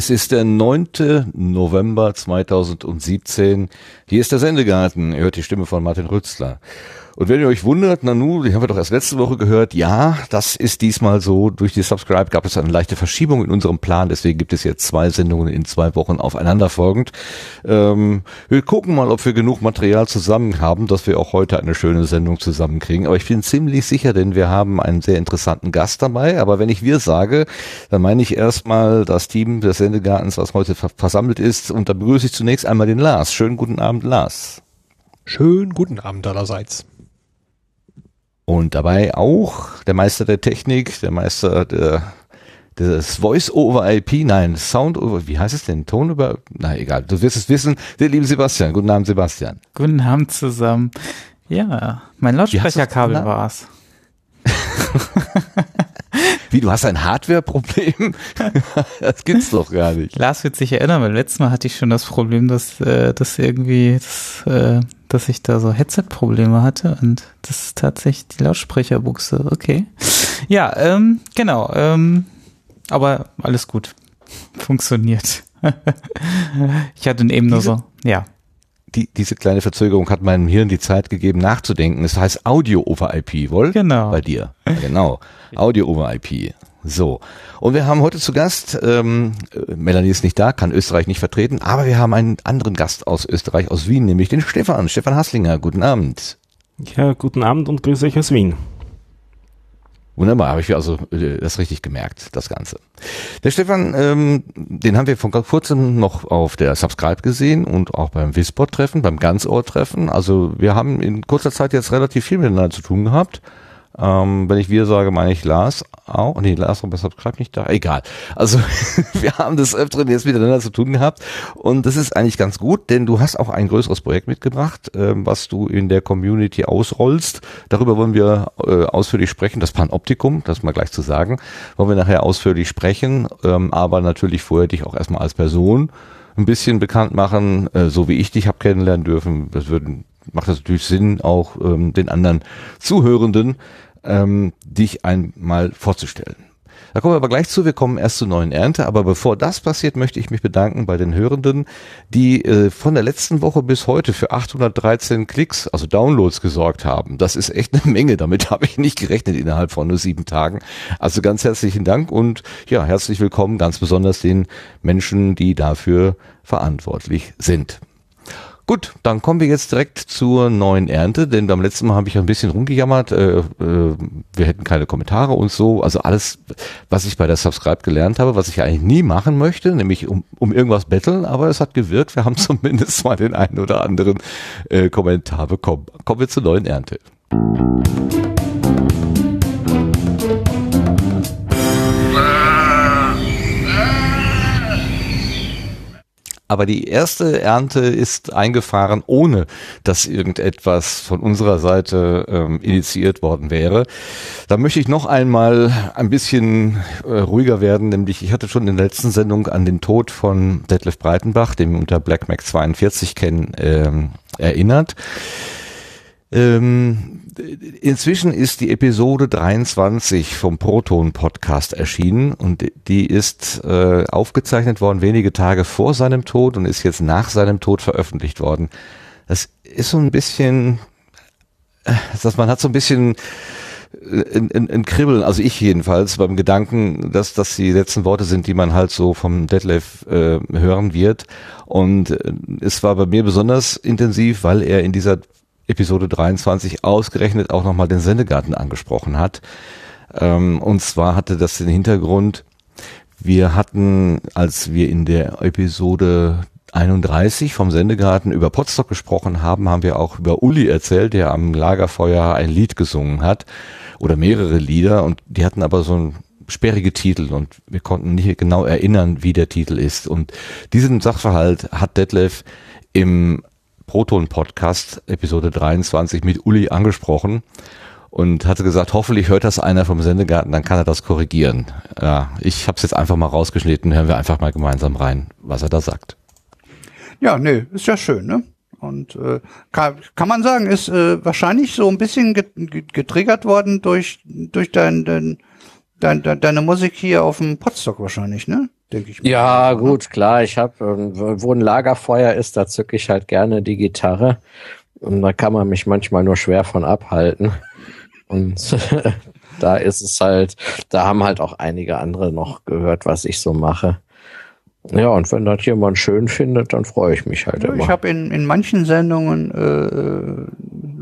Es ist der 9. November 2017. Hier ist der Sendegarten. Ihr hört die Stimme von Martin Rützler. Und wenn ihr euch wundert, Nanu, die haben wir doch erst letzte Woche gehört, ja, das ist diesmal so. Durch die Subscribe gab es eine leichte Verschiebung in unserem Plan, deswegen gibt es jetzt zwei Sendungen in zwei Wochen aufeinanderfolgend. Ähm, wir gucken mal, ob wir genug Material zusammen haben, dass wir auch heute eine schöne Sendung zusammenkriegen. Aber ich bin ziemlich sicher, denn wir haben einen sehr interessanten Gast dabei. Aber wenn ich wir sage, dann meine ich erstmal das Team des Sendegartens, was heute versammelt ist. Und da begrüße ich zunächst einmal den Lars. Schönen guten Abend, Lars. Schönen guten Abend allerseits. Und dabei auch der Meister der Technik, der Meister der, des Voice-over-IP, nein, Sound-over, wie heißt es denn? Ton über, na egal, du wirst es wissen, der liebe Sebastian. Guten Abend, Sebastian. Guten Abend zusammen. Ja, mein Lautsprecherkabel war's. Wie, du hast ein Hardware-Problem? das gibt's doch gar nicht. Lars wird sich erinnern, weil letztes Mal hatte ich schon das Problem, dass, äh, dass irgendwie, dass, äh, dass ich da so Headset-Probleme hatte und das ist tatsächlich die Lautsprecherbuchse. Okay. Ja, ähm, genau. Ähm, aber alles gut. Funktioniert. ich hatte eben nur so, ja die, diese kleine Verzögerung hat meinem Hirn die Zeit gegeben, nachzudenken. Es das heißt Audio over IP, wohl? Genau. Bei dir. Ja, genau. Audio over IP. So. Und wir haben heute zu Gast, ähm, Melanie ist nicht da, kann Österreich nicht vertreten, aber wir haben einen anderen Gast aus Österreich, aus Wien, nämlich den Stefan, Stefan Hasslinger. Guten Abend. Ja, guten Abend und grüße euch aus Wien. Wunderbar, habe ich also äh, das richtig gemerkt, das Ganze. Der Stefan, ähm, den haben wir vor kurzem noch auf der Subscribe gesehen und auch beim Wisport-Treffen, beim Ganzohr-Treffen. Also wir haben in kurzer Zeit jetzt relativ viel miteinander zu tun gehabt. Ähm, wenn ich wir sage, meine ich Lars auch. Nee, Lars Robert Subscribe nicht da. Egal. Also wir haben das öfteren jetzt miteinander zu tun gehabt und das ist eigentlich ganz gut, denn du hast auch ein größeres Projekt mitgebracht, ähm, was du in der Community ausrollst. Darüber wollen wir äh, ausführlich sprechen. Das Panoptikum, das mal gleich zu sagen, wollen wir nachher ausführlich sprechen, ähm, aber natürlich vorher dich auch erstmal als Person ein bisschen bekannt machen, äh, so wie ich dich habe kennenlernen dürfen. Das würden macht das natürlich Sinn, auch ähm, den anderen Zuhörenden ähm, dich einmal vorzustellen. Da kommen wir aber gleich zu. Wir kommen erst zur neuen Ernte. Aber bevor das passiert, möchte ich mich bedanken bei den Hörenden, die äh, von der letzten Woche bis heute für 813 Klicks, also Downloads, gesorgt haben. Das ist echt eine Menge. Damit habe ich nicht gerechnet innerhalb von nur sieben Tagen. Also ganz herzlichen Dank und ja, herzlich willkommen ganz besonders den Menschen, die dafür verantwortlich sind. Gut, dann kommen wir jetzt direkt zur neuen Ernte, denn beim letzten Mal habe ich ein bisschen rumgejammert, äh, äh, wir hätten keine Kommentare und so. Also alles, was ich bei der Subscribe gelernt habe, was ich eigentlich nie machen möchte, nämlich um, um irgendwas betteln, aber es hat gewirkt. Wir haben zumindest mal den einen oder anderen äh, Kommentar bekommen. Kommen wir zur neuen Ernte. Aber die erste Ernte ist eingefahren, ohne dass irgendetwas von unserer Seite ähm, initiiert worden wäre. Da möchte ich noch einmal ein bisschen äh, ruhiger werden, nämlich ich hatte schon in der letzten Sendung an den Tod von Detlef Breitenbach, dem wir unter Black Mac 42 kennen, ähm, erinnert. Ähm, inzwischen ist die Episode 23 vom Proton Podcast erschienen und die ist äh, aufgezeichnet worden wenige Tage vor seinem Tod und ist jetzt nach seinem Tod veröffentlicht worden. Das ist so ein bisschen, äh, dass man hat so ein bisschen äh, ein, ein, ein Kribbeln, also ich jedenfalls, beim Gedanken, dass das die letzten Worte sind, die man halt so vom Detlef äh, hören wird. Und äh, es war bei mir besonders intensiv, weil er in dieser Episode 23 ausgerechnet auch nochmal den Sendegarten angesprochen hat. Ähm, und zwar hatte das den Hintergrund, wir hatten, als wir in der Episode 31 vom Sendegarten über Potsdok gesprochen haben, haben wir auch über Uli erzählt, der am Lagerfeuer ein Lied gesungen hat oder mehrere Lieder und die hatten aber so ein sperrige Titel und wir konnten nicht genau erinnern, wie der Titel ist. Und diesen Sachverhalt hat Detlef im Proton-Podcast, Episode 23, mit Uli angesprochen und hatte gesagt, hoffentlich hört das einer vom Sendegarten, dann kann er das korrigieren. Ja, ich habe es jetzt einfach mal rausgeschnitten, hören wir einfach mal gemeinsam rein, was er da sagt. Ja, nee, ist ja schön, ne? Und äh, kann, kann man sagen, ist äh, wahrscheinlich so ein bisschen getriggert worden durch durch dein, dein, dein, deine Musik hier auf dem Podstock wahrscheinlich, ne? Denke ich. mal. Ja, gut, klar. Ich habe, wo ein Lagerfeuer ist, da zücke ich halt gerne die Gitarre. Und da kann man mich manchmal nur schwer von abhalten. Und da ist es halt, da haben halt auch einige andere noch gehört, was ich so mache. Ja, und wenn das jemand schön findet, dann freue ich mich halt Ja, immer. ich habe in, in manchen Sendungen äh,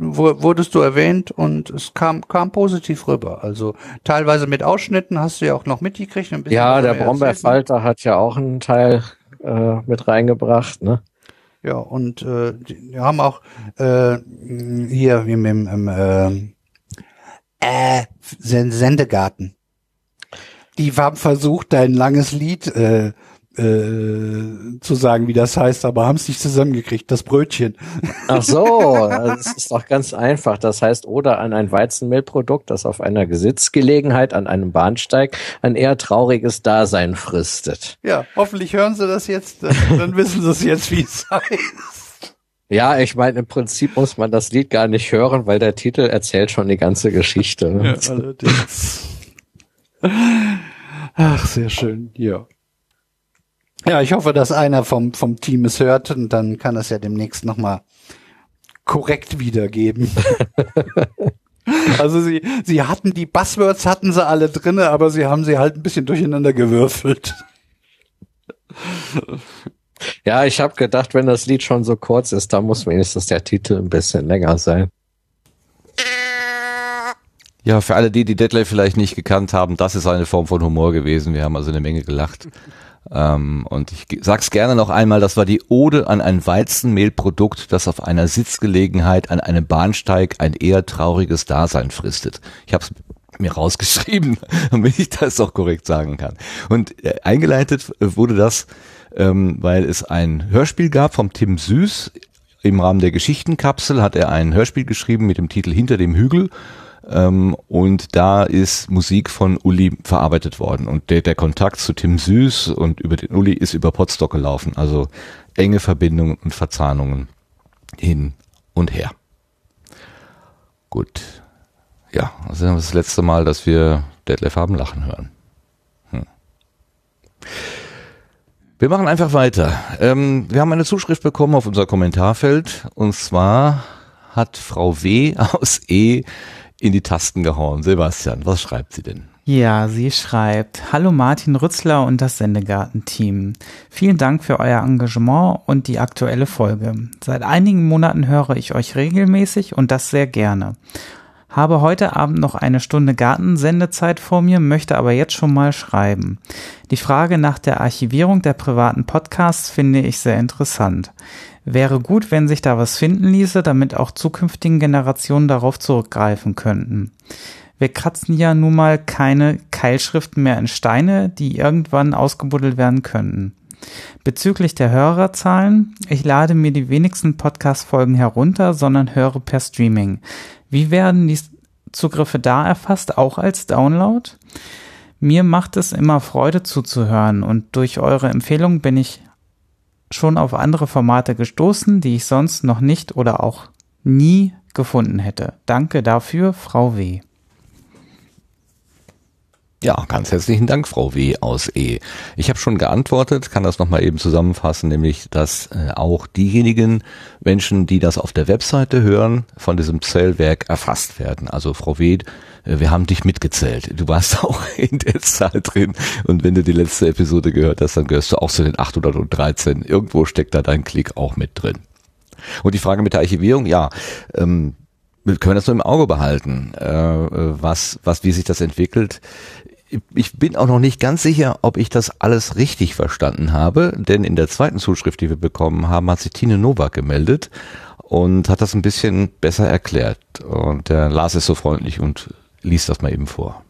wo, wurdest du erwähnt und es kam kam positiv rüber. Also teilweise mit Ausschnitten hast du ja auch noch mitgekriegt. Ein bisschen ja, der erzählt. Brombeerfalter hat ja auch einen Teil äh, mit reingebracht, ne? Ja, und äh, wir haben auch äh, hier im, im, im äh, äh, Sen- Sendegarten. Die haben versucht, dein langes Lied äh, äh, zu sagen, wie das heißt, aber haben es nicht zusammengekriegt, das Brötchen. Ach so, das ist doch ganz einfach. Das heißt, oder an ein Weizenmehlprodukt, das auf einer Gesitzgelegenheit an einem Bahnsteig ein eher trauriges Dasein fristet. Ja, hoffentlich hören sie das jetzt, dann, dann wissen sie es jetzt, wie es heißt. Ja, ich meine, im Prinzip muss man das Lied gar nicht hören, weil der Titel erzählt schon die ganze Geschichte. Ja, allerdings. Ach, sehr schön, ja. Ja, ich hoffe, dass einer vom, vom Team es hört und dann kann es ja demnächst nochmal korrekt wiedergeben. also sie, sie hatten die Buzzwords hatten sie alle drinne, aber sie haben sie halt ein bisschen durcheinander gewürfelt. Ja, ich habe gedacht, wenn das Lied schon so kurz ist, dann muss wenigstens der Titel ein bisschen länger sein. Ja, für alle die, die Detlef vielleicht nicht gekannt haben, das ist eine Form von Humor gewesen. Wir haben also eine Menge gelacht. Ähm, und ich sag's gerne noch einmal, das war die Ode an ein Weizenmehlprodukt, das auf einer Sitzgelegenheit an einem Bahnsteig ein eher trauriges Dasein fristet. Ich habe es mir rausgeschrieben, damit ich das auch korrekt sagen kann. Und äh, eingeleitet äh, wurde das, ähm, weil es ein Hörspiel gab vom Tim Süß. Im Rahmen der Geschichtenkapsel hat er ein Hörspiel geschrieben mit dem Titel Hinter dem Hügel. Ähm, und da ist Musik von Uli verarbeitet worden. Und der, der Kontakt zu Tim Süß und über den Uli ist über Potsdok gelaufen. Also enge Verbindungen und Verzahnungen hin und her. Gut. Ja, das ist das letzte Mal, dass wir Detlef haben lachen hören. Hm. Wir machen einfach weiter. Ähm, wir haben eine Zuschrift bekommen auf unser Kommentarfeld. Und zwar hat Frau W. aus E in die Tasten gehauen. Sebastian, was schreibt sie denn? Ja, sie schreibt, Hallo Martin Rützler und das Sendegarten-Team. Vielen Dank für euer Engagement und die aktuelle Folge. Seit einigen Monaten höre ich euch regelmäßig und das sehr gerne. Habe heute Abend noch eine Stunde Gartensendezeit vor mir, möchte aber jetzt schon mal schreiben. Die Frage nach der Archivierung der privaten Podcasts finde ich sehr interessant. Wäre gut, wenn sich da was finden ließe, damit auch zukünftigen Generationen darauf zurückgreifen könnten. Wir kratzen ja nun mal keine Keilschriften mehr in Steine, die irgendwann ausgebuddelt werden könnten. Bezüglich der Hörerzahlen, ich lade mir die wenigsten Podcast-Folgen herunter, sondern höre per Streaming. Wie werden die Zugriffe da erfasst, auch als Download? Mir macht es immer Freude zuzuhören und durch eure Empfehlung bin ich schon auf andere Formate gestoßen, die ich sonst noch nicht oder auch nie gefunden hätte. Danke dafür, Frau W. Ja, ganz herzlichen Dank, Frau W. aus E. Ich habe schon geantwortet, kann das nochmal eben zusammenfassen, nämlich, dass äh, auch diejenigen Menschen, die das auf der Webseite hören, von diesem Zählwerk erfasst werden. Also Frau W., äh, wir haben dich mitgezählt. Du warst auch in der Zahl drin. Und wenn du die letzte Episode gehört hast, dann gehörst du auch zu den 813. Irgendwo steckt da dein Klick auch mit drin. Und die Frage mit der Archivierung, ja, ähm, wir können das nur im Auge behalten, äh, was, was, wie sich das entwickelt. Ich bin auch noch nicht ganz sicher, ob ich das alles richtig verstanden habe, denn in der zweiten Zuschrift, die wir bekommen haben, hat sich Tine Nowak gemeldet und hat das ein bisschen besser erklärt. Und der las es so freundlich und liest das mal eben vor.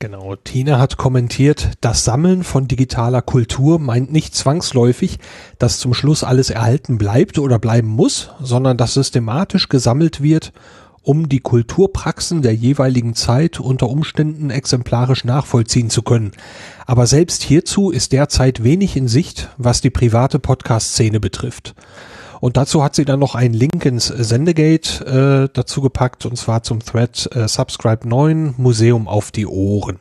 Genau, Tina hat kommentiert, das Sammeln von digitaler Kultur meint nicht zwangsläufig, dass zum Schluss alles erhalten bleibt oder bleiben muss, sondern dass systematisch gesammelt wird, um die Kulturpraxen der jeweiligen Zeit unter Umständen exemplarisch nachvollziehen zu können. Aber selbst hierzu ist derzeit wenig in Sicht, was die private Podcast-Szene betrifft. Und dazu hat sie dann noch einen Link ins Sendegate äh, dazu gepackt, und zwar zum Thread äh, Subscribe 9 Museum auf die Ohren.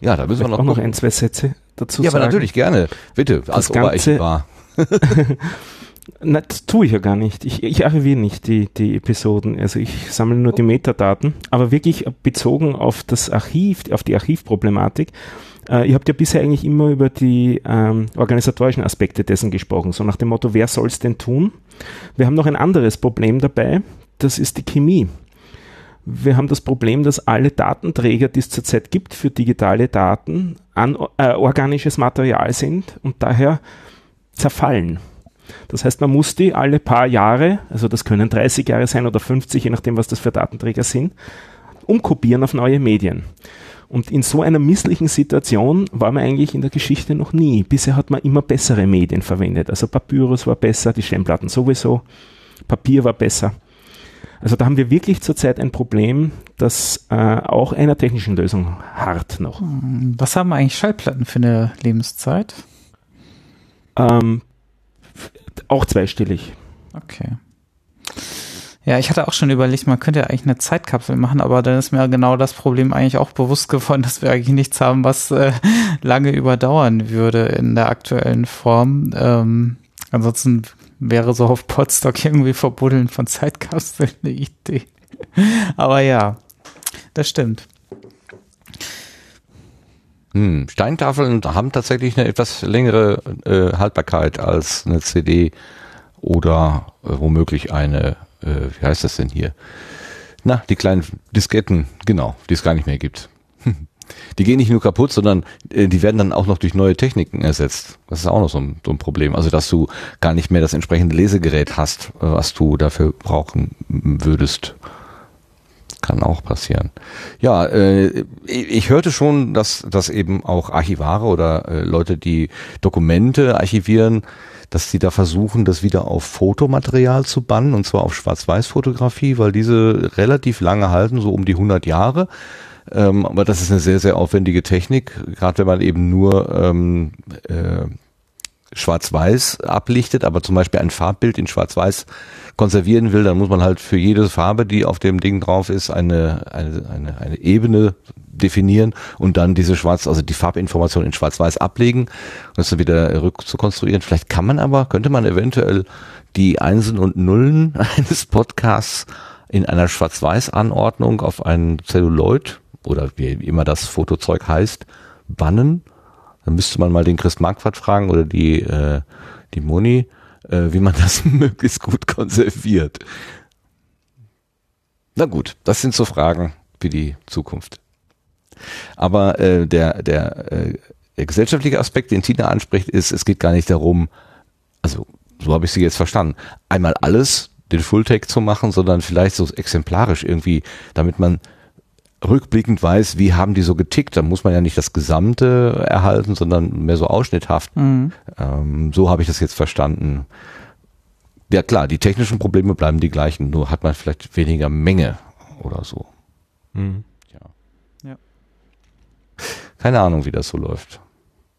Ja, da müssen wir noch, auch noch ein, zwei Sätze dazu ja, sagen. aber natürlich gerne. Bitte, Das als Ganze- Oberarchivar. Na, das tue ich ja gar nicht. Ich, ich archiviere nicht die, die Episoden. Also ich sammle nur die Metadaten, aber wirklich bezogen auf das Archiv, auf die Archivproblematik. Äh, ihr habt ja bisher eigentlich immer über die ähm, organisatorischen Aspekte dessen gesprochen, so nach dem Motto, wer soll es denn tun? Wir haben noch ein anderes Problem dabei, das ist die Chemie. Wir haben das Problem, dass alle Datenträger, die es zurzeit gibt für digitale Daten, an, äh, organisches Material sind und daher zerfallen. Das heißt, man muss die alle paar Jahre, also das können 30 Jahre sein oder 50, je nachdem, was das für Datenträger sind, umkopieren auf neue Medien. Und in so einer misslichen Situation war man eigentlich in der Geschichte noch nie. Bisher hat man immer bessere Medien verwendet. Also Papyrus war besser, die Steinplatten sowieso, Papier war besser. Also da haben wir wirklich zurzeit ein Problem, das äh, auch einer technischen Lösung hart noch. Was haben eigentlich Schallplatten für eine Lebenszeit? Ähm, auch zweistellig. Okay. Ja, ich hatte auch schon überlegt, man könnte ja eigentlich eine Zeitkapsel machen, aber dann ist mir genau das Problem eigentlich auch bewusst geworden, dass wir eigentlich nichts haben, was äh, lange überdauern würde in der aktuellen Form. Ähm, ansonsten wäre so auf Podstock irgendwie Verbuddeln von Zeitkapseln eine Idee. aber ja, das stimmt. Hm, Steintafeln haben tatsächlich eine etwas längere äh, Haltbarkeit als eine CD oder äh, womöglich eine, äh, wie heißt das denn hier? Na, die kleinen Disketten, genau, die es gar nicht mehr gibt. Die gehen nicht nur kaputt, sondern äh, die werden dann auch noch durch neue Techniken ersetzt. Das ist auch noch so ein, so ein Problem. Also, dass du gar nicht mehr das entsprechende Lesegerät hast, äh, was du dafür brauchen würdest. Kann auch passieren. Ja, äh, ich hörte schon, dass, dass eben auch Archivare oder äh, Leute, die Dokumente archivieren, dass sie da versuchen, das wieder auf Fotomaterial zu bannen, und zwar auf Schwarz-Weiß-Fotografie, weil diese relativ lange halten, so um die 100 Jahre. Ähm, aber das ist eine sehr, sehr aufwendige Technik, gerade wenn man eben nur ähm, äh, Schwarz-Weiß ablichtet, aber zum Beispiel ein Farbbild in Schwarz-Weiß konservieren will, dann muss man halt für jede Farbe, die auf dem Ding drauf ist, eine, eine, eine, eine Ebene definieren und dann diese Schwarz, also die Farbinformation in Schwarz-Weiß ablegen und das dann wieder rückzukonstruieren. Vielleicht kann man aber, könnte man eventuell die Einsen und Nullen eines Podcasts in einer Schwarz-Weiß-Anordnung auf ein Celluloid oder wie immer das Fotozeug heißt, bannen. Dann müsste man mal den Chris Marquardt fragen oder die, äh, die Moni, äh, wie man das möglichst gut konserviert. Na gut, das sind so Fragen für die Zukunft. Aber äh, der, der, äh, der gesellschaftliche Aspekt, den Tina anspricht, ist, es geht gar nicht darum, also so habe ich sie jetzt verstanden, einmal alles, den Fulltake zu machen, sondern vielleicht so exemplarisch irgendwie, damit man rückblickend weiß, wie haben die so getickt. Da muss man ja nicht das Gesamte erhalten, sondern mehr so ausschnitthaft. Mhm. Ähm, so habe ich das jetzt verstanden. Ja klar, die technischen Probleme bleiben die gleichen, nur hat man vielleicht weniger Menge oder so. Mhm. Keine Ahnung, wie das so läuft.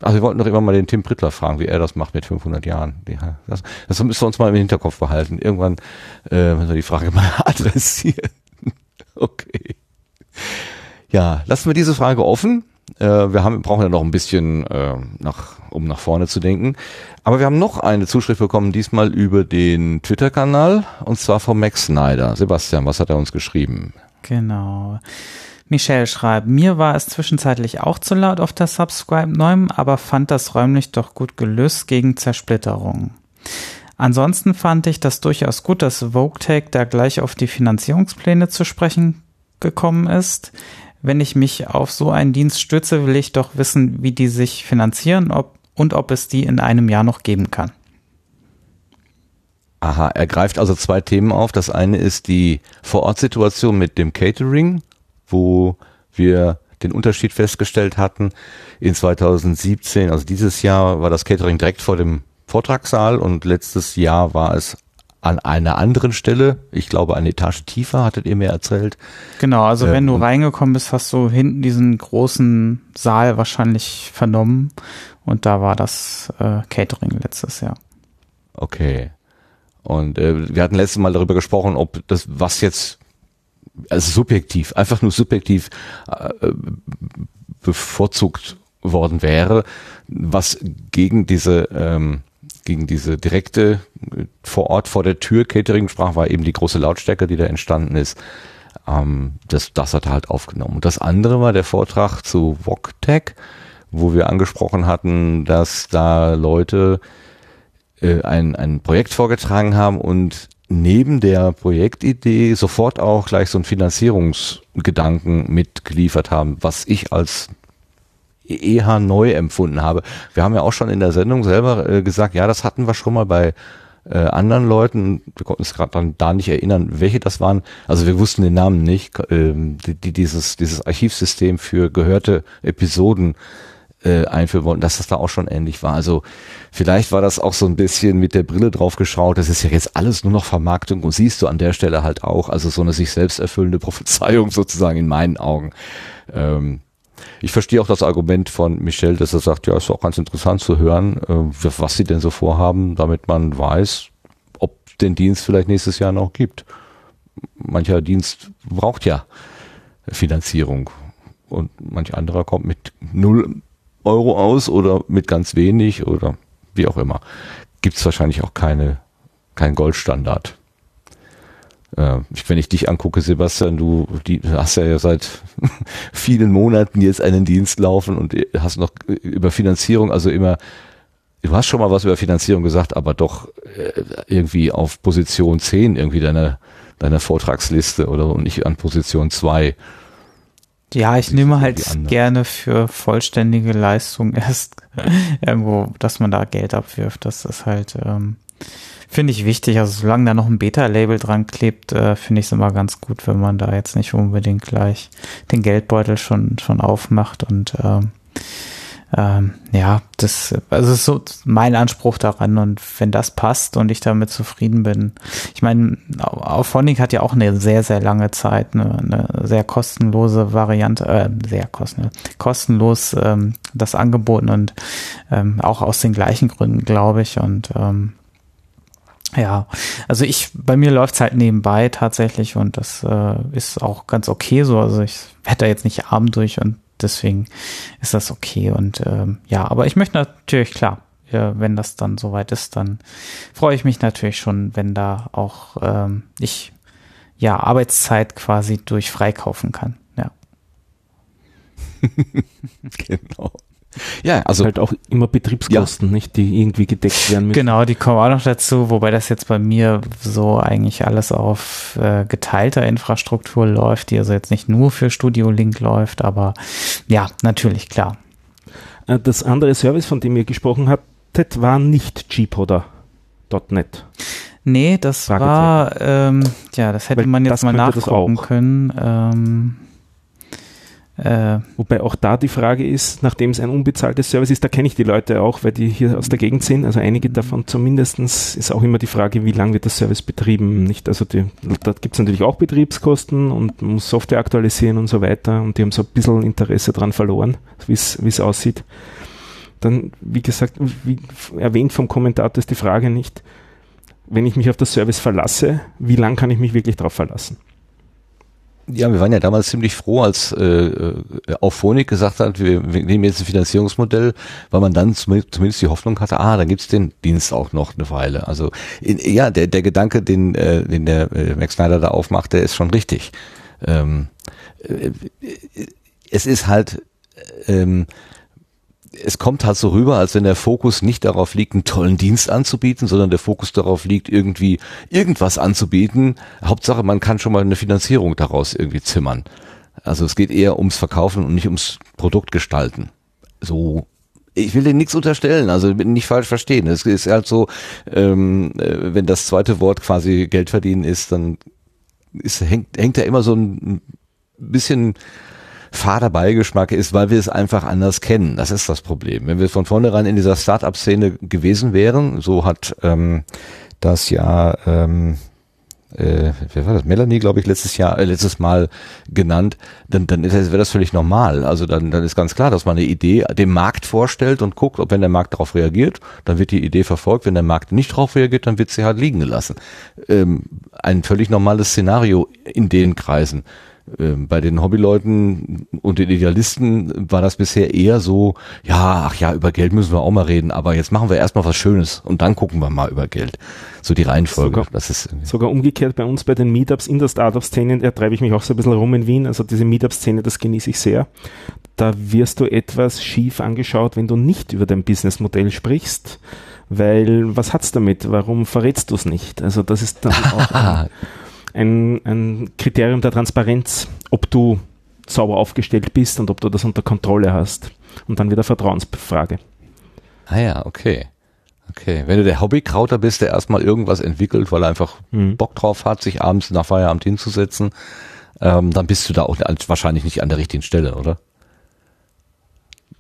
Ach, wir wollten doch immer mal den Tim Prittler fragen, wie er das macht mit 500 Jahren. Ja, das, das müssen wir uns mal im Hinterkopf behalten. Irgendwann äh, müssen wir die Frage mal adressieren. okay. Ja, lassen wir diese Frage offen. Äh, wir haben, brauchen ja noch ein bisschen, äh, nach, um nach vorne zu denken. Aber wir haben noch eine Zuschrift bekommen, diesmal über den Twitter-Kanal, und zwar von Max Snyder. Sebastian, was hat er uns geschrieben? Genau. Michelle schreibt, mir war es zwischenzeitlich auch zu laut auf der Subscribe 9, aber fand das räumlich doch gut gelöst gegen Zersplitterung. Ansonsten fand ich das durchaus gut, dass VogueTech da gleich auf die Finanzierungspläne zu sprechen gekommen ist. Wenn ich mich auf so einen Dienst stütze, will ich doch wissen, wie die sich finanzieren ob, und ob es die in einem Jahr noch geben kann. Aha, er greift also zwei Themen auf. Das eine ist die Vorortsituation mit dem Catering, wo wir den Unterschied festgestellt hatten. In 2017, also dieses Jahr, war das Catering direkt vor dem Vortragssaal und letztes Jahr war es an einer anderen Stelle, ich glaube eine Etage tiefer, hattet ihr mir erzählt. Genau, also wenn du und- reingekommen bist, hast du hinten diesen großen Saal wahrscheinlich vernommen und da war das äh, Catering letztes Jahr. Okay. Und äh, wir hatten letztes Mal darüber gesprochen, ob das, was jetzt, also subjektiv, einfach nur subjektiv äh, bevorzugt worden wäre, was gegen diese ähm, gegen diese direkte äh, vor Ort vor der Tür Catering sprach, war eben die große Lautstärke, die da entstanden ist. Ähm, das, das hat er halt aufgenommen. Und das andere war der Vortrag zu VogTech, wo wir angesprochen hatten, dass da Leute äh, ein, ein Projekt vorgetragen haben und neben der Projektidee sofort auch gleich so einen Finanzierungsgedanken mitgeliefert haben, was ich als eher neu empfunden habe. Wir haben ja auch schon in der Sendung selber äh, gesagt, ja, das hatten wir schon mal bei äh, anderen Leuten. Wir konnten uns gerade dann da nicht erinnern, welche das waren. Also wir wussten den Namen nicht, ähm, die, die dieses, dieses Archivsystem für gehörte Episoden äh, einführen wollten, dass das da auch schon ähnlich war. Also vielleicht war das auch so ein bisschen mit der Brille drauf geschaut. Das ist ja jetzt alles nur noch Vermarktung und siehst du an der Stelle halt auch, also so eine sich selbst erfüllende Prophezeiung sozusagen in meinen Augen. Ähm, ich verstehe auch das Argument von Michel, dass er sagt, ja, ist auch ganz interessant zu hören, äh, was sie denn so vorhaben, damit man weiß, ob den Dienst vielleicht nächstes Jahr noch gibt. Mancher Dienst braucht ja Finanzierung und manch anderer kommt mit null Euro aus oder mit ganz wenig oder wie auch immer. Gibt es wahrscheinlich auch keine, kein Goldstandard. Äh, wenn ich dich angucke, Sebastian, du die, hast ja seit vielen Monaten jetzt einen Dienst laufen und hast noch über Finanzierung, also immer, du hast schon mal was über Finanzierung gesagt, aber doch äh, irgendwie auf Position 10 irgendwie deiner, deiner Vortragsliste oder und nicht an Position 2. Ja, ich nehme halt gerne für vollständige Leistung erst irgendwo, dass man da Geld abwirft. Das ist halt, ähm, finde ich wichtig. Also solange da noch ein Beta-Label dran klebt, äh, finde ich es immer ganz gut, wenn man da jetzt nicht unbedingt gleich den Geldbeutel schon, schon aufmacht und ähm, ähm, ja, das also ist so mein Anspruch daran und wenn das passt und ich damit zufrieden bin. Ich meine, Auphonic hat ja auch eine sehr, sehr lange Zeit eine, eine sehr kostenlose Variante, äh, sehr kostenlos, kostenlos ähm, das angeboten und ähm, auch aus den gleichen Gründen, glaube ich. Und ähm, ja, also ich, bei mir läuft's halt nebenbei tatsächlich und das äh, ist auch ganz okay so. Also ich werde da jetzt nicht arm durch und deswegen ist das okay. Und ähm, ja, aber ich möchte natürlich, klar, ja, wenn das dann soweit ist, dann freue ich mich natürlich schon, wenn da auch ähm, ich ja Arbeitszeit quasi durch freikaufen kann. Ja. genau. Ja, also halt auch immer Betriebskosten, ja. nicht, die irgendwie gedeckt werden müssen. Genau, die kommen auch noch dazu, wobei das jetzt bei mir so eigentlich alles auf äh, geteilter Infrastruktur läuft, die also jetzt nicht nur für Studio Link läuft, aber ja, natürlich, klar. Äh, das andere Service, von dem ihr gesprochen hattet, war nicht gpoda.net. Nee, das war, ähm, ja, das hätte Weil man jetzt mal nachgucken können. Ähm, äh, Wobei auch da die Frage ist, nachdem es ein unbezahltes Service ist, da kenne ich die Leute auch, weil die hier aus der Gegend sind, also einige davon zumindestens ist auch immer die Frage, wie lange wird das Service betrieben, nicht? Also die, da gibt es natürlich auch Betriebskosten und man muss Software aktualisieren und so weiter und die haben so ein bisschen Interesse dran verloren, wie es aussieht. Dann, wie gesagt, wie erwähnt vom Kommentator ist die Frage nicht, wenn ich mich auf das Service verlasse, wie lang kann ich mich wirklich darauf verlassen? Ja, wir waren ja damals ziemlich froh, als äh, äh auch Phonik gesagt hat, wir, wir nehmen jetzt ein Finanzierungsmodell, weil man dann zumindest die Hoffnung hatte, ah, dann gibt's den Dienst auch noch eine Weile. Also in, ja, der, der Gedanke, den, äh, den der äh, Max Snyder da aufmacht, der ist schon richtig. Ähm, äh, es ist halt ähm, es kommt halt so rüber, als wenn der Fokus nicht darauf liegt, einen tollen Dienst anzubieten, sondern der Fokus darauf liegt, irgendwie irgendwas anzubieten. Hauptsache, man kann schon mal eine Finanzierung daraus irgendwie zimmern. Also es geht eher ums Verkaufen und nicht ums Produkt gestalten. So ich will dir nichts unterstellen, also nicht falsch verstehen. Es ist halt so, ähm, äh, wenn das zweite Wort quasi Geld verdienen ist, dann ist, hängt, hängt da immer so ein bisschen fader Beigeschmack ist, weil wir es einfach anders kennen. Das ist das Problem. Wenn wir von vornherein in dieser Start-up-Szene gewesen wären, so hat ähm, das ja ähm, äh, wer war das? Melanie, glaube ich, letztes Jahr, äh, letztes Mal genannt, dann, dann wäre das völlig normal. Also dann, dann ist ganz klar, dass man eine Idee dem Markt vorstellt und guckt, ob wenn der Markt darauf reagiert, dann wird die Idee verfolgt. Wenn der Markt nicht darauf reagiert, dann wird sie halt liegen gelassen. Ähm, ein völlig normales Szenario in den Kreisen bei den Hobbyleuten und den Idealisten war das bisher eher so, ja, ach ja, über Geld müssen wir auch mal reden, aber jetzt machen wir erstmal was Schönes und dann gucken wir mal über Geld. So die Reihenfolge. Sogar, das ist sogar umgekehrt bei uns bei den Meetups in der Startup-Szene, da treibe ich mich auch so ein bisschen rum in Wien. Also diese Meetup-Szene, das genieße ich sehr. Da wirst du etwas schief angeschaut, wenn du nicht über dein Businessmodell sprichst. Weil, was hat's damit? Warum verrätst du es nicht? Also, das ist dann auch ein, ein, Kriterium der Transparenz, ob du sauber aufgestellt bist und ob du das unter Kontrolle hast. Und dann wieder Vertrauensfrage. Ah ja, okay. Okay, wenn du der Hobbykrauter bist, der erstmal irgendwas entwickelt, weil er einfach Mhm. Bock drauf hat, sich abends nach Feierabend hinzusetzen, ähm, dann bist du da auch wahrscheinlich nicht an der richtigen Stelle, oder?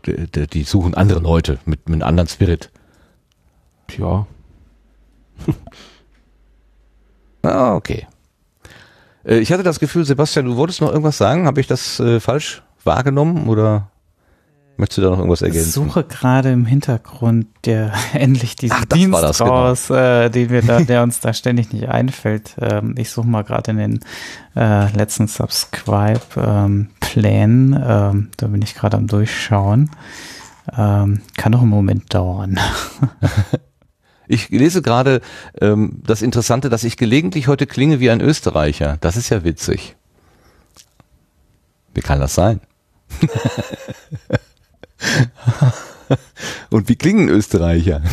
Die, die, die suchen andere Leute mit, mit einem anderen Spirit. Ja, Ah, okay. Äh, ich hatte das Gefühl, Sebastian, du wolltest noch irgendwas sagen. Habe ich das äh, falsch wahrgenommen oder möchtest du da noch irgendwas Ich ergänzen? suche gerade im Hintergrund der endlich diesen Ach, Dienst das, genau. raus, äh, den wir da, der uns da ständig nicht einfällt. Ähm, ich suche mal gerade in den äh, letzten Subscribe-Plänen. Ähm, da bin ich gerade am Durchschauen. Ähm, kann noch einen Moment dauern. Ich lese gerade ähm, das Interessante, dass ich gelegentlich heute klinge wie ein Österreicher. Das ist ja witzig. Wie kann das sein? Und wie klingen Österreicher?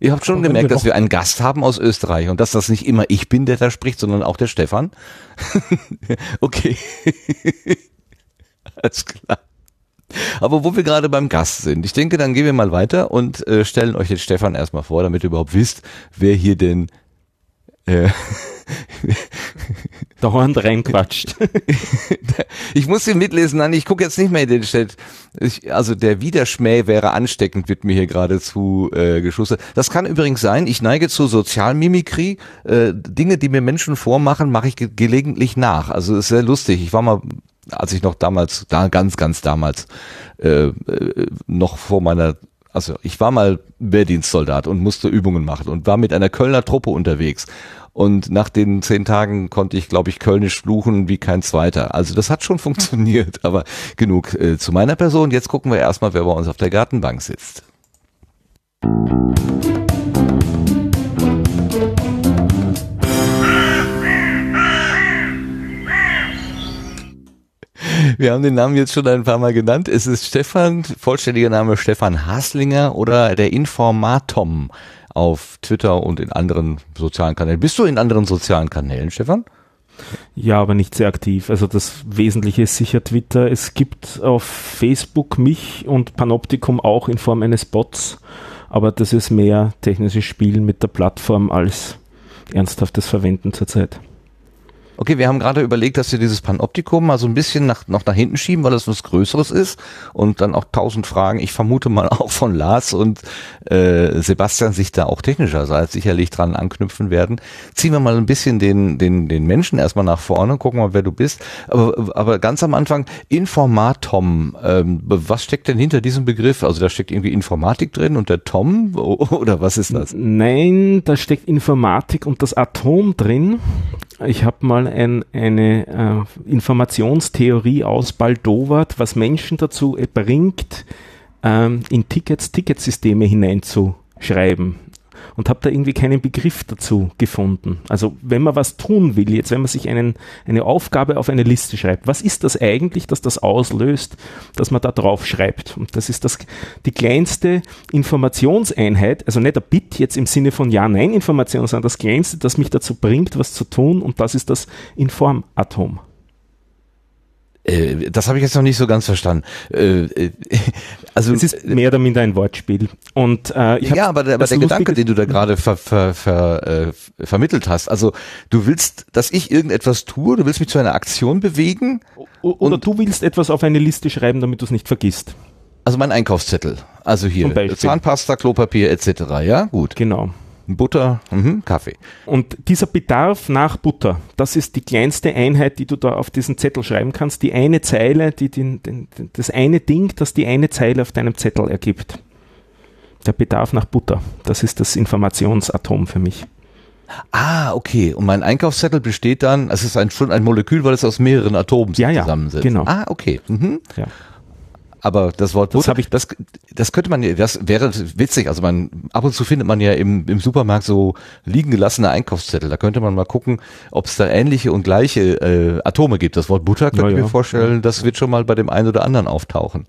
Ihr habt schon gemerkt, wir dass wir einen Gast haben aus Österreich und dass das nicht immer ich bin, der da spricht, sondern auch der Stefan. okay. Alles klar. Aber wo wir gerade beim Gast sind, ich denke, dann gehen wir mal weiter und äh, stellen euch den Stefan erstmal vor, damit ihr überhaupt wisst, wer hier denn äh, dauernd reinquatscht. ich muss hier mitlesen, nein, ich gucke jetzt nicht mehr in den Chat. Ich, also der Widerschmäh wäre ansteckend, wird mir hier geradezu äh, geschustert. Das kann übrigens sein, ich neige zur Sozialmimikrie. Äh, Dinge, die mir Menschen vormachen, mache ich ge gelegentlich nach. Also ist sehr lustig. Ich war mal, als ich noch damals, da ganz, ganz damals, äh, äh, noch vor meiner also ich war mal Wehrdienstsoldat und musste Übungen machen und war mit einer Kölner Truppe unterwegs. Und nach den zehn Tagen konnte ich, glaube ich, Kölnisch fluchen wie kein zweiter. Also das hat schon funktioniert, aber genug äh, zu meiner Person. Jetzt gucken wir erstmal, wer bei uns auf der Gartenbank sitzt. Wir haben den Namen jetzt schon ein paar Mal genannt. Es ist Stefan, vollständiger Name Stefan Haslinger oder der Informatom auf Twitter und in anderen sozialen Kanälen. Bist du in anderen sozialen Kanälen, Stefan? Ja, aber nicht sehr aktiv. Also das Wesentliche ist sicher Twitter. Es gibt auf Facebook mich und Panoptikum auch in Form eines Bots, aber das ist mehr technisches Spielen mit der Plattform als ernsthaftes Verwenden zurzeit. Okay, wir haben gerade überlegt, dass wir dieses Panoptikum mal so ein bisschen nach, noch nach hinten schieben, weil das was Größeres ist und dann auch tausend Fragen, ich vermute mal auch von Lars und äh, Sebastian sich da auch technischerseits sicherlich dran anknüpfen werden. Ziehen wir mal ein bisschen den, den, den Menschen erstmal nach vorne, gucken mal, wer du bist. Aber, aber ganz am Anfang, Informatom, ähm, was steckt denn hinter diesem Begriff? Also da steckt irgendwie Informatik drin und der Tom oder was ist das? Nein, da steckt Informatik und das Atom drin. Ich habe mal ein, eine äh, Informationstheorie ausbaldowert, was Menschen dazu äh, bringt, ähm, in Tickets Ticketsysteme hineinzuschreiben. Und habe da irgendwie keinen Begriff dazu gefunden. Also wenn man was tun will, jetzt wenn man sich einen, eine Aufgabe auf eine Liste schreibt, was ist das eigentlich, dass das auslöst, dass man da drauf schreibt? Und das ist das, die kleinste Informationseinheit, also nicht ein Bit jetzt im Sinne von Ja-Nein-Information, sondern das kleinste, das mich dazu bringt, was zu tun, und das ist das Informatom. Äh, das habe ich jetzt noch nicht so ganz verstanden. Äh, äh, also Es ist mehr oder minder ein Wortspiel. Und äh, ja, aber der, aber der Gedanke, den du da gerade ver, ver, ver, äh, vermittelt hast, also du willst, dass ich irgendetwas tue, du willst mich zu einer Aktion bewegen, Oder du willst etwas auf eine Liste schreiben, damit du es nicht vergisst. also mein Einkaufszettel, also hier. Zahnpasta, Klopapier etc. Ja, gut, Genau. Butter, mhm, Kaffee. Und dieser Bedarf nach Butter, das ist die kleinste Einheit, die du da auf diesen Zettel schreiben kannst. Die eine Zeile, die den, den, das eine Ding, das die eine Zeile auf deinem Zettel ergibt. Der Bedarf nach Butter, das ist das Informationsatom für mich. Ah, okay. Und mein Einkaufszettel besteht dann, es ist ein, schon ein Molekül, weil es aus mehreren Atomen Ja, ja, zusammensetzt. genau. Ah, okay. Mhm. Ja. Aber das Wort Das Butter, hab ich- das, das könnte man, ja- das wäre witzig. Also man, ab und zu findet man ja im, im Supermarkt so liegen gelassene Einkaufszettel. Da könnte man mal gucken, ob es da ähnliche und gleiche äh, Atome gibt. Das Wort Butter könnte Ja, ich ja. mir vorstellen, das wird schon mal bei dem einen oder anderen auftauchen.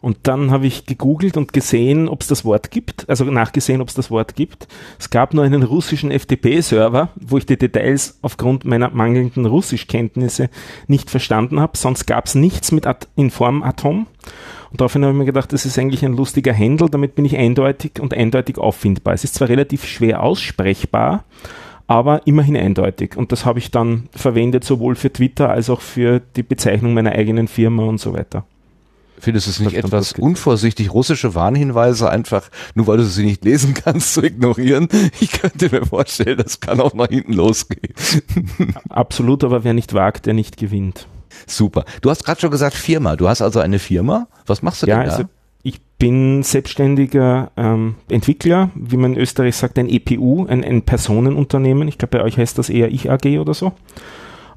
Und dann habe ich gegoogelt und gesehen, ob es das Wort gibt, also nachgesehen, ob es das Wort gibt. Es gab nur einen russischen FTP-Server, wo ich die Details aufgrund meiner mangelnden Russischkenntnisse nicht verstanden habe. Sonst gab es nichts mit At in Form Atom. Und daraufhin habe ich mir gedacht, das ist eigentlich ein lustiger Händel, damit bin ich eindeutig und eindeutig auffindbar. Es ist zwar relativ schwer aussprechbar, aber immerhin eindeutig. Und das habe ich dann verwendet, sowohl für Twitter als auch für die Bezeichnung meiner eigenen Firma und so weiter. Findest du es nicht Das- etwas unvorsichtig, russische Warnhinweise einfach, nur weil du sie nicht lesen kannst, zu ignorieren? Ich könnte mir vorstellen, das kann auch nach hinten losgehen. Absolut, aber wer nicht wagt, der nicht gewinnt. Super. Du hast gerade schon gesagt Firma. Du hast also eine Firma. Was machst du Ja, denn da? also ich bin selbstständiger ähm, Entwickler, wie man in Österreich sagt, ein EPU, ein, ein Personenunternehmen. Ich glaube, bei euch heißt das eher Ich AG oder so.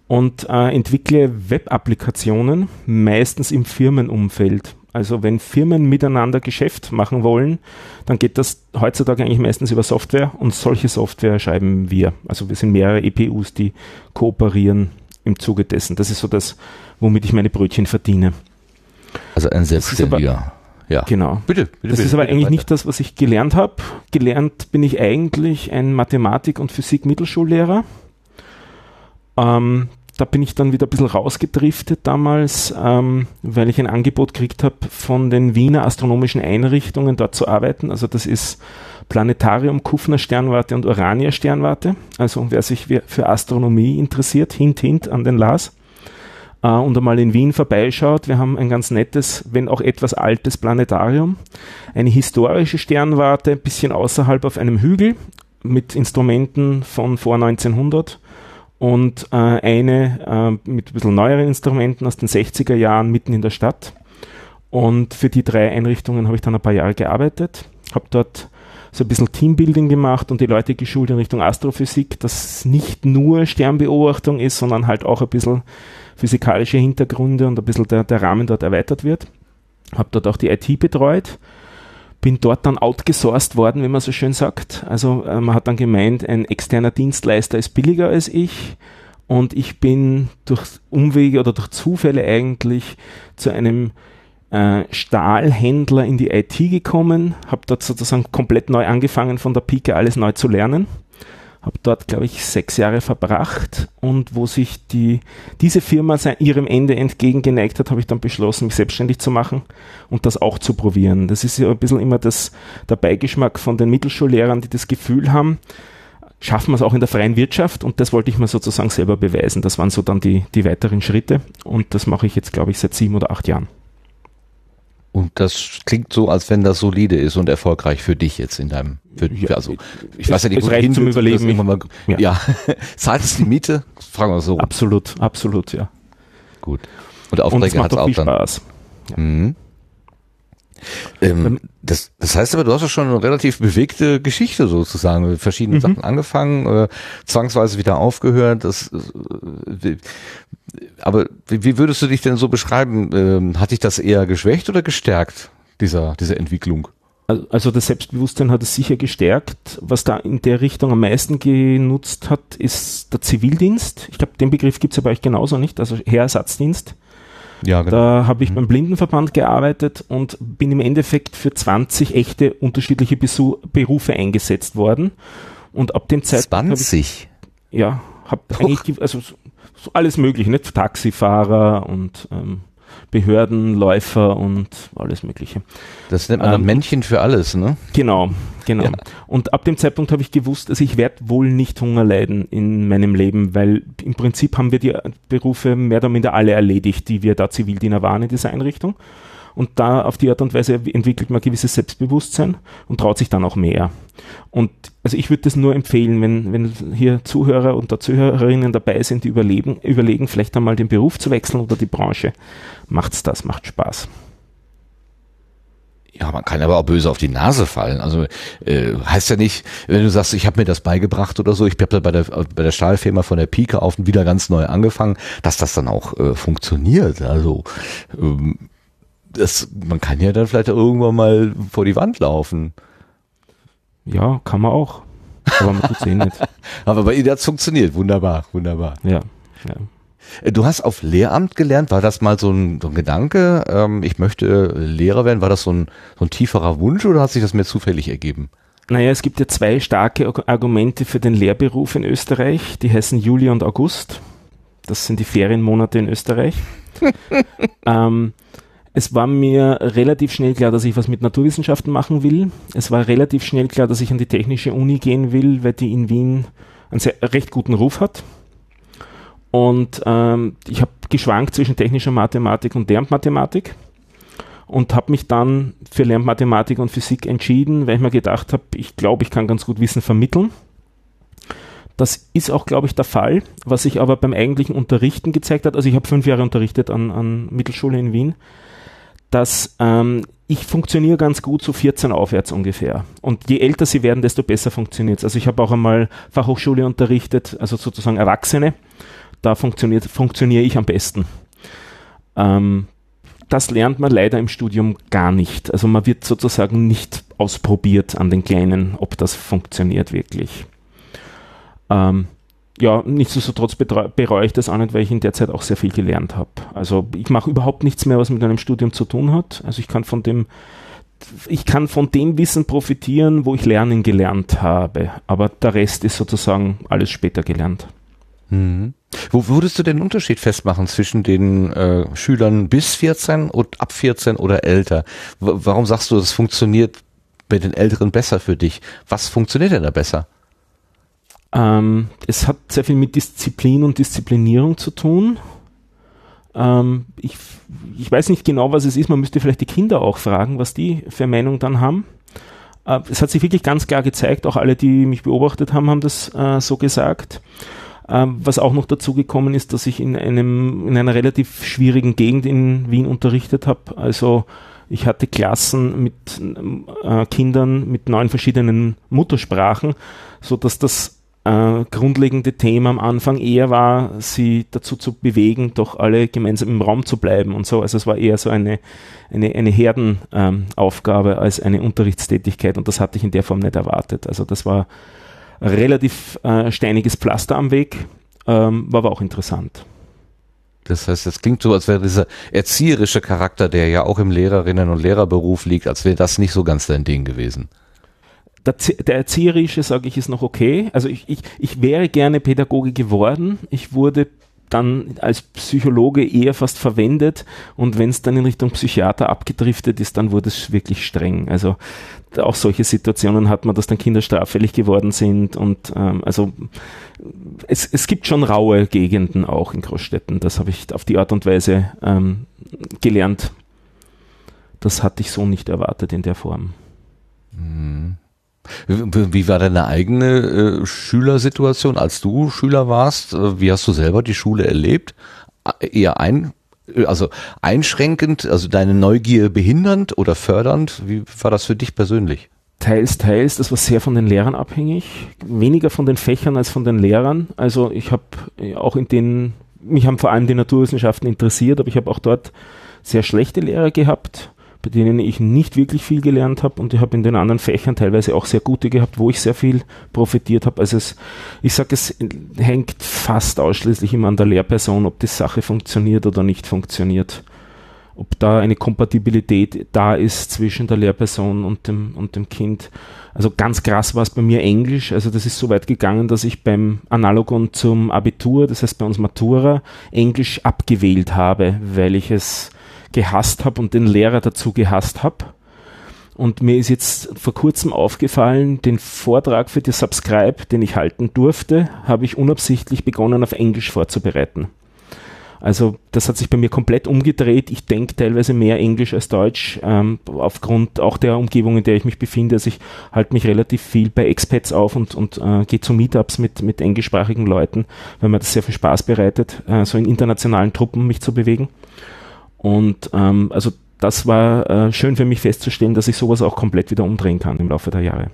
Und äh, entwickle Web-Applikationen, meistens im Firmenumfeld. Also wenn Firmen miteinander Geschäft machen wollen, dann geht das heutzutage eigentlich meistens über Software und solche Software schreiben wir. Also wir sind mehrere EPUs, die kooperieren im Zuge dessen. Das ist so das, womit ich meine Brötchen verdiene. also ein Selbstständiger. Ja. Genau. Bitte, bitte. Das bitte, ist aber bitte eigentlich weiter. nicht das, was ich gelernt habe. Gelernt bin ich eigentlich ein Mathematik- und Physik-Mittelschullehrer. Ähm, da bin ich dann wieder ein bisschen rausgedriftet damals, ähm, weil ich ein Angebot gekriegt habe von den Wiener Astronomischen Einrichtungen, dort zu arbeiten. Also das ist Planetarium, Kufner Sternwarte und Urania Sternwarte. Also wer sich für Astronomie interessiert, hint, hint an den Lars äh, und einmal in Wien vorbeischaut. Wir haben ein ganz nettes, wenn auch etwas altes Planetarium. Eine historische Sternwarte, ein bisschen außerhalb auf einem Hügel mit Instrumenten von vor 1900 und äh, eine äh, mit ein bisschen neueren Instrumenten aus den 60er Jahren mitten in der Stadt. Und für die drei Einrichtungen habe ich dann ein paar Jahre gearbeitet, habe dort so ein bisschen Teambuilding gemacht und die Leute geschult in Richtung Astrophysik, dass nicht nur Sternbeobachtung ist, sondern halt auch ein bisschen physikalische Hintergründe und ein bisschen der, der Rahmen dort erweitert wird. Habe dort auch die IT betreut, bin dort dann outgesourced worden, wie man so schön sagt. Also äh, man hat dann gemeint, ein externer Dienstleister ist billiger als ich und ich bin durch Umwege oder durch Zufälle eigentlich zu einem äh, Stahlhändler in die IT gekommen, habe dort sozusagen komplett neu angefangen von der Pike alles neu zu lernen habe dort, glaube ich, sechs Jahre verbracht und wo sich die, diese Firma ihrem Ende entgegengeneigt hat, habe ich dann beschlossen, mich selbstständig zu machen und das auch zu probieren. Das ist ja ein bisschen immer das, der Beigeschmack von den Mittelschullehrern, die das Gefühl haben, schaffen wir es auch in der freien Wirtschaft und das wollte ich mir sozusagen selber beweisen. Das waren so dann die, die weiteren Schritte und das mache ich jetzt, glaube ich, seit sieben oder acht Jahren. Und das klingt so, als wenn das solide ist und erfolgreich für dich jetzt in deinem, für, Ja, also, ich es- weiß ja nicht, es hin zum Überleben. Mal, Ja. ja. Zahlt es die Miete? Fragen wir so. Absolut, absolut, ja. Gut. Und es Aufträge hat auch auch viel dann. Spaß. Mhm. Ähm, das, das heißt aber, du hast ja schon eine relativ bewegte Geschichte sozusagen, mit verschiedenen Mhm. Sachen angefangen, äh, zwangsweise wieder aufgehört. Das, äh, aber wie, wie würdest du dich denn so beschreiben? Ähm, hat dich das eher geschwächt oder gestärkt, dieser, diese Entwicklung? Al- Also das Selbstbewusstsein hat es sicher gestärkt. Was da in der Richtung am meisten genutzt hat, ist der Zivildienst. Ich glaube, den Begriff gibt es ja bei euch genauso nicht, also Heerersatzdienst. Ja, genau. Da habe ich beim Blindenverband gearbeitet und bin im Endeffekt für 20 echte unterschiedliche Besu Berufe eingesetzt worden. Und ab dem Zeitpunkt habe ich 20. ja, habe eigentlich also so, alles mögliche, nicht Taxifahrer und ähm, Behördenläufer und alles mögliche. Das nennt man dann Ähm, Männchen für alles, ne? Genau, genau. Ja. Und ab dem Zeitpunkt habe ich gewusst, also ich werde wohl nicht Hunger leiden in meinem Leben, weil im Prinzip haben wir die Berufe mehr oder minder alle erledigt, die wir da Zivildiener waren in dieser Einrichtung. Und da auf die Art und Weise entwickelt man gewisses Selbstbewusstsein und traut sich dann auch mehr. Und also ich würde das nur empfehlen, wenn, wenn hier Zuhörer und Zuhörerinnen dabei sind, die überleben, überlegen, vielleicht einmal den Beruf zu wechseln oder die Branche. Macht's das, macht Spaß. Ja, man kann aber auch böse auf die Nase fallen. Also äh, heißt ja nicht, wenn du sagst, ich habe mir das beigebracht oder so, ich habe da bei der bei der Stahlfirma von der Pike auf und wieder ganz neu angefangen, dass das dann auch äh, funktioniert. Also ähm, das, man kann ja dann vielleicht irgendwann mal vor die Wand laufen. Ja, kann man auch. Aber man tut eh nicht. Aber bei Ihnen hat's funktioniert. Wunderbar, wunderbar. Ja. ja. Äh, Du hast auf Lehramt gelernt. War das mal so ein, so ein Gedanke? Ähm, ich möchte Lehrer werden. War das so ein, so ein tieferer Wunsch oder hat sich das mir zufällig ergeben? Naja, es gibt ja zwei starke Arg- Argumente für den Lehrberuf in Österreich. Die heißen Juli und August. Das sind die Ferienmonate in Österreich. ähm, es war mir relativ schnell klar, dass ich was mit Naturwissenschaften machen will. Es war relativ schnell klar, dass ich an die Technische Uni gehen will, weil die in Wien einen sehr, recht guten Ruf hat. Und ähm, ich habe geschwankt zwischen technischer Mathematik und Lernmathematik und habe mich dann für Lernmathematik und Physik entschieden, weil ich mir gedacht habe, ich glaube, ich kann ganz gut Wissen vermitteln. Das ist auch, glaube ich, der Fall, was sich aber beim eigentlichen Unterrichten gezeigt hat. Also ich habe fünf Jahre unterrichtet an, an Mittelschule in Wien, dass ähm, ich funktioniere ganz gut so 14 aufwärts ungefähr. Und je älter sie werden, desto besser funktioniert es. Also ich habe auch einmal Fachhochschule unterrichtet, also sozusagen Erwachsene. Da funktioniert, funktioniere ich am besten. Ähm, das lernt man leider im Studium gar nicht. Also man wird sozusagen nicht ausprobiert an den Kleinen, ob das funktioniert wirklich. Ähm, ja, nichtsdestotrotz bereue ich das auch nicht, weil ich in der Zeit auch sehr viel gelernt habe. Also ich mache überhaupt nichts mehr, was mit einem Studium zu tun hat. Also ich kann von dem, ich kann von dem Wissen profitieren, wo ich Lernen gelernt habe. Aber der Rest ist sozusagen alles später gelernt. Mhm. Wo würdest du den Unterschied festmachen zwischen den äh, Schülern bis 14 und ab 14 oder älter? W warum sagst du, das funktioniert bei den Älteren besser für dich? Was funktioniert denn da besser? Ähm, es hat sehr viel mit Disziplin und Disziplinierung zu tun. Ähm, ich, ich weiß nicht genau, was es ist. Man müsste vielleicht die Kinder auch fragen, was die für Meinung dann haben. Äh, es hat sich wirklich ganz klar gezeigt, auch alle, die mich beobachtet haben, haben das äh, so gesagt. Ähm, was auch noch dazu gekommen ist, dass ich in einem in einer relativ schwierigen Gegend in Wien unterrichtet habe. Also ich hatte Klassen mit äh, Kindern mit neun verschiedenen Muttersprachen, so dass das äh, grundlegende Thema am Anfang eher war, sie dazu zu bewegen, doch alle gemeinsam im Raum zu bleiben und so. Also es war eher so eine, eine, eine Herdenaufgabe ähm, als eine Unterrichtstätigkeit und das hatte ich in der Form nicht erwartet. Also das war relativ äh, steiniges Pflaster am Weg, ähm, war aber auch interessant. Das heißt, es klingt so, als wäre dieser erzieherische Charakter, der ja auch im Lehrerinnen- und Lehrerberuf liegt, als wäre das nicht so ganz dein Ding gewesen. Der, der erzieherische, sage ich, ist noch okay. Also ich, ich, ich wäre gerne Pädagoge geworden. Ich wurde dann als Psychologe eher fast verwendet und wenn es dann in Richtung Psychiater abgedriftet ist, dann wurde es wirklich streng. Also auch solche Situationen hat man, dass dann Kinder straffällig geworden sind und ähm, also es, es gibt schon raue Gegenden auch in Großstädten. Das habe ich auf die Art und Weise ähm, gelernt. Das hatte ich so nicht erwartet in der Form. Hm. Wie war deine eigene äh, Schülersituation, als du Schüler warst? Äh, Wie hast du selber die Schule erlebt? Äh, Eher ein, äh, also einschränkend, also deine Neugier behindernd oder fördernd? Wie war das für dich persönlich? Teils, teils. Das war sehr von den Lehrern abhängig. Weniger von den Fächern als von den Lehrern. Also ich habe auch in den, mich haben vor allem die Naturwissenschaften interessiert, aber ich habe auch dort sehr schlechte Lehrer gehabt, bei denen ich nicht wirklich viel gelernt habe und ich habe in den anderen Fächern teilweise auch sehr gute gehabt, wo ich sehr viel profitiert habe. Also es, ich sage, es hängt fast ausschließlich immer an der Lehrperson, ob die Sache funktioniert oder nicht funktioniert ob da eine Kompatibilität da ist zwischen der Lehrperson und dem, und dem Kind. Also ganz krass war es bei mir Englisch. Also das ist so weit gegangen, dass ich beim Analogon zum Abitur, das heißt bei uns Matura, Englisch abgewählt habe, weil ich es gehasst habe und den Lehrer dazu gehasst habe. Und mir ist jetzt vor kurzem aufgefallen, den Vortrag für die Subscribe, den ich halten durfte, habe ich unabsichtlich begonnen auf Englisch vorzubereiten. Also das hat sich bei mir komplett umgedreht. Ich denke teilweise mehr Englisch als Deutsch, ähm, aufgrund auch der Umgebung, in der ich mich befinde. Also ich halte mich relativ viel bei Expats auf und, und äh, gehe zu Meetups mit, mit englischsprachigen Leuten, weil mir das sehr viel Spaß bereitet, äh, so in internationalen Truppen mich zu bewegen. Und ähm, also das war äh, schön für mich festzustellen, dass ich sowas auch komplett wieder umdrehen kann im Laufe der Jahre.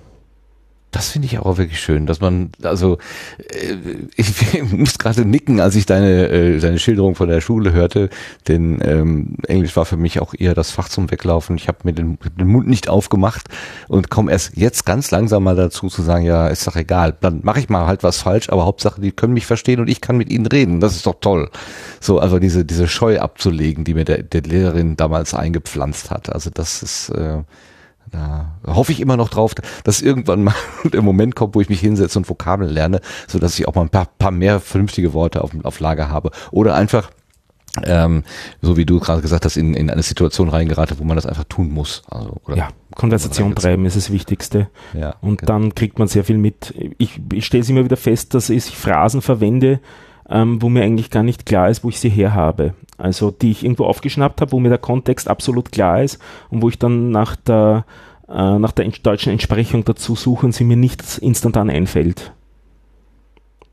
Das finde ich auch wirklich schön, dass man, also äh, ich muss gerade nicken, als ich deine, äh, deine Schilderung von der Schule hörte, denn ähm, Englisch war für mich auch eher das Fach zum Weglaufen. Ich habe mir den, den Mund nicht aufgemacht und komme erst jetzt ganz langsam mal dazu zu sagen, ja, ist doch egal, dann mache ich mal halt was falsch, aber Hauptsache, die können mich verstehen und ich kann mit ihnen reden. Das ist doch toll. So, also diese, diese Scheu abzulegen, die mir der, der Lehrerin damals eingepflanzt hat. Also das ist äh, da hoffe ich immer noch drauf, dass irgendwann mal der Moment kommt, wo ich mich hinsetze und Vokabeln lerne, so dass ich auch mal ein paar, paar mehr vernünftige Worte auf, auf Lager habe. Oder einfach, ähm, so wie du gerade gesagt hast, in, in eine Situation reingerate, wo man das einfach tun muss. Also, oder ja, Konversation treiben ist das Wichtigste. Ja, und genau. dann kriegt man sehr viel mit. Ich, ich stelle es immer wieder fest, dass ich Phrasen verwende, ähm, wo mir eigentlich gar nicht klar ist, wo ich sie her habe. Also die ich irgendwo aufgeschnappt habe, wo mir der Kontext absolut klar ist und wo ich dann nach der, äh, nach der deutschen Entsprechung dazu suche und sie mir nicht instantan einfällt.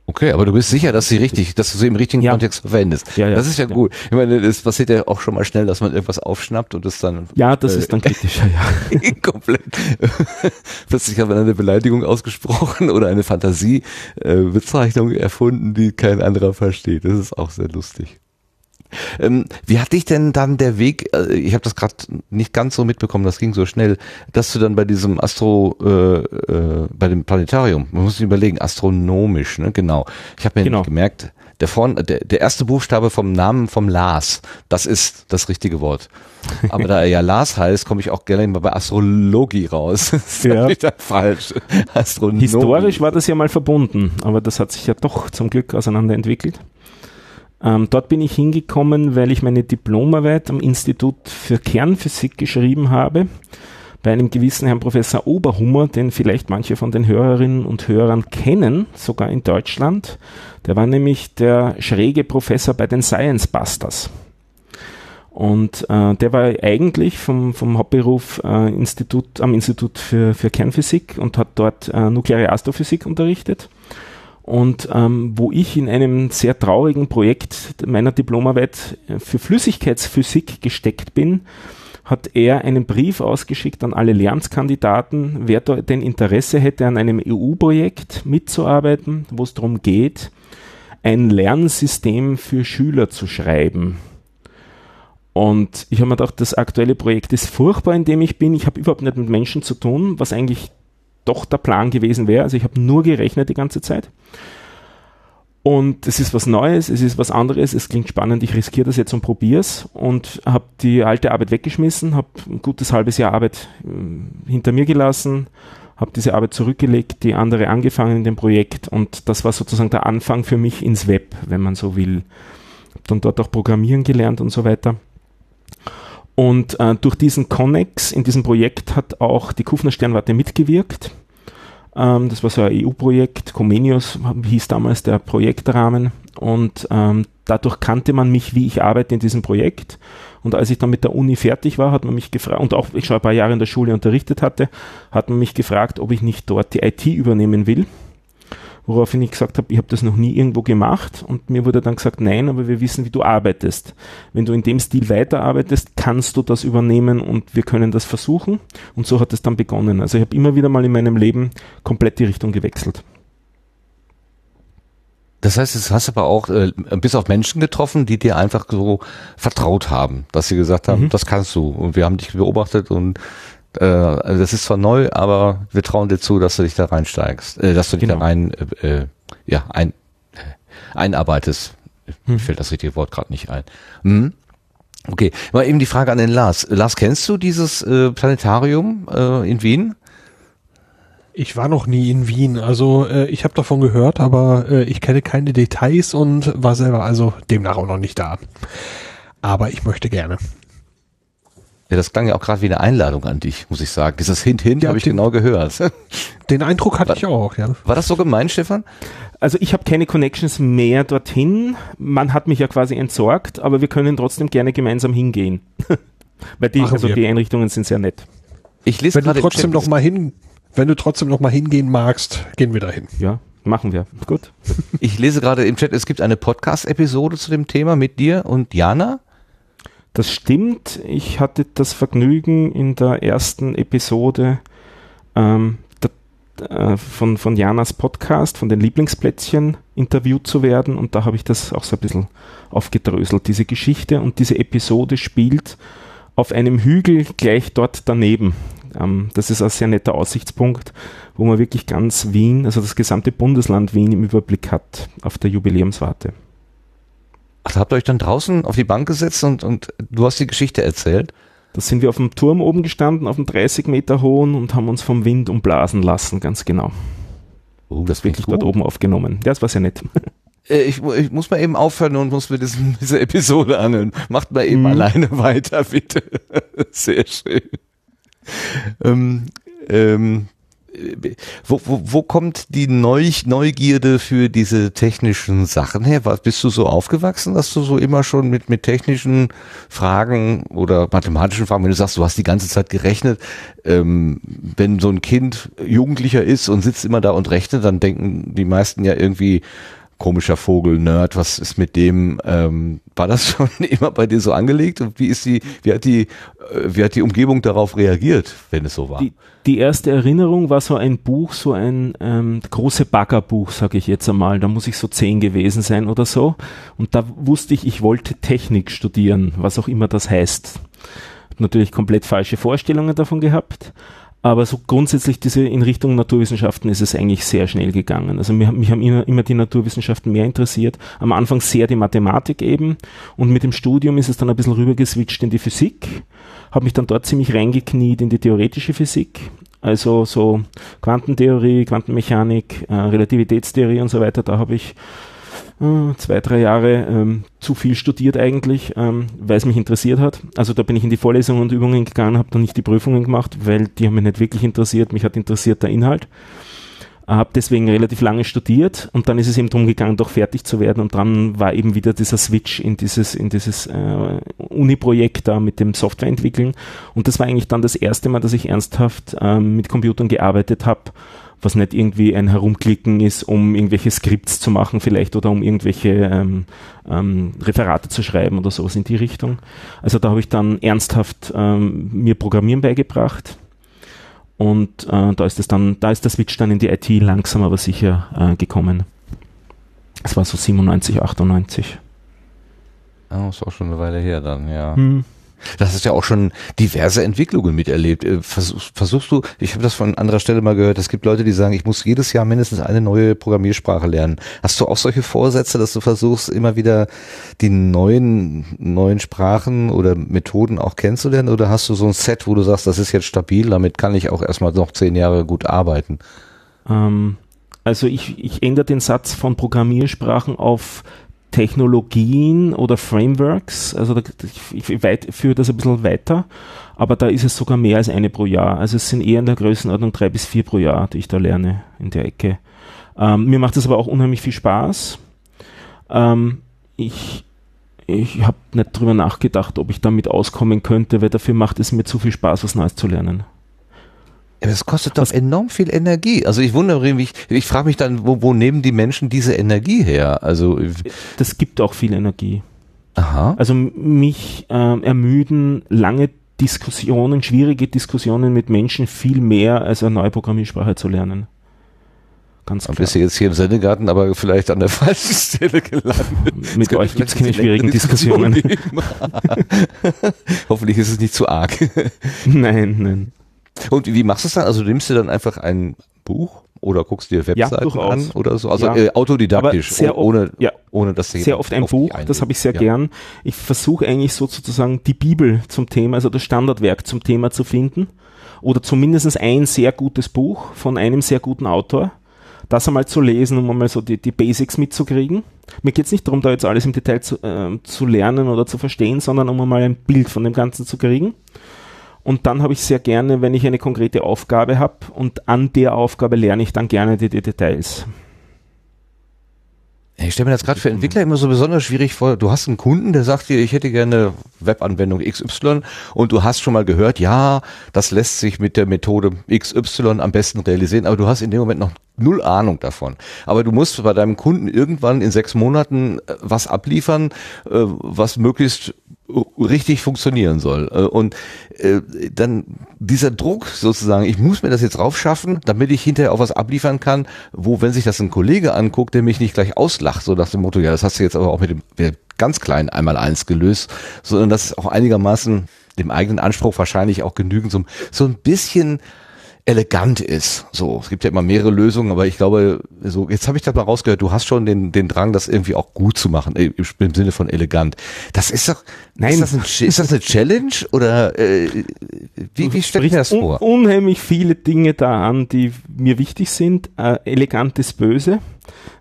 Okay, aber du bist sicher, dass sie richtig, dass du sie im richtigen ja. Kontext verwendest. Ja, ja, das ist ja, ja, gut. Ich meine, es passiert ja auch schon mal schnell, dass man irgendwas aufschnappt und es dann. Ja, das äh, ist dann kritischer, ja. komplett. Plötzlich hat man eine Beleidigung ausgesprochen oder eine Fantasiebezeichnung äh, erfunden, die kein anderer versteht. Das ist auch sehr lustig. Ähm, wie hat dich denn dann der Weg, äh, ich habe das gerade nicht ganz so mitbekommen, das ging so schnell, dass du dann bei diesem Astro, äh, äh, bei dem Planetarium, man muss sich überlegen, astronomisch, ne? Genau. Ich habe mir genau. gemerkt, der, vorn, der, der erste Buchstabe vom Namen vom Lars, das ist das richtige Wort. Aber da er ja Lars heißt, komme ich auch gerne mal bei Astrologie raus. Das ist ja. falsch. Astronomie. Historisch war das ja mal verbunden, aber das hat sich ja doch zum Glück auseinanderentwickelt. Ähm, dort bin ich hingekommen, weil ich meine Diplomarbeit am Institut für Kernphysik geschrieben habe, bei einem gewissen Herrn Professor Oberhummer, den vielleicht manche von den Hörerinnen und Hörern kennen, sogar in Deutschland. Der war nämlich der schräge Professor bei den Science Busters. Und äh, der war eigentlich vom, vom Hauptberuf äh, Institut, am Institut für, für Kernphysik und hat dort äh, nukleare Astrophysik unterrichtet und ähm, wo ich in einem sehr traurigen Projekt meiner Diplomarbeit für Flüssigkeitsphysik gesteckt bin, hat er einen Brief ausgeschickt an alle Lernkandidaten, wer denn Interesse hätte, an einem EU-Projekt mitzuarbeiten, wo es darum geht, ein Lernsystem für Schüler zu schreiben. Und ich habe mir gedacht, das aktuelle Projekt ist furchtbar, in dem ich bin. Ich habe überhaupt nicht mit Menschen zu tun, was eigentlich doch der Plan gewesen wäre. Also ich habe nur gerechnet die ganze Zeit. Und es ist was Neues, es ist was anderes, es klingt spannend, ich riskiere das jetzt und probiere es und habe die alte Arbeit weggeschmissen, habe ein gutes halbes Jahr Arbeit äh, hinter mir gelassen, habe diese Arbeit zurückgelegt, die andere angefangen in dem Projekt und das war sozusagen der Anfang für mich ins Web, wenn man so will. Habe dann dort auch Programmieren gelernt und so weiter. Und äh, durch diesen Connex in diesem Projekt hat auch die Kufner Sternwarte mitgewirkt. Ähm, das war so ein EU-Projekt. Comenius hieß damals der Projektrahmen. Und ähm, dadurch kannte man mich, wie ich arbeite in diesem Projekt. Und als ich dann mit der Uni fertig war, hat man mich gefragt, und auch ich schon ein paar Jahre in der Schule unterrichtet hatte, hat man mich gefragt, ob ich nicht dort die IT übernehmen will woraufhin ich gesagt habe, ich habe das noch nie irgendwo gemacht und mir wurde dann gesagt, nein, aber wir wissen, wie du arbeitest. Wenn du in dem Stil weiterarbeitest, kannst du das übernehmen und wir können das versuchen und so hat es dann begonnen. Also ich habe immer wieder mal in meinem Leben komplett die Richtung gewechselt. Das heißt, es hast aber auch äh, bis auf Menschen getroffen, die dir einfach so vertraut haben, dass sie gesagt haben, mhm. das kannst du. Und wir haben dich beobachtet und äh, also das ist zwar neu, aber wir trauen dir zu, dass du dich da reinsteigst, äh, dass du dich genau. da rein, äh, äh, ja, ein, äh, einarbeitest. Hm. Mir fällt das richtige Wort gerade nicht ein. Hm? Okay, mal eben die Frage an den Lars. Lars, kennst du dieses äh, Planetarium äh, in Wien? Ich war noch nie in Wien, also äh, ich habe davon gehört, aber äh, ich kenne keine Details und war selber also demnach auch noch nicht da. Aber ich möchte gerne. Ja, das klang ja auch gerade wie eine Einladung an dich, muss ich sagen. Dieses Hint-Hint ja, habe ich genau gehört. Den Eindruck hatte war, ich auch, ja. War das so gemein, Stefan? Also ich habe keine Connections mehr dorthin. Man hat mich ja quasi entsorgt, aber wir können trotzdem gerne gemeinsam hingehen. Weil die, also die Einrichtungen sind sehr nett. Ich lese wenn du trotzdem noch mal hin, wenn du trotzdem noch mal hingehen magst, gehen wir dahin. Ja, machen wir. Gut. Ich lese gerade im Chat, es gibt eine Podcast-Episode zu dem Thema mit dir und Jana. Das stimmt. Ich hatte das Vergnügen in der ersten Episode ähm, der, äh, von, von Janas Podcast, von den Lieblingsplätzchen, interviewt zu werden. Und da habe ich das auch so ein bisschen aufgedröselt, diese Geschichte. Und diese Episode spielt auf einem Hügel gleich dort daneben. Ähm, das ist ein sehr netter Aussichtspunkt, wo man wirklich ganz Wien, also das gesamte Bundesland Wien im Überblick hat auf der Jubiläumswarte. Ach, habt ihr euch dann draußen auf die Bank gesetzt und, und du hast die Geschichte erzählt? Da sind wir auf dem Turm oben gestanden, auf dem 30 Meter hohen und haben uns vom Wind umblasen lassen, ganz genau. Oh, das Wirklich dort oben aufgenommen. Das war sehr nett. Äh, Ich, ich muss mal eben aufhören und muss mir diesen, diese Episode anhören. Macht mal eben Mhm. alleine weiter, bitte. Sehr schön. Ähm, ähm, äh, wo, wo, wo kommt die Neu Neugierde für diese technischen Sachen her? Was, bist du so aufgewachsen, dass du so immer schon mit, mit technischen Fragen oder mathematischen Fragen, wenn du sagst, du hast die ganze Zeit gerechnet, ähm, wenn so ein Kind Jugendlicher ist und sitzt immer da und rechnet, dann denken die meisten ja irgendwie, komischer Vogel, Nerd, was ist mit dem? Ähm, war das schon immer bei dir so angelegt? Und wie ist die, wie hat die, äh, wie hat die Umgebung darauf reagiert, wenn es so war? Die, die erste Erinnerung war so ein Buch, so ein ähm, große Baggerbuch, sage ich jetzt einmal. Da muss ich so zehn gewesen sein oder so. Und da wusste ich, ich wollte Technik studieren, was auch immer das heißt. Natürlich komplett falsche Vorstellungen davon gehabt. Aber so grundsätzlich diese in Richtung Naturwissenschaften ist es eigentlich sehr schnell gegangen. Also mich, haben immer, immer die Naturwissenschaften mehr interessiert. Am Anfang sehr die Mathematik eben. Und mit dem Studium ist es dann ein bisschen rübergeswitcht in die Physik. Habe mich dann dort ziemlich reingekniet in die theoretische Physik. Also so Quantentheorie, Quantenmechanik, äh, Relativitätstheorie und so weiter. Da habe ich äh, zwei, drei Jahre ähm, zu viel studiert eigentlich, ähm, weil es mich interessiert hat. Also da bin ich in die Vorlesungen und Übungen gegangen, habe dann nicht die Prüfungen gemacht, weil die haben mich nicht wirklich interessiert. Mich hat interessiert der Inhalt. Habe deswegen relativ lange studiert und dann ist es eben darum gegangen, doch fertig zu werden und dann war eben wieder dieser Switch in dieses, in dieses äh, Uni-Projekt da mit dem Softwareentwickeln und das war eigentlich dann das erste Mal, dass ich ernsthaft ähm, mit Computern gearbeitet habe, was nicht irgendwie ein Herumklicken ist, um irgendwelche Skripts zu machen vielleicht oder um irgendwelche ähm, ähm, Referate zu schreiben oder sowas in die Richtung. Also da habe ich dann ernsthaft ähm, mir Programmieren beigebracht und äh, da ist es dann, da ist der Switch dann in die IT langsam aber sicher äh, gekommen. Es war so 97, 98. Oh, ist auch schon eine Weile her dann, ja. Hm. Das ist ja auch schon diverse Entwicklungen miterlebt. Äh, Versuch, versuchst du, ich habe das von anderer Stelle mal gehört, es gibt Leute, die sagen, ich muss jedes Jahr mindestens eine neue Programmiersprache lernen. Hast du auch solche Vorsätze, dass du versuchst, immer wieder die neuen, neuen Sprachen oder Methoden auch kennenzulernen? Oder hast du so ein Set, wo du sagst, das ist jetzt stabil, damit kann ich auch erstmal noch zehn Jahre gut arbeiten? Ähm, also ich, ich ändere den Satz von Programmiersprachen auf Technologien oder Frameworks. Also da, ich, ich weit, führe das ein bisschen weiter, aber da ist es sogar mehr als eine pro Jahr. Also es sind eher in der Größenordnung drei bis vier pro Jahr, die ich da lerne in der Ecke. Ähm, mir macht das aber auch unheimlich viel Spaß. Ähm, ich ich habe nicht drüber nachgedacht, ob ich damit auskommen könnte, weil dafür macht es mir zu viel Spaß, was Neues zu lernen. Das kostet doch enorm viel Energie. Also ich wundere mich, ich, frage mich dann, wo, wo nehmen die Menschen diese Energie her? Also, Das gibt auch viel Energie. aha. Also mich ähm, ermüden lange Diskussionen, schwierige Diskussionen mit Menschen viel mehr als eine neue Programmiersprache zu lernen. Ganz Dann klar. bist du jetzt hier im Sendegarten, aber vielleicht an der falschen Stelle gelandet. Mit euch gibt es keine eine schwierigen Diskussionen. Hoffentlich ist es nicht zu arg. nein, nein. Und wie machst du es dann? Also nimmst du dann einfach ein Buch oder guckst dir Webseiten durchaus. an oder so? Also Ja. äh, autodidaktisch, sehr oh- ohne, Ja, ohne dass sehr oft ein Buch, das habe ich sehr Ja. gern. Ich versuche eigentlich so sozusagen die Bibel zum Thema, also das Standardwerk zum Thema zu finden. Oder zumindest ein sehr gutes Buch von einem sehr guten Autor. Das einmal zu lesen, um einmal so die, die Basics mitzukriegen. Mir geht es nicht darum, da jetzt alles im Detail zu, ähm, zu lernen oder zu verstehen, sondern um einmal ein Bild von dem Ganzen zu kriegen. Und dann habe ich sehr gerne, wenn ich eine konkrete Aufgabe habe und an der Aufgabe lerne ich dann gerne die, die Details. Ich stelle mir das gerade für Entwickler immer so besonders schwierig vor. Du hast einen Kunden, der sagt dir, ich hätte gerne Webanwendung XY und du hast schon mal gehört, ja, das lässt sich mit der Methode XY am besten realisieren, aber du hast in dem Moment noch null Ahnung davon. Aber du musst bei deinem Kunden irgendwann in sechs Monaten äh, was abliefern, äh, was möglichst richtig funktionieren soll. Äh, und äh, dann dieser Druck sozusagen, ich muss mir das jetzt raufschaffen, damit ich hinterher auch was abliefern kann, wo, wenn sich das ein Kollege anguckt, der mich nicht gleich auslacht, so nach dem Motto, ja, das hast du jetzt aber auch mit dem ganz kleinen einmal eins gelöst, sondern das auch einigermaßen dem eigenen Anspruch wahrscheinlich auch genügend so, so ein bisschen elegant ist. So, es gibt ja immer mehrere Lösungen, aber ich glaube, so jetzt habe ich das mal rausgehört. Du hast schon den den Drang, das irgendwie auch gut zu machen äh, im Sinne von elegant. Das ist doch, Nein, ist das, ein, ist das eine Challenge oder äh, wie, wie stellt mir das vor? Un unheimlich viele Dinge da an, die mir wichtig sind. Äh, elegant ist böse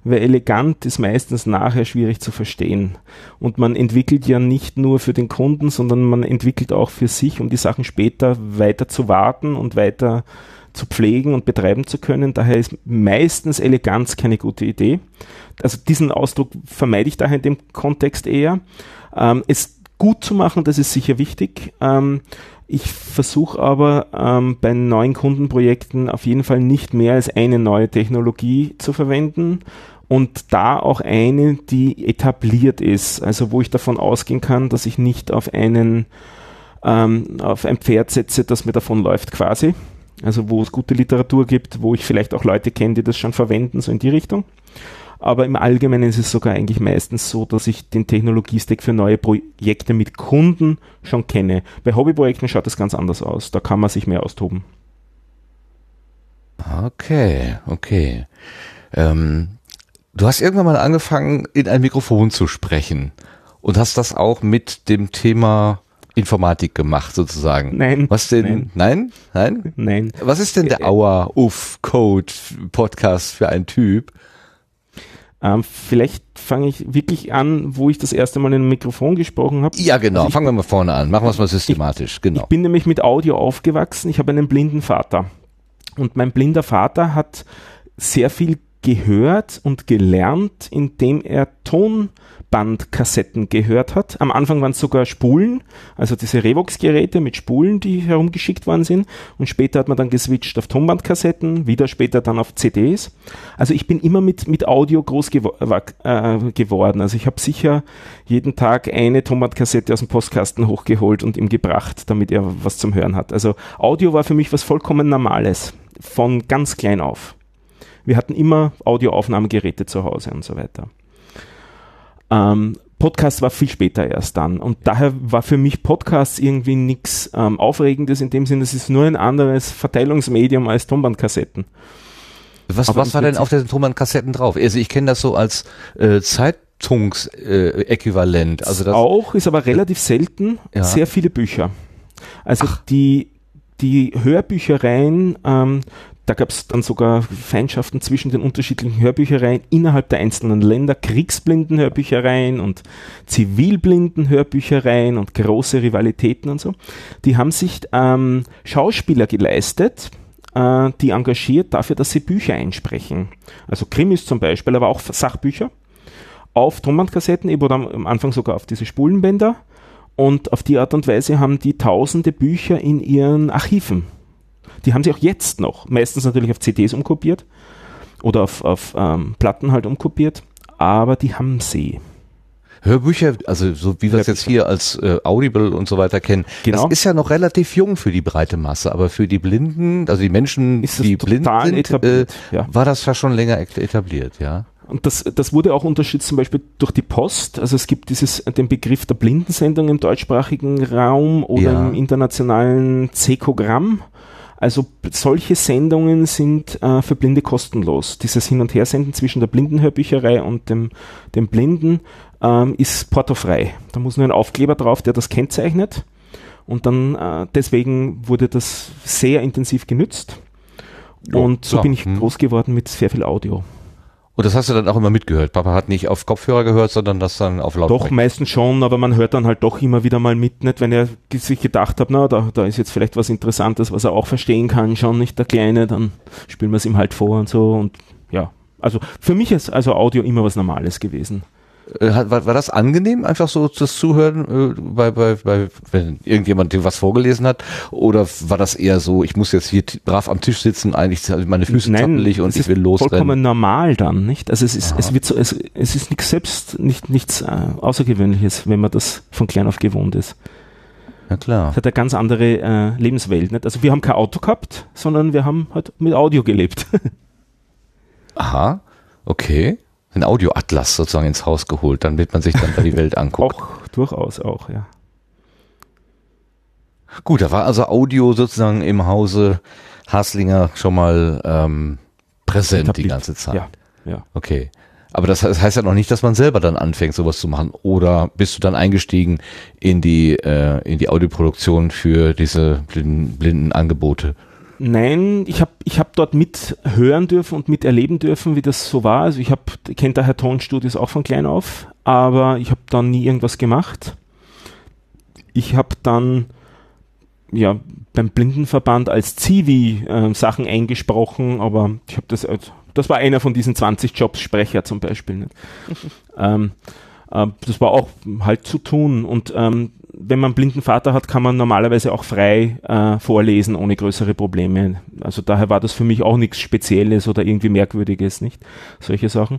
weil elegant ist meistens nachher schwierig zu verstehen. Und man entwickelt ja nicht nur für den Kunden, sondern man entwickelt auch für sich, um die Sachen später weiter zu warten und weiter zu pflegen und betreiben zu können. Daher ist meistens Eleganz keine gute Idee. Also diesen Ausdruck vermeide ich daher in dem Kontext eher. Ähm, es gut zu machen, das ist sicher wichtig. Ähm, ich versuche aber ähm, bei neuen Kundenprojekten auf jeden Fall nicht mehr als eine neue Technologie zu verwenden und da auch eine, die etabliert ist, also wo ich davon ausgehen kann, dass ich nicht auf einen ähm, auf ein Pferd setze, das mir davon läuft quasi. Also wo es gute Literatur gibt, wo ich vielleicht auch Leute kenne, die das schon verwenden, so in die Richtung. Aber im Allgemeinen ist es sogar eigentlich meistens so, dass ich den Technologiestack für neue Projekte mit Kunden schon kenne. Bei Hobbyprojekten schaut das ganz anders aus. Da kann man sich mehr austoben. Okay, okay. Ähm, du hast irgendwann mal angefangen, in ein Mikrofon zu sprechen und hast das auch mit dem Thema Informatik gemacht, sozusagen. Nein. Was denn? Nein? Nein? Nein. Was ist denn der Äh, Auer Uff Code Podcast für ein Typ? Ähm, vielleicht fange ich wirklich an, wo ich das erste Mal in einem Mikrofon gesprochen habe. Ja, genau. Also ich- Fangen wir mal vorne an. Machen wir es mal systematisch. genau. Ich bin nämlich mit Audio aufgewachsen. Ich habe einen blinden Vater. Und mein blinder Vater hat sehr viel gehört und gelernt, indem er Tonbandkassetten gehört hat. Am Anfang waren es sogar Spulen, also diese Revox-Geräte mit Spulen, die herumgeschickt worden sind. Und später hat man dann geswitcht auf Tonbandkassetten, wieder später dann auf CDs. Also ich bin immer mit, mit Audio groß gewo äh, geworden. Also ich habe sicher jeden Tag eine Tonbandkassette aus dem Postkasten hochgeholt und ihm gebracht, damit er was zum Hören hat. Also Audio war für mich was vollkommen Normales, von ganz klein auf. Wir hatten immer Audioaufnahmegeräte zu Hause und so weiter. Ähm, Podcast war viel später erst dann. Und daher war für mich Podcast irgendwie nichts ähm, Aufregendes in dem Sinne, es ist nur ein anderes Verteilungsmedium als Tonbandkassetten. Was, was war denn auf den Thomann-Kassetten drauf? Also ich kenne das so als äh, Zeitungsäquivalent. Äh, also das, auch, ist aber relativ selten, Ja. sehr viele Bücher. Also die, die Hörbüchereien, ähm, da gab es dann sogar Feindschaften zwischen den unterschiedlichen Hörbüchereien innerhalb der einzelnen Länder, Kriegsblindenhörbüchereien und Zivilblindenhörbüchereien und große Rivalitäten und so. Die haben sich ähm, Schauspieler geleistet, äh, die engagiert dafür, dass sie Bücher einsprechen. Also Krimis zum Beispiel, aber auch Sachbücher auf Tonbandkassetten, eben oder am Anfang sogar auf diese Spulenbänder. Und auf die Art und Weise haben die tausende Bücher in ihren Archiven. Die haben sie auch jetzt noch. Meistens natürlich auf CDs umkopiert oder auf, auf ähm, Platten halt umkopiert. Aber die haben sie. Hörbücher, also so wie wir es jetzt hier als äh, Audible und so weiter kennen, Genau. das ist ja noch relativ jung für die breite Masse, aber für die Blinden, also die Menschen, die blind sind, äh, etabliert, ja. war das ja schon länger et- etabliert, ja. Und das, das wurde auch unterstützt zum Beispiel durch die Post. Also es gibt dieses, den Begriff der Blindensendung im deutschsprachigen Raum oder Ja. im internationalen Cekogramm. Also solche Sendungen sind äh, für Blinde kostenlos. Dieses Hin- und Hersenden zwischen der Blindenhörbücherei und dem, dem Blinden ähm, ist portofrei. Da muss nur ein Aufkleber drauf, der das kennzeichnet. Und dann äh, deswegen wurde das sehr intensiv genützt. Und so ja, bin ich hm. groß geworden mit sehr viel Audio. Und das hast du dann auch immer mitgehört. Papa hat nicht auf Kopfhörer gehört, sondern das dann auf Doch, Lautsprecher. meistens schon, aber man hört dann halt doch immer wieder mal mit, nicht? Wenn er sich gedacht hat, na, da, da ist jetzt vielleicht was Interessantes, was er auch verstehen kann, schon nicht der Kleine, dann spielen wir es ihm halt vor und so und ja. Also für mich ist also Audio immer was Normales gewesen. Äh, War, war das angenehm, einfach so das Zuhören, äh, bei, bei, bei, wenn irgendjemand dir was vorgelesen hat? Oder war das eher so, ich muss jetzt hier brav am Tisch sitzen, eigentlich meine Füße zappelig und ich will losrennen? vollkommen normal dann, nicht? Also es ist, Aha. es wird so, es, es ist nichts selbst, nicht, nichts äh, Außergewöhnliches, wenn man das von klein auf gewohnt ist. Ja klar. Es hat eine ganz andere äh, Lebenswelt, nicht? Also wir haben kein Auto gehabt, sondern wir haben halt mit Audio gelebt. Aha, okay. Ein Audioatlas sozusagen ins Haus geholt, dann wird man sich dann da die Welt angucken. auch, durchaus auch, ja. Gut, da war also Audio sozusagen im Hause Haslinger schon mal ähm, präsent die Etabliert. ganze Zeit. Ja, ja. Okay. Aber das, das heißt ja noch nicht, dass man selber dann anfängt, sowas zu machen. Oder bist du dann eingestiegen in die, äh, in die Audioproduktion für diese blinden, blinden Angebote? Nein, ich habe ich hab dort mithören dürfen und miterleben dürfen, wie das so war. Also ich habe kennt daher Tonstudios auch von klein auf, aber ich habe dann nie irgendwas gemacht. Ich habe dann ja beim Blindenverband als Zivi äh, Sachen eingesprochen, aber ich habe das als- das war einer von diesen 20 Jobs Sprecher zum Beispiel. Nicht? ähm, äh, das war auch halt zu tun und ähm, wenn man einen blinden Vater hat, kann man normalerweise auch frei äh, vorlesen ohne größere Probleme. Also daher war das für mich auch nichts Spezielles oder irgendwie Merkwürdiges, nicht? Solche Sachen.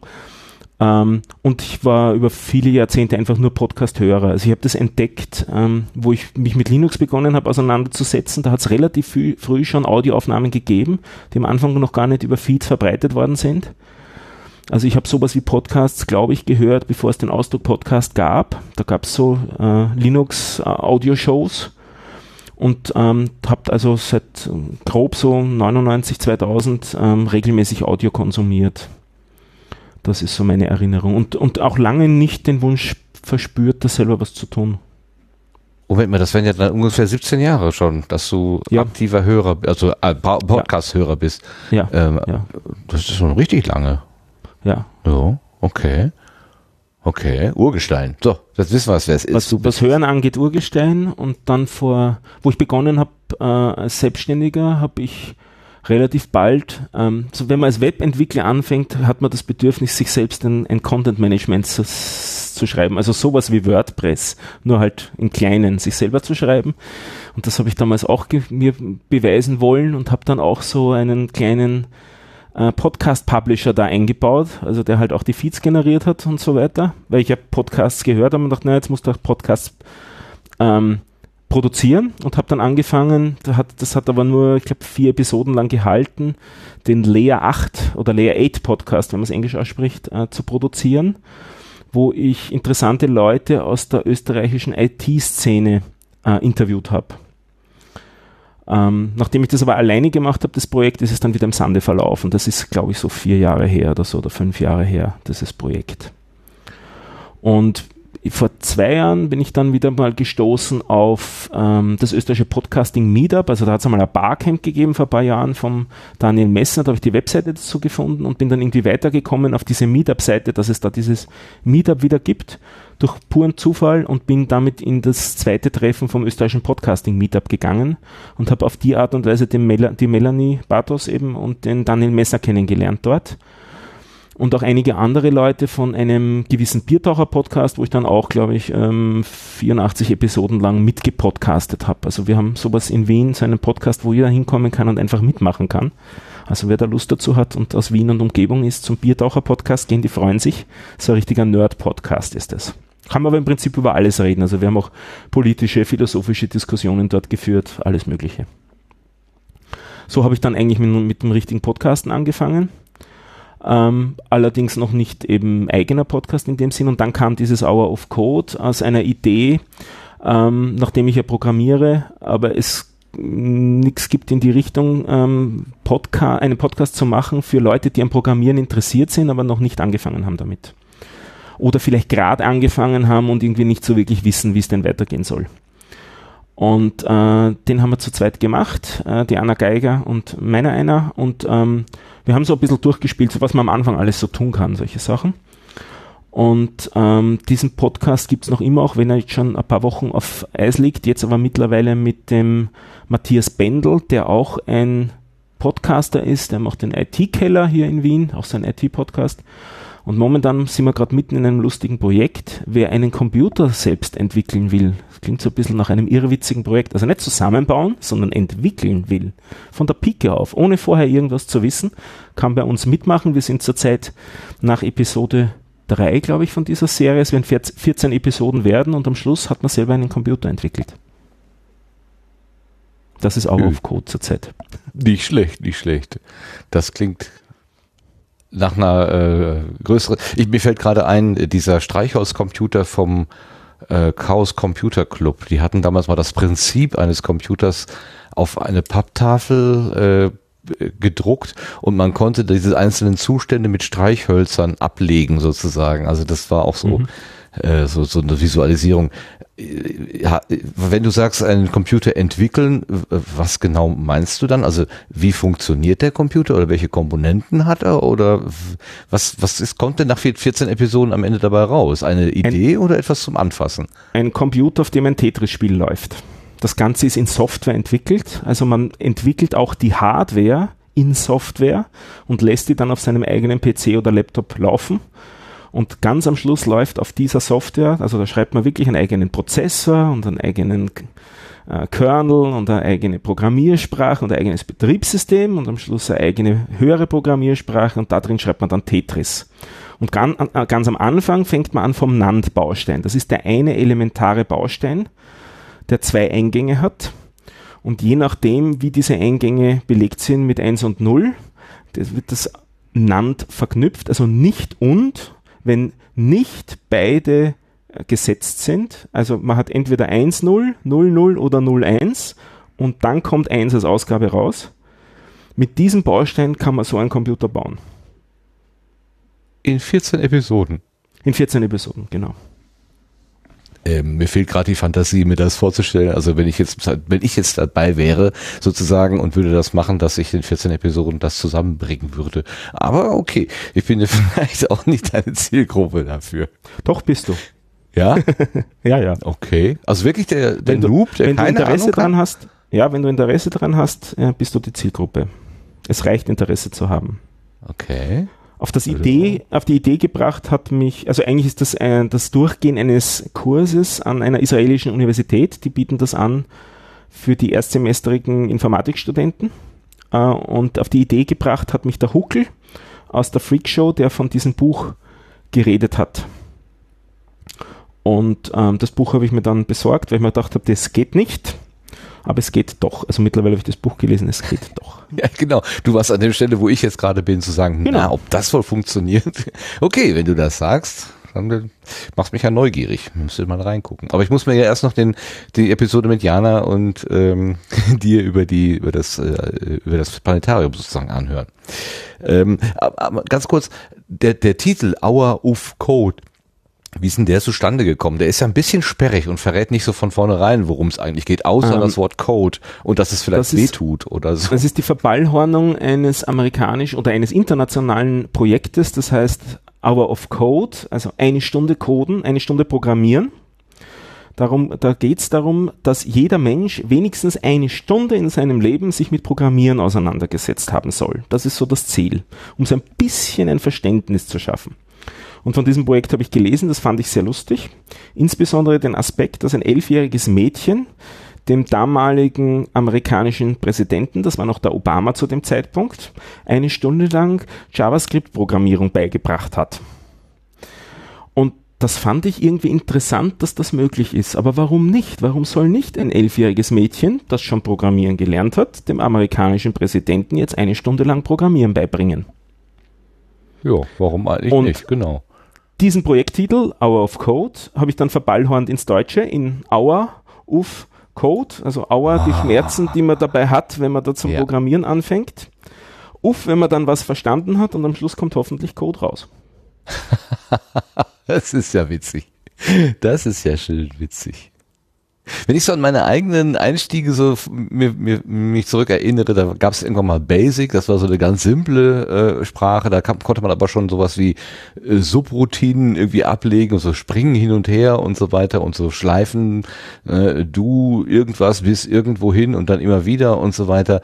Ähm, und ich war über viele Jahrzehnte einfach nur Podcast-Hörer. Also ich habe das entdeckt, ähm, wo ich mich mit Linux begonnen habe auseinanderzusetzen. Da hat es relativ früh, schon Audioaufnahmen gegeben, die am Anfang noch gar nicht über Feeds verbreitet worden sind. Also ich habe sowas wie Podcasts, glaube ich, gehört, bevor es den Ausdruck Podcast gab. Da gab es so äh, Linux-Audio-Shows und ähm, habe also seit ähm, grob so 99, 2000 ähm, regelmäßig Audio konsumiert. Das ist so meine Erinnerung. Und, und auch lange nicht den Wunsch verspürt, da selber was zu tun. Moment mal, das wären ja dann ungefähr 17 Jahre schon, dass du Ja. aktiver Hörer, also äh, Podcast-Hörer bist. Ja, Ähm, ja, Das ist schon richtig lange. Ja. Ja, okay. Okay, Urgestein. So, jetzt wissen wir, was wer es ist. Was, was Hören angeht, Urgestein. Und dann vor, wo ich begonnen habe äh, als Selbstständiger, habe ich relativ bald, ähm, so wenn man als Webentwickler anfängt, hat man das Bedürfnis, sich selbst ein, ein Content Management zu, zu schreiben. Also sowas wie WordPress, nur halt in kleinen, sich selber zu schreiben. Und das habe ich damals auch mir beweisen wollen und habe dann auch so einen kleinen äh, Podcast-Publisher da eingebaut, also der halt auch die Feeds generiert hat und so weiter, weil ich ja Podcasts gehört habe und dachte, na, jetzt musst du auch Podcasts ähm, produzieren und habe dann angefangen, da hat, das hat aber nur, ich glaube, vier Episoden lang gehalten, den Layer 8 oder Layer 8 Podcast, wenn man es Englisch ausspricht, äh, zu produzieren, wo ich interessante Leute aus der österreichischen IT-Szene äh, interviewt habe. Ähm, nachdem ich das aber alleine gemacht habe, das Projekt, ist es dann wieder im Sande verlaufen. Das ist, glaube ich, so vier Jahre her oder so oder fünf Jahre her, dieses Projekt. Und vor zwei Jahren bin ich dann wieder mal gestoßen auf ähm, das österreichische Podcasting Meetup. Also da hat es einmal ein Barcamp gegeben vor ein paar Jahren vom Daniel Messner. Da habe ich die Webseite dazu gefunden und bin dann irgendwie weitergekommen auf diese Meetup-Seite, dass es da dieses Meetup wieder gibt durch puren Zufall und bin damit in das zweite Treffen vom österreichischen Podcasting Meetup gegangen und habe auf die Art und Weise den Mel die Melanie Bartos eben und den Daniel Messner kennengelernt dort und auch einige andere Leute von einem gewissen Biertaucher-Podcast, wo ich dann auch, glaube ich, ähm, 84 Episoden lang mitgepodcastet habe. Also wir haben sowas in Wien, so einen Podcast, wo jeder hinkommen kann und einfach mitmachen kann. Also wer da Lust dazu hat und aus Wien und Umgebung ist zum Biertaucher-Podcast gehen, die freuen sich. So ein richtiger Nerd-Podcast ist es. Kann man aber im Prinzip über alles reden. Also wir haben auch politische, philosophische Diskussionen dort geführt, alles Mögliche. So habe ich dann eigentlich mit, mit dem richtigen Podcasten angefangen. Ähm, allerdings noch nicht eben eigener Podcast in dem Sinn. Und dann kam dieses Hour of Code aus einer Idee, ähm, nachdem ich ja programmiere, aber es nichts gibt in die Richtung, ähm, Podca einen Podcast zu machen für Leute, die am Programmieren interessiert sind, aber noch nicht angefangen haben damit. Oder vielleicht gerade angefangen haben und irgendwie nicht so wirklich wissen, wie es denn weitergehen soll. Und äh, den haben wir zu zweit gemacht, äh, die Anna Geiger und meiner einer. Und ähm, wir haben so ein bisschen durchgespielt, so was man am Anfang alles so tun kann, solche Sachen. Und ähm, diesen Podcast gibt's noch immer, auch wenn er jetzt schon ein paar Wochen auf Eis liegt. Jetzt aber mittlerweile mit dem Matthias Bendel, der auch ein Podcaster ist. Der macht den IT-Keller hier in Wien, auch sein IT-Podcast. Und momentan sind wir gerade mitten in einem lustigen Projekt. Wer einen Computer selbst entwickeln will, das klingt so ein bisschen nach einem irrwitzigen Projekt, also nicht zusammenbauen, sondern entwickeln will, von der Pike auf, ohne vorher irgendwas zu wissen, kann bei uns mitmachen. Wir sind zurzeit nach Episode 3, glaube ich, von dieser Serie. Es werden 14 Episoden werden und am Schluss hat man selber einen Computer entwickelt. Das ist Hour of Code zurzeit. Nicht schlecht, nicht schlecht. Das klingt nach einer äh, größeren. Ich, mir fällt gerade ein, dieser Streichhauscomputer vom äh, Chaos Computer Club. Die hatten damals mal das Prinzip eines Computers auf eine Papptafel äh, gedruckt und man konnte diese einzelnen Zustände mit Streichhölzern ablegen sozusagen. Also das war auch so. Mhm. Äh, so, so eine Visualisierung. Ja, wenn du sagst, einen Computer entwickeln, was genau meinst du dann? Also wie funktioniert der Computer oder welche Komponenten hat er oder was, was ist, kommt denn nach 14 Episoden am Ende dabei raus? Eine Idee ein, oder etwas zum Anfassen? Ein Computer, auf dem ein Tetris-Spiel läuft. Das Ganze ist in Software entwickelt, also man entwickelt auch die Hardware in Software und lässt die dann auf seinem eigenen PC oder Laptop laufen und ganz am Schluss läuft auf dieser Software, also da schreibt man wirklich einen eigenen Prozessor und einen eigenen äh, Kernel und eine eigene Programmiersprache und ein eigenes Betriebssystem und am Schluss eine eigene höhere Programmiersprache und da drin schreibt man dann Tetris. Und ganz, äh, ganz am Anfang fängt man an vom NAND-Baustein. Das ist der eine elementare Baustein, der zwei Eingänge hat. Und je nachdem, wie diese Eingänge belegt sind mit 1 und 0, das wird das NAND verknüpft, also nicht und, wenn nicht beide äh, gesetzt sind. Also man hat entweder 1-0, 0-0 oder 0-1 und dann kommt 1 als Ausgabe raus. Mit diesem Baustein kann man so einen Computer bauen. In 14 Episoden. In 14 Episoden, genau. Ähm, mir fehlt gerade die Fantasie, mir das vorzustellen. Also wenn ich jetzt, wenn ich jetzt dabei wäre, sozusagen, und würde das machen, dass ich in 14 Episoden das zusammenbringen würde. Aber okay, ich bin ja vielleicht auch nicht deine Zielgruppe dafür. Doch bist du. Ja? ja, ja. Okay. Also wirklich der, der wenn du, Noob, der wenn keine du Interesse Ahnung dran hast, ja, wenn du Interesse dran hast, bist du die Zielgruppe. Es reicht Interesse zu haben. Okay. Auf, das Idee, auf die Idee gebracht hat mich, also eigentlich ist das ein, das Durchgehen eines Kurses an einer israelischen Universität, die bieten das an für die erstsemestrigen Informatikstudenten. Äh, und auf die Idee gebracht hat mich der Huckel aus der Freakshow, der von diesem Buch geredet hat. Und ähm, das Buch habe ich mir dann besorgt, weil ich mir gedacht habe, das geht nicht aber es geht doch. Also mittlerweile habe ich das Buch gelesen, es geht doch. Ja, genau. Du warst an der Stelle, wo ich jetzt gerade bin, zu sagen, genau. na, ob das wohl funktioniert. Okay, wenn du das sagst, dann machst mich ja neugierig. Müsste mal reingucken. Aber ich muss mir ja erst noch den, die Episode mit Jana und ähm, dir über die, über das, äh, über das Planetarium sozusagen anhören. Ähm, aber ganz kurz, der, der Titel Hour of Code, wie ist denn der zustande gekommen? Der ist ja ein bisschen sperrig und verrät nicht so von vornherein, worum es eigentlich geht, außer ähm, das Wort Code und dass es vielleicht wehtut oder so. Das ist die Verballhornung eines amerikanischen oder eines internationalen Projektes, das heißt Hour of Code, also eine Stunde Coden, eine Stunde Programmieren. Darum, da geht es darum, dass jeder Mensch wenigstens eine Stunde in seinem Leben sich mit Programmieren auseinandergesetzt haben soll. Das ist so das Ziel, um so ein bisschen ein Verständnis zu schaffen. Und von diesem Projekt habe ich gelesen, das fand ich sehr lustig. Insbesondere den Aspekt, dass ein elfjähriges Mädchen dem damaligen amerikanischen Präsidenten, das war noch der Obama zu dem Zeitpunkt, eine Stunde lang JavaScript-Programmierung beigebracht hat. Und das fand ich irgendwie interessant, dass das möglich ist. Aber warum nicht? Warum soll nicht ein elfjähriges Mädchen, das schon Programmieren gelernt hat, dem amerikanischen Präsidenten jetzt eine Stunde lang Programmieren beibringen? Ja, warum eigentlich Und nicht? Genau diesen Projekttitel, Hour of Code, habe ich dann verballhornt ins Deutsche, in Hour of Code, also Hour, ah. die Schmerzen, die man dabei hat, wenn man da zum ja. Programmieren anfängt. Uff, wenn man dann was verstanden hat und am Schluss kommt hoffentlich Code raus. das ist ja witzig. Das ist ja schön witzig. Wenn ich so an meine eigenen Einstiege so mir, mir, mich zurück erinnere, da gab es irgendwann mal Basic, das war so eine ganz simple äh, Sprache, da kam, konnte man aber schon sowas wie äh, Subroutinen irgendwie ablegen und so springen hin und her und so weiter und so schleifen, äh, du irgendwas bis irgendwo hin und dann immer wieder und so weiter.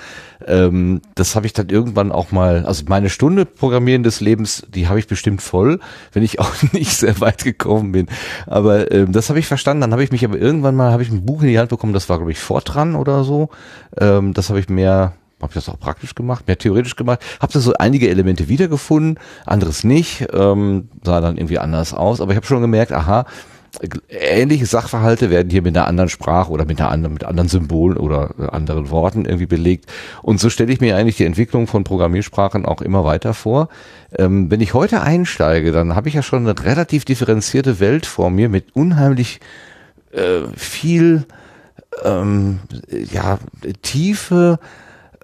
Ähm, das habe ich dann irgendwann auch mal, also meine Stunde Programmieren des Lebens, die habe ich bestimmt voll, wenn ich auch nicht sehr weit gekommen bin. Aber ähm, das habe ich verstanden. Dann habe ich mich aber irgendwann mal, habe ich ein Buch in die Hand bekommen, das war glaube ich Fortran oder so. Ähm, das habe ich mehr habe ich das auch praktisch gemacht, mehr theoretisch gemacht, habe da so einige Elemente wiedergefunden, anderes nicht, ähm, sah dann irgendwie anders aus, aber ich habe schon gemerkt, aha, ähnliche Sachverhalte werden hier mit einer anderen Sprache oder mit einer anderen, mit anderen Symbolen oder äh, anderen Worten irgendwie belegt. Und so stelle ich mir eigentlich die Entwicklung von Programmiersprachen auch immer weiter vor. Ähm, wenn ich heute einsteige, dann habe ich ja schon eine relativ differenzierte Welt vor mir mit unheimlich äh, viel ähm, ja, Tiefe.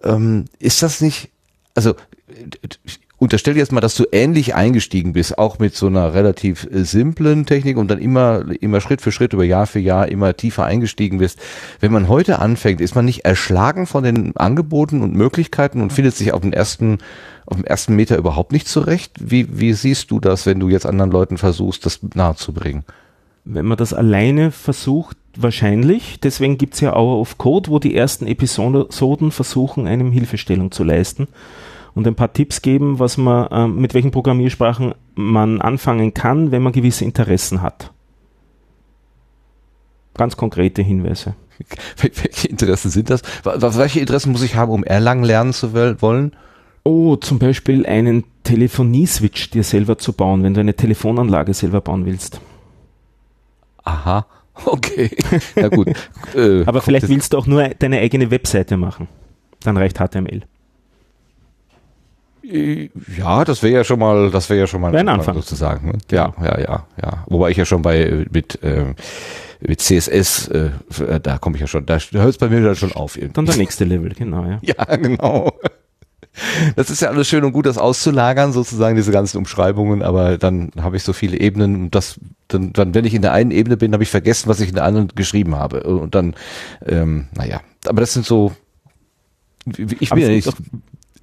Ähm, ist das nicht, also unterstell jetzt mal, dass du ähnlich eingestiegen bist, auch mit so einer relativ äh, simplen Technik und dann immer, immer Schritt für Schritt über Jahr für Jahr immer tiefer eingestiegen bist. Wenn man heute anfängt, ist man nicht erschlagen von den Angeboten und Möglichkeiten und findet sich auf den ersten, auf dem ersten Meter überhaupt nicht zurecht? Wie, wie siehst du das, wenn du jetzt anderen Leuten versuchst, das nahezubringen? Wenn man das alleine versucht, wahrscheinlich. Deswegen gibt's ja Hour of Code, wo die ersten Episoden versuchen, einem Hilfestellung zu leisten und ein paar Tipps geben, was man, äh, mit welchen Programmiersprachen man anfangen kann, wenn man gewisse Interessen hat. Ganz konkrete Hinweise. Welche Interessen sind das? Welche Interessen muss ich haben, um Erlangen lernen zu wollen? Oh, zum Beispiel einen Telefonieswitch dir selber zu bauen, wenn du eine Telefonanlage selber bauen willst. Aha, okay. Ja gut. äh, Aber vielleicht willst du auch nur deine eigene Webseite machen. Dann reicht HTML. Ja, das wäre ja schon mal, das wäre ja schon mal ein Anfang sozusagen. Ne? Ja, ja, ja, ja. Wobei ich ja schon bei mit äh, mit CSS, äh, da komme ich ja schon, da hört es bei mir dann schon auf. Irgendwie. Dann der nächste Level, genau, ja. Ja, genau. Das ist ja alles schön und gut, das auszulagern, sozusagen diese ganzen Umschreibungen, aber dann habe ich so viele Ebenen und das, dann, dann, wenn ich in der einen Ebene bin, habe ich vergessen, was ich in der anderen geschrieben habe. Und dann, ähm, naja, aber das sind so, ich bin ja nicht,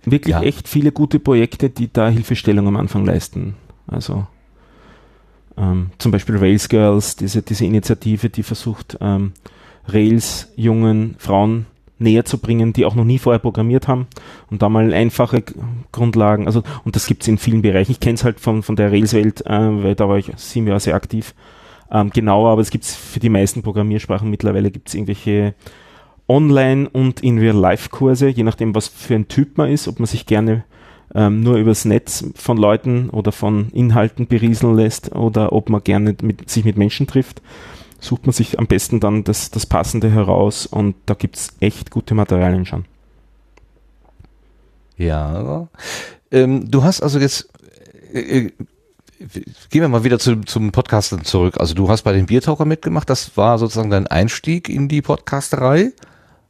wirklich ja. echt viele gute Projekte, die da Hilfestellung am Anfang leisten. Also ähm, zum Beispiel Rails Girls, diese, diese Initiative, die versucht, ähm, Rails jungen Frauen näher zu bringen, die auch noch nie vorher programmiert haben und da mal einfache Grundlagen, also und das gibt es in vielen Bereichen. Ich kenne es halt von, von der Rails-Welt, äh, weil da war ich sieben Jahre sehr aktiv. Ähm, genauer, aber es gibt es für die meisten Programmiersprachen mittlerweile gibt es irgendwelche Online- und in Real-Life-Kurse, je nachdem, was für ein Typ man ist, ob man sich gerne ähm, nur übers Netz von Leuten oder von Inhalten berieseln lässt oder ob man gerne mit, sich mit Menschen trifft, sucht man sich am besten dann das, das Passende heraus und da gibt es echt gute Materialien schon. Ja. Ähm, du hast also jetzt äh, äh gehen wir mal wieder zu, zum Podcasten zurück. Also du hast bei den Biertaucher mitgemacht, das war sozusagen dein Einstieg in die Podcasterei.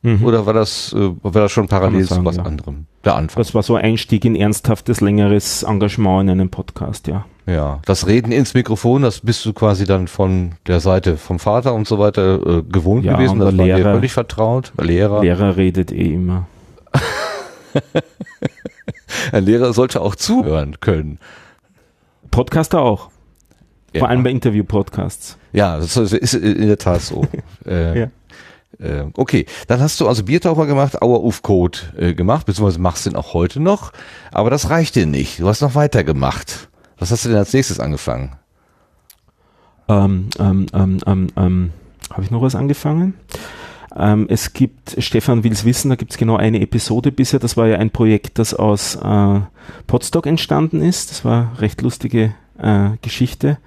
Mhm. Oder war das, äh, war das schon parallel sagen, zu was ja. anderem? Der Anfang. Das war so ein Einstieg in ernsthaftes, längeres Engagement in einem Podcast, ja. Ja, das Reden ins Mikrofon, das bist du quasi dann von der Seite vom Vater und so weiter äh, gewohnt ja, gewesen. Das war Lehrer, dir völlig vertraut. Lehrer. Lehrer redet eh immer. Ein Lehrer sollte auch zuhören können. Podcaster auch. Ja. Vor allem bei Interview-Podcasts. Ja, das ist in der Tat so. äh, ja. Äh, okay, dann hast du also Biertaucher gemacht, Hour of Code äh, gemacht, beziehungsweise machst du den auch heute noch, aber das reicht dir nicht. Du hast noch weiter gemacht. Was hast du denn als nächstes angefangen? Ähm, ähm, ähm, ähm, ähm Habe ich noch was angefangen? Ähm, es gibt, Stefan will es wissen, da gibt es genau eine Episode bisher. Das war ja ein Projekt, das aus äh, Podstock entstanden ist. Das war recht lustige äh, Geschichte.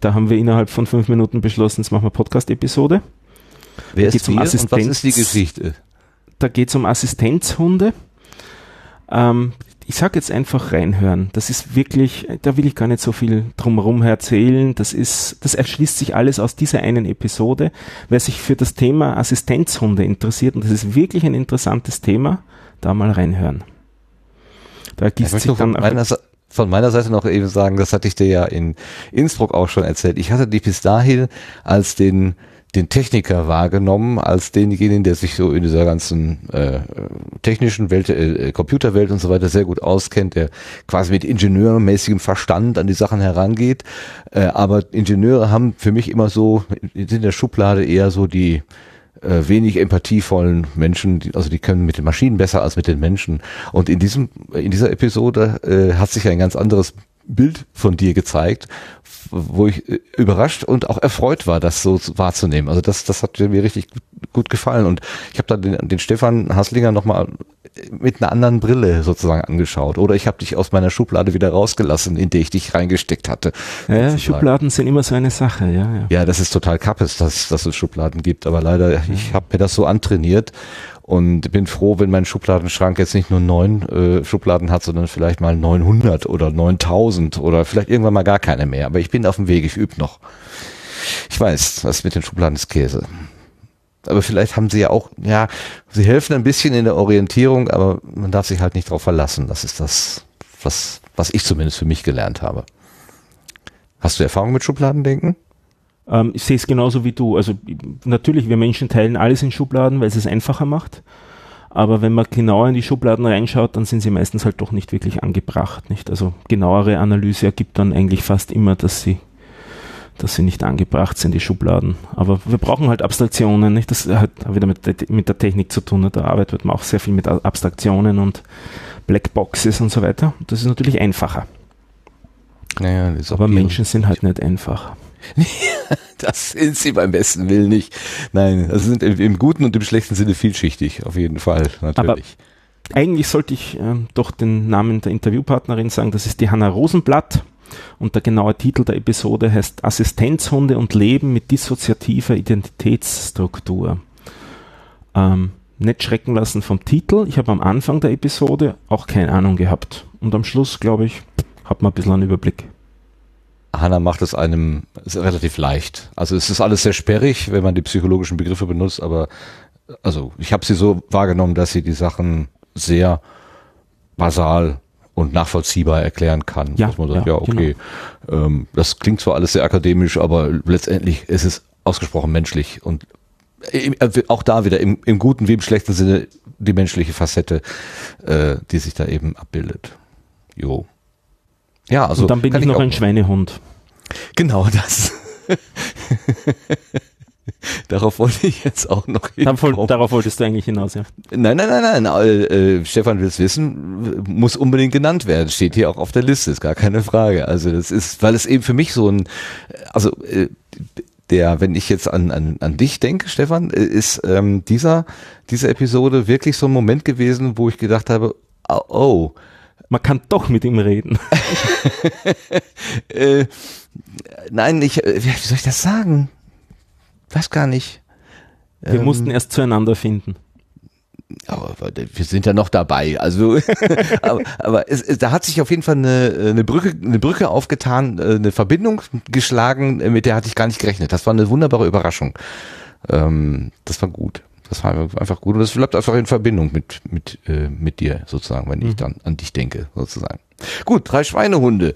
Da haben wir innerhalb von fünf Minuten beschlossen, jetzt machen wir Podcast-Episode. Wer ist um und was ist die Geschichte? Da geht es um Assistenzhunde. Ähm, ich sage jetzt einfach reinhören. Das ist wirklich, da will ich gar nicht so viel drumherum erzählen. Das ist, das erschließt sich alles aus dieser einen Episode. Wer sich für das Thema Assistenzhunde interessiert, und das ist wirklich ein interessantes Thema, da mal reinhören. Da gießt sich dann von meiner, von meiner Seite noch eben sagen, das hatte ich dir ja in Innsbruck auch schon erzählt. Ich hatte dich bis dahin als den den Techniker wahrgenommen als denjenigen, der sich so in dieser ganzen äh, technischen Welt, äh, Computerwelt und so weiter sehr gut auskennt, der quasi mit ingenieurmäßigem Verstand an die Sachen herangeht. Äh, aber Ingenieure haben für mich immer so in der Schublade eher so die äh, wenig empathievollen Menschen, die, also die können mit den Maschinen besser als mit den Menschen. Und in diesem, in dieser Episode äh, hat sich ein ganz anderes Bild von dir gezeigt, wo ich äh, überrascht und auch erfreut war, das so wahrzunehmen. Also das, das hat mir richtig gut gefallen. Und ich habe da den, den Stefan Haslinger nochmal mit einer anderen Brille sozusagen angeschaut. Oder ich habe dich aus meiner Schublade wieder rausgelassen, in die ich dich reingesteckt hatte. Ja, Schubladen sind immer so eine Sache, ja. Ja, ja das ist total kappes, dass, dass es Schubladen gibt. Aber leider, ich habe mir das so antrainiert und bin froh, wenn mein Schubladenschrank jetzt nicht nur neun äh, Schubladen hat, sondern vielleicht mal 900 oder 9000 oder vielleicht irgendwann mal gar keine mehr. Aber ich bin auf dem Weg, ich übe noch. Ich weiß, was mit den Schubladen ist Käse aber vielleicht haben sie ja auch, ja, sie helfen ein bisschen in der Orientierung, aber man darf sich halt nicht darauf verlassen. Das ist das, was, was ich zumindest für mich gelernt habe. Hast du Erfahrung mit Schubladendenken? Ähm, ich sehe es genauso wie du. Also natürlich, wir Menschen teilen alles in Schubladen, weil es es einfacher macht. Aber wenn man genauer in die Schubladen reinschaut, dann sind sie meistens halt doch nicht wirklich angebracht. Nicht? Also genauere Analyse ergibt dann eigentlich fast immer, dass sie dass sie nicht angebracht sind, die Schubladen. Aber wir brauchen halt Abstraktionen, nicht? Das hat wieder mit, mit der Technik zu tun. Da arbeitet man auch sehr viel mit Abstraktionen und Blackboxes und so weiter. Das ist natürlich einfacher. Naja, Aber Menschen sind halt nicht einfach. das sind sie beim besten Willen nicht. Nein, das sind im, guten und im schlechten Sinne vielschichtig, auf jeden Fall, natürlich. Aber eigentlich sollte ich äh, doch den Namen der Interviewpartnerin sagen, das ist die Hanna Rosenblatt. Und der genaue Titel der Episode heißt Assistenzhunde und Leben mit dissoziativer Identitätsstruktur. Ähm, nicht schrecken lassen vom Titel. Ich habe am Anfang der Episode auch keine Ahnung gehabt. Und am Schluss, glaube ich, hat man ein bisschen einen Überblick. Hanna macht es einem relativ leicht. Also es ist alles sehr sperrig, wenn man die psychologischen Begriffe benutzt, aber also ich habe sie so wahrgenommen, dass sie die Sachen sehr basal und nachvollziehbar erklären kann. Ja, dass man sagt, ja, ja okay, genau. ähm, das klingt zwar alles sehr akademisch, aber letztendlich ist es ausgesprochen menschlich und im, äh, auch da wieder im, im guten wie im schlechten Sinne die menschliche Facette, äh, die sich da eben abbildet. Jo. Ja, also. Und dann bin ich noch ein Schweinehund. Genau das. Darauf wollte ich jetzt auch noch hinkommen. Darauf wolltest du eigentlich hinaus, ja. Nein, nein, nein, nein. Äh, äh, Stefan will es wissen, muss unbedingt genannt werden. Steht hier auch auf der Liste, ist gar keine Frage. Also das ist, weil es eben für mich so ein, also äh, der, wenn ich jetzt an, an, an dich denke, Stefan, äh, ist ähm, dieser, diese Episode wirklich so ein Moment gewesen, wo ich gedacht habe, oh, oh man kann doch mit ihm reden. äh, nein, ich, äh, wie soll ich das sagen? weiß gar nicht. Wir ähm, mussten erst zueinander finden. Aber wir sind ja noch dabei. Also, aber, aber es, es, da hat sich auf jeden Fall eine, eine Brücke, eine Brücke aufgetan, äh, eine Verbindung geschlagen, mit der hatte ich gar nicht gerechnet. Das war eine wunderbare Überraschung. Ähm, das war gut. Das war einfach gut und das bleibt einfach in Verbindung mit mit äh, mit dir sozusagen, wenn mhm. ich dann an dich denke sozusagen. Gut, drei Schweinehunde.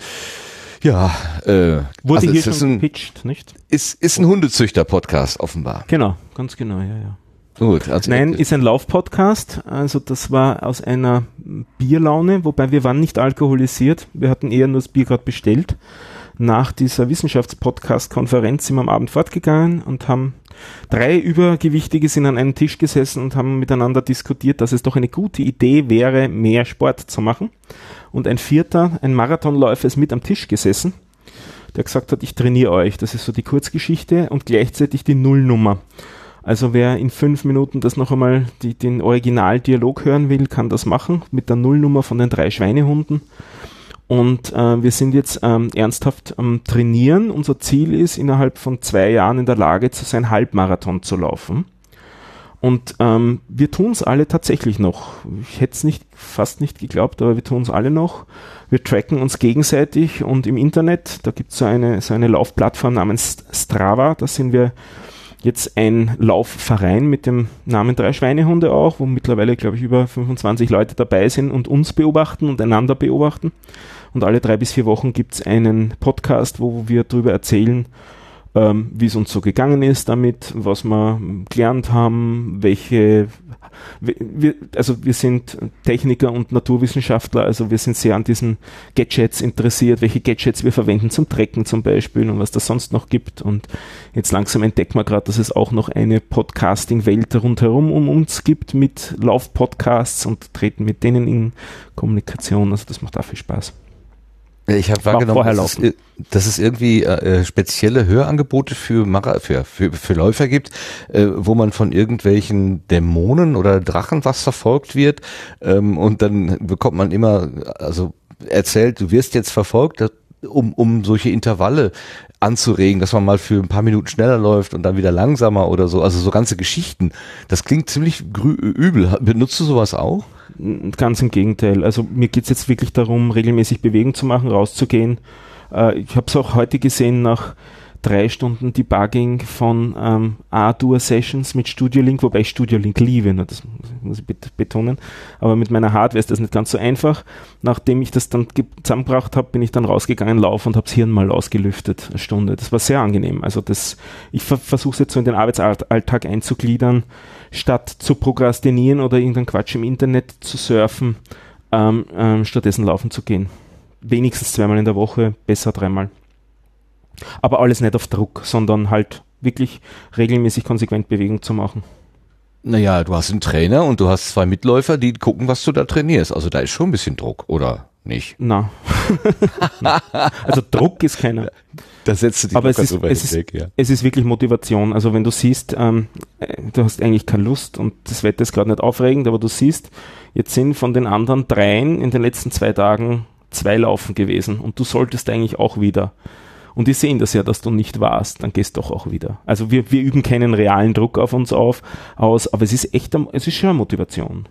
Ja, äh, wurde also hier schon gepitcht, nicht? Ist, ist ein Hundezüchter-Podcast offenbar. Genau, ganz genau, ja, ja. Gut, also Nein, ist ein Lauf-Podcast. Also das war aus einer Bierlaune, wobei wir waren nicht alkoholisiert. Wir hatten eher nur das Bier gerade bestellt. Nach dieser Wissenschaftspodcast-Konferenz sind wir am Abend fortgegangen und haben drei Übergewichtige sind an einem Tisch gesessen und haben miteinander diskutiert, dass es doch eine gute Idee wäre, mehr Sport zu machen und ein vierter, ein Marathonläufer, ist mit am Tisch gesessen, der gesagt hat, ich trainiere euch. Das ist so die Kurzgeschichte und gleichzeitig die Nullnummer. Also wer in fünf Minuten das noch einmal die, den Originaldialog hören will, kann das machen mit der Nullnummer von den drei Schweinehunden. Und äh, wir sind jetzt ähm, ernsthaft am Trainieren. Unser Ziel ist, innerhalb von zwei Jahren in der Lage zu sein, Halbmarathon zu laufen. Und ähm, wir tun es alle tatsächlich noch. Ich hätte es nicht, fast nicht geglaubt, aber wir tun es alle noch. Wir tracken uns gegenseitig und im Internet, da gibt so es eine, so eine Laufplattform namens Strava, da sind wir jetzt ein Laufverein mit dem Namen Drei Schweinehunde auch, wo mittlerweile, glaube ich, über 25 Leute dabei sind und uns beobachten und einander beobachten. Und alle drei bis vier Wochen gibt es einen Podcast, wo wir darüber erzählen, ähm, wie es uns so gegangen ist damit, was wir gelernt haben, welche wir, also wir sind Techniker und Naturwissenschaftler, also wir sind sehr an diesen Gadgets interessiert, welche Gadgets wir verwenden zum Trecken zum Beispiel und was das sonst noch gibt. Und jetzt langsam entdecken wir gerade, dass es auch noch eine Podcasting-Welt rundherum um uns gibt mit Lauf-Podcasts und treten mit denen in Kommunikation. Also das macht auch viel Spaß. Ich habe wahrgenommen, dass es, dass es, irgendwie äh, spezielle Hörangebote für, Mara, für, für, für Läufer gibt, äh, wo man von irgendwelchen Dämonen oder Drachen was verfolgt wird ähm, und dann bekommt man immer, also erzählt, du wirst jetzt verfolgt, um, um solche Intervalle anzuregen, dass man mal für ein paar Minuten schneller läuft und dann wieder langsamer oder so. Also so ganze Geschichten. Das klingt ziemlich übel. Benutzt du sowas auch? Ganz im Gegenteil. Also mir geht es jetzt wirklich darum, regelmäßig Bewegung zu machen, rauszugehen. Äh, ich habe es auch heute gesehen nach drei Stunden Debugging von ähm, A-Dur-Sessions mit Studio Link, wobei ich Studio Link liebe, ne, das muss ich betonen. Aber mit meiner Hardware ist das nicht ganz so einfach. Nachdem ich das dann zusammengebracht habe, bin ich dann rausgegangen, laufen und habe das Hirn mal ausgelüftet, eine Stunde. Das war sehr angenehm. Also das, ich ver versuche es jetzt so in den Arbeitsalltag einzugliedern, statt zu prokrastinieren oder irgendeinen Quatsch im Internet zu surfen, ähm, ähm, stattdessen laufen zu gehen. Wenigstens zweimal in der Woche, besser dreimal. Aber alles nicht auf Druck, sondern halt wirklich regelmäßig konsequent Bewegung zu machen. Naja, du hast einen Trainer und du hast zwei Mitläufer, die gucken, was du da trainierst. Also da ist schon ein bisschen Druck, oder nicht? Na. also Druck ist keiner. Da setzt du dich Aber es ist, es, ist, ja. es ist wirklich Motivation. Also wenn du siehst, ähm, äh, du hast eigentlich keine Lust und das Wetter ist gerade nicht aufregend, aber du siehst, jetzt sind von den anderen dreien in den letzten zwei Tagen zwei Laufen gewesen und du solltest eigentlich auch wieder und die sehen das ja, dass du nicht warst, dann gehst doch auch wieder. Also wir, wir üben keinen realen Druck auf uns auf, aus, aber es ist echt, es ist schon Motivation.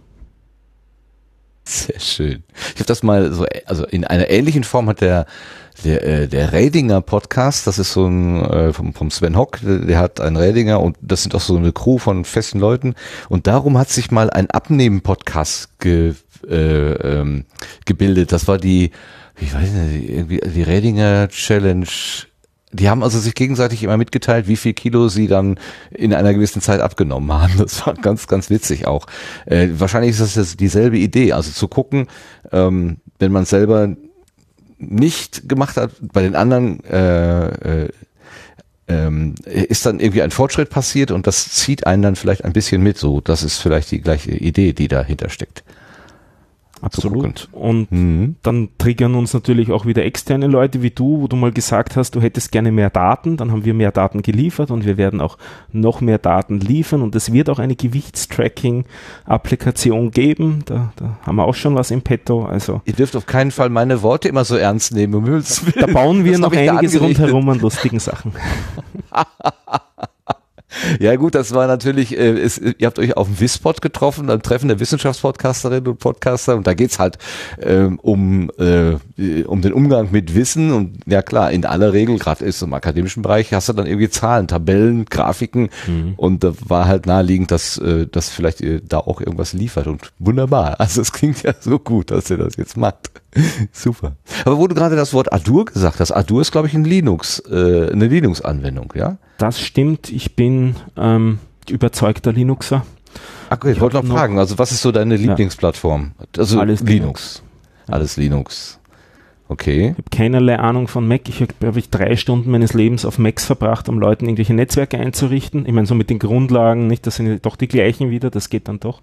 Sehr schön. Ich habe das mal so, also in einer ähnlichen Form hat der der, äh, der Radinger Podcast, das ist so ein äh, vom, vom Sven Hock, der, der hat einen Radinger und das sind auch so eine Crew von festen Leuten und darum hat sich mal ein Abnehmen Podcast ge, äh, ähm, gebildet. Das war die ich weiß nicht, irgendwie die Redinger Challenge. Die haben also sich gegenseitig immer mitgeteilt, wie viel Kilo sie dann in einer gewissen Zeit abgenommen haben. Das war ganz, ganz witzig auch. Äh, wahrscheinlich ist das dieselbe Idee, also zu gucken, ähm, wenn man selber nicht gemacht hat, bei den anderen äh, äh, ähm, ist dann irgendwie ein Fortschritt passiert und das zieht einen dann vielleicht ein bisschen mit. So, das ist vielleicht die gleiche Idee, die dahinter steckt. Absolut. Und mhm. dann triggern uns natürlich auch wieder externe Leute wie du, wo du mal gesagt hast, du hättest gerne mehr Daten. Dann haben wir mehr Daten geliefert und wir werden auch noch mehr Daten liefern. Und es wird auch eine Gewichtstracking-Applikation geben. Da, da, haben wir auch schon was im Petto. Also Ihr dürft auf keinen Fall meine Worte immer so ernst nehmen. Um da bauen wir das noch einiges rundherum an lustigen Sachen. Ja gut, das war natürlich, äh, ist, ihr habt euch auf dem Wispod getroffen, am Treffen der Wissenschaftspodcasterinnen und Podcaster und da geht's halt ähm, um, äh, um den Umgang mit Wissen und ja klar, in aller Regel, gerade ist im akademischen Bereich, hast du dann irgendwie Zahlen, Tabellen, Grafiken mhm. und da war halt naheliegend, dass, äh, dass vielleicht ihr da auch irgendwas liefert und wunderbar. Also es klingt ja so gut, dass ihr das jetzt macht. Super. Aber wo du gerade das Wort Adur gesagt hast, Adur ist glaube ich ein Linux, äh, eine Linux-Anwendung, ja? Das stimmt. Ich bin ähm, überzeugter Linuxer. Ach, okay, ich, ich wollte noch fragen, also was ist so deine Lieblingsplattform? Also alles Linux. Linux. Alles Linux. Okay. Ich habe keinerlei Ahnung von Mac. Ich habe, glaube ich, drei Stunden meines Lebens auf Macs verbracht, um Leuten irgendwelche Netzwerke einzurichten. Ich meine, so mit den Grundlagen, nicht, das sind doch die gleichen wieder, das geht dann doch.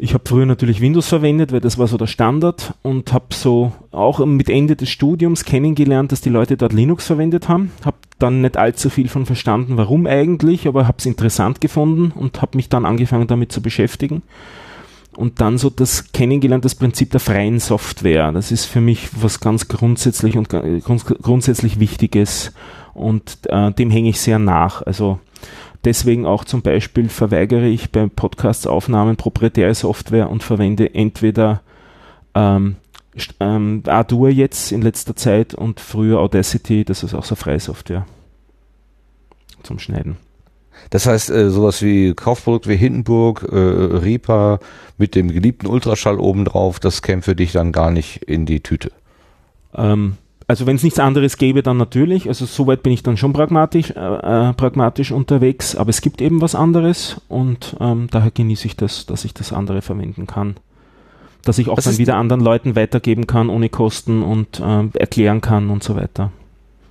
Ich habe früher natürlich Windows verwendet, weil das war so der Standard und habe so auch mit Ende des Studiums kennengelernt, dass die Leute dort Linux verwendet haben. Habe dann nicht allzu viel von verstanden, warum eigentlich, aber habe es interessant gefunden und habe mich dann angefangen damit zu beschäftigen. Und dann so das kennengelernt, das Prinzip der freien Software. Das ist für mich was ganz grundsätzlich und grundsätzlich Wichtiges und äh, dem hänge ich sehr nach. Also Deswegen auch zum Beispiel verweigere ich bei Podcast-Aufnahmen proprietäre Software und verwende entweder ähm, ähm, Ardour jetzt in letzter Zeit und früher Audacity, das ist auch so freie Software zum Schneiden. Das heißt, äh, sowas wie Kaufprodukt wie Hindenburg, äh, Reaper mit dem geliebten Ultraschall obendrauf, das käme für dich dann gar nicht in die Tüte. Ähm, also wenn es nichts anderes gäbe, dann natürlich. Also soweit bin ich dann schon pragmatisch, äh, äh, pragmatisch unterwegs. Aber es gibt eben was anderes und ähm, daher genieße ich das, dass ich das andere verwenden kann. Dass ich auch Was dann wieder anderen Leuten weitergeben kann ohne Kosten und ähm, erklären kann und so weiter.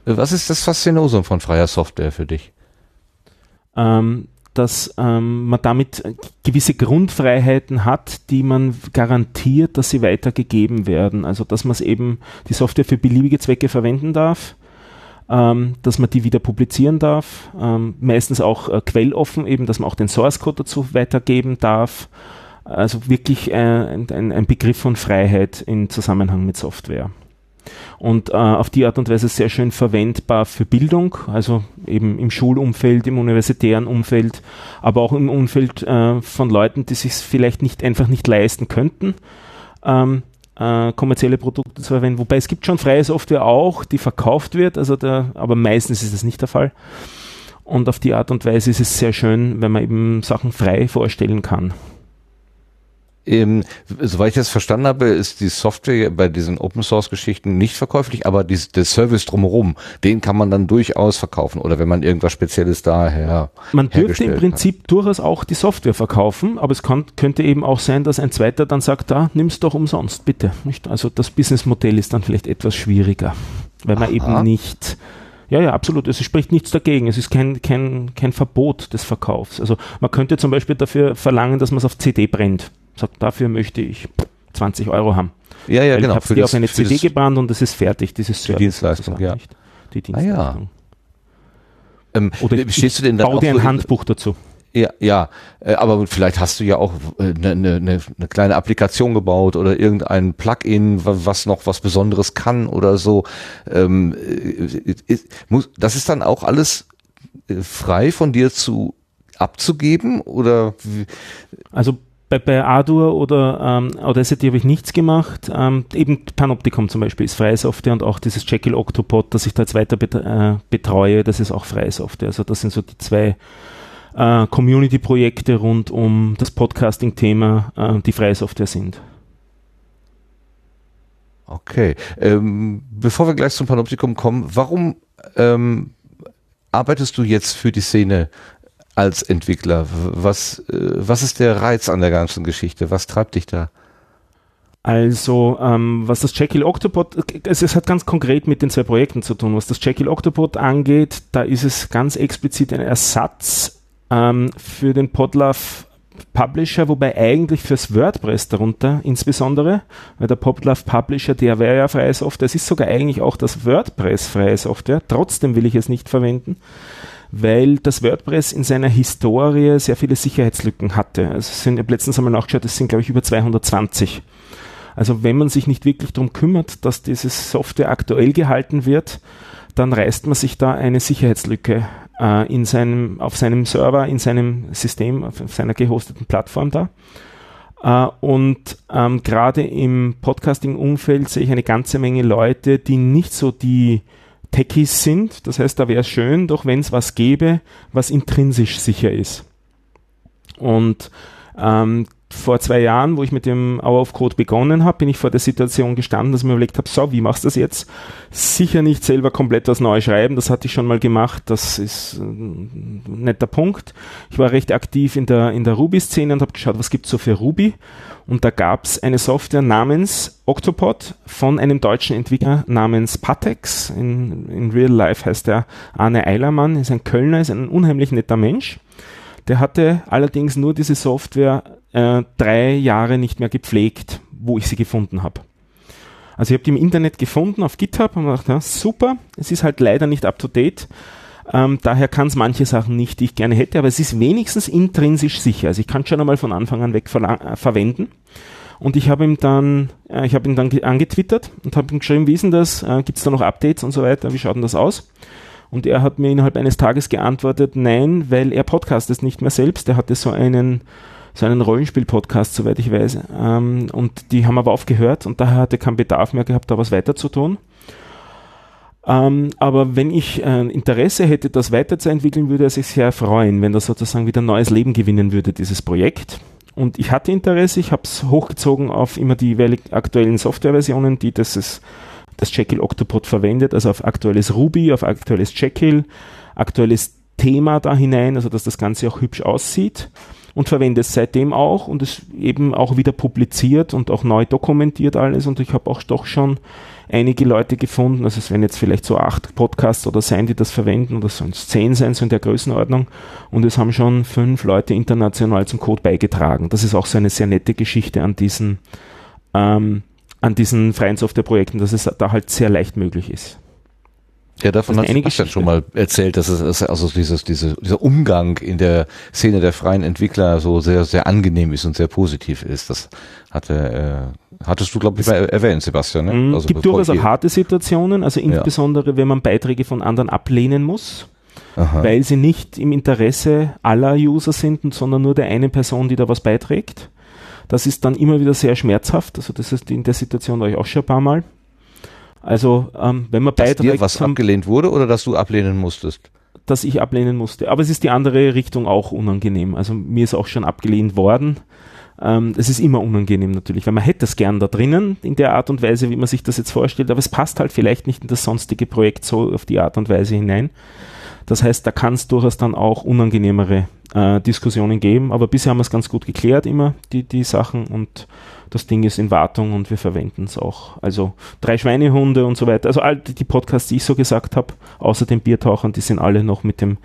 Was ist das Faszinosum von freier Software für dich? ähm, dass ähm, man damit gewisse Grundfreiheiten hat, die man garantiert, dass sie weitergegeben werden. Also dass man eben die Software für beliebige Zwecke verwenden darf, ähm, dass man die wieder publizieren darf, ähm, meistens auch äh, quelloffen, eben, dass man auch den Source Code dazu weitergeben darf. Also wirklich äh, ein, ein Begriff von Freiheit in Zusammenhang mit Software und äh, auf die Art und Weise sehr schön verwendbar für Bildung, also eben im Schulumfeld, im universitären Umfeld, aber auch im Umfeld äh, von Leuten, die sich vielleicht nicht einfach nicht leisten könnten. Ähm, äh, kommerzielle Produkte zu verwenden, wobei es gibt schon freie Software auch, die verkauft wird, also der, aber meistens ist das nicht der Fall. Und auf die Art und Weise ist es sehr schön, wenn man eben Sachen frei vorstellen kann. Ähm, soweit ich das verstanden habe, ist die Software bei diesen Open Source Geschichten nicht verkäuflich, aber dies, der Service drumherum, den kann man dann durchaus verkaufen oder wenn man irgendwas Spezielles daher Man dürfte im hat. Prinzip durchaus auch die Software verkaufen, aber es kann, könnte eben auch sein, dass ein zweiter dann sagt, da nimm's doch umsonst, bitte. Nicht? Also das Businessmodell ist dann vielleicht etwas schwieriger, weil man Aha. eben nicht, ja, ja, absolut, es spricht nichts dagegen, es ist kein, kein, kein Verbot des Verkaufs. Also man könnte zum Beispiel dafür verlangen, dass man es auf CD brennt. Sagt, dafür möchte ich 20 Euro haben. Ja, ja, Weil genau. ich habe die auf eine CD gebrannt und es ist fertig, dieses Service. Dienstleistung, sozusagen, ja. Nicht? Die Ah, ja. Dienstleistung. ähm, Oder ich, stehst du denn dann baue dir ein in- Handbuch dazu. Ja, ja, äh, aber vielleicht hast du ja auch eine ne, ne, ne kleine Applikation gebaut oder irgendein Plugin, wa- was noch was Besonderes kann oder so. Ähm, äh, das ist dann auch alles äh, frei von dir zu abzugeben oder Also bei, bei Ardour oder ähm, Audacity habe ich nichts gemacht. Ähm, eben Panopticon zum Beispiel ist freie Software und auch dieses Jekyll Octopod, das ich da jetzt weiter bet äh, betreue, das ist auch freie Software. Also das sind so die zwei äh, Community-Projekte rund um das Podcasting-Thema, äh, die freie Software sind. Okay. Ähm, bevor wir gleich zum Panoptikum kommen, warum ähm, arbeitest du jetzt für die Szene als Entwickler? Was, äh, was ist der Reiz an der ganzen Geschichte? Was treibt dich da? Also, ähm, was das Jekyll Octopod, es, es hat ganz konkret mit den zwei Projekten zu tun. Was das Jekyll Octopod angeht, da ist es ganz explizit ein Ersatz ähm, für den Podlove Publisher, wobei eigentlich fürs WordPress darunter insbesondere, weil der Podlove Publisher, der wäre ja freie Software, es ist sogar eigentlich auch das WordPress freie Software, trotzdem will ich es nicht verwenden, weil das WordPress in seiner Historie sehr viele Sicherheitslücken hatte. Also sind, ich habe letztens einmal nachgeschaut, es sind glaube ich über 220. Also wenn man sich nicht wirklich darum kümmert, dass diese Software aktuell gehalten wird, dann reißt man sich da eine Sicherheitslücke äh, in seinem, auf seinem Server, in seinem System, auf, auf seiner gehosteten Plattform da. Äh, und ähm, gerade im Podcasting-Umfeld sehe ich eine ganze Menge Leute, die nicht so die Techies sind. Das heißt, da wäre es schön, doch wenn es was gäbe, was intrinsisch sicher ist. Und ähm, vor zwei Jahren, wo ich mit dem Hour of Code begonnen habe, bin ich vor der Situation gestanden, dass ich mir überlegt habe, so, wie machst du das jetzt? Sicher nicht selber komplett was neu schreiben, das hatte ich schon mal gemacht, das ist äh, ein netter Punkt. Ich war recht aktiv in der, in der Ruby-Szene und habe geschaut, was gibt's so für Ruby? Und da gab's eine Software namens Octopod von einem deutschen Entwickler namens Patex. In, in Real Life heißt er Arne Eilermann, ist ein Kölner, ist ein unheimlich netter Mensch. Der hatte allerdings nur diese Software äh, drei Jahre nicht mehr gepflegt, wo ich sie gefunden habe. Also ich habe die im Internet gefunden auf GitHub und gedacht, ja, super, es ist halt leider nicht up to date. Ähm, daher kann es manche Sachen nicht, die ich gerne hätte, aber es ist wenigstens intrinsisch sicher. Also ich kann es schon einmal von Anfang an weg äh, verwenden. Und ich habe ihm dann, äh, ich habe ihn dann ge- angetwittert und habe ihm geschrieben, wie ist denn das? Äh, Gibt es da noch Updates und so weiter? Wie schaut denn das aus? Und er hat mir innerhalb eines Tages geantwortet, nein, weil er podcastet nicht mehr selbst. Er hatte so einen, so einen Rollenspiel-Podcast, soweit ich weiß. Ähm, und die haben aber aufgehört und daher hatte keinen Bedarf mehr gehabt, da was weiter zu tun. Ähm, aber wenn ich äh, Interesse hätte, das weiterzuentwickeln, würde er sich sehr freuen, wenn das sozusagen wieder neues Leben gewinnen würde, dieses Projekt. Und ich hatte Interesse, ich habe es hochgezogen auf immer die aktuellen Softwareversionen, die dieses das Jekyll Octopod verwendet, also auf aktuelles Ruby, auf aktuelles Jekyll, aktuelles Thema da hinein, also dass das Ganze auch hübsch aussieht und verwende es seitdem auch und es eben auch wieder publiziert und auch neu dokumentiert alles und ich habe auch doch schon einige Leute gefunden, also es werden jetzt vielleicht so acht Podcasts oder sein, die das verwenden oder sollen es zehn sein, so in der Größenordnung und es haben schon fünf Leute international zum Code beigetragen. Das ist auch so eine sehr nette Geschichte an diesen ähm, an diesen freien Softwareprojekten, dass es da halt sehr leicht möglich ist. Ja, davon hat Sebastian schon mal erzählt, dass es also dieses, diese, dieser Umgang in der Szene der freien Entwickler so sehr, sehr angenehm ist und sehr positiv ist. Das hatte, äh, hattest du, glaube ich, mal erwähnt, Sebastian. Ne? Mhm. Also gibt durchaus auch harte Situationen, also insbesondere, ja. wenn man Beiträge von anderen ablehnen muss. Aha. weil sie nicht im Interesse aller User sind, sondern nur der eine Person, die da was beiträgt. Das ist dann immer wieder sehr schmerzhaft. Also das ist in der Situation war ich auch schon ein paar Mal. Also ähm, wenn man dass beiträgt, dir was abgelehnt wurde oder dass du ablehnen musstest? Dass ich ablehnen musste. Aber es ist die andere Richtung auch unangenehm. Also mir ist auch schon abgelehnt worden. Ähm, es ist immer unangenehm natürlich, weil man hätte es gern da drinnen in der Art und Weise, wie man sich das jetzt vorstellt, aber es passt halt vielleicht nicht in das sonstige Projekt so auf die Art und Weise hinein. Das heißt, da kann es durchaus dann auch unangenehmere äh, Diskussionen geben, aber bisher haben wir es ganz gut geklärt immer, die, die Sachen und das Ding ist in Wartung und wir verwenden es auch. Also drei Schweinehunde und so weiter. Also all die Podcasts, die ich so gesagt habe, außer den Biertauchern, die sind alle noch mit dem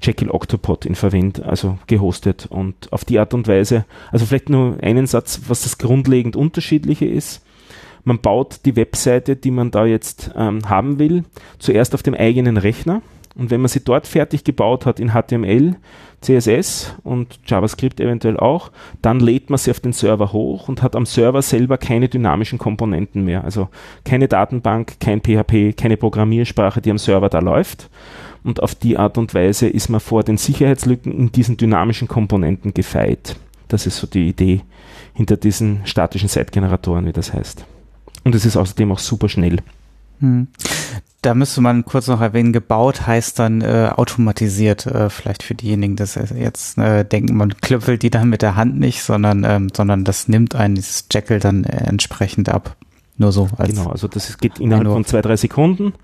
Jekyll Octopod in Verwend, also gehostet und auf die Art und Weise. Also vielleicht nur einen Satz, was das grundlegend unterschiedliche ist. Man baut die Webseite, die man da jetzt ähm, haben will, zuerst auf dem eigenen Rechner. Und wenn man sie dort fertig gebaut hat in HTML, CSS und JavaScript eventuell auch, dann lädt man sie auf den Server hoch und hat am Server selber keine dynamischen Komponenten mehr. Also keine Datenbank, kein PHP, keine Programmiersprache, die am Server da läuft. Und auf die Art und Weise ist man vor den Sicherheitslücken in diesen dynamischen Komponenten gefeit. Das ist so die Idee hinter diesen statischen Site-Generatoren, wie das heißt. Und es ist außerdem auch super schnell. Hm. Da müsste man kurz noch erwähnen, gebaut heißt dann äh, automatisiert, äh, vielleicht für diejenigen, dass jetzt äh, denken, man klöppelt die dann mit der Hand nicht, sondern, ähm, sondern das nimmt einen dieses Jackal dann äh, entsprechend ab. Nur so. Als genau, also das geht innerhalb von zwei, drei Sekunden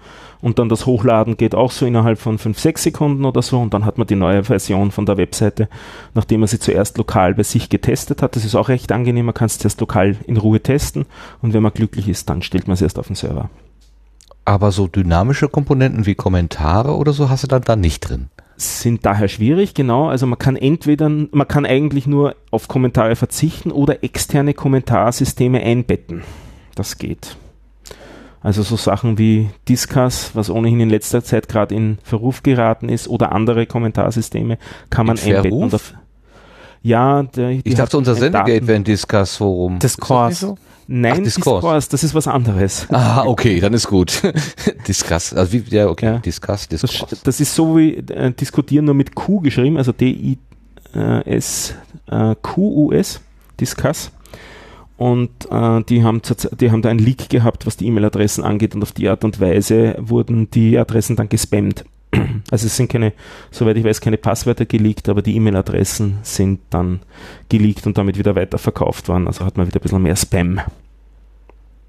und dann das Hochladen geht auch so innerhalb von fünf, sechs Sekunden oder so und dann hat man die neue Version von der Webseite, nachdem man sie zuerst lokal bei sich getestet hat. Das ist auch recht angenehm, man kann es zuerst lokal in Ruhe testen und wenn man glücklich ist, dann stellt man es erst auf den Server. Aber so dynamische Komponenten wie Kommentare oder so hast du dann da nicht drin. Sind daher schwierig, genau. Also man kann entweder, man kann eigentlich nur auf Kommentare verzichten oder externe Kommentarsysteme einbetten. Das geht. Also so Sachen wie Discuss, was ohnehin in letzter Zeit gerade in Verruf geraten ist, oder andere Kommentarsysteme kann man in einbetten. Verruf? Ja, der, ich dachte, unser Sendegate wäre ein Discuss-Forum. Discourse. Nein, Discourse. Discourse, das ist was anderes. Ah, okay, dann ist gut. Discuss, also wie, ja, okay, ja. Discuss, Discourse. Das, das, ist so wie äh, diskutieren nur mit Q geschrieben, also D-I-S-Q-U-S, Discuss. Und äh, die, haben, die haben da einen Leak gehabt, was die E-Mail-Adressen angeht und auf die Art und Weise wurden die Adressen dann gespammt. Also es sind keine, soweit ich weiß, keine Passwörter geleakt, aber die E-Mail-Adressen sind dann geleakt und damit wieder weiterverkauft worden. Also hat man wieder ein bisschen mehr Spam.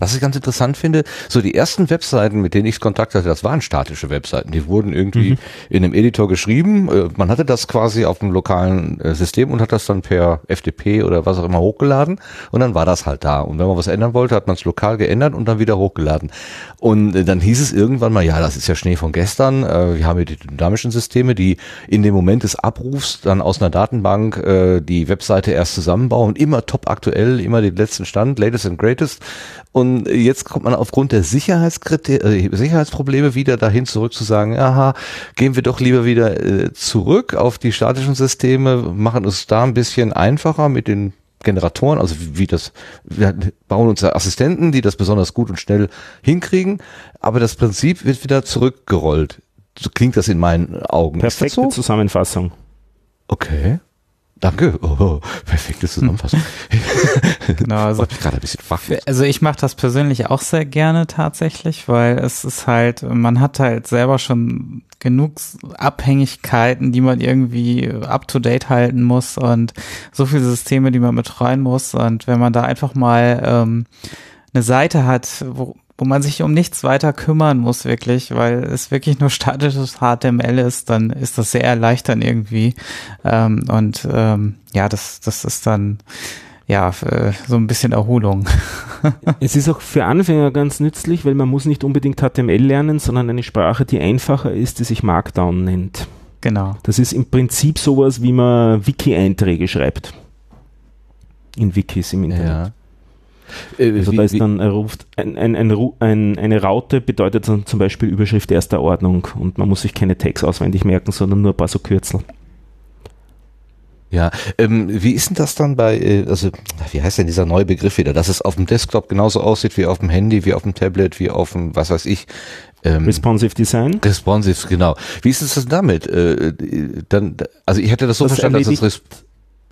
Was ich ganz interessant finde, so die ersten Webseiten, mit denen ich Kontakt hatte, das waren statische Webseiten. Die wurden irgendwie mhm. in einem Editor geschrieben. Äh, man hatte das quasi auf dem lokalen äh, System und hat das dann per FTP oder was auch immer hochgeladen und dann war das halt da. Und wenn man was ändern wollte, hat man es lokal geändert und dann wieder hochgeladen. Und äh, dann hieß es irgendwann mal, ja, das ist ja Schnee von gestern. Wir haben hier die dynamischen Systeme, die in dem Moment des Abrufs dann aus einer Datenbank die Webseite erst zusammenbauen, immer top aktuell, immer den letzten Stand, latest and greatest. Und jetzt kommt man aufgrund der Sicherheitskriterien, äh, Sicherheitsprobleme wieder dahin zurück zu sagen, aha, gehen wir doch lieber wieder äh, zurück auf die statischen Systeme, machen es da ein bisschen einfacher mit den Generatoren, also wie, wie das, wir bauen uns Assistenten, die das besonders gut und schnell hinkriegen, aber das Prinzip wird wieder zurückgerollt. So klingt das in meinen Augen. Perfekte so? Zusammenfassung. Okay. Danke. Oh, perfekte Zusammenfassung. genau, also, gerade ein bisschen also ich mache das persönlich auch sehr gerne tatsächlich, weil es ist halt, man hat halt selber schon genug Abhängigkeiten, die man irgendwie up to date halten muss und so viele Systeme, die man betreuen muss. Und wenn man da einfach mal ähm, eine Seite hat, wo, wo man sich um nichts weiter kümmern muss, wirklich, weil es wirklich nur statisches HTML ist, dann ist das sehr erleichternd irgendwie. Ähm, und ähm, ja, das, das ist dann ja, äh, so ein bisschen Erholung. es ist auch für Anfänger ganz nützlich, weil man muss nicht unbedingt HTML lernen, sondern eine Sprache, die einfacher ist, die sich Markdown nennt. Genau. Das ist im Prinzip sowas, wie man Wiki-Einträge schreibt. In Wikis im Internet. Ja. Äh, also wie, da ist dann er ruft ein, ein, ein, eine Raute bedeutet dann zum Beispiel Überschrift erster Ordnung und man muss sich keine Tags auswendig merken, sondern nur ein paar so Kürzel. Ja, ähm, wie ist denn das dann bei, äh, also wie heißt denn dieser neue Begriff wieder, dass es auf dem Desktop genauso aussieht wie auf dem Handy, wie auf dem Tablet, wie auf dem, was weiß ich. Ähm, Responsive Design? Responsive, genau. Wie ist es das damit? Äh, dann, also ich hätte das so das verstanden, dass es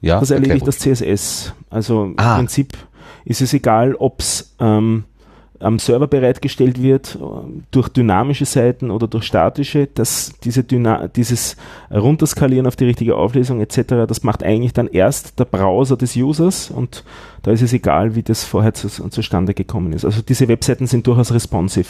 ja, das erledigt das CSS. Also ah. im Prinzip ist es egal, ob es ähm, am Server bereitgestellt wird, durch dynamische Seiten oder durch statische, dass diese Dyna dieses Runterskalieren auf die richtige Auflösung etc., das macht eigentlich dann erst der Browser des Users und da ist es egal, wie das vorher zu, zustande gekommen ist. Also diese Webseiten sind durchaus responsive.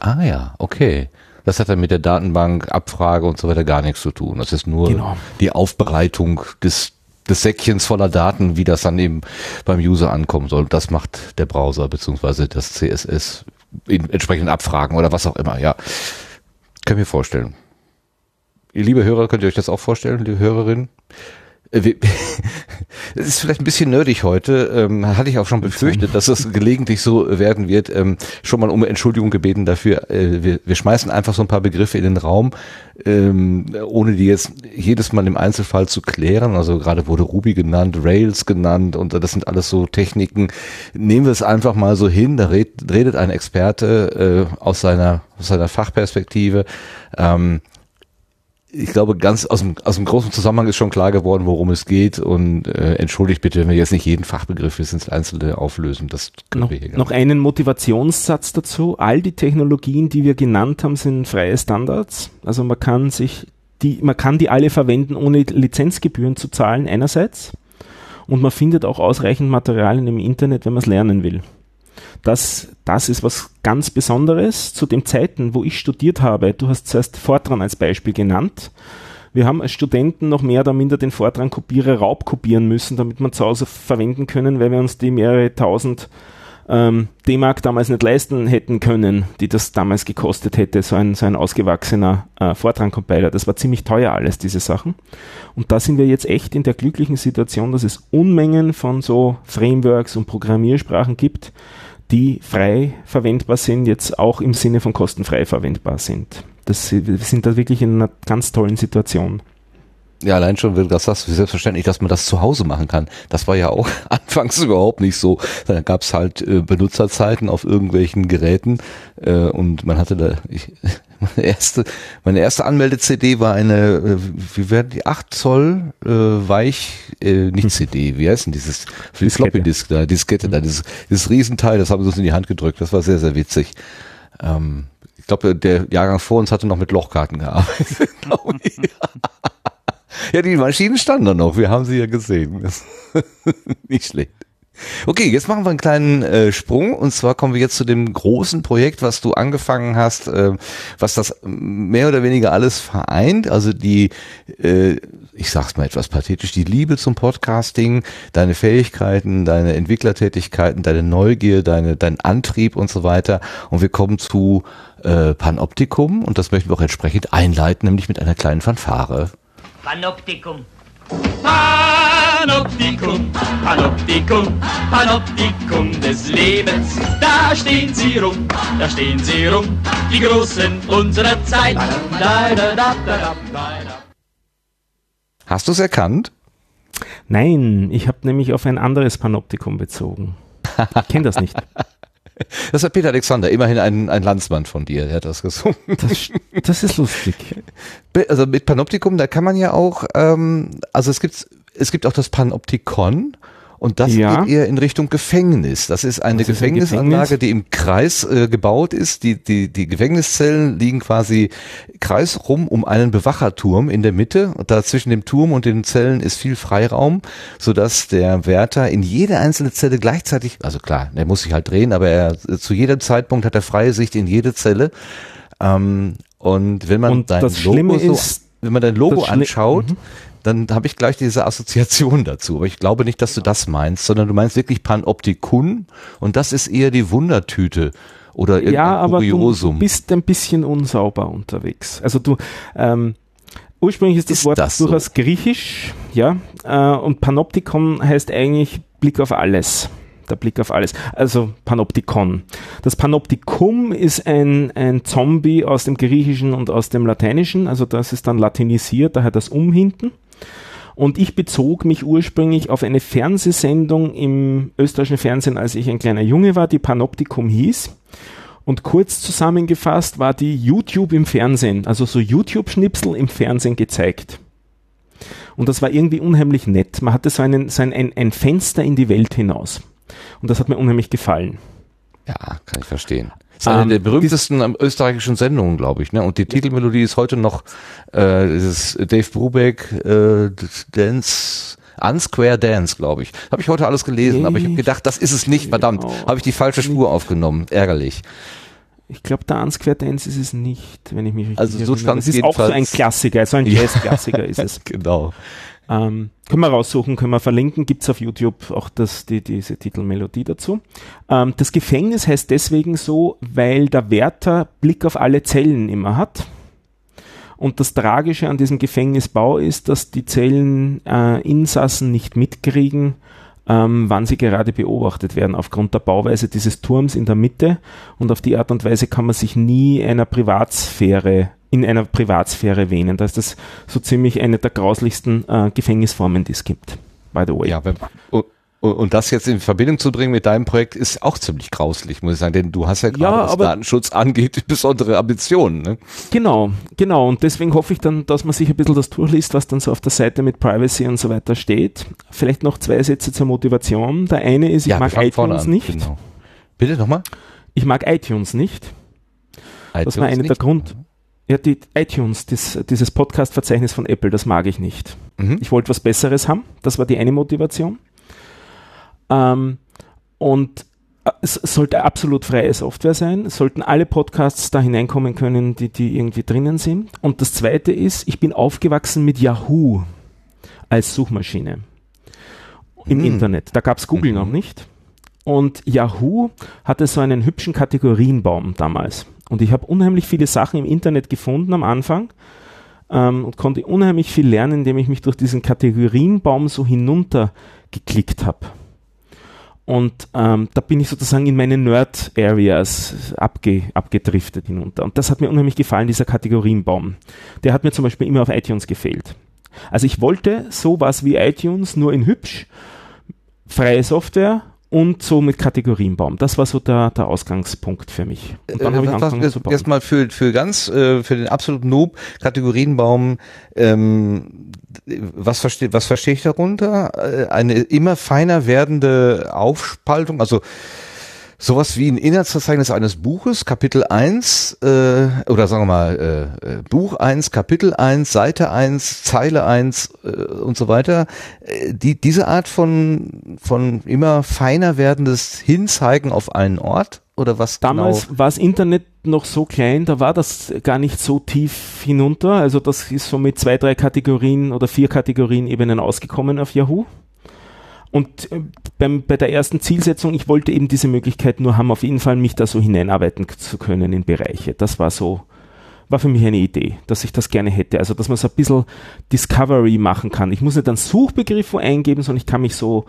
Ah ja, okay. Das hat dann mit der Datenbank, Abfrage und so weiter gar nichts zu tun. Das ist nur genau. die Aufbereitung des des Säckchens voller Daten, wie das dann eben beim User ankommen soll. Das macht der Browser beziehungsweise das CSS in entsprechenden Abfragen oder was auch immer, ja. Können wir vorstellen. Ihr liebe Hörer, könnt ihr euch das auch vorstellen, liebe Hörerin? Äh, es ist vielleicht ein bisschen nerdig heute, ähm, hatte ich auch schon befürchtet, dass es gelegentlich so werden wird. Ähm, schon mal um Entschuldigung gebeten dafür. Äh, wir, wir schmeißen einfach so ein paar Begriffe in den Raum, ähm, ohne die jetzt jedes Mal im Einzelfall zu klären. Also gerade wurde Ruby genannt, Rails genannt und das sind alles so Techniken. Nehmen wir es einfach mal so hin, da red, redet ein Experte äh, aus seiner aus seiner Fachperspektive. Ähm, ich glaube, ganz aus dem, aus dem großen Zusammenhang ist schon klar geworden, worum es geht. Und äh, entschuldigt bitte, wenn wir jetzt nicht jeden Fachbegriff bis ins Einzelne auflösen. Das können noch, wir hier noch einen Motivationssatz dazu. All die Technologien, die wir genannt haben, sind freie Standards. Also man kann sich die, man kann die alle verwenden, ohne Lizenzgebühren zu zahlen, einerseits. Und man findet auch ausreichend Materialien im Internet, wenn man es lernen will. Das, das ist was ganz Besonderes zu den Zeiten, wo ich studiert habe. Du hast zuerst Fortran als Beispiel genannt. Wir haben als Studenten noch mehr oder minder den Fortran-Kopierer raubkopieren müssen, damit wir zu Hause verwenden können, weil wir uns die mehrere tausend ähm, D-Mark damals nicht leisten hätten können, die das damals gekostet hätte, so ein, so ein ausgewachsener äh, Fortran-Compiler. Das war ziemlich teuer alles, diese Sachen. Und da sind wir jetzt echt in der glücklichen Situation, dass es Unmengen von so Frameworks und Programmiersprachen gibt, die frei verwendbar sind, jetzt auch im Sinne von kostenfrei verwendbar sind. Das, wir sind da wirklich in einer ganz tollen Situation. Ja, allein schon, wenn du das sagst, wie selbstverständlich, dass man das zu Hause machen kann. Das war ja auch anfangs überhaupt nicht so. Da gab es halt äh, Benutzerzeiten auf irgendwelchen Geräten äh, und man hatte da, ich, meine erste, meine erste Anmelde-CD war eine, äh, wie werden die, 8 Zoll äh, Weich, äh, nicht hm. CD, wie heißt denn dieses, die Floppy Disk da, Diskette da, dieses, dieses Riesenteil, das haben sie uns in die Hand gedrückt, das war sehr, sehr witzig. Ähm, ich glaube, der Jahrgang vor uns hatte noch mit Lochkarten gearbeitet. Ja, die Maschinen standen da noch. Wir haben sie ja gesehen. Nicht schlecht. Okay, jetzt machen wir einen kleinen äh, Sprung und zwar kommen wir jetzt zu dem großen Projekt, was du angefangen hast, äh, was das mehr oder weniger alles vereint. Also die, äh, ich sag's mal etwas pathetisch, die Liebe zum Podcasting, deine Fähigkeiten, deine Entwicklertätigkeiten, deine Neugier, deine, dein Antrieb und so weiter. Und wir kommen zu äh, Panoptikum und das möchten wir auch entsprechend einleiten, nämlich mit einer kleinen Fanfare. Panoptikum. Panoptikum, Panoptikum, Panoptikum des Lebens. Da stehen sie rum, da stehen sie rum, die Großen unserer Zeit. Hast du es erkannt? Nein, ich habe nämlich auf ein anderes Panoptikum bezogen. Ich kenne das nicht. Das ist Peter Alexander, immerhin ein, ein Landsmann von dir, der hat das gesungen. Das, das ist lustig. Also mit Panoptikum, da kann man ja auch, ähm, also es gibt, es gibt auch das Panoptikon Und das Ja. geht eher in Richtung Gefängnis. Das ist eine Das ein Gefängnisanlage, Gefängnis. die im Kreis äh, gebaut ist. Die, die, die Gefängniszellen liegen quasi kreisrum um einen Bewacherturm in der Mitte. Und da zwischen dem Turm und den Zellen ist viel Freiraum, sodass der Wärter in jede einzelne Zelle gleichzeitig, also klar, der muss sich halt drehen, aber er zu jedem Zeitpunkt hat er freie Sicht in jede Zelle. Ähm, und wenn man Und dein Logo so, wenn man dein Logo anschaut, Mhm. Dann habe ich gleich diese Assoziation dazu. Aber ich glaube nicht, dass du das meinst, sondern du meinst wirklich Panoptikon und das ist eher die Wundertüte oder irgendein ja, aber du, du Kuriosum. bist ein bisschen unsauber unterwegs. Also du, ähm, ursprünglich ist das Ist Wort das so? durchaus griechisch, ja, äh, und Panoptikon heißt eigentlich Blick auf alles. Der Blick auf alles. Also Panoptikon. Das Panoptikum ist ein, ein Zombie aus dem Griechischen und aus dem Lateinischen. Also das ist dann latinisiert, daher das Um hinten. Und ich bezog mich ursprünglich auf eine Fernsehsendung im österreichischen Fernsehen, als ich ein kleiner Junge war, die Panoptikum hieß. Und kurz zusammengefasst war die YouTube im Fernsehen, also so YouTube-Schnipsel im Fernsehen gezeigt. Und das war irgendwie unheimlich nett. Man hatte so, einen, so ein, ein, ein Fenster in die Welt hinaus. Und das hat mir unheimlich gefallen. Ja, kann ich verstehen. Das ist eine Ähm, der berühmtesten ähm, österreichischen Sendungen, glaube ich. Ne? Und die Titelmelodie ist heute noch äh, dieses Dave Brubeck äh, Dance, Unsquare Dance, glaube ich. Habe ich heute alles gelesen, aber ich habe gedacht, das ist es nicht, verdammt. Genau. Habe ich die falsche Spur aufgenommen. Ärgerlich. Ich glaube, der Unsquare Dance ist es nicht, wenn ich mich richtig Also so erinnere. stand's Es ist auch so ein. Klassiker, so ein Ja. Jazz-Klassiker ist es. Genau. Ähm, können wir raussuchen, können wir verlinken, gibt's auf YouTube auch das, die, diese Titelmelodie dazu. Ähm, das Gefängnis heißt deswegen so, weil der Wärter Blick auf alle Zellen immer hat. Und das Tragische an diesem Gefängnisbau ist, dass die Zelleninsassen nicht mitkriegen, ähm, wann sie gerade beobachtet werden, aufgrund der Bauweise dieses Turms in der Mitte. Und auf die Art und Weise kann man sich nie einer Privatsphäre, in einer Privatsphäre wähnen. Da ist das so ziemlich eine der grauslichsten äh, Gefängnisformen, die es gibt. By the way. Ja, wenn, und, das jetzt in Verbindung zu bringen mit deinem Projekt ist auch ziemlich grauslich, muss ich sagen, denn du hast ja gerade, Ja, was Datenschutz angeht, besondere Ambitionen. Ne? Genau, genau. Und deswegen hoffe ich dann, dass man sich ein bisschen das durchliest, was dann so auf der Seite mit Privacy und so weiter steht. Vielleicht noch zwei Sätze zur Motivation. Der eine ist, ich ja, mag iTunes nicht. Genau. Bitte nochmal? Ich mag iTunes nicht. Das war iTunes einer der? Grund. Ja, die iTunes, das, dieses Podcast-Verzeichnis von Apple, das mag ich nicht. Mhm. Ich wollte was Besseres haben. Das war die eine Motivation. Ähm, und äh, es sollte absolut freie Software sein. Es sollten alle Podcasts da hineinkommen können, die, die irgendwie drinnen sind. Und das zweite ist, ich bin aufgewachsen mit Yahoo als Suchmaschine im Hm. Internet. Da gab es Google Mhm. noch nicht. Und Yahoo hatte so einen hübschen Kategorienbaum damals. Und ich habe unheimlich viele Sachen im Internet gefunden am Anfang ähm, und konnte unheimlich viel lernen, indem ich mich durch diesen Kategorienbaum so hinunter geklickt habe. Und ähm, da bin ich sozusagen in meine Nerd-Areas abge, abgedriftet hinunter. Und das hat mir unheimlich gefallen, dieser Kategorienbaum. Der hat mir zum Beispiel immer auf iTunes gefehlt. Also ich wollte sowas wie iTunes nur in hübsch, freie Software und so mit Kategorienbaum. Das war so der, der Ausgangspunkt für mich. Und dann Äh, habe ich angefangen was- zu bauen. Erstmal für, für ganz, äh, für den absoluten Noob, Kategorienbaum, ähm, was verstehe was verstehe ich darunter? Äh, Eine immer feiner werdende Aufspaltung, also sowas wie ein Inhaltsverzeichnis eines Buches, Kapitel 1, äh, oder sagen wir mal, äh, äh, Buch 1, Kapitel 1, Seite 1, Zeile 1 äh, und so weiter. Äh, die, diese Art von, von immer feiner werdendes Hinzeigen auf einen Ort? Oder was Damals genau? war das Internet noch so klein, da war das gar nicht so tief hinunter. Also das ist so mit zwei, drei Kategorien oder vier Kategorien Ebenen ausgekommen auf Yahoo. Und äh, beim, bei der ersten Zielsetzung, ich wollte eben diese Möglichkeit nur haben, auf jeden Fall mich da so hineinarbeiten zu können in Bereiche. Das war so, war für mich eine Idee, dass ich das gerne hätte. Also, dass man so ein bisschen Discovery machen kann. Ich muss nicht einen Suchbegriff eingeben, sondern ich kann mich so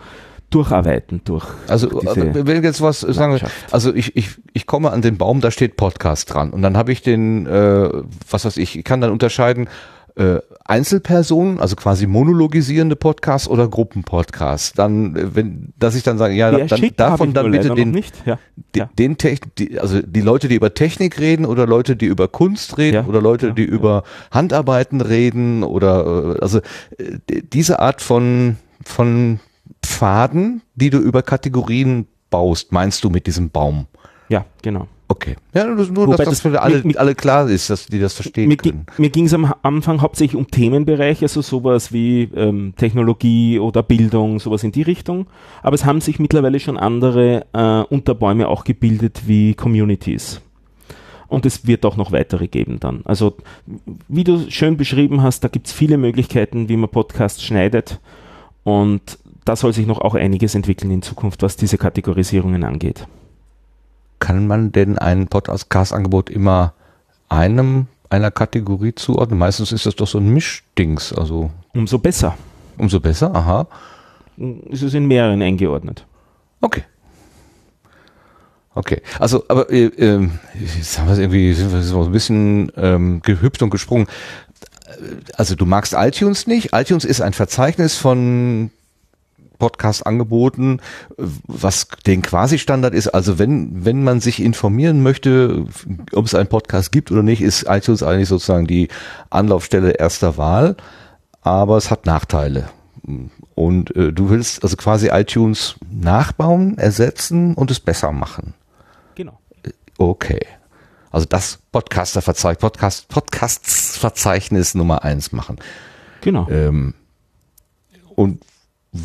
durcharbeiten durch. Also äh, wenn jetzt was sagen, also ich, ich, ich komme an den Baum, da steht Podcast dran und dann habe ich den, äh, was weiß ich, ich kann dann unterscheiden äh, Einzelpersonen, also quasi monologisierende Podcasts oder Gruppenpodcasts. Dann, äh, wenn, dass ich dann sage, ja, Der dann schickt, hab davon dann bitte den. Ja. die, ja. den Techn die, also die Leute, die über Technik reden oder Leute, die über Kunst reden Ja, oder Leute, ja, die ja. über Handarbeiten reden oder äh, also die- diese Art von von Pfaden, die du über Kategorien baust, meinst du mit diesem Baum? Ja, genau. Okay. Ja, nur, nur Wobei dass das das für alle, mit- alle klar ist, dass die das verstehen Mir, können. mir ging es am Anfang hauptsächlich um Themenbereiche, also sowas wie ähm, Technologie oder Bildung, sowas in die Richtung. Aber es haben sich mittlerweile schon andere äh, Unterbäume auch gebildet wie Communities. Und es wird auch noch weitere geben dann. Also wie du schön beschrieben hast, da gibt es viele Möglichkeiten, wie man Podcasts schneidet. Und da soll sich noch auch einiges entwickeln in Zukunft, was diese Kategorisierungen angeht. Kann man denn ein Podcast-Angebot immer einem, einer Kategorie zuordnen? Meistens ist das doch so ein Mischdings, also Umso besser. umso besser, aha. Es ist in mehreren eingeordnet. Okay. Okay, also aber äh, ähm, jetzt haben wir es irgendwie sind wir so ein bisschen ähm, gehüpft und gesprungen. Also du magst iTunes nicht. iTunes ist ein Verzeichnis von Podcast-Angeboten, was den Quasi-Standard ist. Also wenn wenn man sich informieren möchte, ob es einen Podcast gibt oder nicht, ist iTunes eigentlich sozusagen die Anlaufstelle erster Wahl. Aber es hat Nachteile. Und äh, du willst also quasi iTunes nachbauen, ersetzen und es besser machen. Genau. Okay. Also das Podcaster-Verzeichnis, Podcast, Podcasts-Verzeichnis Nummer eins machen. Genau. Ähm, und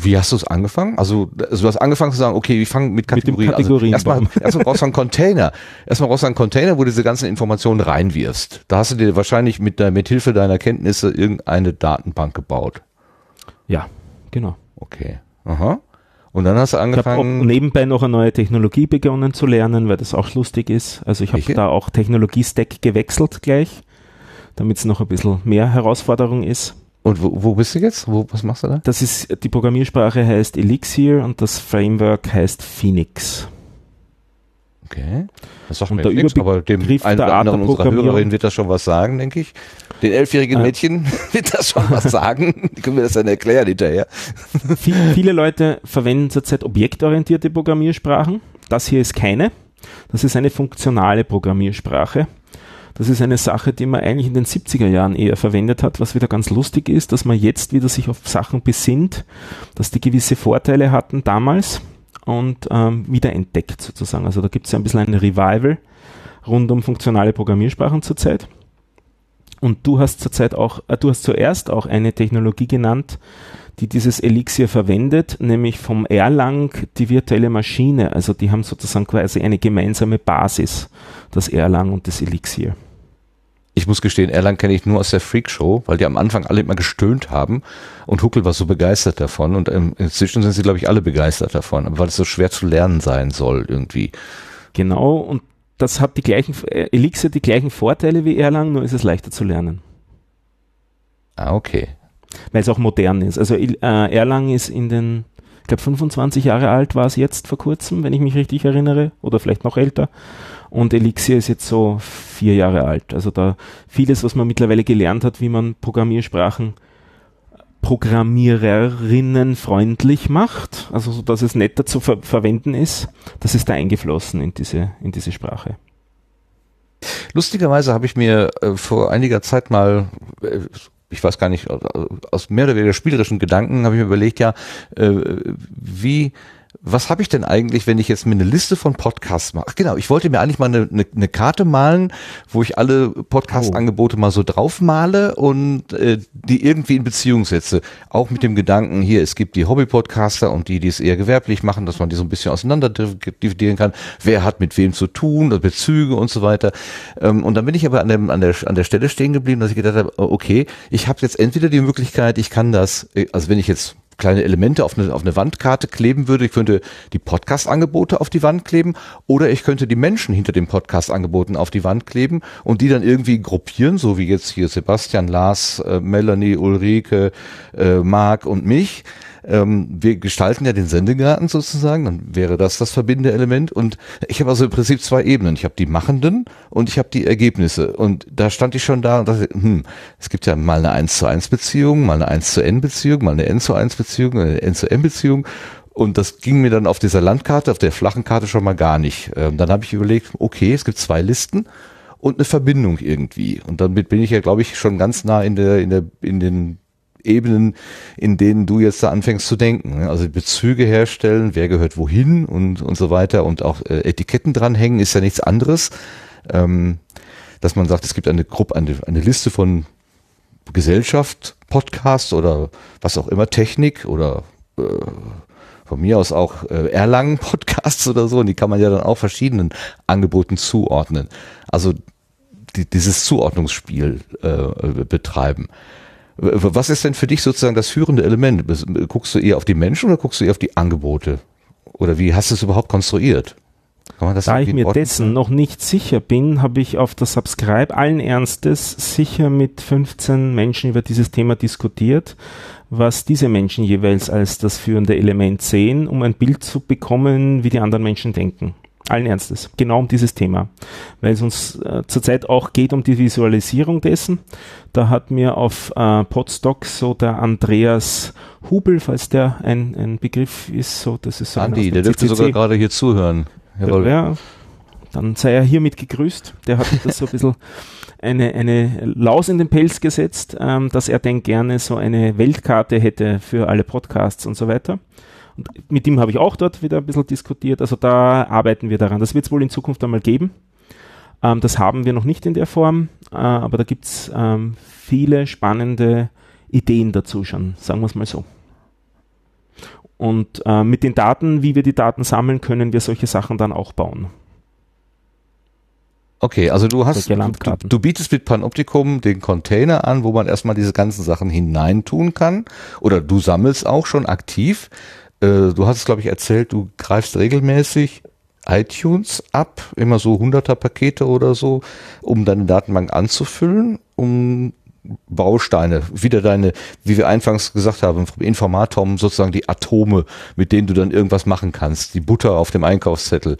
wie hast du es angefangen? Also, also du hast angefangen zu sagen, okay, wir fangen mit Kategorien. Kategorien also erstmal, erstmal brauchst du einen Container. Erstmal brauchst du einen Container, wo du diese ganzen Informationen reinwirfst. Da hast du dir wahrscheinlich mit, der, mit Hilfe deiner Kenntnisse irgendeine Datenbank gebaut. Ja, genau. Okay. Aha. Und dann hast du Ich habe angefangen. nebenbei noch eine neue Technologie begonnen zu lernen, weil das auch lustig ist. Also ich habe da auch Technologie-Stack gewechselt gleich, damit es noch ein bisschen mehr Herausforderung ist. Und wo, wo bist du jetzt? Wo, was machst du da? Das ist, die Programmiersprache heißt Elixir und das Framework heißt Phoenix. Okay. Das sagt Und mir der nichts, aber dem der einen oder anderen der unserer Hörerinnen wird das schon was sagen, denke ich. Den elfjährigen Ja. Mädchen wird das schon was sagen. Die können wir das dann erklären hinterher. Viel, viele Leute verwenden zurzeit objektorientierte Programmiersprachen. Das hier ist keine. Das ist eine funktionale Programmiersprache. Das ist eine Sache, die man eigentlich in den 70er Jahren eher verwendet hat, was wieder ganz lustig ist, dass man jetzt wieder sich auf Sachen besinnt, dass die gewisse Vorteile hatten damals und ähm, wieder entdeckt sozusagen. Also da gibt es ja ein bisschen ein Revival rund um funktionale Programmiersprachen zurzeit. Und du hast zurzeit auch, äh, du hast zuerst auch eine Technologie genannt, die dieses Elixir verwendet, nämlich vom Erlang die virtuelle Maschine. Also die haben sozusagen quasi eine gemeinsame Basis, das Erlang und das Elixir. Ich muss gestehen, Erlang kenne ich nur aus der Freak Show, weil die am Anfang alle immer gestöhnt haben und Huckel war so begeistert davon und ähm, inzwischen sind sie, glaube ich, alle begeistert davon, weil es so schwer zu lernen sein soll irgendwie. Genau, und das hat die gleichen, äh, Elixir die gleichen Vorteile wie Erlang, nur ist es leichter zu lernen, Ah, okay. Weil es auch modern ist. Also äh, Erlang ist in den, ich glaube 25 Jahre alt war es jetzt vor kurzem, wenn ich mich richtig erinnere, oder vielleicht noch älter. Und Elixir ist jetzt so vier Jahre alt. Also da vieles, was man mittlerweile gelernt hat, wie man Programmiersprachen Programmiererinnen freundlich macht, also so, dass es netter zu ver verwenden ist, das ist da eingeflossen in diese, in diese Sprache. Lustigerweise habe ich mir äh, vor einiger Zeit mal, äh, ich weiß gar nicht, aus mehr oder weniger spielerischen Gedanken habe ich mir überlegt, ja, äh, wie, was habe ich denn eigentlich, wenn ich jetzt mir eine Liste von Podcasts mache? Ach, genau, ich wollte mir eigentlich mal eine, eine, eine Karte malen, wo ich alle Podcast-Angebote mal so drauf male und äh, die irgendwie in Beziehung setze. Auch mit dem Gedanken, hier, es gibt die Hobby-Podcaster und die, die es eher gewerblich machen, dass man die so ein bisschen auseinander dividieren kann. Wer hat mit wem zu tun, Bezüge und so weiter. Ähm, und dann bin ich aber an, dem, an, der, an der Stelle stehen geblieben, dass ich gedacht habe, okay, ich habe jetzt entweder die Möglichkeit, ich kann das, äh, also wenn ich jetzt kleine Elemente auf eine, auf eine Wandkarte kleben würde. Ich könnte die Podcast-Angebote auf die Wand kleben oder ich könnte die Menschen hinter den Podcast-Angeboten auf die Wand kleben und die dann irgendwie gruppieren, so wie jetzt hier Sebastian, Lars, äh, Melanie, Ulrike, äh, Marc und mich. Ähm, wir gestalten ja den Sendegarten sozusagen, dann wäre das das verbindende Element. Und ich habe also im Prinzip zwei Ebenen. Ich habe die Machenden und ich habe die Ergebnisse. Und da stand ich schon da und dachte, hm, es gibt ja mal eine 1 zu 1 Beziehung, mal eine 1 zu N Beziehung, mal eine N zu 1 Beziehung, eine N zu N Beziehung. Und das ging mir dann auf dieser Landkarte, auf der flachen Karte schon mal gar nicht. Ähm, dann habe ich überlegt, okay, es gibt zwei Listen und eine Verbindung irgendwie. Und damit bin ich ja, glaube ich, schon ganz nah in der, in der, in den Ebenen, in denen du jetzt da anfängst zu denken. ne? Also Bezüge herstellen, wer gehört wohin und, und so weiter und auch äh, Etiketten dranhängen ist ja nichts anderes. Ähm, dass man sagt, es gibt eine Gruppe, eine, eine Liste von Gesellschaft, Podcast oder was auch immer, Technik oder äh, von mir aus auch äh, Erlangen-Podcasts oder so, und die kann man ja dann auch verschiedenen Angeboten zuordnen. Also die, dieses Zuordnungsspiel äh, betreiben. Was ist denn für dich sozusagen das führende Element? Guckst du eher auf die Menschen oder guckst du eher auf die Angebote? Oder wie hast du es überhaupt konstruiert? Da ich mir dessen noch nicht sicher bin, habe ich auf der Subscribe allen Ernstes sicher mit 15 Menschen über dieses Thema diskutiert, was diese Menschen jeweils als das führende Element sehen, um ein Bild zu bekommen, wie die anderen Menschen denken. Allen Ernstes, genau um dieses Thema, weil es uns äh, zurzeit auch geht um die Visualisierung dessen. Da hat mir auf äh, Podstock so der Andreas Hubel, falls der ein, ein Begriff ist, so das ist so Andi, der dürfte CCC. sogar gerade hier zuhören. Jawohl. Ja, dann sei er hiermit gegrüßt. Der hat mir das so ein bisschen eine, eine Laus in den Pelz gesetzt, ähm, dass er denn gerne so eine Weltkarte hätte für alle Podcasts und so weiter. Und mit ihm habe ich auch dort wieder ein bisschen diskutiert. Also da arbeiten wir daran. Das wird es wohl in Zukunft einmal geben. Ähm, das haben wir noch nicht in der Form, äh, aber da gibt es ähm, viele spannende Ideen dazu schon, sagen wir es mal so. Und äh, mit den Daten, wie wir die Daten sammeln, können wir solche Sachen dann auch bauen. Okay, also du hast, du, du bietest mit Panoptikum den Container an, wo man erstmal diese ganzen Sachen hineintun kann. Oder du sammelst auch schon aktiv. Äh, du hast es, glaube ich, erzählt, du greifst regelmäßig iTunes ab, immer so hunderter Pakete oder so, um deine Datenbank anzufüllen, um Bausteine, wieder deine, wie wir anfangs gesagt haben, vom Informatom sozusagen die Atome, mit denen du dann irgendwas machen kannst, die Butter auf dem Einkaufszettel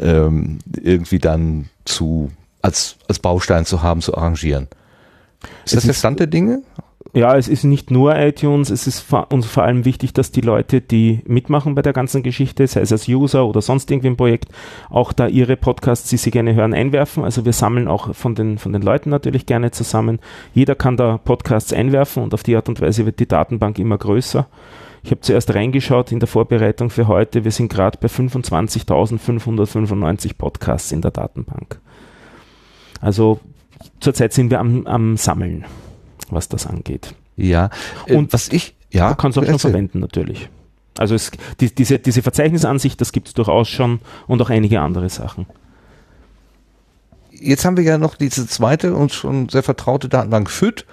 ähm, irgendwie dann zu als als Baustein zu haben, zu arrangieren. Ist Es das der Stand der Dinge? Ja, es ist nicht nur iTunes, es ist uns vor allem wichtig, dass die Leute, die mitmachen bei der ganzen Geschichte, sei es als User oder sonst irgendwie im Projekt, auch da ihre Podcasts, die sie gerne hören, einwerfen. Also wir sammeln auch von den, von den Leuten natürlich gerne zusammen. Jeder kann da Podcasts einwerfen und auf die Art und Weise wird die Datenbank immer größer. Ich habe zuerst reingeschaut in der Vorbereitung für heute. Wir sind gerade bei 25.595 Podcasts in der Datenbank. Also zurzeit sind wir am, am Sammeln, was das angeht. Ja. Äh, Und was ich ja, Man kann es auch schon verwenden, natürlich. Also es, die, diese, diese Verzeichnisansicht, das gibt es durchaus schon und auch einige andere Sachen. Jetzt haben wir ja noch diese zweite und schon sehr vertraute Datenbank FIT,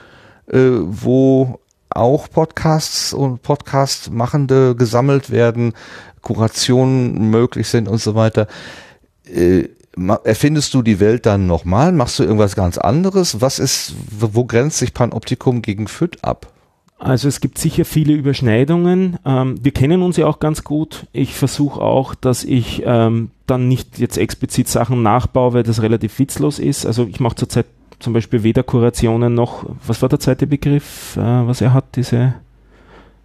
äh, wo auch Podcasts und Podcast-Machende gesammelt werden, Kurationen möglich sind und so weiter. Äh, erfindest du die Welt dann nochmal? Machst du irgendwas ganz anderes? Was ist, wo grenzt sich Panoptikum gegen FIT ab? Also es gibt sicher viele Überschneidungen. Ähm, wir kennen uns ja auch ganz gut. Ich versuche auch, dass ich ähm, dann nicht jetzt explizit Sachen nachbaue, weil das relativ witzlos ist. Also ich mache zurzeit zum Beispiel weder Kurationen noch, was war der zweite Begriff, äh, was er hat, diese,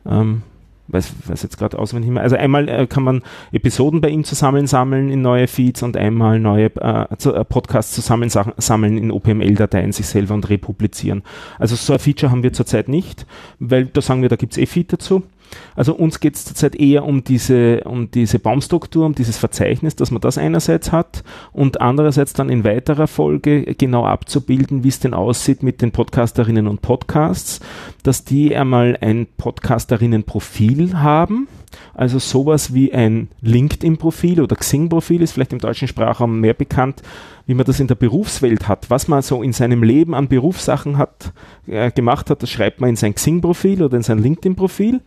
ähm, weiß, weiß jetzt gerade auswendig mehr. Also einmal äh, kann man Episoden bei ihm zusammen sammeln in neue Feeds und einmal neue äh, zu- äh, Podcasts zusammen sa- sammeln in OPML-Dateien sich selber und republizieren. Also so ein Feature haben wir zurzeit nicht, weil da sagen wir, da gibt's eh Feed dazu. Also uns geht's zurzeit eher um diese, um diese Baumstruktur, um dieses Verzeichnis, dass man das einerseits hat und andererseits dann in weiterer Folge genau abzubilden, wie es denn aussieht mit den Podcasterinnen und Podcasts, dass die einmal ein Podcasterinnen-Profil haben, also sowas wie ein LinkedIn-Profil oder Xing-Profil ist vielleicht im deutschen Sprachraum mehr bekannt, wie man das in der Berufswelt hat. Was man so in seinem Leben an Berufssachen hat, äh, gemacht hat, das schreibt man in sein Xing-Profil oder in sein LinkedIn-Profil.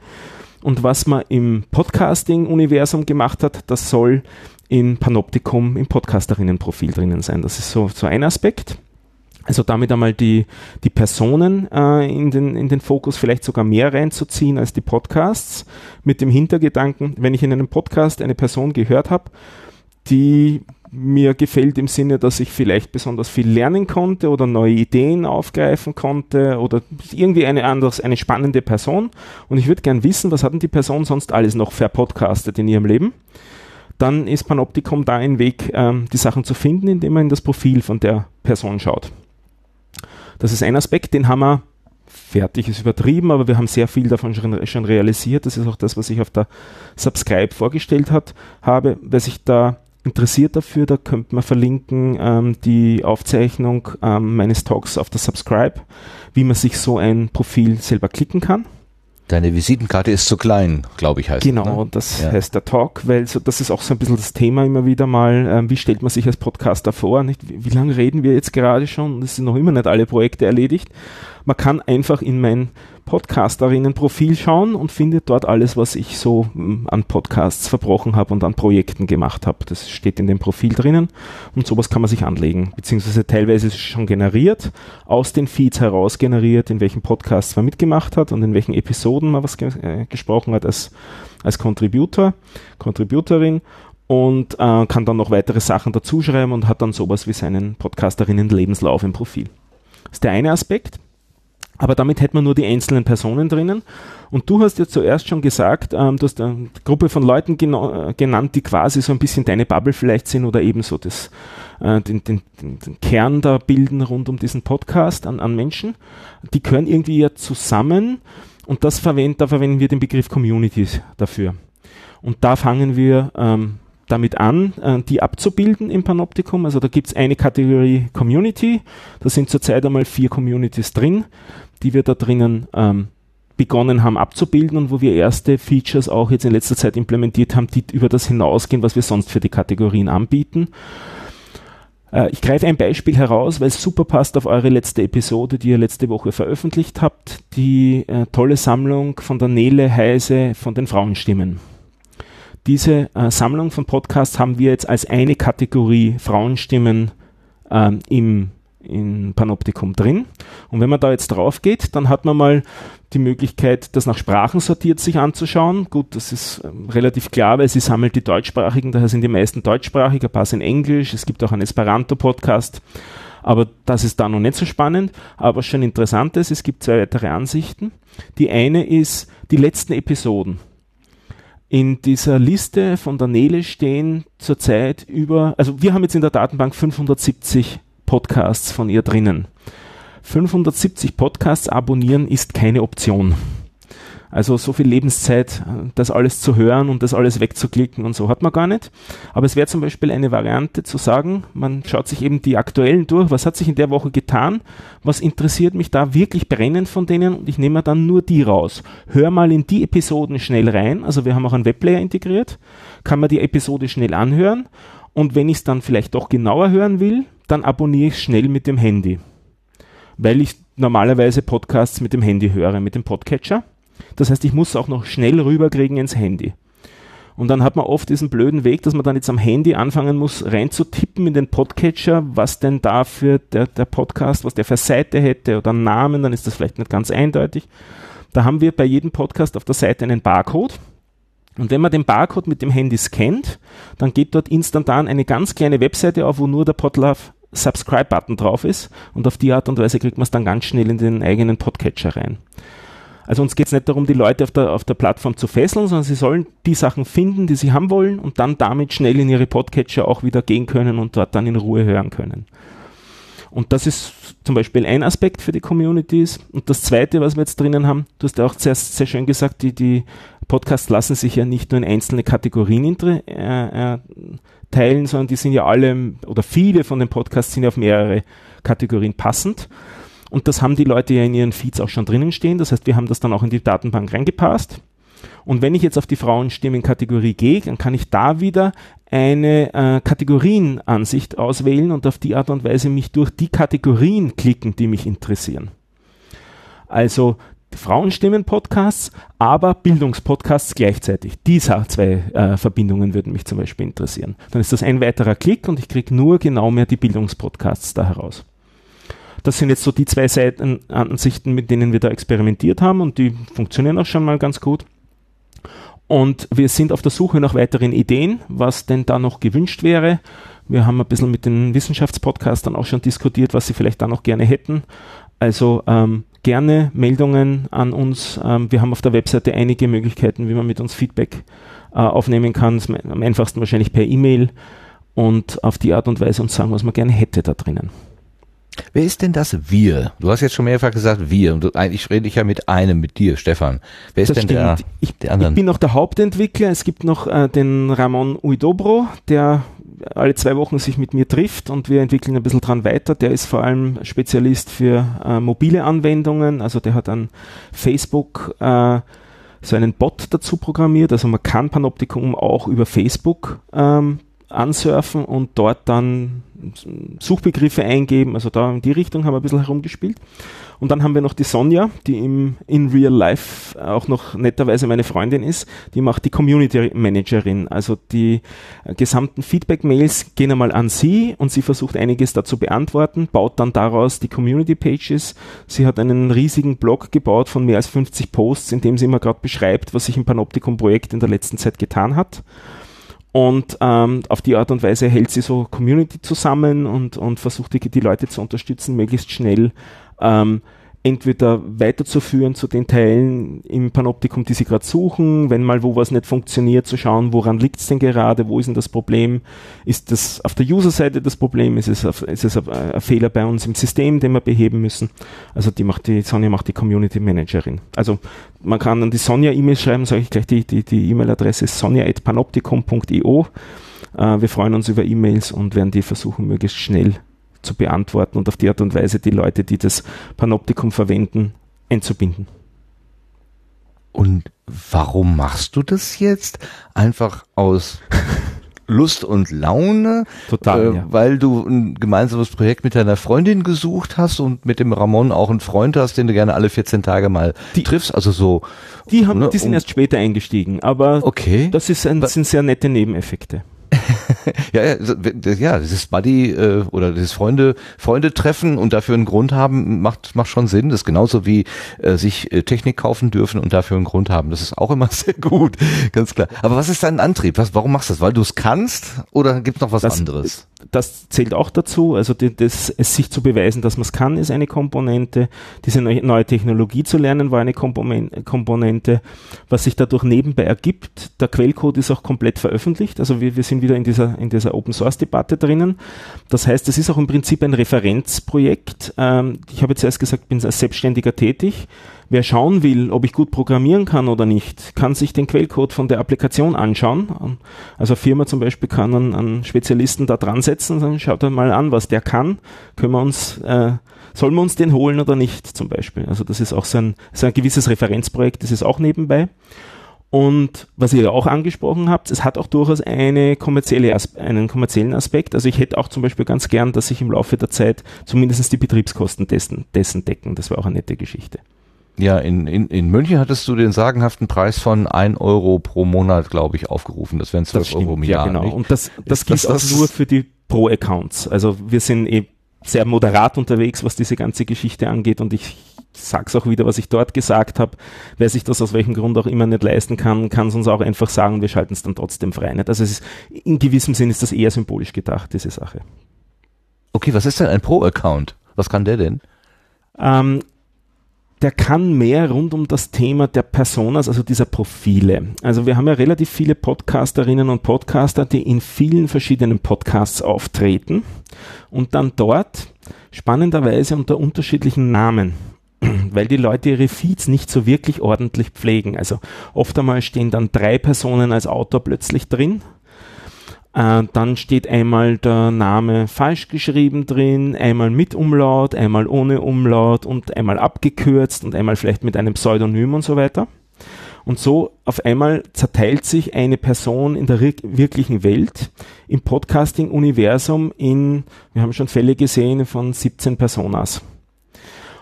Und was man im Podcasting-Universum gemacht hat, das soll in Panoptikum im Podcasterinnen-Profil drinnen sein. Das ist so, so ein Aspekt. Also damit einmal die, die Personen äh, in, den, in den Fokus vielleicht sogar mehr reinzuziehen als die Podcasts, mit dem Hintergedanken, wenn ich in einem Podcast eine Person gehört habe, die mir gefällt im Sinne, dass ich vielleicht besonders viel lernen konnte oder neue Ideen aufgreifen konnte oder irgendwie eine anders, eine spannende Person. Und ich würde gern wissen, was hat denn die Person sonst alles noch verpodcastet in ihrem Leben? Dann ist Panoptikum da ein Weg, ähm, die Sachen zu finden, indem man in das Profil von der Person schaut. Das ist ein Aspekt, den haben wir fertig ist übertrieben, aber wir haben sehr viel davon schon, schon realisiert. Das ist auch das, was ich auf der Subscribe vorgestellt hat, habe. Wer sich da interessiert dafür, da könnte man verlinken ähm, die Aufzeichnung ähm, meines Talks auf der Subscribe, wie man sich so ein Profil selber klicken kann. Deine Visitenkarte ist zu klein, glaube ich, heißt Genau, ne? das Ja. heißt der Talk, weil so, das ist auch so ein bisschen das Thema immer wieder mal, ähm, wie stellt man sich als Podcaster vor, nicht? Wie, wie lange reden wir jetzt gerade schon? Es sind noch immer nicht alle Projekte erledigt. Man kann einfach in mein Podcasterinnen-Profil schauen und findet dort alles, was ich so mm, an Podcasts verbrochen habe und an Projekten gemacht habe. Das steht in dem Profil drinnen und sowas kann man sich anlegen, beziehungsweise teilweise ist es schon generiert, aus den Feeds heraus generiert, in welchen Podcasts man mitgemacht hat und in welchen Episoden man was ge äh, gesprochen hat als, als Contributor, Contributorin und äh, kann dann noch weitere Sachen dazuschreiben und hat dann sowas wie seinen Podcasterinnen-Lebenslauf im Profil. Das ist der eine Aspekt. Aber damit hätte man nur die einzelnen Personen drinnen. Und du hast ja zuerst schon gesagt, ähm, du hast eine Gruppe von Leuten äh, genannt, die quasi so ein bisschen deine Bubble vielleicht sind oder ebenso das, äh, den, den, den, den Kern da bilden rund um diesen Podcast an, an Menschen. Die gehören irgendwie ja zusammen und das verwend, da verwenden wir den Begriff Communities dafür. Und da fangen wir ähm, damit an, äh, die abzubilden im Panoptikum. Also da gibt es eine Kategorie Community, da sind zurzeit einmal vier Communities drin, die wir da drinnen ähm, begonnen haben abzubilden und wo wir erste Features auch jetzt in letzter Zeit implementiert haben, die über das hinausgehen, was wir sonst für die Kategorien anbieten. Äh, Ich greife ein Beispiel heraus, weil es super passt auf eure letzte Episode, die ihr letzte Woche veröffentlicht habt. Die äh, tolle Sammlung von der Nele Heise von den Frauenstimmen. Diese äh, Sammlung von Podcasts haben wir jetzt als eine Kategorie Frauenstimmen ähm, im in Panoptikum drin. Und wenn man da jetzt drauf geht, dann hat man mal die Möglichkeit, das nach Sprachen sortiert sich anzuschauen. Gut, das ist ähm, relativ klar, weil sie sammelt die deutschsprachigen, daher sind die meisten deutschsprachig, ein paar sind Englisch, es gibt auch einen Esperanto-Podcast, aber das ist da noch nicht so spannend. Aber schon interessant ist, es gibt zwei weitere Ansichten. Die eine ist die letzten Episoden. In dieser Liste von der Nele stehen zurzeit über, also wir haben jetzt in der Datenbank 570 Podcasts von ihr drinnen. 570 Podcasts abonnieren ist keine Option. Also so viel Lebenszeit, das alles zu hören und das alles wegzuklicken und so hat man gar nicht. Aber es wäre zum Beispiel eine Variante zu sagen, man schaut sich eben die aktuellen durch, was hat sich in der Woche getan, was interessiert mich da wirklich brennend von denen und ich nehme dann nur die raus. Hör mal in die Episoden schnell rein, also wir haben auch einen Webplayer integriert, kann man die Episode schnell anhören und wenn ich es dann vielleicht doch genauer hören will, dann abonniere ich schnell mit dem Handy. Weil ich normalerweise Podcasts mit dem Handy höre, mit dem Podcatcher. Das heißt, ich muss auch noch schnell rüberkriegen ins Handy. Und dann hat man oft diesen blöden Weg, dass man dann jetzt am Handy anfangen muss, reinzutippen in den Podcatcher, was denn da für der, der Podcast, was der für Seite hätte oder Namen, dann ist das vielleicht nicht ganz eindeutig. Da haben wir bei jedem Podcast auf der Seite einen Barcode. Und wenn man den Barcode mit dem Handy scannt, dann geht dort instantan eine ganz kleine Webseite auf, wo nur der Podlove Subscribe-Button drauf ist. Und auf die Art und Weise kriegt man es dann ganz schnell in den eigenen Podcatcher rein. Also uns geht es nicht darum, die Leute auf der, auf der Plattform zu fesseln, sondern sie sollen die Sachen finden, die sie haben wollen und dann damit schnell in ihre Podcatcher auch wieder gehen können und dort dann in Ruhe hören können. Und das ist zum Beispiel ein Aspekt für die Communities. Und das zweite, was wir jetzt drinnen haben, du hast ja auch sehr, sehr schön gesagt, die, die Podcasts lassen sich ja nicht nur in einzelne Kategorien äh, äh, teilen, sondern die sind ja alle, oder viele von den Podcasts sind ja auf mehrere Kategorien passend. Und das haben die Leute ja in ihren Feeds auch schon drinnen stehen. Das heißt, wir haben das dann auch in die Datenbank reingepasst. Und wenn ich jetzt auf die Frauenstimmen-Kategorie gehe, dann kann ich da wieder eine äh, Kategorienansicht auswählen und auf die Art und Weise mich durch die Kategorien klicken, die mich interessieren. Also Frauenstimmen-Podcasts, aber Bildungspodcasts gleichzeitig. Diese zwei äh, Verbindungen würden mich zum Beispiel interessieren. Dann ist das ein weiterer Klick und ich kriege nur genau mehr die Bildungspodcasts da heraus. Das sind jetzt so die zwei Seiten, Ansichten, mit denen wir da experimentiert haben und die funktionieren auch schon mal ganz gut. Und wir sind auf der Suche nach weiteren Ideen, was denn da noch gewünscht wäre. Wir haben ein bisschen mit den Wissenschaftspodcastern auch schon diskutiert, was sie vielleicht da noch gerne hätten. Also ähm, gerne Meldungen an uns. Ähm, wir haben auf der Webseite einige Möglichkeiten, wie man mit uns Feedback äh, aufnehmen kann. Am einfachsten wahrscheinlich per E-Mail und auf die Art und Weise uns sagen, was man gerne hätte da drinnen. Wer ist denn das Wir? Du hast jetzt schon mehrfach gesagt Wir. Und eigentlich rede ich ja mit einem, mit dir, Stefan. Wer ist Das denn der, stimmt. ich, der anderen? Ich bin noch der Hauptentwickler. Es gibt noch äh, den Ramon Uidobro, der alle zwei Wochen sich mit mir trifft und wir entwickeln ein bisschen dran weiter. Der ist vor allem Spezialist für äh, mobile Anwendungen. Also der hat an Facebook äh, so einen Bot dazu programmiert. Also man kann Panoptikum auch über Facebook ähm, ansurfen und dort dann Suchbegriffe eingeben. Also da in die Richtung haben wir ein bisschen herumgespielt. Und dann haben wir noch die Sonja, die im, in Real Life auch noch netterweise meine Freundin ist. Die macht die Community Managerin. Also die äh, gesamten Feedback-Mails gehen einmal an sie und sie versucht einiges dazu beantworten, baut dann daraus die Community Pages. Sie hat einen riesigen Blog gebaut von mehr als 50 Posts, in dem sie immer gerade beschreibt, was sich im Panoptikum-Projekt in der letzten Zeit getan hat. Und ähm, auf die Art und Weise hält sie so Community zusammen und, und versucht die, die Leute zu unterstützen, möglichst schnell ähm, entweder weiterzuführen zu den Teilen im Panoptikum, die sie gerade suchen, wenn mal wo was nicht funktioniert, zu schauen, woran liegt es denn gerade, wo ist denn das Problem, ist das auf der User-Seite das Problem, ist es, auf, ist es ein, ein Fehler bei uns im System, den wir beheben müssen. Also die macht die, Sonja macht die Community Managerin. Also man kann an die Sonja E-Mail schreiben, sage ich gleich, die die die E-Mail-Adresse ist sonja.panoptikum.io. Äh, wir freuen uns über E-Mails und werden die versuchen, möglichst schnell zu beantworten und auf die Art und Weise die Leute, die das Panoptikum verwenden, einzubinden. Und warum machst du das jetzt? Einfach aus Lust und Laune? Total, äh, ja. Weil du ein gemeinsames Projekt mit deiner Freundin gesucht hast und mit dem Ramon auch einen Freund hast, den du gerne alle 14 Tage mal Die- triffst. Also so. Die, haben, Ne, die sind erst später eingestiegen, aber Okay. das ist ein, sind sehr nette Nebeneffekte. Ja, ja, dieses Buddy äh, oder dieses Freunde Freunde treffen und dafür einen Grund haben, macht macht schon Sinn. Das ist genauso wie äh, sich äh, Technik kaufen dürfen und dafür einen Grund haben. Das ist auch immer sehr gut, ganz klar. Aber was ist dein Antrieb? Was, warum machst du das? Weil du es kannst oder gibt's noch was Das- anderes? Das zählt auch dazu. Also die, das, es sich zu beweisen, dass man es kann, ist eine Komponente. Diese neue, Technologie zu lernen, war eine Komponente. Was sich dadurch nebenbei ergibt, der Quellcode ist auch komplett veröffentlicht. Also wir, wir sind wieder in dieser, in dieser Open Source Debatte drinnen. Das heißt, es ist auch im Prinzip ein Referenzprojekt. Ähm, ich habe jetzt erst gesagt, bin als Selbstständiger tätig. Wer schauen will, ob ich gut programmieren kann oder nicht, kann sich den Quellcode von der Applikation anschauen. Also eine Firma zum Beispiel kann einen, einen Spezialisten da dran setzen, dann schaut er mal an, was der kann. Können wir uns, äh, sollen wir uns den holen oder nicht zum Beispiel? Also das ist auch so ein, so ein gewisses Referenzprojekt, das ist auch nebenbei. Und was ihr ja auch angesprochen habt, es hat auch durchaus eine kommerzielle einen kommerziellen Aspekt. Also ich hätte auch zum Beispiel ganz gern, dass sich im Laufe der Zeit zumindest die Betriebskosten dessen, dessen decken. Das wäre auch eine nette Geschichte. Ja, in, in, in München hattest du den sagenhaften Preis von 1 Euro pro Monat, glaube ich, aufgerufen. Das wären 12 Euro im ja Jahr. genau. nicht? Und das, das gilt das das- auch nur für die Pro-Accounts. Also wir sind eh sehr moderat unterwegs, was diese ganze Geschichte angeht und ich sag's auch wieder, was ich dort gesagt habe. Wer sich das aus welchem Grund auch immer nicht leisten kann, kann es uns auch einfach sagen, wir schalten es dann trotzdem frei. Nicht? Also es ist, in gewissem Sinn ist das eher symbolisch gedacht, diese Sache. Okay, was ist denn ein Pro-Account? Was kann der denn? Ähm, der kann mehr rund um das Thema der Personas, also dieser Profile. Also wir haben ja relativ viele Podcasterinnen und Podcaster, die in vielen verschiedenen Podcasts auftreten und dann dort spannenderweise unter unterschiedlichen Namen weil die Leute ihre Feeds nicht so wirklich ordentlich pflegen. Also oft einmal stehen dann drei Personen als Autor plötzlich drin. Äh, dann steht einmal der Name falsch geschrieben drin, einmal mit Umlaut, einmal ohne Umlaut und einmal abgekürzt und einmal vielleicht mit einem Pseudonym und so weiter. Und so auf einmal zerteilt sich eine Person in der wirklichen Welt im Podcasting-Universum in, wir haben schon Fälle gesehen von 17 Personas.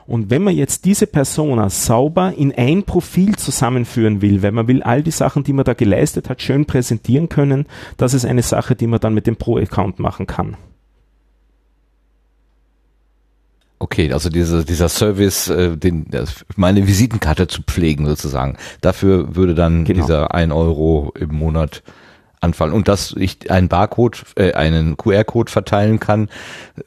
Und wenn man jetzt diese Persona sauber in ein Profil zusammenführen will, weil man will all die Sachen, die man da geleistet hat, schön präsentieren können, das ist eine Sache, die man dann mit dem Pro-Account machen kann. Okay, also diese, dieser Service, äh, den, meine Visitenkarte zu pflegen sozusagen. Dafür würde dann Genau. dieser 1 Euro im Monat anfallen. Und dass ich einen Barcode, äh, einen QR-Code verteilen kann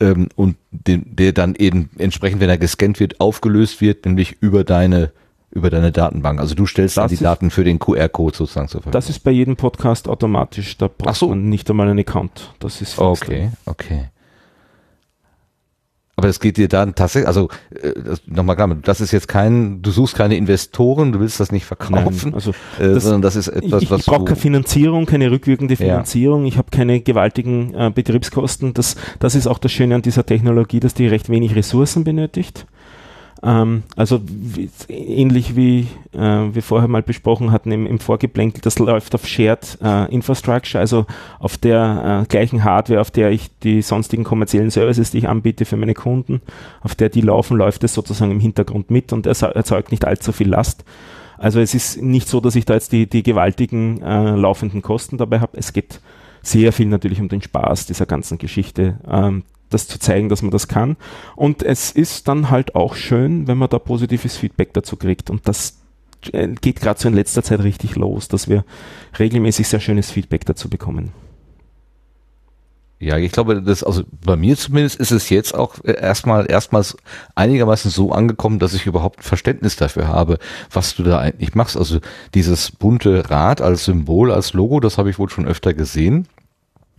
ähm, und den, der dann eben entsprechend, wenn er gescannt wird, aufgelöst wird, nämlich über deine über deine Datenbank. Also du stellst dann Das die ist- Daten für den QR-Code sozusagen zur Verfügung. Das ist bei jedem Podcast automatisch. Da braucht so. man nicht einmal einen Account. Das ist fix Okay, okay. Aber es geht dir dann tatsächlich, also äh, nochmal klar, das ist jetzt kein, du suchst keine Investoren, du willst das nicht verkaufen, Nein, also äh, das- sondern das ist etwas, ich, was ich brauche keine Finanzierung, keine rückwirkende Ja. Finanzierung, ich habe keine gewaltigen äh, Betriebskosten. Das, das ist auch das Schöne an dieser Technologie, dass die recht wenig Ressourcen benötigt. Ähm, also ähnlich wie äh, wir vorher mal besprochen hatten im, im Vorgeplänkel, das läuft auf Shared äh, Infrastructure, also auf der äh, gleichen Hardware, auf der ich die sonstigen kommerziellen Services, die ich anbiete für meine Kunden, auf der die laufen, läuft es sozusagen im Hintergrund mit und erzeugt nicht allzu viel Last. Also es ist nicht so, dass ich da jetzt die, die gewaltigen äh, laufenden Kosten dabei habe. Es geht sehr viel natürlich um den Spaß dieser ganzen Geschichte, ähm, das zu zeigen, dass man das kann. Und es ist dann halt auch schön, wenn man da positives Feedback dazu kriegt. Und das äh, geht gerade so in letzter Zeit richtig los, dass wir regelmäßig sehr schönes Feedback dazu bekommen. ja, ich glaube, das, also bei mir zumindest ist es jetzt auch äh, erstmal, erstmals einigermaßen so angekommen, dass ich überhaupt Verständnis dafür habe, was du da eigentlich machst. Also dieses bunte Rad als Symbol, als Logo, das habe ich wohl schon öfter gesehen.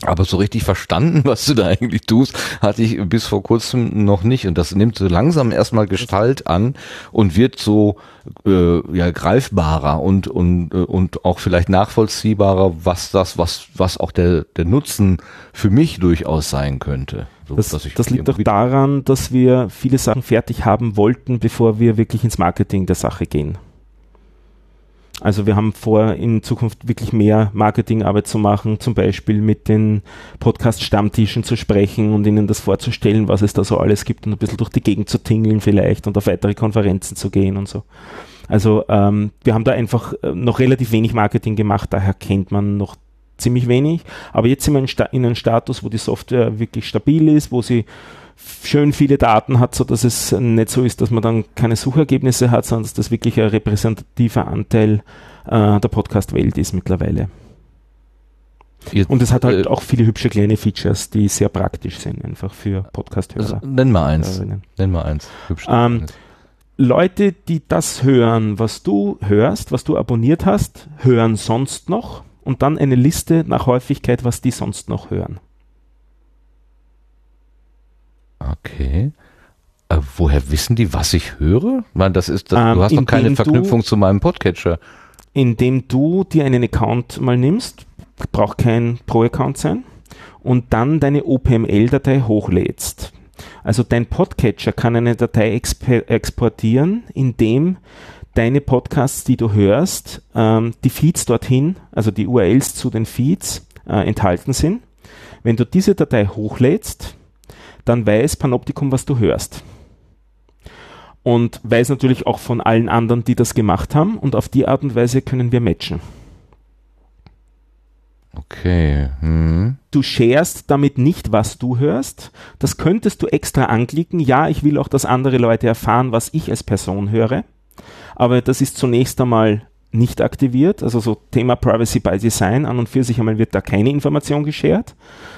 Aber so richtig verstanden, was du da eigentlich tust, hatte ich bis vor kurzem noch nicht. Und das nimmt so langsam erstmal Gestalt an und wird so äh, ja, greifbarer und, und, äh, und auch vielleicht nachvollziehbarer, was das, was, was auch der, der Nutzen für mich durchaus sein könnte. So, Das, das liegt irgendwie- daran, dass wir viele Sachen fertig haben wollten, bevor wir wirklich ins Marketing der Sache gehen. Also wir haben vor, in Zukunft wirklich mehr Marketingarbeit zu machen, zum Beispiel mit den Podcast-Stammtischen zu sprechen und ihnen das vorzustellen, was es da so alles gibt und ein bisschen durch die Gegend zu tingeln vielleicht und auf weitere Konferenzen zu gehen und so. Also ähm, wir haben da einfach äh, noch relativ wenig Marketing gemacht, daher kennt man noch ziemlich wenig. Aber jetzt sind wir in, in einem Status, wo die Software wirklich stabil ist, wo sie schön viele Daten hat, so dass es nicht so ist, dass man dann keine Suchergebnisse hat, sondern dass das wirklich ein repräsentativer Anteil äh, der Podcast-Welt ist mittlerweile. Jetzt, Und es hat halt äh, auch viele hübsche kleine Features, die sehr praktisch sind, einfach für also, Podcast-Hörer. nenn mal eins. Nenn mal eins. Hübsch. Ähm, Leute, die das hören, was du hörst, was du abonniert hast, hören sonst noch und dann eine Liste nach Häufigkeit, was die sonst noch hören. Okay. Äh, woher wissen die, was ich höre? Meine, das ist, das, Ähm, du hast doch keine indem du- Verknüpfung zu meinem Podcatcher. Indem du dir einen Account mal nimmst, braucht kein Pro-Account sein, und dann deine OPML-Datei hochlädst. Also dein Podcatcher kann eine Datei exp exportieren, indem deine Podcasts, die du hörst, ähm, die Feeds dorthin, also die URLs zu den Feeds äh, enthalten sind. Wenn du diese Datei hochlädst, dann weiß Panoptikum, was du hörst. Und weiß natürlich auch von allen anderen, die das gemacht haben. Und auf die Art und Weise können wir matchen. Okay. Hm. Du sharest damit nicht, was du hörst. Das könntest du extra anklicken. Ja, ich will auch, dass andere Leute erfahren, was ich als Person höre. Aber das ist zunächst einmal nicht aktiviert. Also so Thema Privacy by Design. An und für sich einmal wird da keine Information geshared,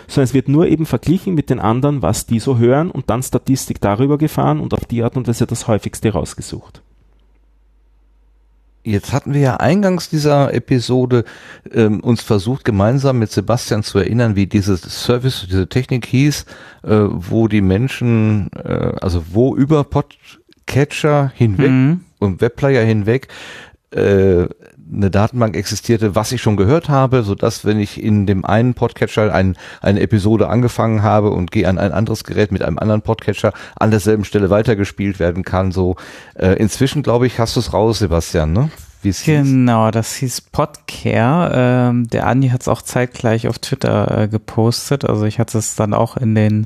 sondern es wird nur eben verglichen mit den anderen, was die so hören und dann Statistik darüber gefahren und auf die Art und Weise das häufigste rausgesucht. Jetzt hatten wir ja eingangs dieser Episode ähm, uns versucht, gemeinsam mit Sebastian zu erinnern, wie dieses Service, diese Technik hieß, äh, wo die Menschen, äh, also wo über Podcatcher hinweg Mhm. und Webplayer hinweg äh, eine Datenbank existierte, was ich schon gehört habe, so dass wenn ich in dem einen Podcatcher ein, eine Episode angefangen habe und gehe an ein anderes Gerät mit einem anderen Podcatcher an derselben Stelle weitergespielt werden kann. So äh, inzwischen glaube ich, hast du es raus, Sebastian, ne? Wie es hieß. Genau, das hieß Podcare. Ähm, der Andi hat es auch zeitgleich auf Twitter äh, gepostet. Also ich hatte es dann auch in den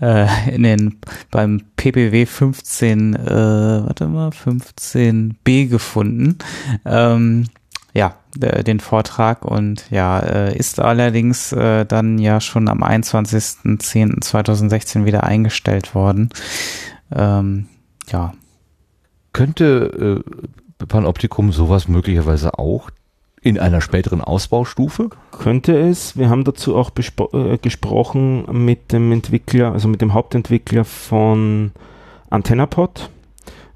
äh, in den beim PPW 15, äh, warte mal, 15b gefunden. Ähm, ja, den Vortrag und ja, äh, ist allerdings äh, dann ja schon am 21.10.2016 wieder eingestellt worden. Ähm, ja, Könnte äh, Panoptikum sowas möglicherweise auch in einer späteren Ausbaustufe? Könnte es. Wir haben dazu auch äh, gesprochen mit dem Entwickler, also mit dem Hauptentwickler von AntennaPod,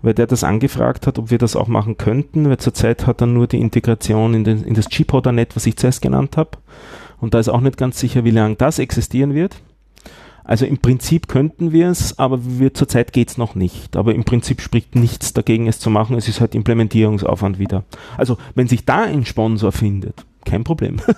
weil der das angefragt hat, ob wir das auch machen könnten, weil zurzeit hat er nur die Integration in, den, in das G-Podder-Net, was ich zuerst genannt habe. Und da ist auch nicht ganz sicher, wie lange das existieren wird. Also im Prinzip könnten wir es, aber wir, zurzeit geht's noch nicht. Aber im Prinzip spricht nichts dagegen, es zu machen. Es ist halt Implementierungsaufwand wieder. Also wenn sich da ein Sponsor findet, kein Problem.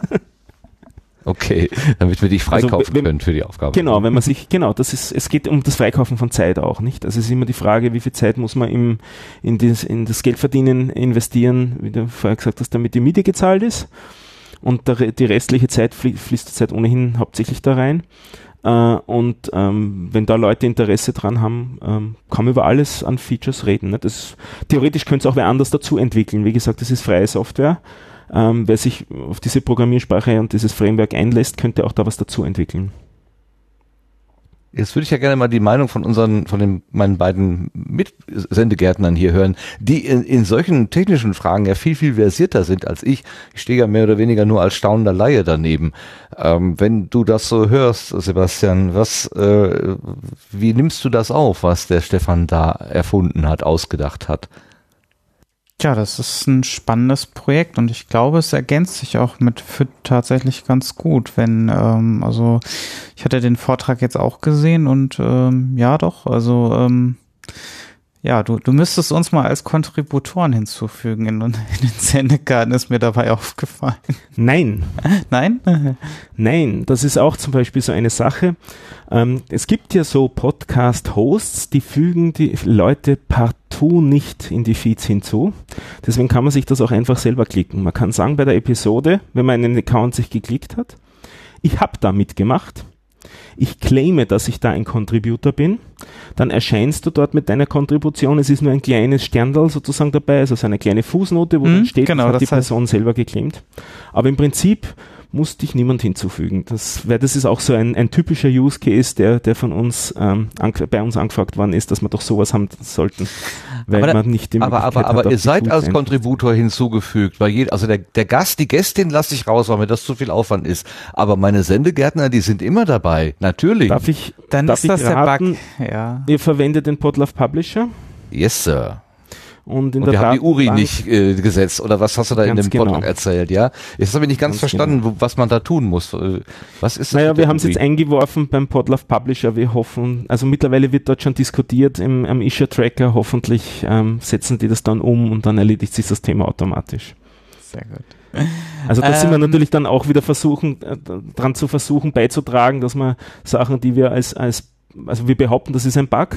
Okay, damit wir dich freikaufen Also, wenn- können für die Aufgabe. Genau, wenn man sich, genau, das ist, es geht um das Freikaufen von Zeit auch, nicht? Also es ist immer die Frage, wie viel Zeit muss man im, in, das, in das Geldverdienen investieren, wie du vorher gesagt hast, damit die Miete gezahlt ist. Und der, die restliche Zeit flie- fließt die Zeit ohnehin hauptsächlich da rein. Äh, und ähm, wenn da Leute Interesse dran haben, ähm, kann man über alles an Features reden. Ne? Das, theoretisch könnte es auch wer anders dazu entwickeln. Wie gesagt, das ist freie Software. Ähm, wer sich auf diese Programmiersprache und dieses Framework einlässt, könnte auch da was dazu entwickeln. Jetzt würde ich ja gerne mal die Meinung von unseren, von den, meinen beiden Mitsendegärtnern hier hören, die in, in solchen technischen Fragen ja viel, viel versierter sind als ich. Ich stehe ja mehr oder weniger nur als staunender Laie daneben. Ähm, wenn du das so hörst, Sebastian, was, äh, wie nimmst du das auf, was der Stefan da erfunden hat, ausgedacht hat? Tja, das ist ein spannendes Projekt und ich glaube, es ergänzt sich auch mit FIT tatsächlich ganz gut, wenn, ähm, also ich hatte den Vortrag jetzt auch gesehen und ähm, ja doch, also ähm, ja, du, du müsstest uns mal als Kontributoren hinzufügen in, in den Sendekarten, ist mir dabei aufgefallen. Nein, Nein? Nein, das ist auch zum Beispiel so eine Sache. Ähm, es gibt ja so Podcast-Hosts, die fügen die Leute partout nicht in die Feeds hinzu. Deswegen kann man sich das auch einfach selber klicken. Man kann sagen bei der Episode, wenn man einen Account sich geklickt hat, ich habe da mitgemacht. Ich claime, dass ich da ein Contributor bin. Dann erscheinst du dort mit deiner Kontribution. Es ist nur ein kleines Sterndal sozusagen dabei, also so eine kleine Fußnote, wo Mhm, dann steht, genau, das hat die heißt- Person selber geclaimt. Aber im Prinzip muss dich niemand hinzufügen. Das, weil das ist auch so ein, ein typischer Use Case, der, der von uns ähm, bei uns angefragt worden ist, dass wir doch sowas haben sollten, weil Aber man nicht die Aber, aber, aber hat, ihr seid als Kontributor hinzugefügt, weil jeder, also der, der Gast, die Gästin lasse ich raus, weil mir das zu viel Aufwand ist. Aber meine Sendegärtner, die sind immer dabei. Natürlich. Darf ich, Dann darf ist ich das der raten, Bug. Ja. Ihr verwendet den Podlove Publisher Yes, Sir. Und in Und der wir haben die Uri Datenbank- nicht äh, gesetzt, oder was hast du da in dem genau. Vortrag erzählt, ja? Jetzt habe ich nicht ganz, Ganz verstanden, wo, was man da tun muss. Äh, Was ist das? Naja, wir haben es jetzt eingeworfen beim Podlove Publisher. Wir hoffen, also mittlerweile wird dort schon diskutiert im, am Issue Tracker. Hoffentlich ähm, setzen die das dann um und dann erledigt sich das Thema automatisch. Sehr gut. Also da sind wir Ähm. natürlich dann auch wieder versuchen, äh, dran zu versuchen beizutragen, dass man Sachen, die wir als, als also wir behaupten, das ist ein Bug,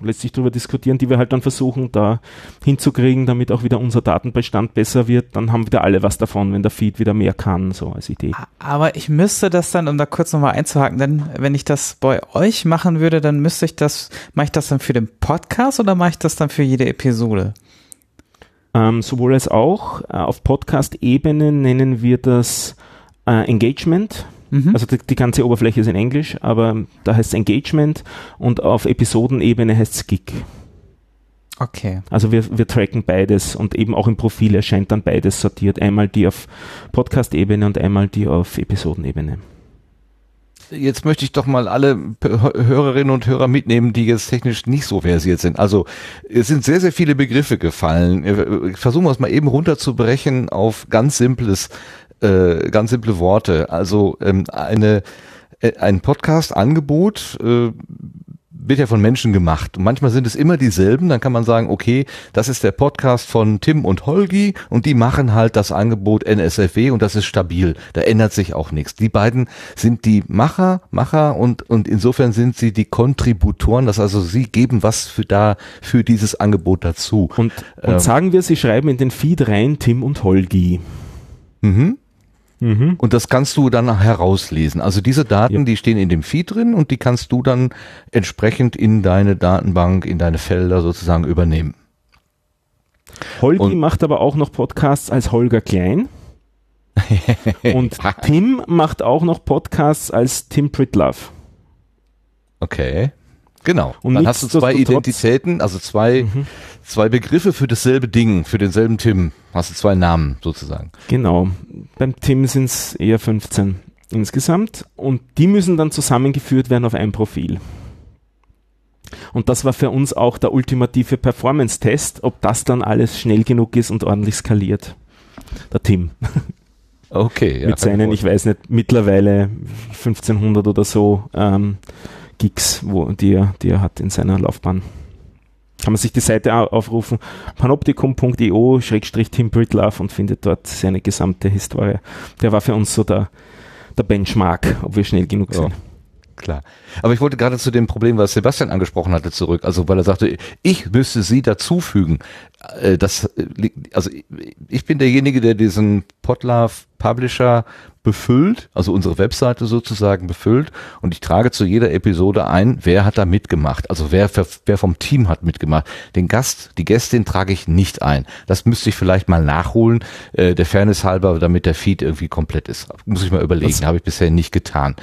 lässt sich darüber diskutieren, die wir halt dann versuchen, da hinzukriegen, damit auch wieder unser Datenbestand besser wird. Dann haben wieder alle was davon, wenn der Feed wieder mehr kann, so als Idee. Aber ich müsste das dann, um da kurz nochmal einzuhaken, denn wenn ich das bei euch machen würde, dann müsste ich das, mache ich das dann für den Podcast oder mache ich das dann für jede Episode? Ähm, sowohl als auch. Äh, auf Podcast-Ebene nennen wir das äh, Engagement. Mhm. Also die, die ganze Oberfläche ist in Englisch, aber da heißt es Engagement und auf Episodenebene heißt es Gig. okay. Also wir, wir tracken beides und eben auch im Profil erscheint dann beides sortiert. Einmal die auf Podcast-Ebene und einmal die auf Episodenebene. Jetzt möchte ich doch mal alle Hörerinnen und Hörer mitnehmen, die jetzt technisch nicht so versiert sind. Also es sind sehr, sehr viele Begriffe gefallen. Äh, Versuchen wir es mal eben runterzubrechen auf ganz simples, äh, ganz simple Worte. Also ähm, eine äh, ein Podcast-Angebot äh, wird ja von Menschen gemacht. Und manchmal sind es immer dieselben. Dann kann man sagen, okay, das ist der Podcast von Tim und Holgi und die machen halt das Angebot NSFW und das ist stabil. Da ändert sich auch nichts. Die beiden sind die Macher, Macher und, und insofern sind sie die Kontributoren. Das also sie geben was für da, für dieses Angebot dazu. Und, und Ähm. sagen wir, Sie schreiben in den Feed rein Tim und Holgi. Mhm. Mhm. Und das kannst du dann herauslesen. Also diese Daten, Ja. die stehen in dem Feed drin und die kannst du dann entsprechend in deine Datenbank, in deine Felder sozusagen übernehmen. Holgi Und- macht aber auch noch Podcasts als Holger Klein. und Tim macht auch noch Podcasts als Tim Pritlove. Okay. Genau. Und dann hast du zwei Identitäten, also zwei, Mhm. zwei Begriffe für dasselbe Ding, für denselben Tim. Hast du zwei Namen sozusagen. Genau. Beim Tim sind es eher 15 insgesamt und die müssen dann zusammengeführt werden auf ein Profil. Und das war für uns auch der ultimative Performance-Test, ob das dann alles schnell genug ist und ordentlich skaliert. Der Tim Okay. Ja, mit seinen, ich weiß nicht, mittlerweile 1500 oder so ähm, Gigs, wo, die, er, die er hat in seiner Laufbahn. Kann man sich die Seite aufrufen, panoptikum.io-Tim Britlove und findet dort seine gesamte Historie. Der war für uns so der, der Benchmark, ob wir schnell genug sind. Ja. Klar. Aber ich wollte gerade zu dem Problem, was Sebastian angesprochen hatte, zurück. Also, weil er sagte, ich müsste sie dazufügen. Äh, Das, äh, also, ich bin derjenige, der diesen Podlove Publisher befüllt, also unsere Webseite sozusagen befüllt und ich trage zu jeder Episode ein, wer hat da mitgemacht, also wer, wer vom Team hat mitgemacht. Den Gast, die Gästin trage ich nicht ein. Das müsste ich vielleicht mal nachholen, äh, der Fairness halber, damit der Feed irgendwie komplett ist. Muss ich mal überlegen, habe ich bisher nicht getan.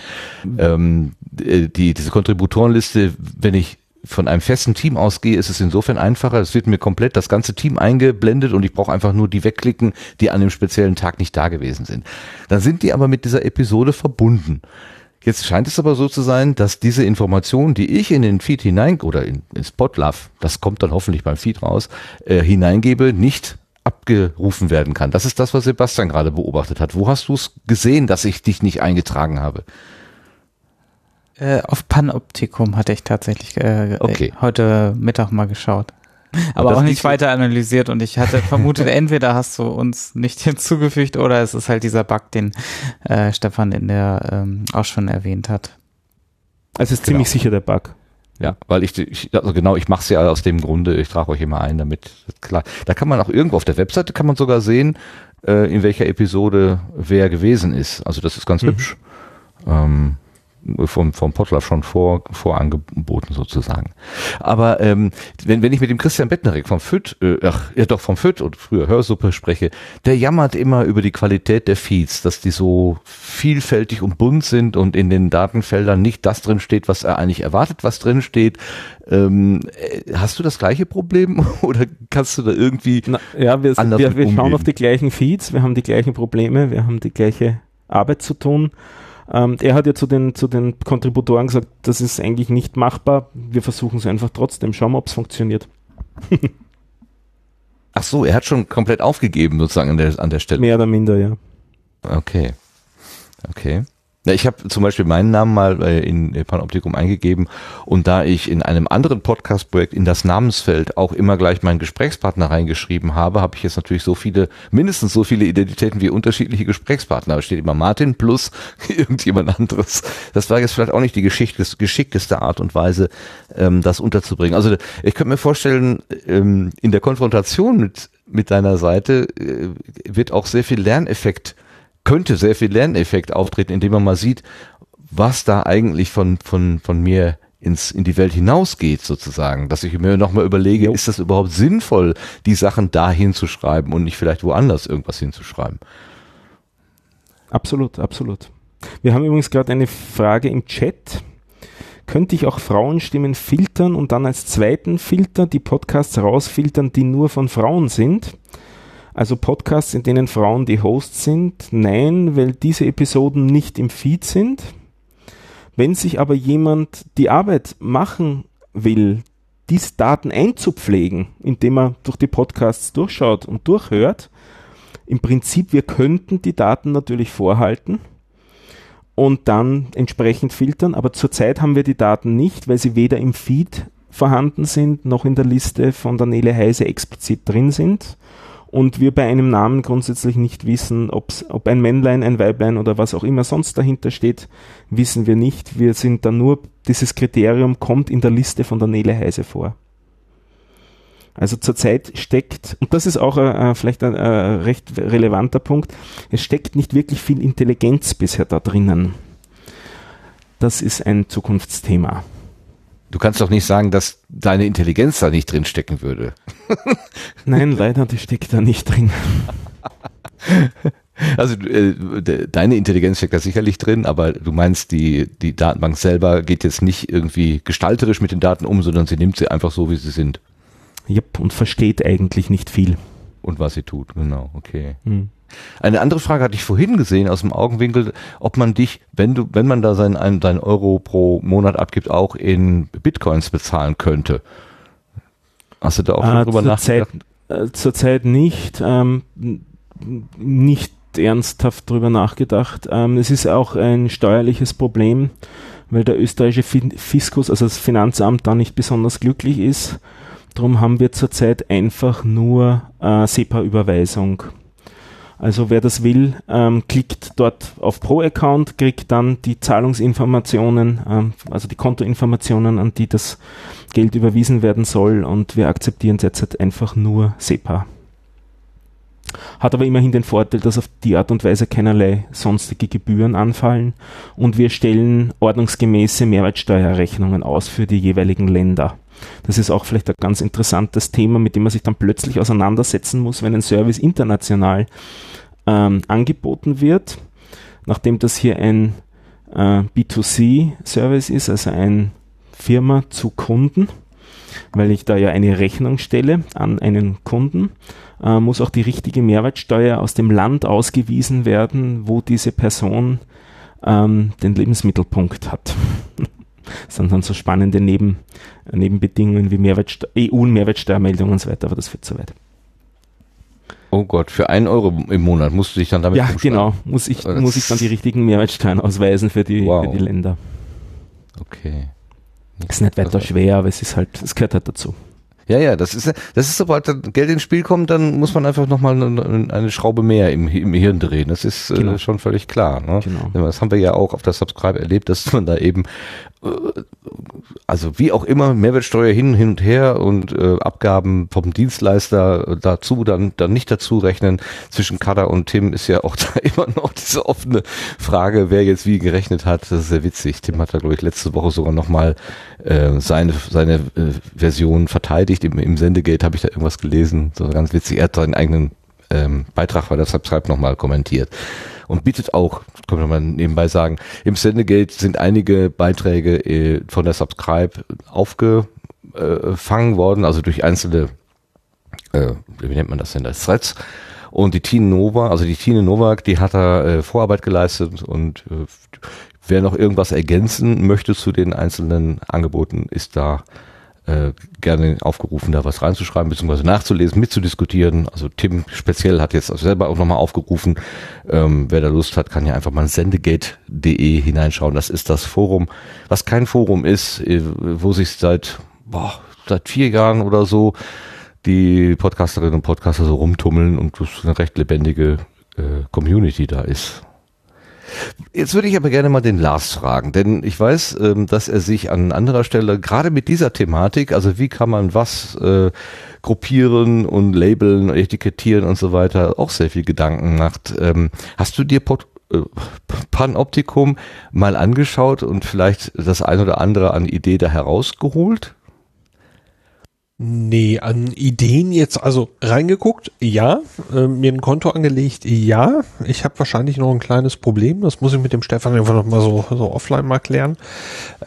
Ähm, äh, die, diese Kontributorenliste, wenn ich von einem festen Team ausgehe, ist es insofern einfacher. Es wird mir komplett das ganze Team eingeblendet und ich brauche einfach nur die wegklicken, die an dem speziellen Tag nicht da gewesen sind. Dann sind die aber mit dieser Episode verbunden. Jetzt scheint es aber so zu sein, dass diese Informationen, die ich in den Feed hinein oder in, in Spotlove, das kommt dann hoffentlich beim Feed raus, äh, hineingebe, nicht abgerufen werden kann. Das ist das, was Sebastian gerade beobachtet hat. Wo hast du es gesehen, dass ich dich nicht eingetragen habe? Äh, auf Panoptikum hatte ich tatsächlich äh, okay. heute Mittag mal geschaut. Aber auch nicht weiter analysiert und ich hatte vermutet, entweder hast du uns nicht hinzugefügt oder es ist halt dieser Bug, den äh, Stefan in der ähm, auch schon erwähnt hat. Also ist genau. ziemlich sicher der Bug. Ja, weil ich, ich also genau, ich mache es ja aus dem Grunde, ich trage euch immer ein, damit klar. Da kann man auch irgendwo auf der Webseite kann man sogar sehen, äh, in welcher Episode wer gewesen ist. Also das ist ganz mhm. hübsch. Ähm, vom, vom Potluck schon vor, vorangeboten sozusagen. Aber ähm, wenn, wenn ich mit dem Christian Bettnerek vom FÜD, äh, ach, ja doch vom FÜD und früher Hörsuppe spreche, der jammert immer über die Qualität der Feeds, dass die so vielfältig und bunt sind und in den Datenfeldern nicht das drin steht, was er eigentlich erwartet, was drin steht. Ähm, äh, hast du das gleiche Problem oder kannst du da irgendwie Na, ja, wir, wir, wir schauen auf die gleichen Feeds, wir haben die gleichen Probleme, wir haben die gleiche Arbeit zu tun. Ähm, er hat ja zu den, zu den Kontributoren gesagt, das ist eigentlich nicht machbar. Wir versuchen es einfach trotzdem. Schauen wir, ob es funktioniert. Ach so, er hat schon komplett aufgegeben sozusagen an der, an der Stelle. Mehr oder minder, ja. Okay. Okay. Ja, ich habe zum Beispiel meinen Namen mal äh, in Panoptikum eingegeben und da ich in einem anderen Podcast-Projekt in das Namensfeld auch immer gleich meinen Gesprächspartner reingeschrieben habe, habe ich jetzt natürlich so viele, mindestens so viele Identitäten wie unterschiedliche Gesprächspartner. Da steht immer Martin plus irgendjemand anderes. Das war jetzt vielleicht auch nicht die geschickteste, geschickteste Art und Weise, ähm, das unterzubringen. Also ich könnte mir vorstellen, ähm, in der Konfrontation mit, mit deiner Seite äh, wird auch sehr viel Lerneffekt könnte sehr viel Lerneffekt auftreten, indem man mal sieht, was da eigentlich von, von, von mir ins, in die Welt hinausgeht sozusagen, dass ich mir nochmal überlege, jo. ist das überhaupt sinnvoll, die Sachen da hinzuschreiben und nicht vielleicht woanders irgendwas hinzuschreiben? Absolut, absolut. Wir haben übrigens gerade eine Frage im Chat. Könnte ich auch Frauenstimmen filtern und dann als zweiten Filter die Podcasts rausfiltern, die nur von Frauen sind? Also Podcasts, in denen Frauen die Hosts sind, nein, weil diese Episoden nicht im Feed sind. Wenn sich aber jemand die Arbeit machen will, diese Daten einzupflegen, indem er durch die Podcasts durchschaut und durchhört, im Prinzip, wir könnten die Daten natürlich vorhalten und dann entsprechend filtern, aber zurzeit haben wir die Daten nicht, weil sie weder im Feed vorhanden sind, noch in der Liste von der Nele Heise explizit drin sind und wir bei einem Namen grundsätzlich nicht wissen, ob's, ob ein Männlein, ein Weiblein oder was auch immer sonst dahinter steht, wissen wir nicht. Wir sind da nur, dieses Kriterium kommt in der Liste von der Nele Heise vor. Also zurzeit steckt, und das ist auch äh, vielleicht ein äh, recht relevanter Punkt, es steckt nicht wirklich viel Intelligenz bisher da drinnen. Das ist ein Zukunftsthema. Du kannst doch nicht sagen, dass deine Intelligenz da nicht drin stecken würde. Nein, leider, die steckt da nicht drin. Also äh, deine Intelligenz steckt da sicherlich drin, aber du meinst, die, die Datenbank selber geht jetzt nicht irgendwie gestalterisch mit den Daten um, sondern sie nimmt sie einfach so, wie sie sind. Yep, und versteht eigentlich nicht viel. Und was sie tut, genau, okay. Hm. Eine andere Frage hatte ich vorhin gesehen aus dem Augenwinkel, ob man dich, wenn du, wenn man da seinen, einen, deinen Euro pro Monat abgibt, auch in Bitcoins bezahlen könnte. Hast du da auch äh, drüber nachgedacht? Zeit, äh, zurzeit nicht, ähm, nicht ernsthaft drüber nachgedacht. Ähm, es ist auch ein steuerliches Problem, weil der österreichische Fiskus, also das Finanzamt, da nicht besonders glücklich ist. Darum haben wir zurzeit einfach nur äh, SEPA-Überweisung. Also wer das will, ähm, klickt dort auf Pro-Account, kriegt dann die Zahlungsinformationen, ähm, also die Kontoinformationen, an die das Geld überwiesen werden soll und wir akzeptieren derzeit einfach nur SEPA. Hat aber immerhin den Vorteil, dass auf die Art und Weise keinerlei sonstige Gebühren anfallen und wir stellen ordnungsgemäße Mehrwertsteuerrechnungen aus für die jeweiligen Länder. Das ist auch vielleicht ein ganz interessantes Thema, mit dem man sich dann plötzlich auseinandersetzen muss, wenn ein Service international ähm, angeboten wird. Nachdem das hier ein äh, B2C-Service ist, also ein Firma zu Kunden, weil ich da ja eine Rechnung stelle an einen Kunden, äh, muss auch die richtige Mehrwertsteuer aus dem Land ausgewiesen werden, wo diese Person ähm, den Lebensmittelpunkt hat. das sind dann so spannende Neben, Nebenbedingungen wie Mehrwertste EU-Mehrwertsteuermeldung und so weiter, aber das führt zu weit. Oh Gott, für einen Euro im Monat musst du dich dann damit Ja, genau. Muss ich, muss ich dann die richtigen Mehrwertsteuern ausweisen für die, Wow. für die Länder. Okay. Ist nicht weiter schwer, aber es ist halt, es gehört halt dazu. Ja, ja, das ist, das ist, sobald Geld ins Spiel kommt, dann muss man einfach nochmal eine, eine Schraube mehr im, im Hirn drehen. Das ist Genau. äh, schon völlig klar. Ne? Genau. Das haben wir ja auch auf der Subscribe erlebt, dass man da eben, äh, also wie auch immer, Mehrwertsteuer hin, hin und her und äh, Abgaben vom Dienstleister dazu, dann, dann nicht dazu rechnen. Zwischen Kada und Tim ist ja auch da immer noch diese offene Frage, wer jetzt wie gerechnet hat. Das ist sehr witzig. Tim hat da, glaube ich, letzte Woche sogar nochmal äh, seine, seine äh, Version verteidigt. Im, im Sendegate habe ich da irgendwas gelesen. So ganz witzig. Er hat seinen eigenen ähm, Beitrag bei der Subscribe nochmal kommentiert. Und bietet auch, kann man nebenbei sagen, im Sendegate sind einige Beiträge äh, von der Subscribe aufgefangen worden, also durch einzelne, äh, wie nennt man das denn, das Threads. Und die Tine Nova, also die Tine Novak, die hat da äh, Vorarbeit geleistet und äh, wer noch irgendwas ergänzen möchte zu den einzelnen Angeboten, ist da äh, gerne aufgerufen, da was reinzuschreiben, beziehungsweise nachzulesen, mitzudiskutieren. Also Tim speziell hat jetzt also selber auch nochmal aufgerufen, ähm, wer da Lust hat, kann ja einfach mal sendegate.de hineinschauen. Das ist das Forum, was kein Forum ist, äh, wo sich seit, boah, seit vier Jahren oder so die Podcasterinnen und Podcaster so rumtummeln und das eine recht lebendige äh, Community da ist. Jetzt würde ich aber gerne mal den Lars fragen, denn ich weiß, ähm, dass er sich an anderer Stelle gerade mit dieser Thematik, also wie kann man was äh, gruppieren und labeln, etikettieren und so weiter, auch sehr viel Gedanken macht. Ähm, hast du dir Pod äh, Panoptikum mal angeschaut und vielleicht das ein oder andere an Idee da herausgeholt? Nee, an Ideen jetzt, also reingeguckt, ja. Äh, mir ein Konto angelegt, ja. Ich habe wahrscheinlich noch ein kleines Problem. Das muss ich mit dem Stefan einfach noch mal so, so offline mal klären.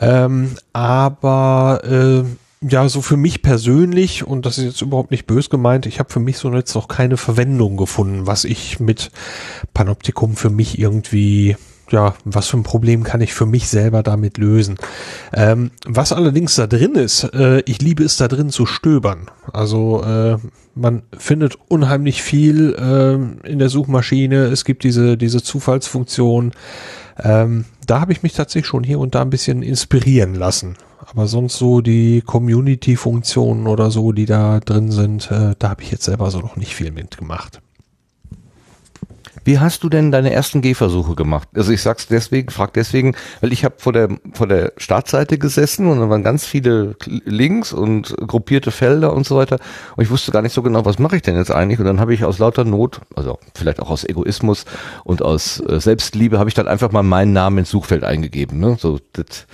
Ähm, aber äh, ja, so für mich persönlich, und das ist jetzt überhaupt nicht bös gemeint, ich habe für mich so jetzt noch keine Verwendung gefunden, was ich mit Panoptikum für mich irgendwie ja, was für ein Problem kann ich für mich selber damit lösen? Ähm, was allerdings da drin ist, äh, ich liebe es da drin zu stöbern. Also äh, man findet unheimlich viel äh, in der Suchmaschine. Es gibt diese diese Zufallsfunktion. Ähm, da habe ich mich tatsächlich schon hier und da ein bisschen inspirieren lassen. Aber sonst so die Community-Funktionen oder so, die da drin sind, äh, da habe ich jetzt selber so noch nicht viel mitgemacht. Wie hast du denn deine ersten Gehversuche gemacht? Also ich sag's deswegen, frag deswegen, weil ich habe vor der vor der Startseite gesessen und da waren ganz viele Links und gruppierte Felder und so weiter und ich wusste gar nicht so genau, was mache ich denn jetzt eigentlich und dann habe ich aus lauter Not, also vielleicht auch aus Egoismus und aus äh, Selbstliebe, habe ich dann einfach mal meinen Namen ins Suchfeld eingegeben, ne? So das,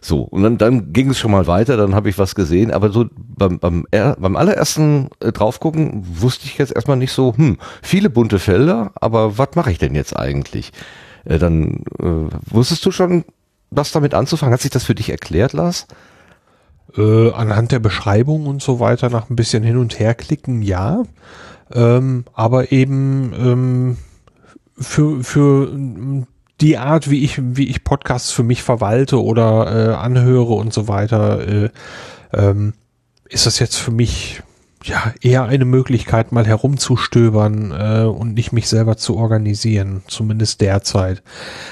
so und dann dann ging es schon mal weiter, dann habe ich was gesehen, aber so beim beim, beim allerersten äh, draufgucken wusste ich jetzt erstmal nicht so, hm, viele bunte Felder, aber was mache ich denn jetzt eigentlich? Äh, dann äh, wusstest du schon, was damit anzufangen? Hat sich das für dich erklärt, Lars? Äh, anhand der Beschreibung und so weiter nach ein bisschen hin und her klicken, ja. Ähm, aber eben ähm, für, für die Art, wie ich, wie ich Podcasts für mich verwalte oder äh, anhöre und so weiter, äh, ähm, ist das jetzt für mich ja eher eine Möglichkeit, mal herumzustöbern äh, und nicht mich selber zu organisieren, zumindest derzeit.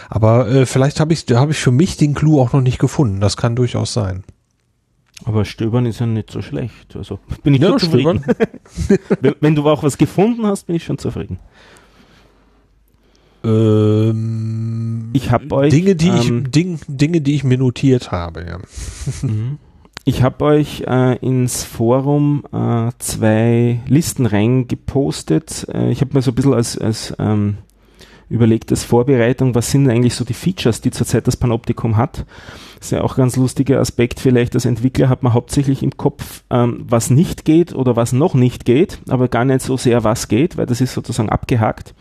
Aber äh, vielleicht habe ich, hab ich für mich den Clou auch noch nicht gefunden. Das kann durchaus sein. Aber stöbern ist ja nicht so schlecht. Also bin ich Ja, schon zufrieden. wenn, wenn du auch was gefunden hast, bin ich schon zufrieden. Ähm, Ich habe euch Dinge, die ähm, ich Ding, Dinge, die ich mir notiert habe. Ja. Mhm. Ich habe euch äh, ins Forum äh, zwei Listen reingepostet. Äh, ich habe mir so ein bisschen als, als ähm, überlegt, als Vorbereitung, was sind eigentlich so die Features, die zurzeit das Panoptikum hat. Das ist ja auch ein ganz lustiger Aspekt. Vielleicht als Entwickler hat man hauptsächlich im Kopf, ähm, was nicht geht oder was noch nicht geht, aber gar nicht so sehr, was geht, weil das ist sozusagen abgehakt.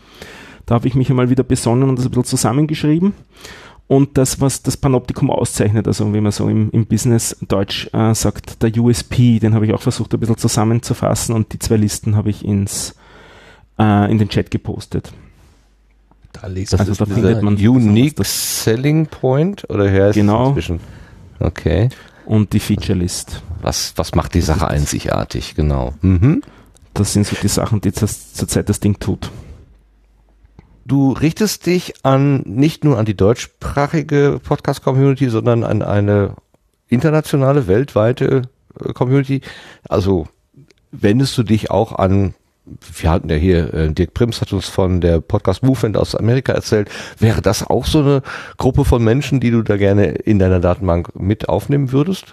Da habe ich mich einmal wieder besonnen und das ein bisschen zusammengeschrieben. Und das, was das Panoptikum auszeichnet, also wie man so im, im Business-Deutsch äh, sagt, der USP, den habe ich auch versucht ein bisschen zusammenzufassen und die zwei Listen habe ich ins, äh, in den Chat gepostet. Da Das Also ist da findet man Unique Selling Point oder her Genau. Inzwischen? Okay. Und die Feature-List. Was, was macht die Sache einzigartig? Genau. Mhm. Das sind so die Sachen, die zurzeit das Ding tut. Du richtest dich an nicht nur an die deutschsprachige Podcast-Community, sondern an eine internationale, weltweite äh, Community. Also wendest du dich auch an, wir hatten ja hier, äh, Dirk Prims hat uns von der Podcast Movement aus Amerika erzählt, wäre das auch so eine Gruppe von Menschen, die du da gerne in deiner Datenbank mit aufnehmen würdest?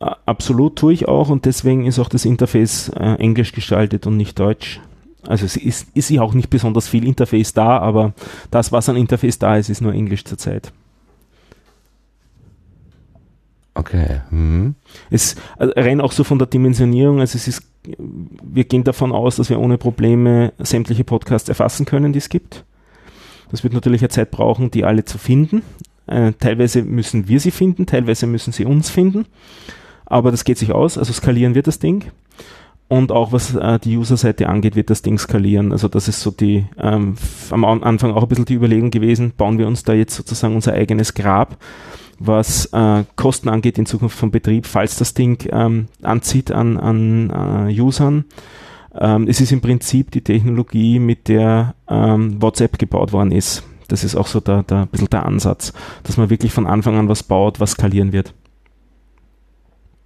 Absolut tue ich auch und deswegen ist auch das Interface äh, englisch gestaltet und nicht deutsch. Also es ist, ist ja auch nicht besonders viel Interface da, aber das, was an Interface da ist, ist nur Englisch zurzeit. Okay. Mhm. Es also rein auch so von der Dimensionierung, also es ist, wir gehen davon aus, dass wir ohne Probleme sämtliche Podcasts erfassen können, die es gibt. Das wird natürlich eine Zeit brauchen, die alle zu finden. Äh, teilweise müssen wir sie finden, teilweise müssen sie uns finden. Aber das geht sich aus, also skalieren wird das Ding. Und auch was äh, die User-Seite angeht, wird das Ding skalieren. Also das ist so die ähm, am An- Anfang auch ein bisschen die Überlegung gewesen, bauen wir uns da jetzt sozusagen unser eigenes Grab, was äh, Kosten angeht in Zukunft vom Betrieb, falls das Ding ähm, anzieht an, an äh, Usern. Ähm, es ist im Prinzip die Technologie, mit der ähm, WhatsApp gebaut worden ist. Das ist auch so der, der, ein bisschen der Ansatz, dass man wirklich von Anfang an was baut, was skalieren wird.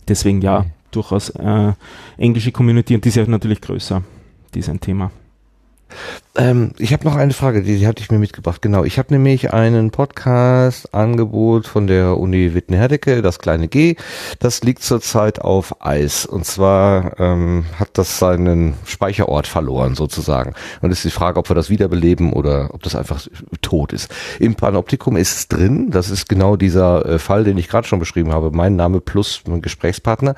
Deswegen ja, durchaus äh, englische Community und die ist ja natürlich größer. Die ist ein Thema. Ähm, ich habe noch eine Frage, die, die hatte ich mir mitgebracht. Genau, ich habe nämlich einen Podcast-Angebot von der Uni Witten-Herdecke, das kleine G. Das liegt zurzeit auf Eis. Und zwar ähm, hat das seinen Speicherort verloren sozusagen. Und es ist die Frage, ob wir das wiederbeleben oder ob das einfach tot ist. Im Panoptikum ist es drin. Das ist genau dieser äh, Fall, den ich gerade schon beschrieben habe. Mein Name plus mein Gesprächspartner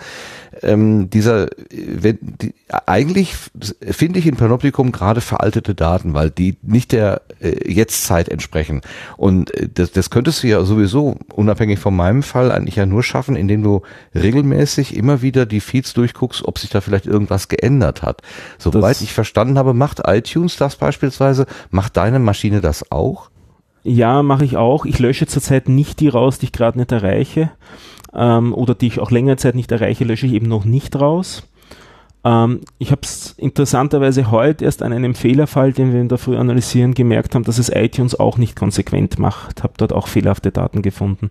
ähm, dieser, äh, wenn, die, eigentlich finde ich in Panoptikum gerade veraltete Daten, weil die nicht der äh, Jetztzeit entsprechen. Und äh, das, das könntest du ja sowieso, unabhängig von meinem Fall, eigentlich ja nur schaffen, indem du regelmäßig immer wieder die Feeds durchguckst, ob sich da vielleicht irgendwas geändert hat. Soweit Das- ich verstanden habe, macht iTunes das beispielsweise, macht deine Maschine das auch? Ja, mache ich auch. Ich lösche zurzeit nicht die raus, die ich gerade nicht erreiche. Ähm, oder die ich auch längere Zeit nicht erreiche, lösche ich eben noch nicht raus. Ähm, ich habe es interessanterweise heute erst an einem Fehlerfall, den wir in der Früh analysieren, gemerkt haben, dass es iTunes auch nicht konsequent macht. Habe dort auch fehlerhafte Daten gefunden.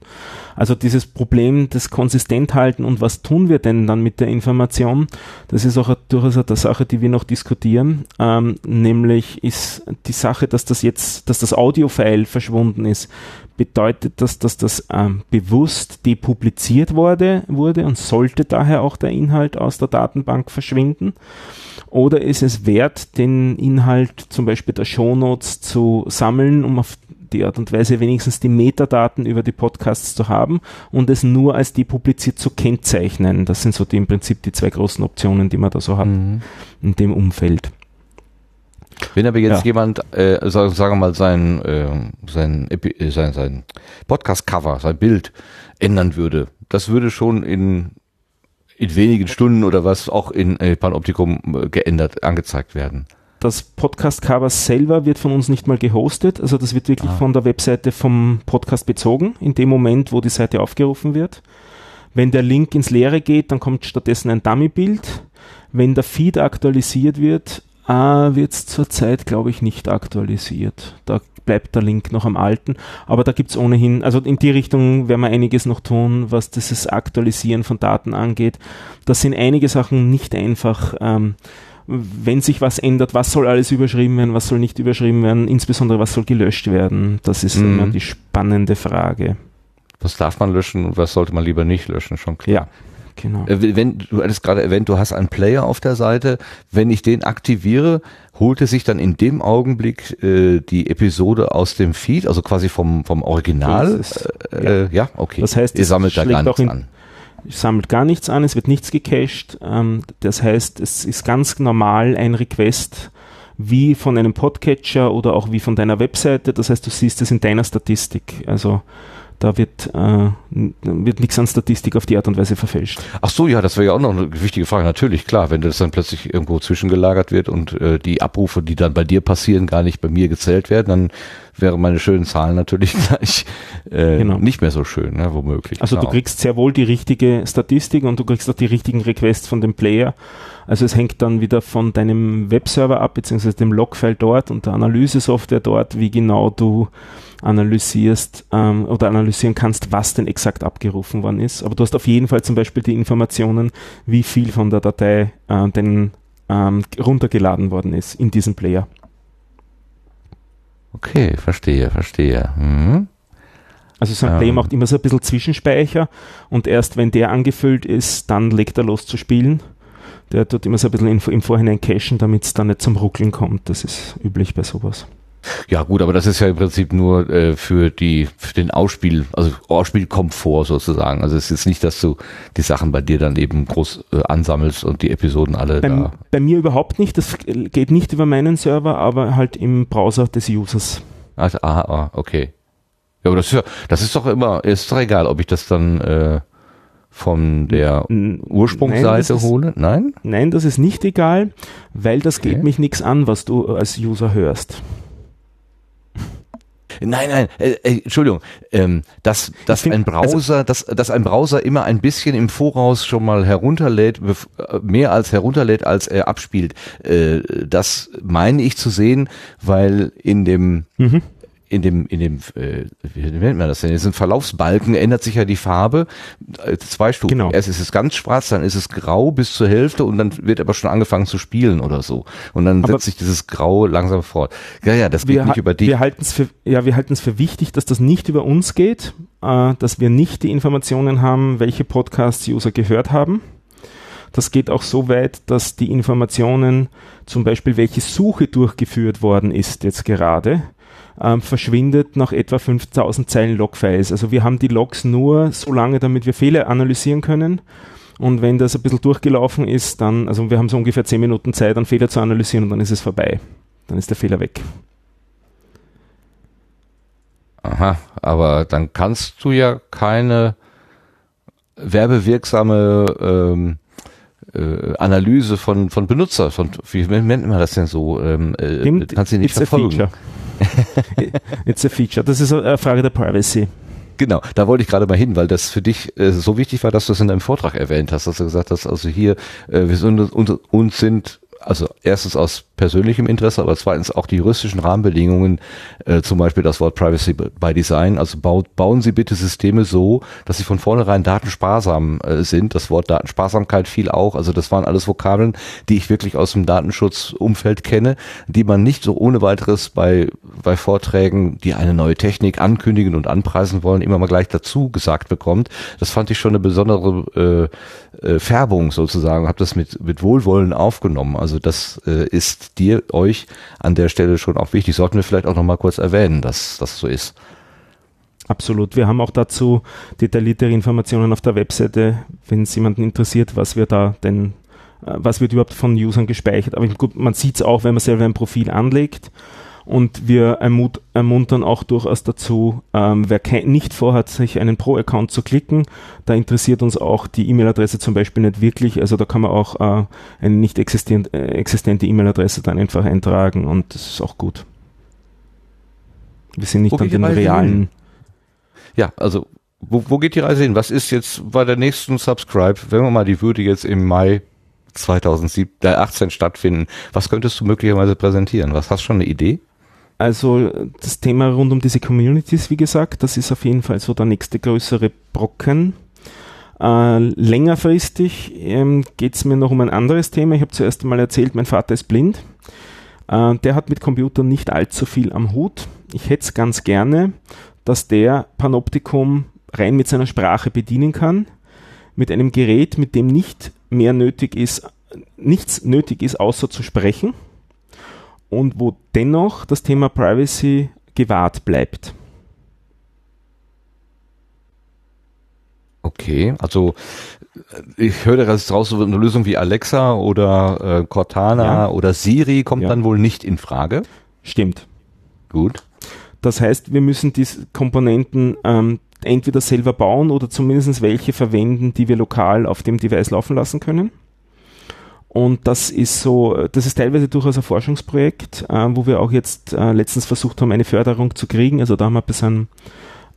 Also dieses Problem des konsistent halten und was tun wir denn dann mit der Information, das ist auch durchaus eine Sache, die wir noch diskutieren. Ähm, nämlich ist die Sache, dass das jetzt, dass das Audio-File verschwunden ist, bedeutet das, dass das ähm, bewusst depubliziert wurde, wurde und sollte daher auch der Inhalt aus der Datenbank verschwinden? Oder ist es wert, den Inhalt zum Beispiel der Shownotes zu sammeln, um auf die Art und Weise wenigstens die Metadaten über die Podcasts zu haben und es nur als depubliziert zu kennzeichnen? Das sind so die, im Prinzip die zwei großen Optionen, die man da so hat in dem Umfeld. Wenn aber jetzt Ja. jemand, äh, sagen, sagen wir mal, sein, äh, sein, Epi- äh, sein, sein Podcast-Cover, sein Bild ändern würde, das würde schon in, in wenigen Stunden oder was auch in äh, Panoptikum äh, geändert, angezeigt werden. das Podcast-Cover selber wird von uns nicht mal gehostet. Also das wird wirklich von der Webseite vom Podcast bezogen, in dem Moment, wo die Seite aufgerufen wird. Wenn der Link ins Leere geht, dann kommt stattdessen ein Dummy-Bild. wenn der Feed aktualisiert wird, äh, wird es zurzeit, glaube ich, nicht aktualisiert. Da bleibt der Link noch am alten. Aber da gibt es ohnehin, also in die Richtung werden wir einiges noch tun, was dieses Aktualisieren von Daten angeht. Da sind einige Sachen nicht einfach. Ähm, wenn sich was ändert, was soll alles überschrieben werden, was soll nicht überschrieben werden, insbesondere was soll gelöscht werden, das ist Mhm. immer die spannende Frage. Was darf man löschen und was sollte man lieber nicht löschen, schon klar. Ja, genau. Äh, Wenn, du hattest gerade erwähnt, du hast einen Player auf der Seite. Wenn ich den aktiviere, holt er sich dann in dem Augenblick äh, die Episode aus dem Feed, also quasi vom, vom Original. Ist es. Äh, ja. okay. Das heißt, ihr es sammelt da gar nichts in- an. Es sammelt gar nichts an, es wird nichts gecached. Ähm, das heißt, es ist ganz normal ein Request wie von einem Podcatcher oder auch wie von deiner Webseite. Das heißt, du siehst es in deiner Statistik. Also da wird, äh, wird nichts an Statistik auf die Art und Weise verfälscht. Ach so, ja, das wäre ja auch noch eine wichtige Frage. Natürlich, klar, wenn das dann plötzlich irgendwo zwischengelagert wird und äh, die Abrufe, die dann bei dir passieren, gar nicht bei mir gezählt werden, dann wären meine schönen Zahlen natürlich gleich äh, Genau. nicht mehr so schön, ne, womöglich. Also du Genau. kriegst sehr wohl die richtige Statistik und du kriegst auch die richtigen Requests von dem Player. Also es hängt dann wieder von deinem Webserver ab, beziehungsweise dem Logfile dort und der Analysesoftware dort, wie genau du analysierst ähm, oder analysieren kannst, was denn exakt abgerufen worden ist. Aber du hast auf jeden Fall zum Beispiel die Informationen, wie viel von der Datei äh, denn ähm, runtergeladen worden ist in diesem Player. Okay, verstehe, verstehe. Mhm. Also so ein Ähm. Player macht immer so ein bisschen Zwischenspeicher und erst wenn der angefüllt ist, dann legt er los zu spielen. Der tut immer so ein bisschen im, im Vorhinein cachen, damit es dann nicht zum Ruckeln kommt. Das ist üblich bei sowas. Ja gut, aber das ist ja im Prinzip nur äh, für die für den Ausspiel, also Ausspielkomfort sozusagen. Also es ist nicht, dass du die Sachen bei dir dann eben groß äh, ansammelst und die Episoden alle Bei, da. bei mir überhaupt nicht. Das geht nicht über meinen Server, aber halt im Browser des Users. Ah, ah, ah, okay. Ja, aber das ist ja, das ist doch immer, ist doch egal, ob ich das dann äh, von der Ursprungsseite nein, hole. Nein? Nein, das ist nicht egal, weil das Okay. geht mich nichts an, was du als User hörst. Nein, nein, äh, äh, Entschuldigung, ähm, dass, dass find- ein Browser, dass, dass ein Browser immer ein bisschen im Voraus schon mal herunterlädt, äh, mehr als herunterlädt, als er abspielt, äh, das meine ich zu sehen, weil in dem Mhm. In dem, in dem, äh, wie nennt man das denn? In diesem Verlaufsbalken ändert sich ja die Farbe. Äh, zwei Stufen. Genau. Erst ist es ganz schwarz, dann ist es grau bis zur Hälfte und dann wird aber schon angefangen zu spielen oder so. Und dann Aber- setzt sich dieses Grau langsam fort. Ja, ja, das geht nicht über dich. Wir halten es für, ja, wir halten es für wichtig, dass das nicht über uns geht, äh, dass wir nicht die Informationen haben, welche Podcasts User gehört haben. Das geht auch so weit, dass die Informationen, zum Beispiel welche Suche durchgeführt worden ist jetzt gerade, ähm, verschwindet nach etwa 5000 Zeilen Logfiles. Also wir haben die Logs nur so lange, damit wir Fehler analysieren können. Und wenn das ein bisschen durchgelaufen ist, dann, also wir haben so ungefähr 10 Minuten Zeit, einen Fehler zu analysieren und dann ist es vorbei. Dann ist der Fehler weg. Aha, aber dann kannst du ja keine werbewirksame ähm, äh, Analyse von, von Benutzer, von, wie nennt man das denn so? Ähm, äh, kannst du nicht verfolgen. It's a feature. Das ist eine Frage der Privacy. Genau, da wollte ich gerade mal hin, weil das für dich äh, so wichtig war, dass du es in deinem Vortrag erwähnt hast, dass du gesagt hast, also hier, äh, wir sind uns sind also erstens aus persönlichem Interesse, aber zweitens auch die juristischen Rahmenbedingungen, äh, zum Beispiel das Wort Privacy by Design. Also baut, bauen Sie bitte Systeme so, dass sie von vornherein datensparsam äh, sind. Das Wort Datensparsamkeit fiel auch. Also das waren alles Vokabeln, die ich wirklich aus dem Datenschutzumfeld kenne, die man nicht so ohne weiteres bei, bei Vorträgen, die eine neue Technik ankündigen und anpreisen wollen, immer mal gleich dazu gesagt bekommt. Das fand ich schon eine besondere äh, äh, Färbung sozusagen, habe das mit, mit Wohlwollen aufgenommen. Also das äh, ist dir, euch an der Stelle schon auch wichtig. Sollten wir vielleicht auch noch mal kurz erwähnen, dass das so ist. Absolut. Wir haben auch dazu detailliertere Informationen auf der Webseite, wenn es jemanden interessiert, was wir da denn, äh, was wird überhaupt von Usern gespeichert. Aber gut, man sieht es auch, wenn man selber ein Profil anlegt. Und wir ermut ermuntern auch durchaus dazu, ähm, wer nicht vorhat, sich einen Pro-Account zu klicken, da interessiert uns auch die E-Mail-Adresse zum Beispiel nicht wirklich. Also da kann man auch äh, eine nicht existent, äh, existente E-Mail-Adresse dann einfach eintragen und das ist auch gut. Wir sind nicht Wo an den realen. hin? Ja, also wo, wo geht die Reise hin? Was ist jetzt bei der nächsten Subscribe, wenn wir mal die Würde jetzt im Mai 2018 stattfinden. Was könntest du möglicherweise präsentieren? Was hast du schon eine Idee? Also das Thema rund um diese Communities, wie gesagt, das ist auf jeden Fall so der nächste größere Brocken. Äh, längerfristig ähm, geht es mir noch um ein anderes Thema. Ich habe zuerst einmal erzählt, mein Vater ist blind. Äh, der hat mit Computern nicht allzu viel am Hut. Ich hätte es ganz gerne, dass der Panoptikum rein mit seiner Sprache bedienen kann, mit einem Gerät, mit dem nicht mehr nötig ist, nichts nötig ist, außer zu sprechen und wo dennoch das Thema Privacy gewahrt bleibt. Okay, also äh, ich höre das raus, so eine Lösung wie Alexa oder äh, Cortana Ja. oder Siri kommt Ja. dann wohl nicht in Frage. Stimmt. Gut. Das heißt, wir müssen diese Komponenten ähm, entweder selber bauen oder zumindest welche verwenden, die wir lokal auf dem Device laufen lassen können. Und das ist so, das ist teilweise durchaus ein Forschungsprojekt, äh, wo wir auch jetzt äh, letztens versucht haben, eine Förderung zu kriegen. Also da haben wir bis ein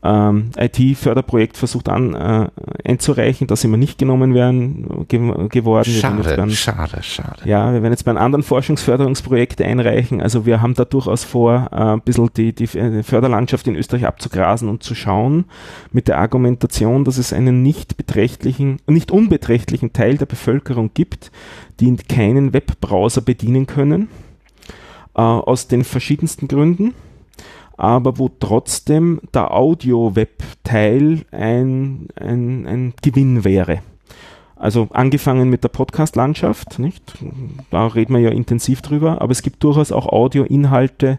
ähm, IT-Förderprojekt versucht an, äh, einzureichen, da sind wir nicht genommen werden, ge geworden. Bei Schade, einem- schade, schade. ja, wir werden jetzt bei einem anderen Forschungsförderungsprojekt einreichen. Also wir haben da durchaus vor, äh, ein bisschen die, die Förderlandschaft in Österreich abzugrasen und zu schauen, mit der Argumentation, dass es einen nicht beträchtlichen, nicht unbeträchtlichen Teil der Bevölkerung gibt, die keinen Webbrowser bedienen können, äh, aus den verschiedensten Gründen aber wo trotzdem der Audio-Web-Teil ein, ein, ein Gewinn wäre. Also angefangen mit der Podcast-Landschaft, nicht? Da reden wir ja intensiv drüber, aber es gibt durchaus auch Audio-Inhalte,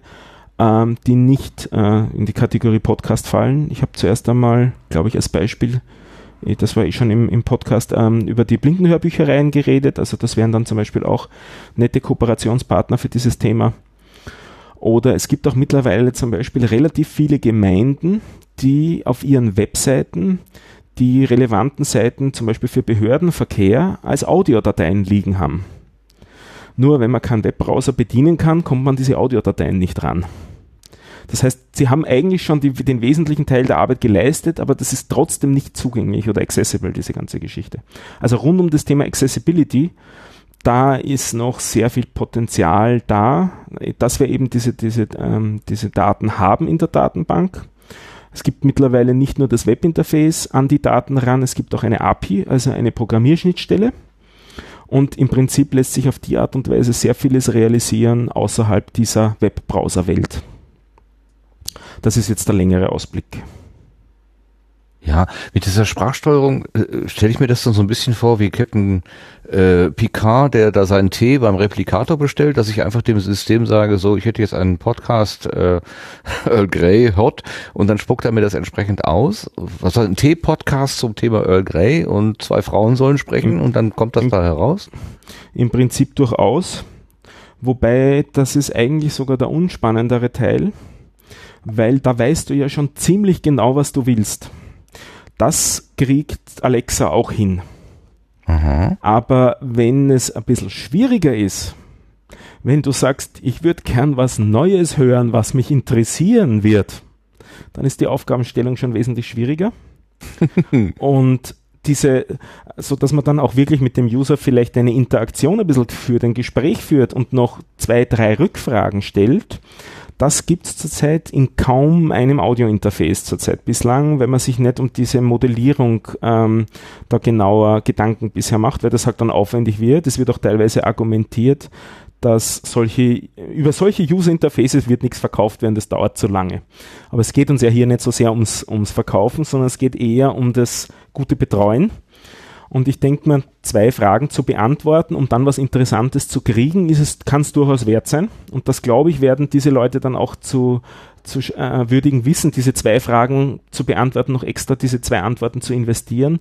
ähm, die nicht äh, in die Kategorie Podcast fallen. Ich habe zuerst einmal, glaube ich, als Beispiel, das war ich schon im, im Podcast, ähm, über die Blindenhörbüchereien geredet. Also das wären dann zum Beispiel auch nette Kooperationspartner für dieses Thema. Oder es gibt auch mittlerweile zum Beispiel relativ viele Gemeinden, die auf ihren Webseiten die relevanten Seiten zum Beispiel für Behördenverkehr als Audiodateien liegen haben. Nur wenn man keinen Webbrowser bedienen kann, kommt man an diese Audiodateien nicht ran. Das heißt, sie haben eigentlich schon die, den wesentlichen Teil der Arbeit geleistet, aber das ist trotzdem nicht zugänglich oder accessible, diese ganze Geschichte. Also rund um das Thema Accessibility, da ist noch sehr viel Potenzial da, dass wir eben diese, diese, ähm, diese Daten haben in der Datenbank. Es gibt mittlerweile nicht nur das Webinterface an die Daten ran, es gibt auch eine API, also eine Programmierschnittstelle. Und im Prinzip lässt sich auf die Art und Weise sehr vieles realisieren außerhalb dieser Webbrowser-Welt. Das ist jetzt der längere Ausblick. Ja, mit dieser Sprachsteuerung äh, stelle ich mir das dann so ein bisschen vor wie Captain äh, Picard, der da seinen Tee beim Replikator bestellt, dass ich einfach dem System sage, so, ich hätte jetzt einen Podcast äh, Earl Grey Hot und dann spuckt er mir das entsprechend aus. Was war ein Tee-Podcast zum Thema Earl Grey und zwei Frauen sollen sprechen und dann kommt das da heraus? Im Prinzip durchaus. Wobei, das ist eigentlich sogar der unspannendere Teil, weil da weißt du ja schon ziemlich genau, was du willst. Das kriegt Alexa auch hin. Aha. Aber wenn es ein bisschen schwieriger ist, wenn du sagst, ich würde gern was Neues hören, was mich interessieren wird, dann ist die Aufgabenstellung schon wesentlich schwieriger. Und diese, so dass man dann auch wirklich mit dem User vielleicht eine Interaktion ein bisschen führt, ein Gespräch führt und noch zwei, drei Rückfragen stellt, das gibt es zurzeit in kaum einem Audiointerface zurzeit. Bislang, wenn man sich nicht um diese Modellierung ähm, da genauer Gedanken bisher macht, weil das halt dann aufwendig wird. Es wird auch teilweise argumentiert, dass solche, über solche User-Interfaces wird nichts verkauft werden, das dauert zu lange. Aber es geht uns ja hier nicht so sehr ums, ums Verkaufen, sondern es geht eher um das gute Betreuen. Und ich denke mir, zwei Fragen zu beantworten, um dann was Interessantes zu kriegen, ist es, kann es durchaus wert sein. Und das, glaube ich, werden diese Leute dann auch zu, zu äh, würdigen wissen, diese zwei Fragen zu beantworten, noch extra diese zwei Antworten zu investieren,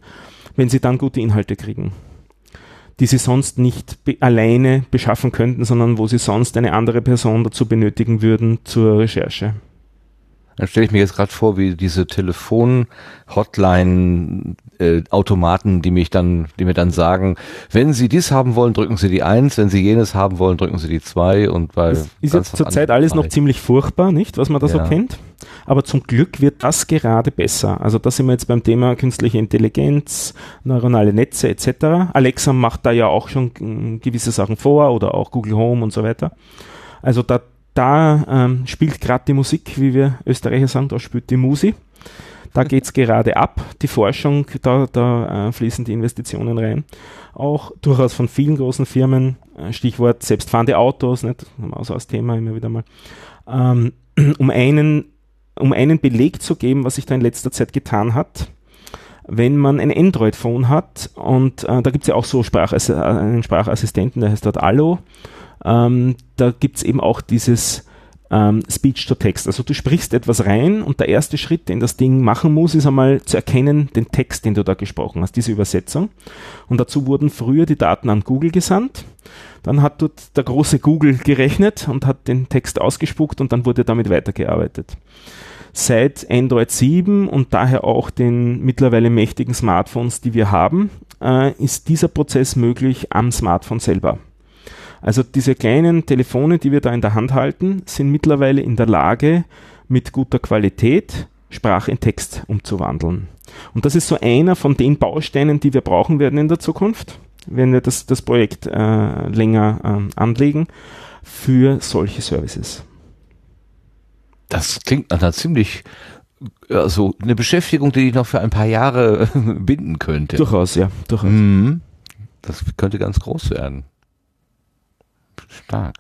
wenn sie dann gute Inhalte kriegen die sie sonst nicht be alleine beschaffen könnten, sondern wo sie sonst eine andere Person dazu benötigen würden zur Recherche. Dann stelle ich mir jetzt gerade vor, wie diese Telefon-Hotline-Automaten, die mich dann, die mir dann sagen, wenn Sie dies haben wollen, drücken Sie die eins, wenn Sie jenes haben wollen, drücken Sie die zwei und bei Das ist jetzt zurzeit alles noch ziemlich furchtbar, nicht, was man da so Ja. kennt. Aber zum Glück wird das gerade besser. Also da sind wir jetzt beim Thema künstliche Intelligenz, neuronale Netze etc. Alexa macht da ja auch schon mm, gewisse Sachen vor oder auch Google Home und so weiter. Also da, da ähm, spielt gerade die Musik, wie wir Österreicher sagen, da spielt die Musi. Da geht's gerade ab, die Forschung, da, da äh, fließen die Investitionen rein. Auch durchaus von vielen großen Firmen, äh, Stichwort selbstfahrende Autos, nicht? Haben wir auch so als Thema immer wieder mal. Ähm, um, einen, um einen Beleg zu geben, was sich da in letzter Zeit getan hat, wenn man ein Android-Phone hat und äh, da gibt's ja auch so Sprachass äh, einen Sprachassistenten, der heißt dort Allo, ähm, da gibt's eben auch dieses ähm, Speech-to-Text. Also du sprichst etwas rein und der erste Schritt, den das Ding machen muss, ist einmal zu erkennen, den Text, den du da gesprochen hast, diese Übersetzung. Und dazu wurden früher die Daten an Google gesandt. Dann hat dort der große Google gerechnet und hat den Text ausgespuckt und dann wurde damit weitergearbeitet. Seit Android 7 und daher auch den mittlerweile mächtigen Smartphones, die wir haben, äh, ist dieser Prozess möglich am Smartphone selber. Also diese kleinen Telefone, die wir da in der Hand halten, sind mittlerweile in der Lage, mit guter Qualität Sprache in Text umzuwandeln. Und das ist so einer von den Bausteinen, die wir brauchen werden in der Zukunft, wenn wir das, das Projekt äh, länger ähm, anlegen, für solche Services. Das klingt nach einer ziemlich, also eine Beschäftigung, die ich noch für ein paar Jahre binden könnte. Durchaus, ja, durchaus. Mhm. Das könnte ganz groß werden. Stark.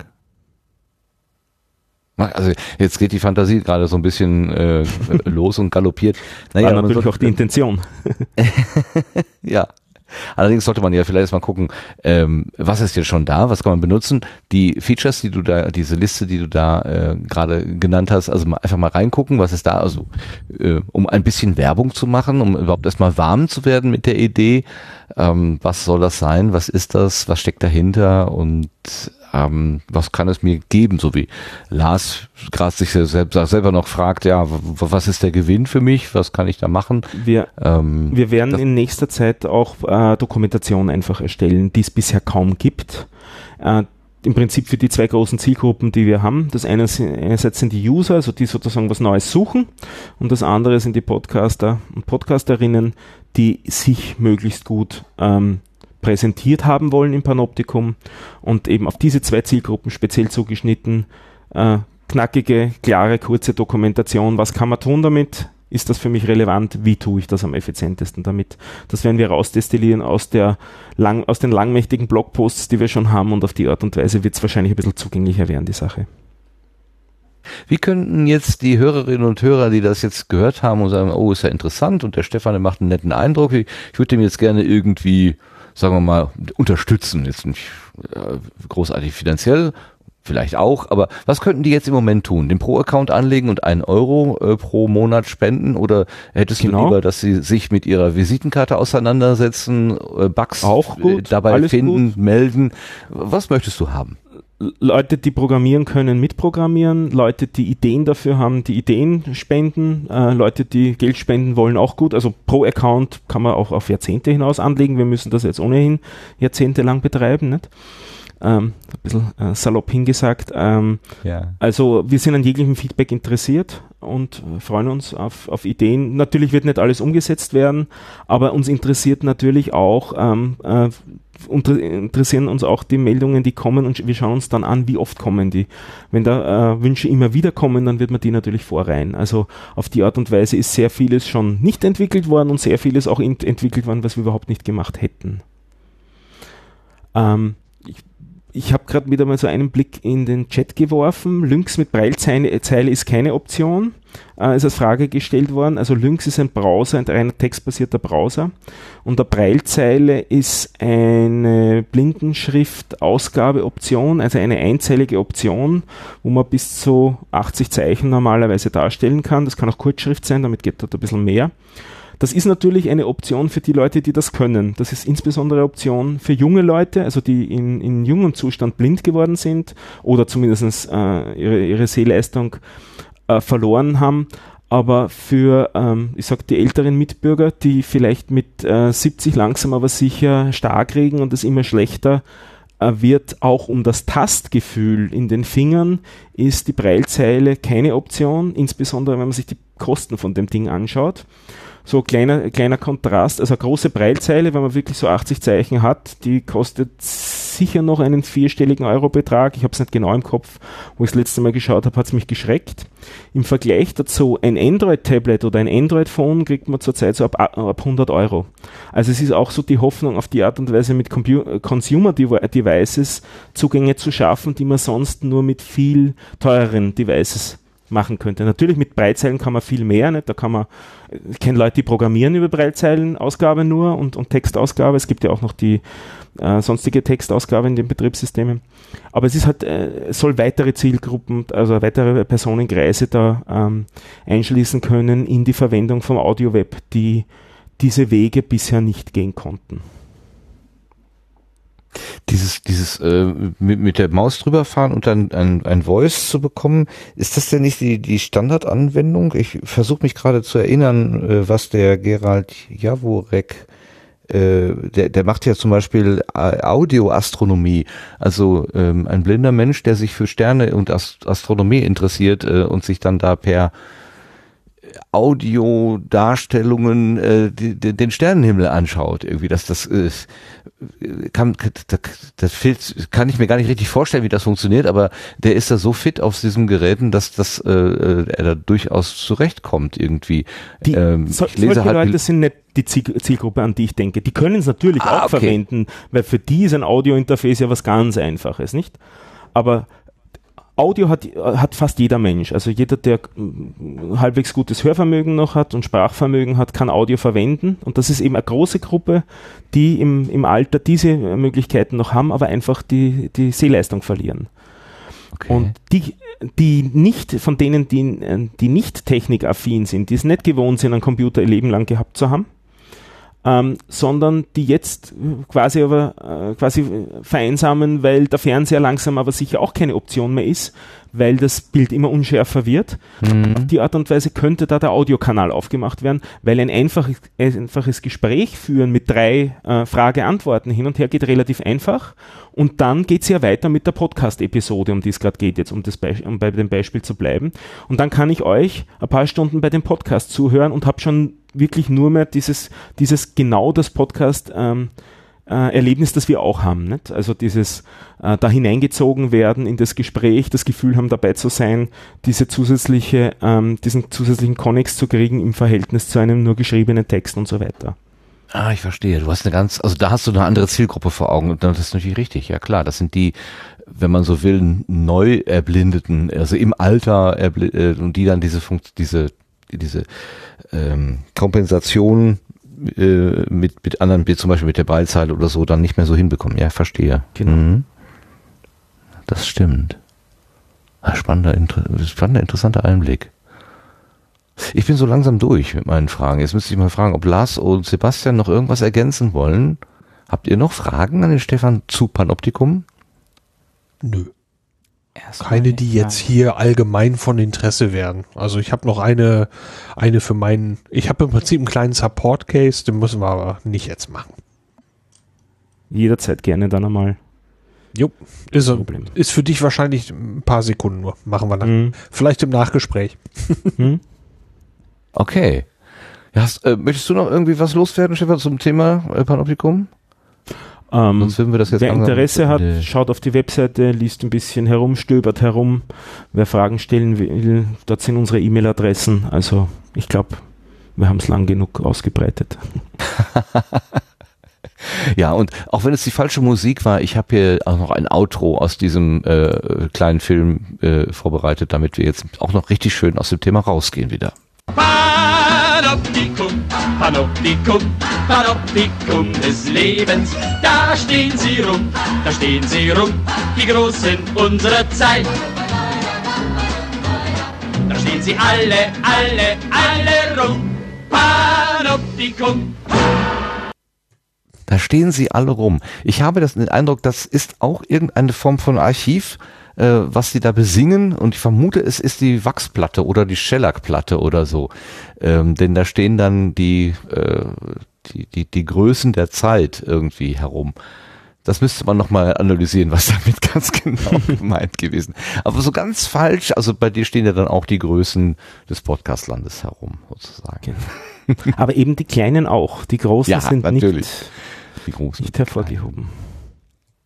Also jetzt geht die Fantasie gerade so ein bisschen äh, los und galoppiert. War man natürlich sollte- auch die Intention. Ja. Allerdings sollte man ja vielleicht erstmal gucken, ähm, was ist jetzt schon da, was kann man benutzen. Die Features, die du da, diese Liste, die du da äh, gerade genannt hast, also mal, einfach mal reingucken, was ist da, also äh, um ein bisschen Werbung zu machen, um überhaupt erstmal warm zu werden mit der Idee, ähm, was soll das sein, was ist das, was steckt dahinter und ähm, was kann es mir geben, so wie Lars gerade sich selbst, selber noch fragt, ja, was ist der Gewinn für mich, was kann ich da machen? Wir, Ähm, wir werden in nächster Zeit auch äh, Dokumentation einfach erstellen, die es bisher kaum gibt. Äh, Im Prinzip für die zwei großen Zielgruppen, die wir haben. Das eine sind, einerseits sind die User, also die sozusagen was Neues suchen, und das andere sind die Podcaster und Podcasterinnen, die sich möglichst gut ähm, präsentiert haben wollen im Panoptikum und eben auf diese zwei Zielgruppen speziell zugeschnitten. Äh, knackige, klare, kurze Dokumentation. Was kann man tun damit? Ist das für mich relevant? Wie tue ich das am effizientesten damit? Das werden wir rausdestillieren aus, der lang, aus den langmächtigen Blogposts, die wir schon haben und auf die Art und Weise wird es wahrscheinlich ein bisschen zugänglicher werden, die Sache. Wie könnten jetzt die Hörerinnen und Hörer, die das jetzt gehört haben und sagen, oh, ist ja interessant und der Stefan, macht einen netten Eindruck, ich, ich würde dem jetzt gerne irgendwie, sagen wir mal, unterstützen, jetzt nicht äh, großartig finanziell, vielleicht auch, aber was könnten die jetzt im Moment tun? Den Pro-Account anlegen und einen Euro äh, pro Monat spenden oder hättest Genau. du lieber, dass sie sich mit ihrer Visitenkarte auseinandersetzen, äh, Bugs Auch gut, äh, dabei alles finden, melden? Was möchtest du haben? Leute, die programmieren können, mitprogrammieren, Leute, die Ideen dafür haben, die Ideen spenden, äh, Leute, die Geld spenden wollen, auch gut. Also pro Account kann man auch auf Jahrzehnte hinaus anlegen. Wir müssen das jetzt ohnehin jahrzehntelang betreiben, nicht? Ähm, ein bisschen äh, salopp hingesagt. Ähm, Ja. also wir sind an jeglichem Feedback interessiert und äh, freuen uns auf, auf Ideen. Natürlich wird nicht alles umgesetzt werden, aber uns interessiert natürlich auch, ähm, äh, interessieren uns auch die Meldungen, die kommen und wir schauen uns dann an, wie oft kommen die. Wenn da äh, Wünsche immer wieder kommen, dann wird man die natürlich vorreihen. Also auf die Art und Weise ist sehr vieles schon nicht entwickelt worden und sehr vieles auch ent entwickelt worden, was wir überhaupt nicht gemacht hätten. Ähm, ich habe gerade wieder mal so einen Blick in den Chat geworfen. Lynx mit Braillezeile Zeile ist keine Option. Äh, ist als Frage gestellt worden. Also Lynx ist ein Browser, ein reiner textbasierter Browser. Und der Braillezeile ist eine Blindenschrift-Ausgabeoption, also eine einzeilige Option, wo man bis zu 80 Zeichen normalerweise darstellen kann. Das kann auch Kurzschrift sein, damit geht dort ein bisschen mehr. Das ist natürlich eine Option für die Leute, die das können. Das ist insbesondere eine Option für junge Leute, also die in, in jungem Zustand blind geworden sind oder zumindest äh, ihre, ihre Sehleistung äh, verloren haben. Aber für, ähm, ich sag, die älteren Mitbürger, die vielleicht mit äh, 70 langsam aber sicher stark regen und es immer schlechter äh, wird, auch um das Tastgefühl in den Fingern, ist die Breilzeile keine Option, insbesondere wenn man sich die Kosten von dem Ding anschaut so kleiner, kleiner Kontrast, also große Breilzeile, wenn man wirklich so 80 Zeichen hat, die kostet sicher noch einen vierstelligen Eurobetrag. Ich habe es nicht genau im Kopf, wo ich das letzte Mal geschaut habe, hat es mich geschreckt. Im Vergleich dazu, ein Android-Tablet oder ein Android-Phone kriegt man zurzeit so ab, ab 100 Euro. Also es ist auch so die Hoffnung, auf die Art und Weise mit Consumer-Devices Zugänge zu schaffen, die man sonst nur mit viel teureren Devices machen könnte. Natürlich mit Breitzeilen kann man viel mehr, nicht? da kann man, ich kenne Leute, die programmieren über Breitzeilenausgabe nur und, und Textausgabe, es gibt ja auch noch die äh, sonstige Textausgabe in den Betriebssystemen, aber es ist halt, äh, soll weitere Zielgruppen, also weitere Personenkreise da ähm, einschließen können in die Verwendung vom Audio-Web, die diese Wege bisher nicht gehen konnten. Dieses, dieses äh, mit, mit der Maus drüber fahren und dann ein, ein Voice zu bekommen, ist das denn nicht die, die Standardanwendung? Ich versuche mich gerade zu erinnern, äh, was der Gerald Jaworek äh, der, der macht ja zum Beispiel äh, Audioastronomie, also ähm, ein blinder Mensch, der sich für Sterne und Ast Astronomie interessiert äh, und sich dann da per Audiodarstellungen äh, die, die, den Sternenhimmel anschaut, irgendwie, dass das äh, kann, das, das fehlt, kann ich mir gar nicht richtig vorstellen, wie das funktioniert, aber der ist da so fit auf diesen Geräten, dass das äh, äh er da durchaus zurechtkommt irgendwie. Die, ähm, so, ich lese solche halt Leute sind nicht die Zielgruppe, an die ich denke. Die können es natürlich ah, auch okay. verwenden, weil für die ist ein Audiointerface ja was ganz Einfaches, nicht? Aber Audio hat, hat fast jeder Mensch. Also jeder, der halbwegs gutes Hörvermögen noch hat und Sprachvermögen hat, kann Audio verwenden. Und das ist eben eine große Gruppe, die im, im Alter diese Möglichkeiten noch haben, aber einfach die, die Sehleistung verlieren. Okay. Und die, die nicht, von denen, die, die nicht technikaffin sind, die es nicht gewohnt sind, einen Computer ihr Leben lang gehabt zu haben, ähm, sondern die jetzt quasi aber äh, quasi vereinsamen, weil der Fernseher langsam aber sicher auch keine Option mehr ist, weil das Bild immer unschärfer wird. Mhm. Auf die Art und Weise könnte da der Audiokanal aufgemacht werden, weil ein einfaches, einfaches Gespräch führen mit drei äh, Frage-Antworten hin und her geht relativ einfach und dann geht es ja weiter mit der Podcast-Episode, um die es gerade geht, jetzt um, das um bei dem Beispiel zu bleiben. Und dann kann ich euch ein paar Stunden bei dem Podcast zuhören und habe schon wirklich nur mehr dieses, dieses genau das Podcast ähm, äh, Erlebnis, das wir auch haben. Nicht? Also dieses äh, da hineingezogen werden in das Gespräch, das Gefühl haben, dabei zu sein, diese zusätzliche, ähm, diesen zusätzlichen Konnex zu kriegen im Verhältnis zu einem nur geschriebenen Text und so weiter. Ah, ich verstehe. Du hast eine ganz, also da hast du eine andere Zielgruppe vor Augen und das ist natürlich richtig. Ja klar, das sind die, wenn man so will, neu erblindeten, also im Alter äh, und die dann diese Funkt, diese diese ähm, Kompensation äh, mit, mit anderen, wie zum Beispiel mit der Ballzeile oder so, dann nicht mehr so hinbekommen. Ja, verstehe. Genau. Mhm. Das stimmt. Ah, spannender, inter spannender, interessanter Einblick. Ich bin so langsam durch mit meinen Fragen. Jetzt müsste ich mal fragen, ob Lars und Sebastian noch irgendwas ergänzen wollen. Habt ihr noch Fragen an den Stefan zu Panoptikum? Nö. Keine, die jetzt hier allgemein von Interesse werden. Also ich habe noch eine, eine für meinen, ich habe im Prinzip einen kleinen Support-Case, den müssen wir aber nicht jetzt machen. Jederzeit gerne dann einmal. Jo, ist, ist für dich wahrscheinlich ein paar Sekunden nur. Machen wir dann. Mhm. Vielleicht im Nachgespräch. Mhm. Okay. Ja, hast, äh, möchtest du noch irgendwie was loswerden, Stefan, zum Thema äh, Panoptikum? Ähm, Sonst würden wir das jetzt wer Interesse hat, schaut auf die Webseite, liest ein bisschen herum, stöbert herum. Wer Fragen stellen will, dort sind unsere E-Mail-Adressen. Also ich glaube, wir haben es lang genug ausgebreitet. ja, und auch wenn es die falsche Musik war, ich habe hier auch noch ein Outro aus diesem äh, kleinen Film äh, vorbereitet, damit wir jetzt auch noch richtig schön aus dem Thema rausgehen wieder. Panoptikum, Panoptikum, Panoptikum des Lebens. Da stehen sie rum, da stehen sie rum, die Großen unserer Zeit. Da stehen sie alle, alle, alle rum. Panoptikum. Da stehen sie alle rum. Ich habe das, den Eindruck, das ist auch irgendeine Form von Archiv, äh, was sie da besingen und ich vermute, es ist die Wachsplatte oder die Schellackplatte oder so. Ähm, denn da stehen dann die, äh, die, die, die Größen der Zeit irgendwie herum. Das müsste man nochmal analysieren, was damit ganz genau gemeint gewesen. Aber so ganz falsch, also bei dir stehen ja dann auch die Größen des Podcastlandes herum, sozusagen. Genau. Aber eben die kleinen auch. Die großen Ja, sind natürlich. nicht, nicht hervorgehoben.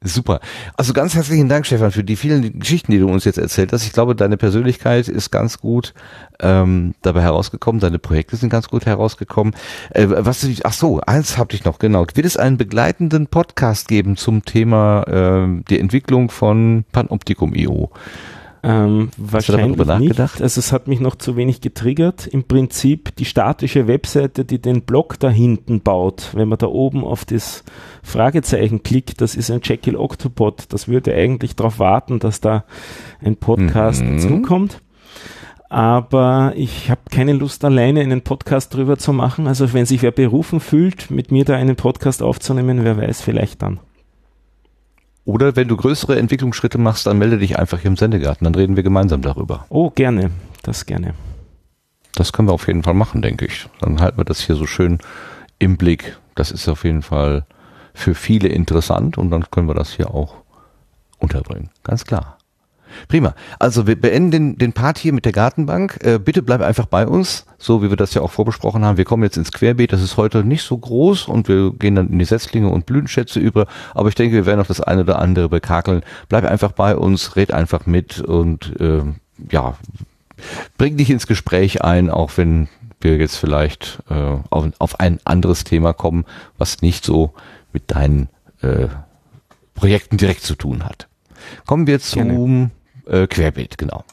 Super. Also ganz herzlichen Dank, Stefan, für die vielen Geschichten, die du uns jetzt erzählt hast. Ich glaube, deine Persönlichkeit ist ganz gut ähm, dabei herausgekommen. Deine Projekte sind ganz gut herausgekommen. Äh, was? Ach so, eins habe ich noch genau. Wird es einen begleitenden Podcast geben zum Thema ähm, die Entwicklung von Panoptikum.io? Ähm, Hast du wahrscheinlich darüber nachgedacht? nicht. Also es hat mich noch zu wenig getriggert. Im Prinzip die statische Webseite, die den Blog da hinten baut, wenn man da oben auf das Fragezeichen klickt, das ist ein Jekyll Octopod. Das würde eigentlich darauf warten, dass da ein Podcast Mhm. dazukommt. Aber ich habe keine Lust, alleine einen Podcast drüber zu machen. Also wenn sich wer berufen fühlt, mit mir da einen Podcast aufzunehmen, wer weiß, vielleicht dann. Oder wenn du größere Entwicklungsschritte machst, dann melde dich einfach hier im Sendegarten. Dann reden wir gemeinsam darüber. Oh, gerne. Das gerne. Das können wir auf jeden Fall machen, denke ich. Dann halten wir das hier so schön im Blick. Das ist auf jeden Fall für viele interessant und dann können wir das hier auch unterbringen. Ganz klar. Prima. Also wir beenden den, den Part hier mit der Gartenbank. Äh, bitte bleib einfach bei uns, so wie wir das ja auch vorbesprochen haben. Wir kommen jetzt ins Querbeet. Das ist heute nicht so groß und wir gehen dann in die Setzlinge und Blütenschätze über. Aber ich denke, wir werden auch das eine oder andere bekakeln. Bleib einfach bei uns, red einfach mit und ähm, ja, bring dich ins Gespräch ein, auch wenn wir jetzt vielleicht äh, auf, auf ein anderes Thema kommen, was nicht so mit deinen äh, Projekten direkt zu tun hat. Kommen wir zum äh, Querbeet, genau.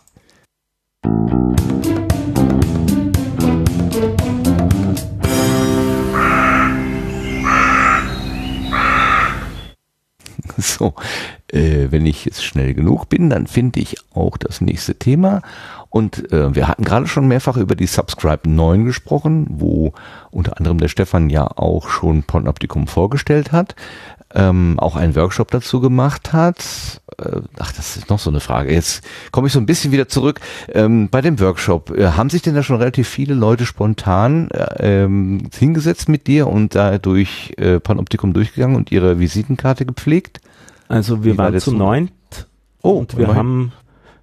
So, äh, wenn ich jetzt schnell genug bin, dann finde ich auch das nächste Thema. Und äh, wir hatten gerade schon mehrfach über die Subscribe 9 gesprochen, wo unter anderem der Stefan ja auch schon Panoptikum vorgestellt hat, ähm, auch einen Workshop dazu gemacht hat. Äh, ach, das ist noch so eine Frage. Jetzt komme ich so ein bisschen wieder zurück. Ähm, bei dem Workshop, äh, haben sich denn da schon relativ viele Leute spontan äh, ähm, hingesetzt mit dir und da durch äh, Panoptikum durchgegangen und ihre Visitenkarte gepflegt? Also wir Wie war waren das zu neunt Oh, und wir immerhin. haben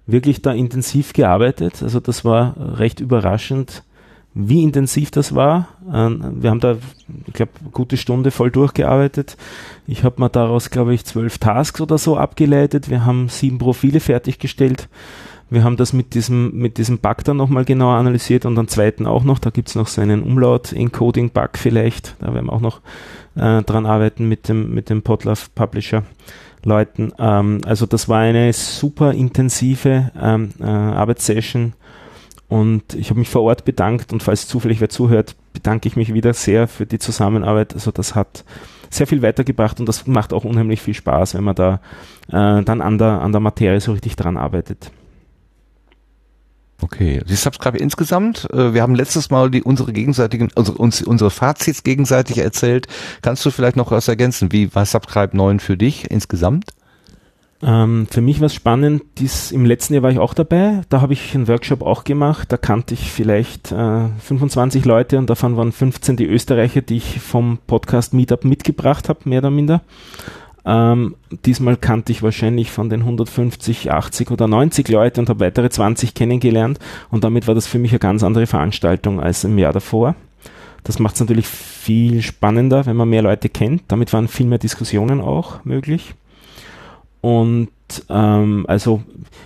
wirklich da intensiv gearbeitet. Also das war recht überraschend, wie intensiv das war. Ähm, Wir haben da, ich glaube, gute Stunde voll durchgearbeitet. Ich habe mal daraus, glaube ich, zwölf Tasks oder so abgeleitet. Wir haben sieben Profile fertiggestellt. Wir haben das mit diesem, mit diesem Bug dann nochmal genauer analysiert und einen zweiten auch noch. Da gibt's noch so einen Umlaut-Encoding-Bug vielleicht. Da werden wir auch noch äh, dran arbeiten mit dem, mit dem Podlove Publisher. Leuten. Ähm, also das war eine super intensive ähm, äh, Arbeitssession und ich habe mich vor Ort bedankt und falls zufällig wer zuhört, bedanke ich mich wieder sehr für die Zusammenarbeit. Also das hat sehr viel weitergebracht und das macht auch unheimlich viel Spaß, wenn man da äh, dann an der, an der Materie so richtig dran arbeitet. Okay, die Subscribe insgesamt. Äh, wir haben letztes Mal die unsere gegenseitigen, unsere, uns, unsere Fazits gegenseitig erzählt. Kannst du vielleicht noch was ergänzen? Wie war Subscribe 9 für dich insgesamt? Ähm, für mich war es spannend, dies, im letzten Jahr war ich auch dabei, da habe ich einen Workshop auch gemacht, da kannte ich vielleicht äh, 25 Leute und davon waren 15 die Österreicher, die ich vom Podcast Meetup mitgebracht habe, mehr oder minder. Ähm, diesmal kannte ich wahrscheinlich von den 150, 80 oder 90 Leute und habe weitere 20 kennengelernt und damit war das für mich eine ganz andere Veranstaltung als im Jahr davor. Das macht es natürlich viel spannender, wenn man mehr Leute kennt. Damit waren viel mehr Diskussionen auch möglich. Und ähm, also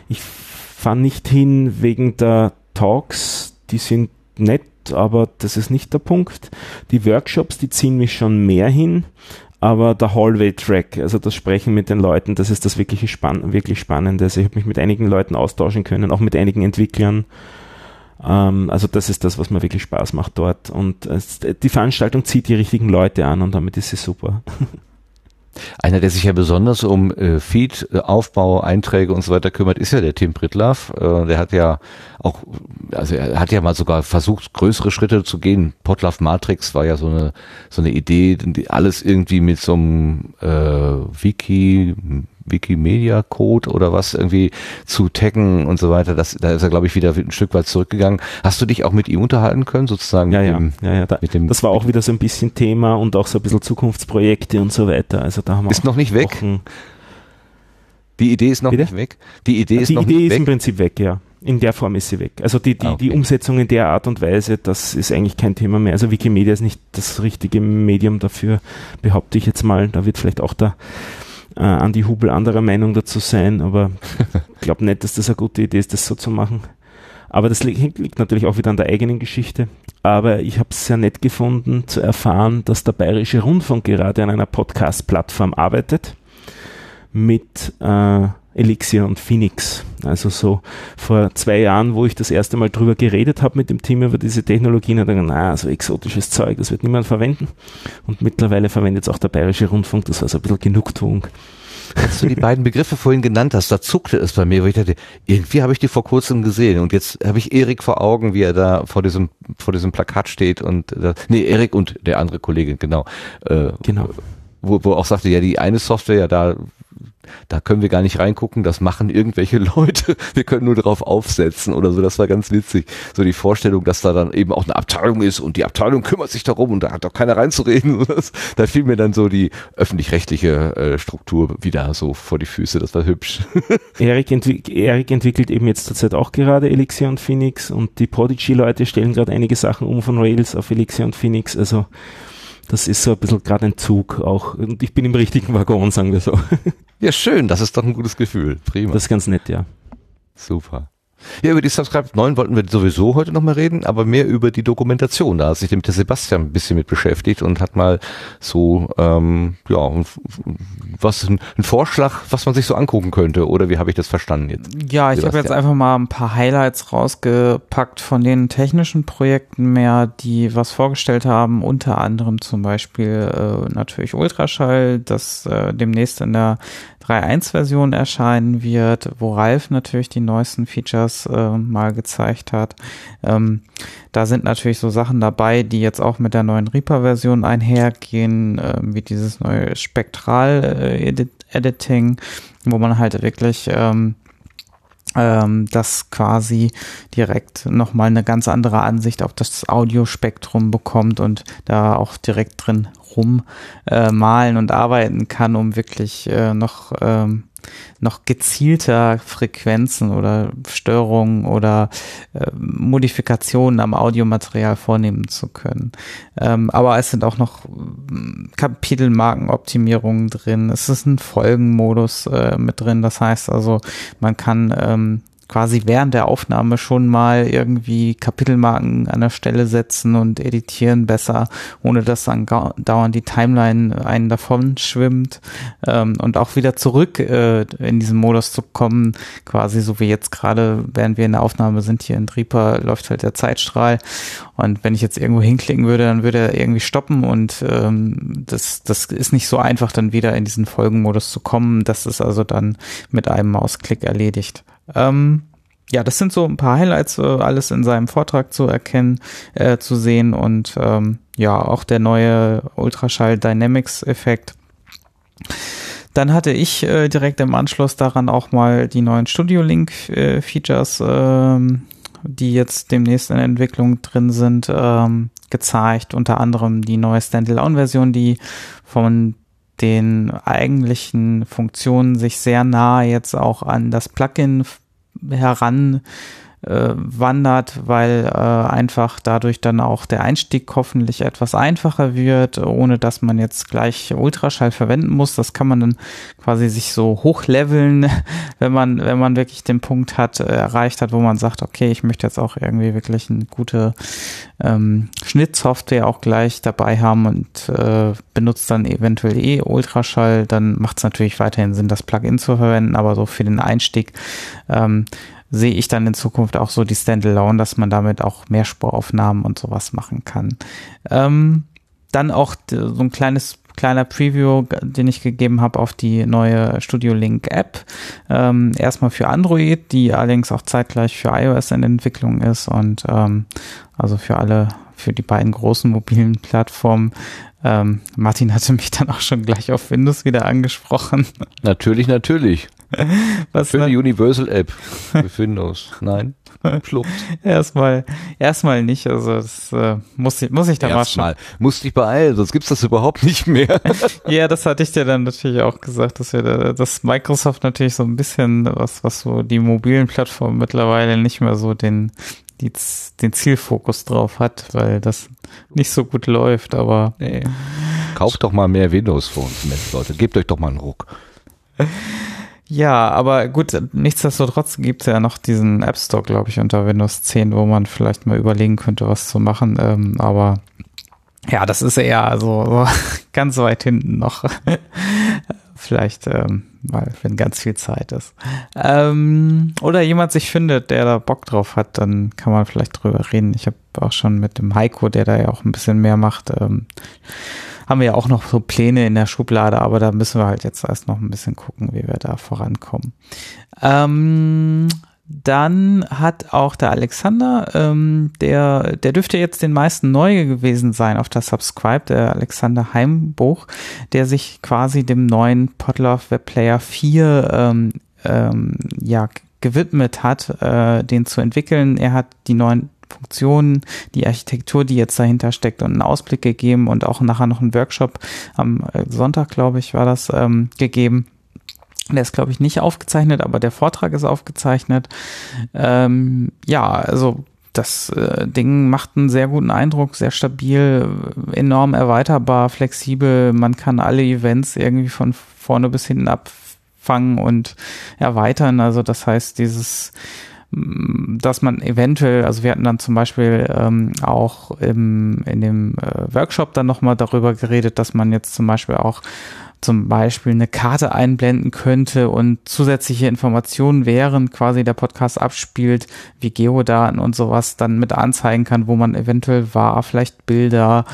ich fahre nicht hin wegen der Talks, die sind nett, aber das ist nicht der Punkt. Die Workshops, die ziehen mich schon mehr hin, aber der Hallway-Track, also das Sprechen mit den Leuten, das ist das wirklich, spann wirklich Spannende. Also ich habe mich mit einigen Leuten austauschen können, auch mit einigen Entwicklern. Ähm, also das ist das, was mir wirklich Spaß macht dort. Und es, die Veranstaltung zieht die richtigen Leute an und damit ist sie super. Einer, der sich ja besonders um äh, Feed, Aufbau, Einträge und so weiter kümmert, ist ja der Tim Pritlaff. Äh, der hat ja auch, also er hat ja mal sogar versucht, größere Schritte zu gehen. Potlaff Matrix war ja so eine so eine Idee, alles irgendwie mit so einem äh, Wiki Wikimedia Code oder was irgendwie zu taggen und so weiter. Das, da ist er, glaube ich, wieder ein Stück weit zurückgegangen. Hast du dich auch mit ihm unterhalten können, sozusagen? Ja, mit ja, dem, ja, ja. Da, mit dem, das war auch wieder so ein bisschen Thema und auch so ein bisschen Zukunftsprojekte und so weiter. Also da haben wir Ist noch nicht weg? Wochen- die Idee ist noch Bitte? nicht weg. Die Idee ist die noch Idee nicht ist im weg. Prinzip weg, ja. In der Form ist sie weg. Also die, die, Ah, okay. die Umsetzung in der Art und Weise, das ist eigentlich kein Thema mehr. Also Wikimedia ist nicht das richtige Medium dafür, behaupte ich jetzt mal. Da wird vielleicht auch der äh, Andi Hubel anderer Meinung dazu sein, aber ich glaube nicht, dass das eine gute Idee ist, das so zu machen. Aber das liegt, liegt natürlich auch wieder an der eigenen Geschichte. Aber ich habe es sehr nett gefunden zu erfahren, dass der Bayerische Rundfunk gerade an einer Podcast-Plattform arbeitet mit äh, Elixir und Phoenix. Also so vor zwei Jahren, wo ich das erste Mal drüber geredet habe mit dem Team über diese Technologien, hat er gesagt, na, so exotisches Zeug, das wird niemand verwenden. Und mittlerweile verwendet es auch der Bayerische Rundfunk, das war so ein bisschen Genugtuung. Als du die beiden Begriffe vorhin genannt hast, da zuckte es bei mir, wo ich dachte, irgendwie habe ich die vor kurzem gesehen und jetzt habe ich Erik vor Augen, wie er da vor diesem vor diesem Plakat steht und äh, nee, Erik und der andere Kollege, genau. Äh, Genau. wo, wo auch sagte, ja, die eine Software, ja, da, da können wir gar nicht reingucken, das machen irgendwelche Leute, wir können nur darauf aufsetzen oder so, das war ganz witzig. So die Vorstellung, dass da dann eben auch eine Abteilung ist und die Abteilung kümmert sich darum und da hat doch keiner reinzureden. Da fiel mir dann so die öffentlich-rechtliche äh, Struktur wieder so vor die Füße, das war hübsch. Erik, entwick Erik entwickelt eben jetzt zurzeit auch gerade Elixir und Phoenix und die Prodigy-Leute stellen gerade einige Sachen um von Rails auf Elixir und Phoenix. Also das ist so ein bisschen gerade ein Zug auch. Und ich bin im richtigen Waggon, sagen wir so. Ja, schön, das ist doch ein gutes Gefühl. Prima. Das ist ganz nett, ja. Super. Ja, über die Subscribe 9 wollten wir sowieso heute nochmal reden, aber mehr über die Dokumentation. Da hat sich der Sebastian ein bisschen mit beschäftigt und hat mal so, ähm, ja, was, ein, ein Vorschlag, was man sich so angucken könnte. Oder wie habe ich das verstanden jetzt? Ja, ich habe jetzt einfach mal ein paar Highlights rausgepackt von den technischen Projekten mehr, die was vorgestellt haben. Unter anderem zum Beispiel äh, natürlich Ultraschall, das äh, demnächst in der 3.1-Version erscheinen wird, wo Ralf natürlich die neuesten Features äh, mal gezeigt hat. Ähm, da sind natürlich so Sachen dabei, die jetzt auch mit der neuen Reaper-Version einhergehen, äh, wie dieses neue Spektral-Editing, wo man halt wirklich ähm, ähm, das quasi direkt nochmal eine ganz andere Ansicht auf das Audiospektrum bekommt und da auch direkt drin rum äh, und arbeiten kann, um wirklich äh, noch ähm, noch gezielter Frequenzen oder Störungen oder äh, Modifikationen am Audiomaterial vornehmen zu können. Ähm, aber es sind auch noch mm, Kapitelmarkenoptimierungen drin. Es ist ein Folgenmodus äh, mit drin. Das heißt also, man kann ähm, quasi während der Aufnahme schon mal irgendwie Kapitelmarken an der Stelle setzen und editieren besser, ohne dass dann dauernd die Timeline einen davon schwimmt ähm, und auch wieder zurück äh, in diesen Modus zu kommen, quasi so wie jetzt gerade, während wir in der Aufnahme sind hier in Drieper, läuft halt der Zeitstrahl und wenn ich jetzt irgendwo hinklicken würde, dann würde er irgendwie stoppen und ähm, das, das ist nicht so einfach, dann wieder in diesen Folgenmodus zu kommen. Das ist also dann mit einem Mausklick erledigt. Ähm, ja, das sind so ein paar Highlights, äh, alles in seinem Vortrag zu erkennen, äh, zu sehen und ähm, ja, auch der neue Ultraschall Dynamics Effekt. Dann hatte ich äh, direkt im Anschluss daran auch mal die neuen Studio Link äh, Features, ähm, die jetzt demnächst in Entwicklung drin sind, ähm, gezeigt. Unter anderem die neue Standalone-Version, die von den eigentlichen Funktionen sich sehr nah jetzt auch an das Plugin heran wandert, weil äh, einfach dadurch dann auch der Einstieg hoffentlich etwas einfacher wird, ohne dass man jetzt gleich Ultraschall verwenden muss. Das kann man dann quasi sich so hochleveln, wenn man, wenn man wirklich den Punkt hat, äh, erreicht hat, wo man sagt, okay, ich möchte jetzt auch irgendwie wirklich eine gute ähm, Schnittsoftware auch gleich dabei haben und äh, benutzt dann eventuell eh Ultraschall, dann macht es natürlich weiterhin Sinn, das Plugin zu verwenden, aber so für den Einstieg ähm, sehe ich dann in Zukunft auch so die Standalone, dass man damit auch Mehrspuraufnahmen und sowas machen kann. Ähm, dann auch so ein kleines kleiner Preview, den ich gegeben habe auf die neue Studio Link App. Ähm, erstmal für Android, die allerdings auch zeitgleich für iOS in Entwicklung ist und ähm, also für alle, für die beiden großen mobilen Plattformen. Ähm, Martin hatte mich dann auch schon gleich auf Windows wieder angesprochen. Natürlich, natürlich. Was Für die Universal App. Für Windows. Nein. Schluckt. Erstmal, erstmal nicht. Also das äh, muss ich, muss ich da mal schon. Erstmal. Musst dich beeilen, sonst gibt's das überhaupt nicht mehr. Ja, das hatte ich dir dann natürlich auch gesagt, dass wir da, dass Microsoft natürlich so ein bisschen was, was so die mobilen Plattformen mittlerweile nicht mehr so den, die, den Zielfokus drauf hat, weil das nicht so gut läuft, aber Nee. Kauft doch mal mehr Windows Phones, Mensch, Leute. Gebt euch doch mal einen Ruck. Ja, aber gut, nichtsdestotrotz gibt es ja noch diesen App Store, glaube ich, unter Windows 10, wo man vielleicht mal überlegen könnte, was zu machen. Ähm, aber ja, das ist eher so, so ganz weit hinten noch. vielleicht, ähm, weil wenn ganz viel Zeit ist. Ähm, oder jemand sich findet, der da Bock drauf hat, dann kann man vielleicht drüber reden. Ich habe auch schon mit dem Heiko, der da ja auch ein bisschen mehr macht, ähm, haben wir ja auch noch so Pläne in der Schublade, aber da müssen wir halt jetzt erst noch ein bisschen gucken, wie wir da vorankommen. Ähm, dann hat auch der Alexander, ähm, der, der dürfte jetzt den meisten neu gewesen sein auf der Subscribe, der Alexander Heimbuch, der sich quasi dem neuen Podlove Web Player 4 ähm, ähm, ja, gewidmet hat, äh, den zu entwickeln. Er hat die neuen Funktionen, die Architektur, die jetzt dahinter steckt und einen Ausblick gegeben und auch nachher noch einen Workshop am äh, Sonntag, glaube ich, war das ähm, gegeben. Der ist, glaube ich, nicht aufgezeichnet, aber der Vortrag ist aufgezeichnet. Ähm, ja, also das äh, Ding macht einen sehr guten Eindruck, sehr stabil, enorm erweiterbar, flexibel. Man kann alle Events irgendwie von vorne bis hinten abfangen und erweitern. Also das heißt, dieses mm, dass man eventuell, also wir hatten dann zum Beispiel ähm, auch im, in dem äh, Workshop dann nochmal darüber geredet, dass man jetzt zum Beispiel auch zum Beispiel eine Karte einblenden könnte und zusätzliche Informationen, während quasi der Podcast abspielt, wie Geodaten und sowas dann mit anzeigen kann, wo man eventuell war, vielleicht Bilder,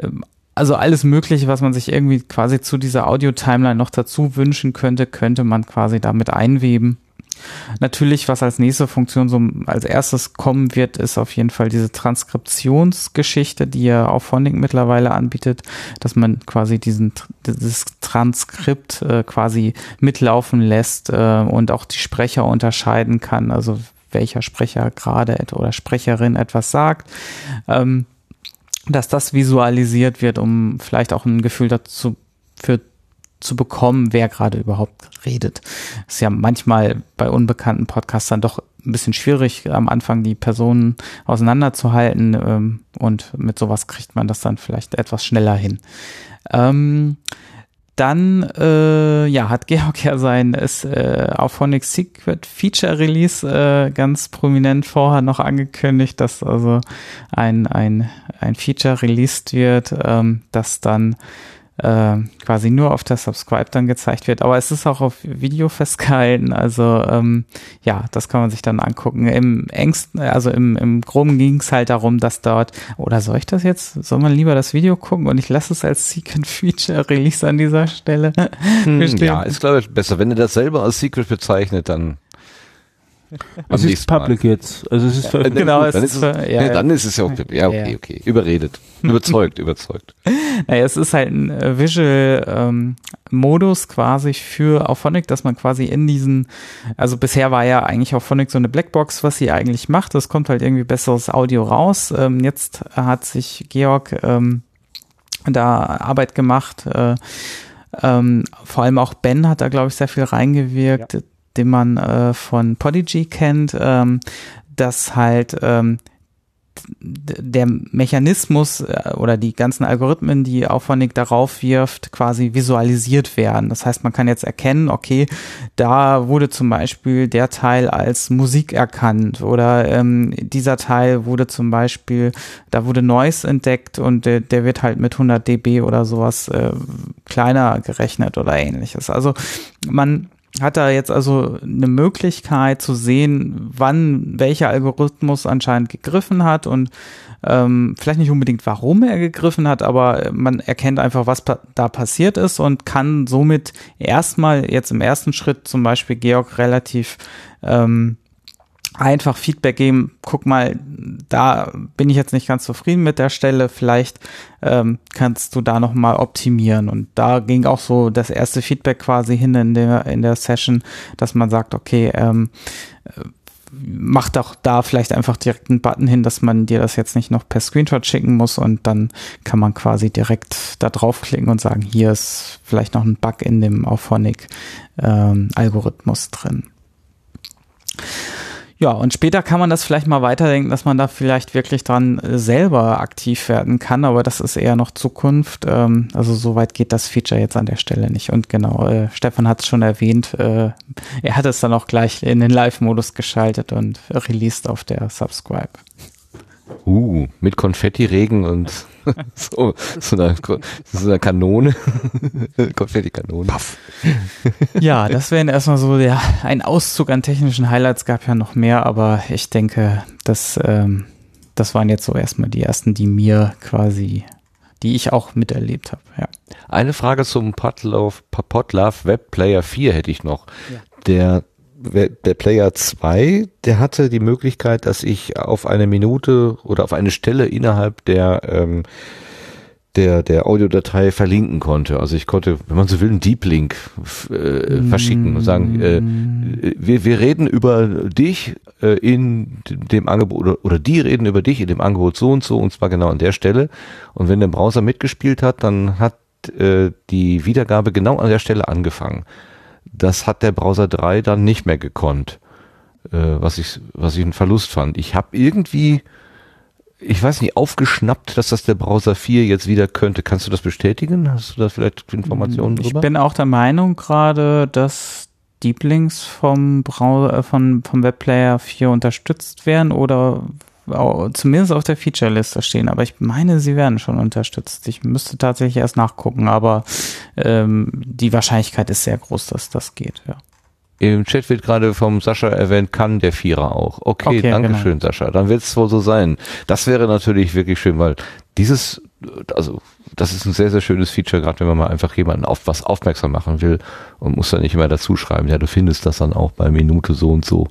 ähm, also alles Mögliche, was man sich irgendwie quasi zu dieser Audio-Timeline noch dazu wünschen könnte, könnte man quasi damit einweben. Natürlich, was als nächste Funktion so als erstes kommen wird, ist auf jeden Fall diese Transkriptionsgeschichte, die ja auch Phonic mittlerweile anbietet, dass man quasi diesen dieses Transkript äh, quasi mitlaufen lässt äh, und auch die Sprecher unterscheiden kann, also welcher Sprecher gerade oder Sprecherin etwas sagt. Ähm, dass das visualisiert wird, um vielleicht auch ein Gefühl dazu für zu bekommen, wer gerade überhaupt redet. Ist ja manchmal bei unbekannten Podcastern doch ein bisschen schwierig, am Anfang die Personen auseinanderzuhalten ähm, und mit sowas kriegt man das dann vielleicht etwas schneller hin. Ähm, dann äh, ja, hat Georg ja sein ist, äh, auf Phonic Secret Feature Release äh, ganz prominent vorher noch angekündigt, dass also ein, ein, ein Feature released wird, ähm, das dann äh, quasi nur auf der Subscribe dann gezeigt wird. Aber es ist auch auf Video festgehalten. Also ähm, ja, das kann man sich dann angucken. Im engsten, also im, im Groben ging es halt darum, dass dort, oder soll ich das jetzt? Soll man lieber das Video gucken und ich lasse es als Secret Feature Release an dieser Stelle? Hm, ja, ist glaube ich besser. Wenn ihr das selber als Secret bezeichnet, dann Es ist nächsten Mal. public jetzt. Also es ist veröffentlicht. Genau, es dann ist ist es, ja, ja, ja. dann ist es ja okay. Ja, okay, Ja. okay. Überredet. Überzeugt, überzeugt. Naja, es ist halt ein äh, Visual ähm, Modus quasi für Auphonic, dass man quasi in diesen, also bisher war ja eigentlich Auphonic so eine Blackbox, was sie eigentlich macht. Es kommt halt irgendwie besseres Audio raus. Ähm, jetzt hat sich Georg ähm, da Arbeit gemacht. Äh, ähm, vor allem auch Ben hat da, glaube ich, sehr viel reingewirkt, den man äh, von Podigy kennt, ähm, dass halt ähm, der Mechanismus äh, oder die ganzen Algorithmen, die Auphonic darauf wirft, quasi visualisiert werden. Das heißt, man kann jetzt erkennen, okay, da wurde zum Beispiel der Teil als Musik erkannt oder ähm, dieser Teil wurde zum Beispiel, da wurde Noise entdeckt und der, der wird halt mit 100 dB oder sowas äh, kleiner gerechnet oder ähnliches. Also man hat er jetzt also eine Möglichkeit zu sehen, wann welcher Algorithmus anscheinend gegriffen hat und ähm, vielleicht nicht unbedingt, warum er gegriffen hat, aber man erkennt einfach, was pa da passiert ist und kann somit erstmal jetzt im ersten Schritt zum Beispiel Georg relativ ähm, einfach Feedback geben, guck mal, da bin ich jetzt nicht ganz zufrieden mit der Stelle, vielleicht ähm, kannst du da nochmal optimieren. Und da ging auch so das erste Feedback quasi hin in der, in der Session, dass man sagt, okay, ähm, mach doch da vielleicht einfach direkt einen Button hin, dass man dir das jetzt nicht noch per Screenshot schicken muss und dann kann man quasi direkt da draufklicken und sagen, hier ist vielleicht noch ein Bug in dem Auphonic ähm, drin. Ja, und später kann man das vielleicht mal weiterdenken, dass man da vielleicht wirklich dran äh, selber aktiv werden kann, aber das ist eher noch Zukunft. Ähm, also so weit geht das Feature jetzt an der Stelle nicht. Und genau, äh, Stefan hat es schon erwähnt, äh, er hat es dann auch gleich in den Live-Modus geschaltet und released auf der Subscribe. Uh, mit Konfetti-Regen und so, so, einer, so einer Kanone. Konfetti-Kanone. Ja, das wären erstmal so der, ein Auszug an technischen Highlights, gab ja noch mehr, aber ich denke, das, ähm, das waren jetzt so erstmal die ersten, die mir quasi, die ich auch miterlebt habe. Ja. Eine Frage zum Podlove, Podlove Web Player 4 hätte ich noch. Ja. Der der Player 2, der hatte die Möglichkeit, dass ich auf eine Minute oder auf eine Stelle innerhalb der ähm, der, der Audiodatei verlinken konnte. Also ich konnte, wenn man so will, einen Deep Link äh, verschicken und sagen, äh, wir, wir reden über dich äh, in dem Angebot oder, oder die reden über dich in dem Angebot so und so und zwar genau an der Stelle. Und wenn der Browser mitgespielt hat, dann hat äh, die Wiedergabe genau an der Stelle angefangen. Das hat der Browser 3 dann nicht mehr gekonnt, äh, was ich was ich einen Verlust fand. Ich habe irgendwie ich weiß nicht, aufgeschnappt, dass das der Browser 4 jetzt wieder könnte. Kannst du das bestätigen? Hast du da vielleicht Informationen Ich drüber? bin auch der Meinung gerade, dass Deep Links vom Browser, äh, von, vom Webplayer 4 unterstützt werden oder zumindest auf der Feature-Liste stehen. Aber ich meine, sie werden schon unterstützt. Ich müsste tatsächlich erst nachgucken, aber ähm, die Wahrscheinlichkeit ist sehr groß, dass das geht. Ja. Im Chat wird gerade vom Sascha erwähnt, kann der Vierer auch. Okay, Okay, danke genau. schön, Sascha. Dann wird es wohl so sein. Das wäre natürlich wirklich schön, weil dieses, also das ist ein sehr, sehr schönes Feature, gerade wenn man mal einfach jemanden auf was aufmerksam machen will und muss dann nicht immer dazu schreiben, ja, du findest das dann auch bei Minute so und so,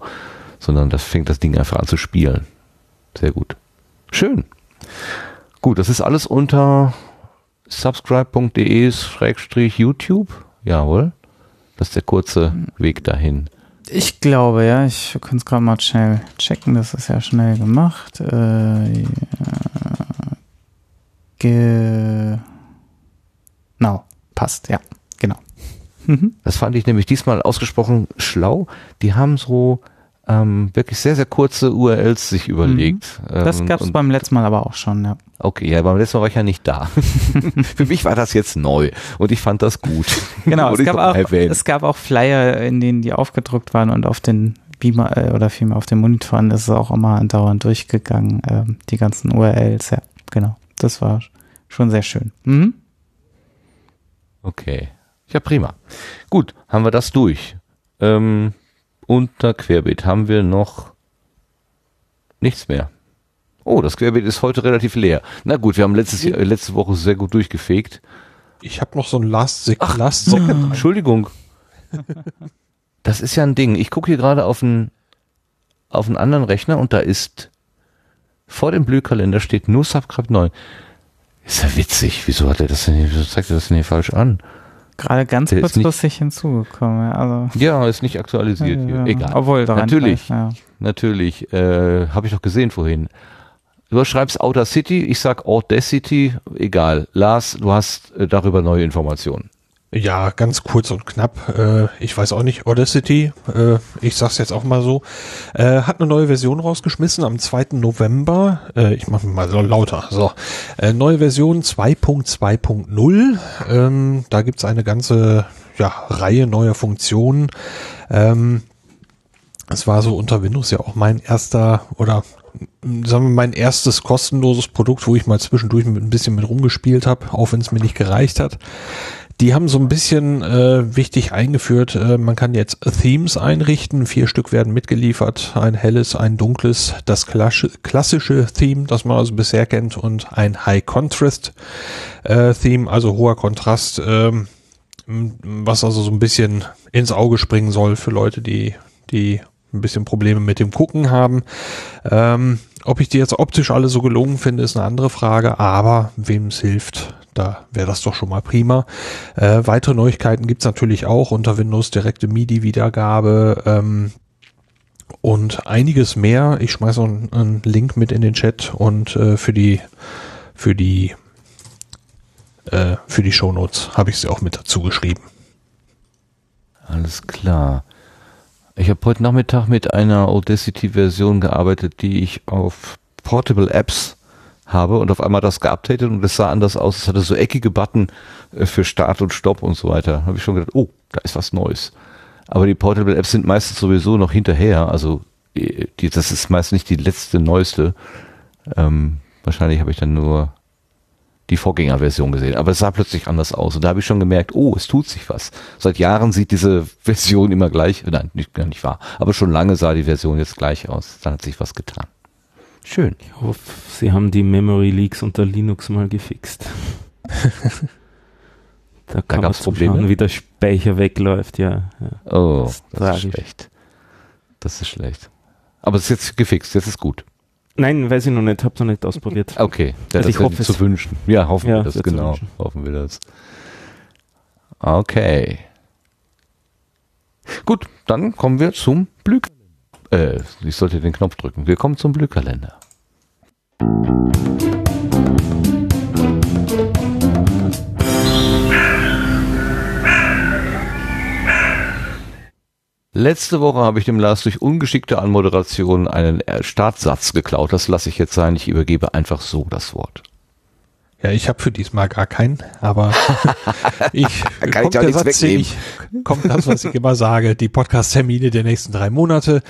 sondern das fängt das Ding einfach an zu spielen. Sehr gut. Schön. Gut, das ist alles unter subscribe.de schrägstrich YouTube. Jawohl. Das ist der kurze Weg dahin. Ich glaube, ja, ich kann es gerade mal schnell checken, das ist ja schnell gemacht. Äh, ja. Genau, passt, ja, genau. Mhm. Das fand ich nämlich diesmal ausgesprochen schlau. Die haben so ähm, wirklich sehr, sehr kurze URLs sich überlegt. Das Ähm, gab es beim letzten Mal aber auch schon, ja. Okay, ja, beim letzten Mal war ich ja nicht da. Für mich war das jetzt neu und ich fand das gut. Genau, es gab, auch, es gab auch Flyer, in denen die aufgedruckt waren und auf den Beamer äh, oder vielmehr auf den Monitoren ist es auch immer andauernd durchgegangen, ähm, die ganzen URLs, ja, genau. Das war schon sehr schön. Mhm. Okay. Ja, prima. Gut, haben wir das durch. Ähm, unter Querbeet haben wir noch nichts mehr. Oh, das Querbeet ist heute relativ leer. Na gut, wir haben letztes Jahr, äh, letzte Woche sehr gut durchgefegt. Ich habe noch so ein Last, Sec Last Second. Entschuldigung. Das ist ja ein Ding. Ich gucke hier gerade auf einen, auf einen anderen Rechner und da ist vor dem Blühkalender steht nur Subscribe 9. Ist ja witzig. Wieso hat er das denn hier, wieso zeigt er das denn hier falsch an? Gerade ganz Der kurzfristig hinzugekommen, ja, also. Ja, ist nicht aktualisiert hier. ja, Egal. Obwohl, Natürlich. vielleicht, ja. Natürlich. Äh, Habe ich doch gesehen vorhin. Du schreibst Outer City, ich sag Audacity, egal. Lars, du hast äh, darüber neue Informationen. Ja, ganz kurz und knapp. Äh, ich weiß auch nicht, Audacity, äh, ich sag's jetzt auch mal so, äh, hat eine neue Version rausgeschmissen am 2. November. Äh, ich mache mal so lauter. So, äh, neue Version 2.2.0. Ähm, da gibt's eine ganze ja, Reihe neuer Funktionen. Ähm, es war so unter Windows ja auch mein erster oder m, sagen wir mein erstes kostenloses Produkt, wo ich mal zwischendurch mit, ein bisschen mit rumgespielt habe, auch wenn es mir nicht gereicht hat. Die haben so ein bisschen äh, wichtig eingeführt, äh, man kann jetzt Themes einrichten, vier Stück werden mitgeliefert, ein helles, ein dunkles, das klassische Theme, das man also bisher kennt. Und ein High Contrast äh, Theme, also hoher Kontrast, äh, was also so ein bisschen ins Auge springen soll für Leute, die, die ein bisschen Probleme mit dem Gucken haben. Ähm, ob ich die jetzt optisch alle so gelungen finde, ist eine andere Frage, aber wem es hilft, da wäre das doch schon mal prima. Äh, weitere Neuigkeiten gibt's natürlich auch unter Windows, direkte MIDI-Wiedergabe ähm, und einiges mehr. Ich schmeiße einen, einen Link mit in den Chat und äh, für die für die äh, für die Shownotes habe ich sie auch mit dazu geschrieben. Alles klar. Ich habe heute Nachmittag mit einer Audacity-Version gearbeitet, die ich auf Portable Apps habe und auf einmal das geupdatet und es sah anders aus. Es hatte so eckige Button äh, für Start und Stopp und so weiter. Habe ich schon gedacht, oh, da ist was Neues. Aber die Portable Apps sind meistens sowieso noch hinterher. Also äh, die, das ist meist nicht die letzte, neueste. Ähm, wahrscheinlich habe ich dann nur die Vorgängerversion gesehen, aber es sah plötzlich anders aus und da habe ich schon gemerkt, oh, es tut sich was. Seit Jahren sieht diese Version immer gleich, nein, nicht, nicht wahr, aber schon lange sah die Version jetzt gleich aus. Da hat sich was getan. Schön. Ich hoffe, Sie haben die Memory Leaks unter Linux mal gefixt. da kann da man Probleme, schauen, wie der Speicher wegläuft, ja. ja. Oh, das, ist, das ist schlecht. Das ist schlecht. Aber es ist jetzt gefixt, jetzt ist gut. Nein, weiß ich noch nicht, hab's noch nicht ausprobiert. Okay, ja, also ich hoffe zu wünschen. Ja, hoffen ja, wir das, genau. Hoffen wir das. Okay. Gut, dann kommen wir zum Blühkalender. Äh, ich sollte den Knopf drücken. Wir kommen zum Blühkalender. Letzte Woche habe ich dem Lars durch ungeschickte Anmoderation einen Startsatz geklaut. Das lasse ich jetzt sein. Ich übergebe einfach so das Wort. Ja, ich habe für diesmal gar keinen, aber ich Kann kommt ich der Satz, ich, kommt das, was ich immer sage, die Podcast-Termine der nächsten drei Monate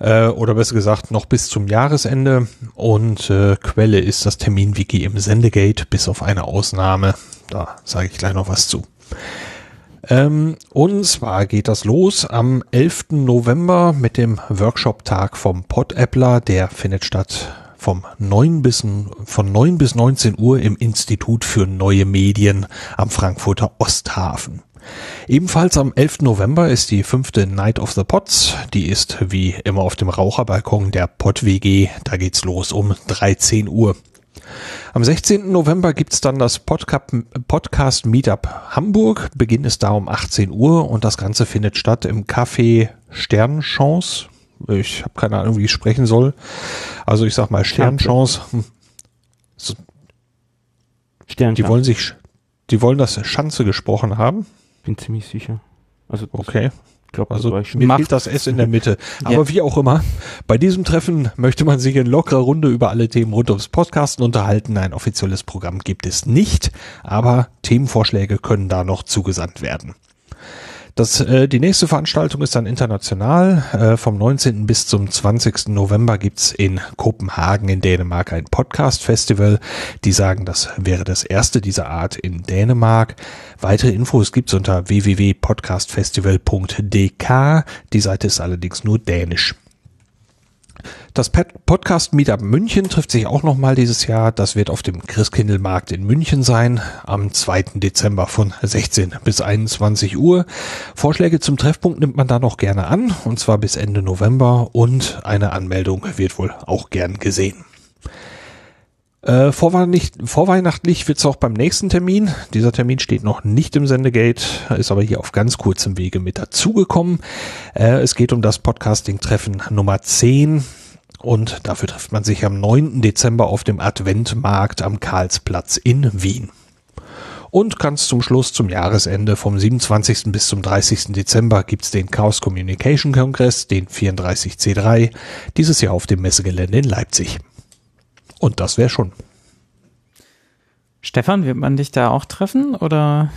äh, oder besser gesagt noch bis zum Jahresende und äh, Quelle ist das Terminwiki im Sendegate, bis auf eine Ausnahme. Da sage ich gleich noch was zu. Ähm, und zwar geht das los am 11. November mit dem Workshop-Tag vom Pod-Appler. Der findet statt vom 9 bis, von 9 bis 19 Uhr im Institut für neue Medien am Frankfurter Osthafen. Ebenfalls am 11. November ist die fünfte Night of the Pots. Die ist wie immer auf dem Raucherbalkon der Pod WG. Da geht's los um 13 Uhr. Am 16. November gibt's dann das Podcast Meetup Hamburg. Beginn ist da um 18 Uhr und das Ganze findet statt im Café Sternchance. Ich habe keine Ahnung, wie ich sprechen soll. Also ich sag mal Sternchance. So. Die wollen sich, die wollen das Schanze gesprochen haben. Bin ziemlich sicher. Also okay. Ich glaube, also mir fehlt das S in der Mitte. Aber ja. wie auch immer, bei diesem Treffen möchte man sich in lockerer Runde über alle Themen rund ums Podcasten unterhalten. Ein offizielles Programm gibt es nicht, aber Themenvorschläge können da noch zugesandt werden. Das, äh, die nächste Veranstaltung ist dann international. Äh, vom 19. bis zum 20. November gibt's in Kopenhagen in Dänemark ein Podcast-Festival. Die sagen, das wäre das erste dieser Art in Dänemark. Weitere Infos gibt's unter www.podcastfestival.dk. Die Seite ist allerdings nur dänisch. Das Podcast Meetup München trifft sich auch nochmal dieses Jahr. Das wird auf dem Christkindlmarkt in München sein, am 2. Dezember von 16 bis 21 Uhr. Vorschläge zum Treffpunkt nimmt man da noch gerne an, und zwar bis Ende November, und eine Anmeldung wird wohl auch gern gesehen. Äh, vorweihnachtlich, vorweihnachtlich wird es auch beim nächsten Termin. Dieser Termin steht noch nicht im Sendegate, ist aber hier auf ganz kurzem Wege mit dazugekommen. Äh, es geht um das Podcasting-Treffen Nummer 10 und dafür trifft man sich am 9. Dezember auf dem Adventmarkt am Karlsplatz in Wien. Und ganz zum Schluss, zum Jahresende, vom 27. bis zum 30. Dezember gibt's den Chaos Communication Kongress, den 34C3, dieses Jahr auf dem Messegelände in Leipzig. Und das wäre schon. Stefan, wird man dich da auch treffen oder?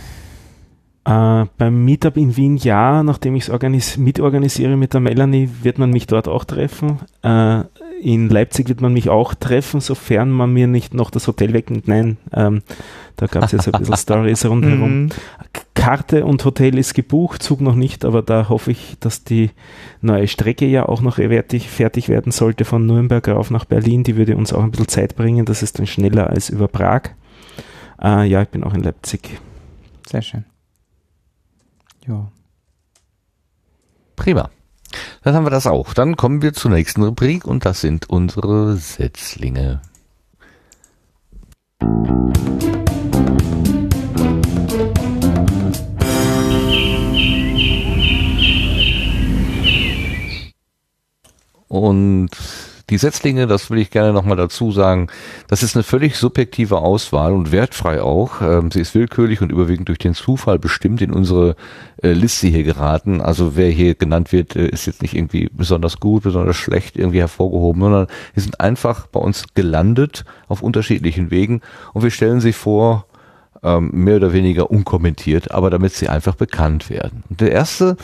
Äh, beim Meetup in Wien ja, nachdem ich es mitorganisiere mit der Melanie, wird man mich dort auch treffen. Äh, in Leipzig wird man mich auch treffen, sofern man mir nicht noch das Hotel wegnimmt. Nein, ähm, da gab es jetzt ein bisschen Stories rundherum. Mhm. Karte und Hotel ist gebucht, Zug noch nicht, aber da hoffe ich, dass die neue Strecke ja auch noch fertig, fertig werden sollte von Nürnberg rauf nach Berlin. Die würde uns auch ein bisschen Zeit bringen. Das ist dann schneller als über Prag. Äh, ja, ich bin auch in Leipzig. Sehr schön. Ja. Prima. Dann haben wir das auch. Dann kommen wir zur nächsten Rubrik und das sind unsere Setzlinge. Und die Setzlinge, das will ich gerne nochmal dazu sagen, das ist eine völlig subjektive Auswahl und wertfrei auch. Ähm, sie ist willkürlich und überwiegend durch den Zufall bestimmt in unsere äh, Liste hier geraten. Also wer hier genannt wird, äh, ist jetzt nicht irgendwie besonders gut, besonders schlecht irgendwie hervorgehoben, sondern die sind einfach bei uns gelandet auf unterschiedlichen Wegen und wir stellen sie vor, ähm, mehr oder weniger unkommentiert, aber damit sie einfach bekannt werden. Und der erste,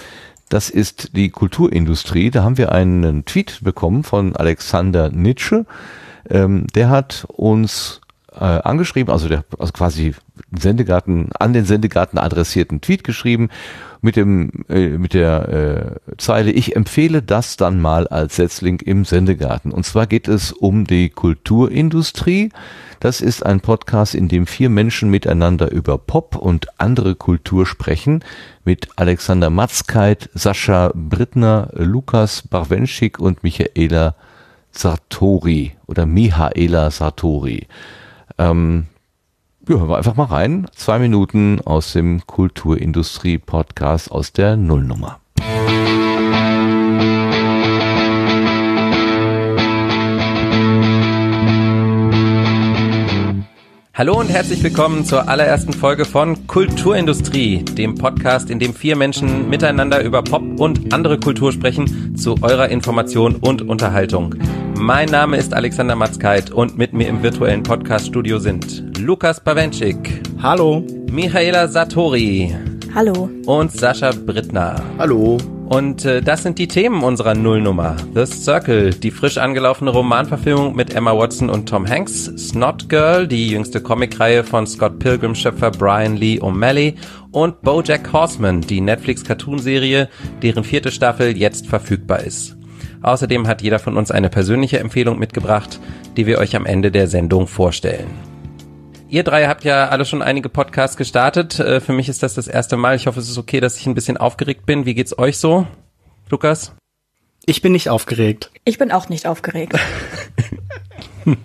das ist die Kulturindustrie. Da haben wir einen Tweet bekommen von Alexander Nitsche. Ähm, der hat uns äh, angeschrieben, also der also quasi Sendegarten an den Sendegarten adressierten Tweet geschrieben mit dem äh, mit der äh, Zeile ich empfehle das dann mal als Setzling im Sendegarten. Und zwar geht es um die Kulturindustrie. Das ist ein Podcast in dem vier Menschen miteinander über Pop und andere Kultur sprechen mit Alexander Matzkeit Sascha Brittner Lukas Barwenschik und Michaela Sartori oder Mihaela Sartori ähm, ja, hören wir einfach mal rein. Zwei Minuten aus dem Kulturindustrie-Podcast aus der Nullnummer. Hallo und herzlich willkommen zur allerersten Folge von Kulturindustrie, dem Podcast, in dem vier Menschen miteinander über Pop und andere Kultur sprechen, zu eurer Information und Unterhaltung. Mein Name ist Alexander Matzkeit und mit mir im virtuellen Podcaststudio sind Lukas Bawenschik. Hallo. Michaela Satori. Hallo. Und Sascha Brittner. Hallo. Und äh, das sind die Themen unserer Nullnummer. The Circle, die frisch angelaufene Romanverfilmung mit Emma Watson und Tom Hanks. Snot Girl, die jüngste Comicreihe von Scott Pilgrim-Schöpfer Brian Lee O'Malley. Und BoJack Horseman, die Netflix-Cartoonserie, deren vierte Staffel jetzt verfügbar ist. Außerdem hat jeder von uns eine persönliche Empfehlung mitgebracht, die wir euch am Ende der Sendung vorstellen. Ihr drei habt ja alle schon einige Podcasts gestartet. Äh, Für mich ist das das erste Mal. Ich hoffe, es ist okay, dass ich ein bisschen aufgeregt bin. Wie geht's euch so, Lukas? Ich bin nicht aufgeregt. Ich bin auch nicht aufgeregt.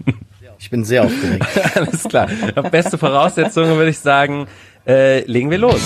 Ich bin sehr aufgeregt. Alles klar. Beste Voraussetzungen würde ich sagen. Äh, legen wir los.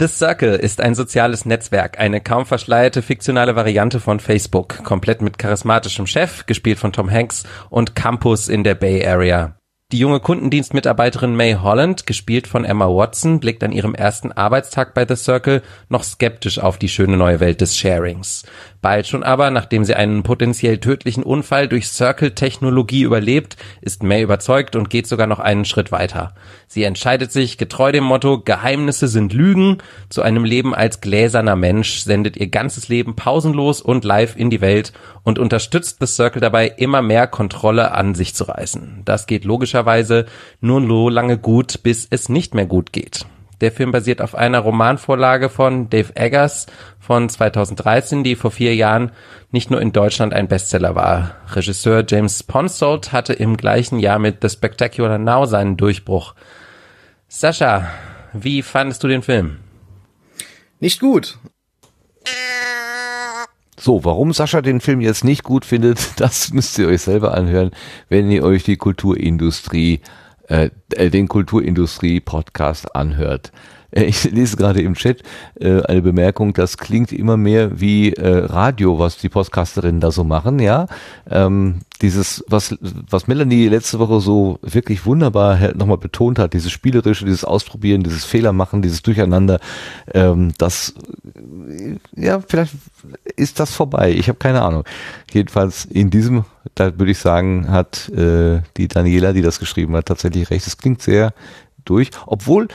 The Circle ist ein soziales Netzwerk, eine kaum verschleierte fiktionale Variante von Facebook, komplett mit charismatischem Chef, gespielt von Tom Hanks, und Campus in der Bay Area. Die junge Kundendienstmitarbeiterin May Holland, gespielt von Emma Watson, blickt an ihrem ersten Arbeitstag bei The Circle noch skeptisch auf die schöne neue Welt des Sharings. Bald schon aber, nachdem sie einen potenziell tödlichen Unfall durch Circle-Technologie überlebt, ist May überzeugt und geht sogar noch einen Schritt weiter. Sie entscheidet sich, getreu dem Motto Geheimnisse sind Lügen, zu einem Leben als gläserner Mensch, sendet ihr ganzes Leben pausenlos und live in die Welt und unterstützt The Circle dabei, immer mehr Kontrolle an sich zu reißen. Das geht logischerweise nur so lange gut, bis es nicht mehr gut geht. Der Film basiert auf einer Romanvorlage von Dave Eggers von 2013, die vor vier Jahren nicht nur in Deutschland ein Bestseller war. Regisseur James Ponsoldt hatte im gleichen Jahr mit The Spectacular Now seinen Durchbruch. Sascha, wie fandest du den Film? Nicht gut. So, warum Sascha den Film jetzt nicht gut findet, das müsst ihr euch selber anhören, wenn ihr euch die Kulturindustrie, äh, äh, den Kulturindustrie-Podcast anhört. Äh, Ich lese gerade im Chat äh, eine Bemerkung, das klingt immer mehr wie äh, Radio, was die Podcasterinnen da so machen, ja. Ähm, dieses, was, was Melanie letzte Woche so wirklich wunderbar her- nochmal betont hat, dieses Spielerische, dieses Ausprobieren, dieses Fehlermachen, dieses Durcheinander, ähm, das, äh, ja, vielleicht ist das vorbei. Ich habe keine Ahnung. Jedenfalls in diesem, da würde ich sagen, hat äh, die Daniela, die das geschrieben hat, tatsächlich recht. Es klingt sehr durch, obwohl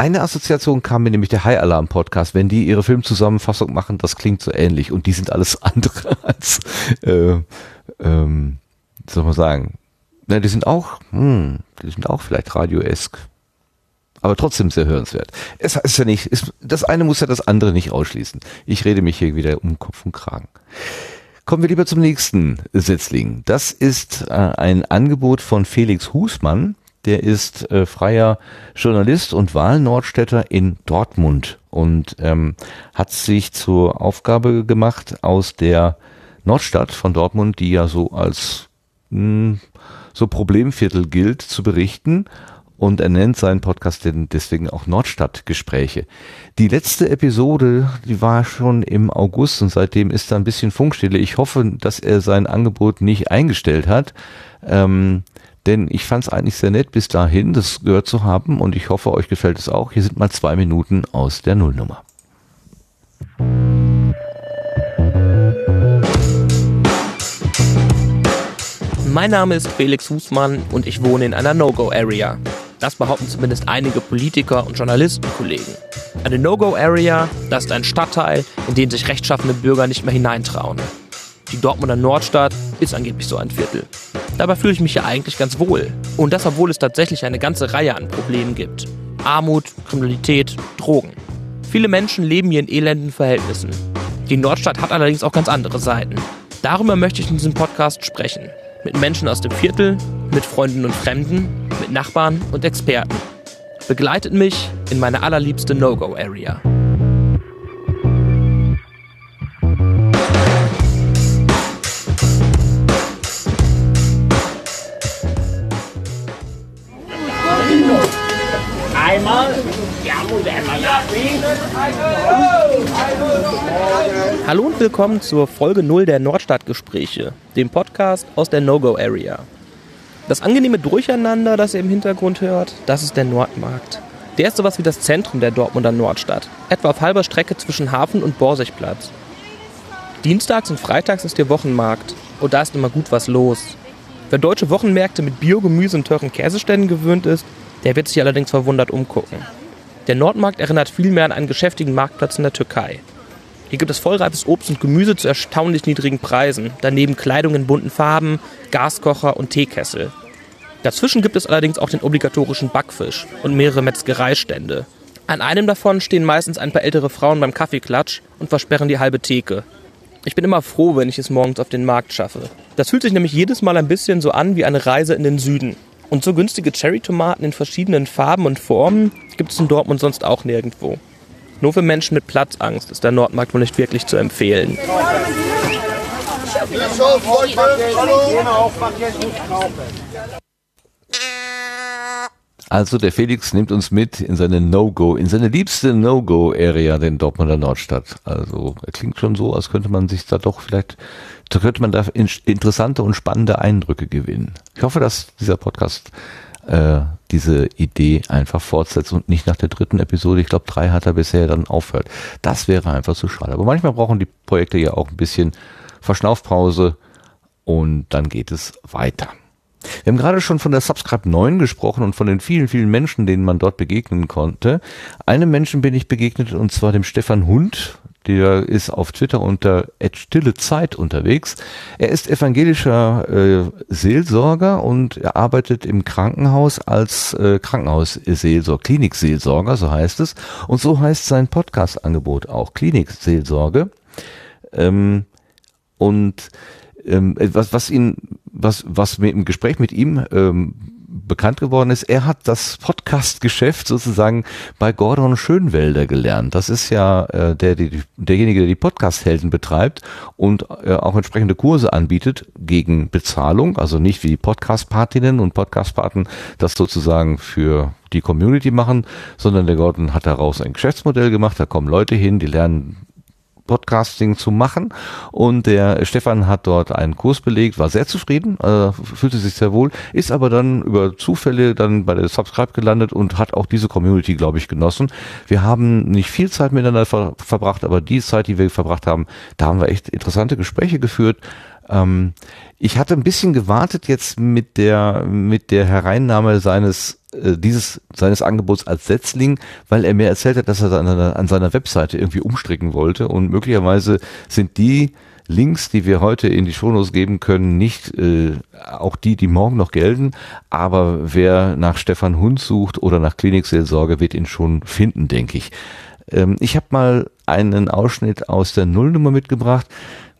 eine Assoziation kam mir nämlich der High Alarm Podcast, wenn die ihre Filmzusammenfassung machen, das klingt so ähnlich und die sind alles andere als, äh, ähm, soll man sagen, na, die sind auch, hm, die sind auch vielleicht radioesk, aber trotzdem sehr hörenswert. Es ist ja nicht, ist, das eine muss ja das andere nicht ausschließen. Ich rede mich hier wieder um Kopf und Kragen. Kommen wir lieber zum nächsten Setzling. Das ist äh, ein Angebot von Felix Husmann. Der ist äh, freier Journalist und Wahlnordstädter in Dortmund und ähm, hat sich zur Aufgabe gemacht, aus der Nordstadt von Dortmund, die ja so als mh, so Problemviertel gilt, zu berichten und er nennt seinen Podcast deswegen auch Nordstadtgespräche. Die letzte Episode, die war schon im August und seitdem ist da ein bisschen Funkstille. Ich hoffe, dass er sein Angebot nicht eingestellt hat. Ähm, denn ich fand es eigentlich sehr nett bis dahin, das gehört zu haben und ich hoffe, euch gefällt es auch. Hier sind mal zwei Minuten aus der Nullnummer. Mein Name ist Felix Husmann und ich wohne in einer No-Go-Area. Das behaupten zumindest einige Politiker und Journalistenkollegen. Eine No-Go-Area, das ist ein Stadtteil, in den sich rechtschaffene Bürger nicht mehr hineintrauen. Die Dortmunder Nordstadt ist angeblich so ein Viertel. Dabei fühle ich mich ja eigentlich ganz wohl. Und das, obwohl es tatsächlich eine ganze Reihe an Problemen gibt. Armut, Kriminalität, Drogen. Viele Menschen leben hier in elenden Verhältnissen. Die Nordstadt hat allerdings auch ganz andere Seiten. Darüber möchte ich in diesem Podcast sprechen. Mit Menschen aus dem Viertel, mit Freunden und Fremden, mit Nachbarn und Experten. Begleitet mich in meine allerliebste No-Go-Area. Einmal, ja, muss einmal Hallo und willkommen zur Folge 0 der Nordstadtgespräche, dem Podcast aus der No-Go-Area. Das angenehme Durcheinander, das ihr im Hintergrund hört, das ist der Nordmarkt. Der ist sowas wie das Zentrum der Dortmunder Nordstadt, etwa auf halber Strecke zwischen Hafen und Borsigplatz. Dienstags und freitags ist hier Wochenmarkt und da ist immer gut was los. Wer deutsche Wochenmärkte mit Biogemüse und teuren Käseständen gewöhnt ist, der wird sich allerdings verwundert umgucken. Der Nordmarkt erinnert vielmehr an einen geschäftigen Marktplatz in der Türkei. Hier gibt es vollreifes Obst und Gemüse zu erstaunlich niedrigen Preisen, daneben Kleidung in bunten Farben, Gaskocher und Teekessel. Dazwischen gibt es allerdings auch den obligatorischen Backfisch und mehrere Metzgereistände. An einem davon stehen meistens ein paar ältere Frauen beim Kaffeeklatsch und versperren die halbe Theke. Ich bin immer froh, wenn ich es morgens auf den Markt schaffe. Das fühlt sich nämlich jedes Mal ein bisschen so an wie eine Reise in den Süden. Und so günstige Cherrytomaten in verschiedenen Farben und Formen gibt es in Dortmund sonst auch nirgendwo. Nur für Menschen mit Platzangst ist der Nordmarkt wohl nicht wirklich zu empfehlen. Also der Felix nimmt uns mit in seine No-Go, in seine liebste No-Go-Area, den Dortmunder Nordstadt. Also er klingt schon so, als könnte man sich da doch vielleicht, da könnte man da in, interessante und spannende Eindrücke gewinnen. Ich hoffe, dass dieser Podcast äh, diese Idee einfach fortsetzt und nicht nach der dritten Episode, ich glaube drei hat er bisher dann aufhört. Das wäre einfach zu schade. Aber manchmal brauchen die Projekte ja auch ein bisschen Verschnaufpause und dann geht es weiter. Wir haben gerade schon von der Subscribe 9 gesprochen und von den vielen, vielen Menschen, denen man dort begegnen konnte. Einem Menschen bin ich begegnet und zwar dem Stefan Hund. Der ist auf Twitter unter stille Zeit unterwegs. Er ist evangelischer äh, Seelsorger und er arbeitet im Krankenhaus als äh, Krankenhausseelsorger, Klinikseelsorger, so heißt es. Und so heißt sein Podcast-Angebot auch, Klinikseelsorge. Ähm, und ähm, was, was ihn, was, was mir im Gespräch mit ihm ähm, bekannt geworden ist, er hat das Podcast-Geschäft sozusagen bei Gordon Schönwelder gelernt. Das ist ja äh, der, die, derjenige, der die Podcast-Helden betreibt und äh, auch entsprechende Kurse anbietet gegen Bezahlung, also nicht wie die Podcast-Partinnen und Podcast-Paten das sozusagen für die Community machen, sondern der Gordon hat daraus ein Geschäftsmodell gemacht, da kommen Leute hin, die lernen Podcasting zu machen. Und der Stefan hat dort einen Kurs belegt, war sehr zufrieden, äh, fühlte sich sehr wohl, ist aber dann über Zufälle dann bei der Subscribe gelandet und hat auch diese Community, glaube ich, genossen. Wir haben nicht viel Zeit miteinander ver verbracht, aber die Zeit, die wir verbracht haben, da haben wir echt interessante Gespräche geführt. Ähm, Ich hatte ein bisschen gewartet jetzt mit der mit der Hereinnahme seines äh, dieses seines Angebots als Setzling, weil er mir erzählt hat, dass er an, seiner- an seiner Webseite irgendwie umstricken wollte und möglicherweise sind die Links, die wir heute in die Shownotes geben können, nicht äh, auch die, die morgen noch gelten, aber wer nach Stefan Hund sucht oder nach Klinikseelsorge, wird ihn schon finden, denke ich. Ähm, ich habe mal einen Ausschnitt aus der Nullnummer mitgebracht.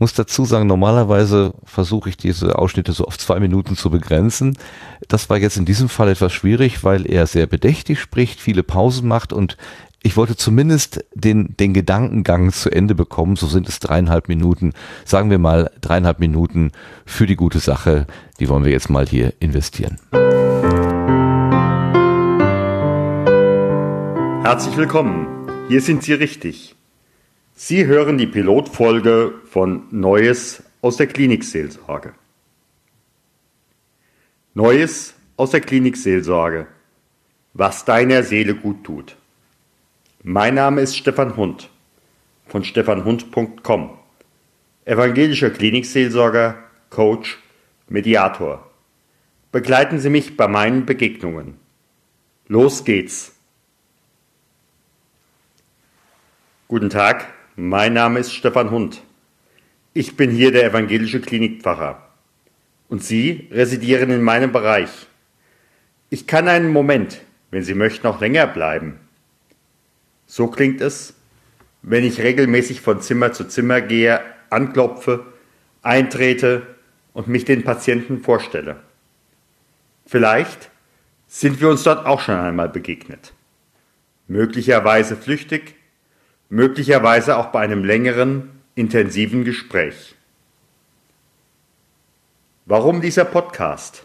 Muss dazu sagen, normalerweise versuche ich diese Ausschnitte so auf zwei Minuten zu begrenzen. Das war jetzt in diesem Fall etwas schwierig, weil er sehr bedächtig spricht, viele Pausen macht und ich wollte zumindest den, den Gedankengang zu Ende bekommen. So sind es dreieinhalb Minuten. Sagen wir mal dreieinhalb Minuten für die gute Sache. Die wollen wir jetzt mal hier investieren. Herzlich willkommen. Hier sind Sie richtig. Sie hören die Pilotfolge von Neues aus der Klinikseelsorge. Neues aus der Klinikseelsorge. Was deiner Seele gut tut. Mein Name ist Stefan Hund von stefanhund.com. Evangelischer Klinikseelsorger, Coach, Mediator. Begleiten Sie mich bei meinen Begegnungen. Los geht's. Guten Tag, mein Name ist Stefan Hund. Ich bin hier der evangelische Klinikpfarrer. Und Sie residieren in meinem Bereich. Ich kann einen Moment, wenn Sie möchten, auch länger bleiben. So klingt es, wenn ich regelmäßig von Zimmer zu Zimmer gehe, anklopfe, eintrete und mich den Patienten vorstelle. Vielleicht sind wir uns dort auch schon einmal begegnet. Möglicherweise flüchtig, möglicherweise auch bei einem längeren, intensiven Gespräch. Warum dieser Podcast?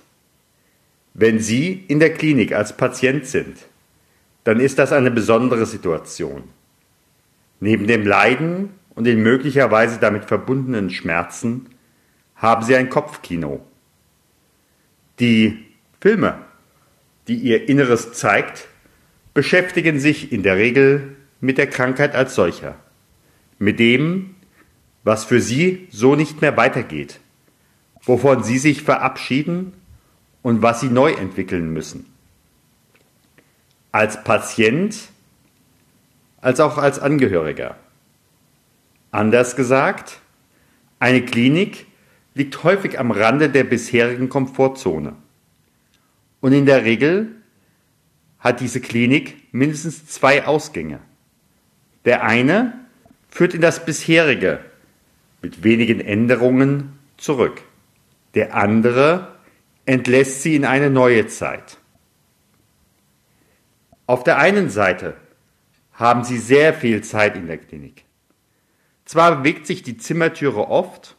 Wenn Sie in der Klinik als Patient sind, dann ist das eine besondere Situation. Neben dem Leiden und den möglicherweise damit verbundenen Schmerzen haben Sie ein Kopfkino. Die Filme, die Ihr Inneres zeigt, beschäftigen sich in der Regel mit der Krankheit als solcher, mit dem, was für Sie so nicht mehr weitergeht, wovon Sie sich verabschieden und was Sie neu entwickeln müssen. Als Patient, als auch als Angehöriger. Anders gesagt, eine Klinik liegt häufig am Rande der bisherigen Komfortzone. Und in der Regel hat diese Klinik mindestens zwei Ausgänge. Der eine führt in das bisherige mit wenigen Änderungen zurück. Der andere entlässt sie in eine neue Zeit. Auf der einen Seite haben sie sehr viel Zeit in der Klinik. Zwar bewegt sich die Zimmertüre oft,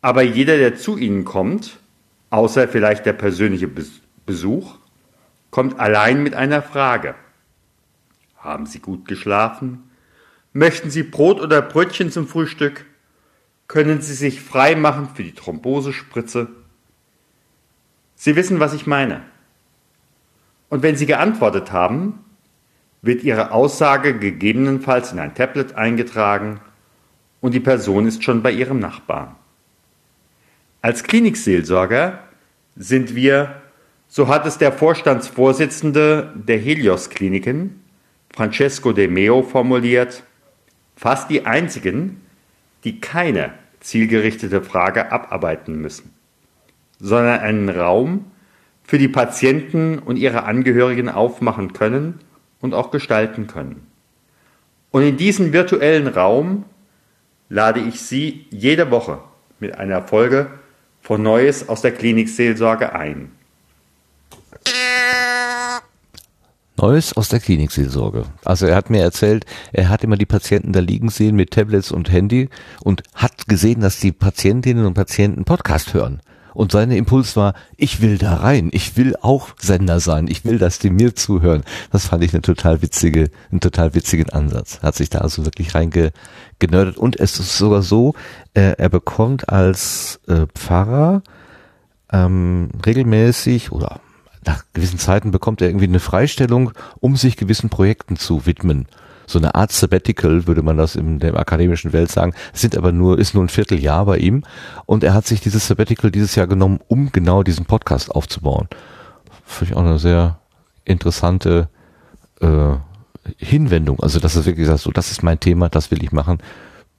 aber jeder, der zu ihnen kommt, außer vielleicht der persönliche Bes- Besuch, kommt allein mit einer Frage. Haben Sie gut geschlafen? Möchten Sie Brot oder Brötchen zum Frühstück? Können Sie sich frei machen für die Thrombosespritze? Sie wissen, was ich meine. Und wenn Sie geantwortet haben, wird Ihre Aussage gegebenenfalls in ein Tablet eingetragen und die Person ist schon bei Ihrem Nachbarn. Als Klinikseelsorger sind wir, so hat es der Vorstandsvorsitzende der Helios Kliniken, Francesco De Meo, formuliert, fast die einzigen, die keine zielgerichtete Frage abarbeiten müssen, sondern einen Raum für die Patienten und ihre Angehörigen aufmachen können und auch gestalten können. Und in diesen virtuellen Raum lade ich Sie jede Woche mit einer Folge von Neues aus der Klinikseelsorge ein. Neues aus der Klinikseelsorge. Also er hat mir erzählt, er hat immer die Patienten da liegen sehen mit Tablets und Handy und hat gesehen, dass die Patientinnen und Patienten Podcast hören. Und sein Impuls war, ich will da rein, ich will auch Sender sein, ich will, dass die mir zuhören. Das fand ich eine total witzige, einen total witzigen Ansatz. Hat sich da also wirklich reingenördet. Und es ist sogar so, äh, er bekommt als äh, Pfarrer ähm, regelmäßig oder nach gewissen Zeiten bekommt er irgendwie eine Freistellung, um sich gewissen Projekten zu widmen. so eine Art Sabbatical, würde man das in der akademischen Welt sagen. Es sind aber nur, ist nur ein Vierteljahr bei ihm. Und er hat sich dieses Sabbatical dieses Jahr genommen, um genau diesen Podcast aufzubauen. Finde ich auch eine sehr interessante äh, Hinwendung. Also, dass er wirklich sagt, so, das ist mein Thema, das will ich machen.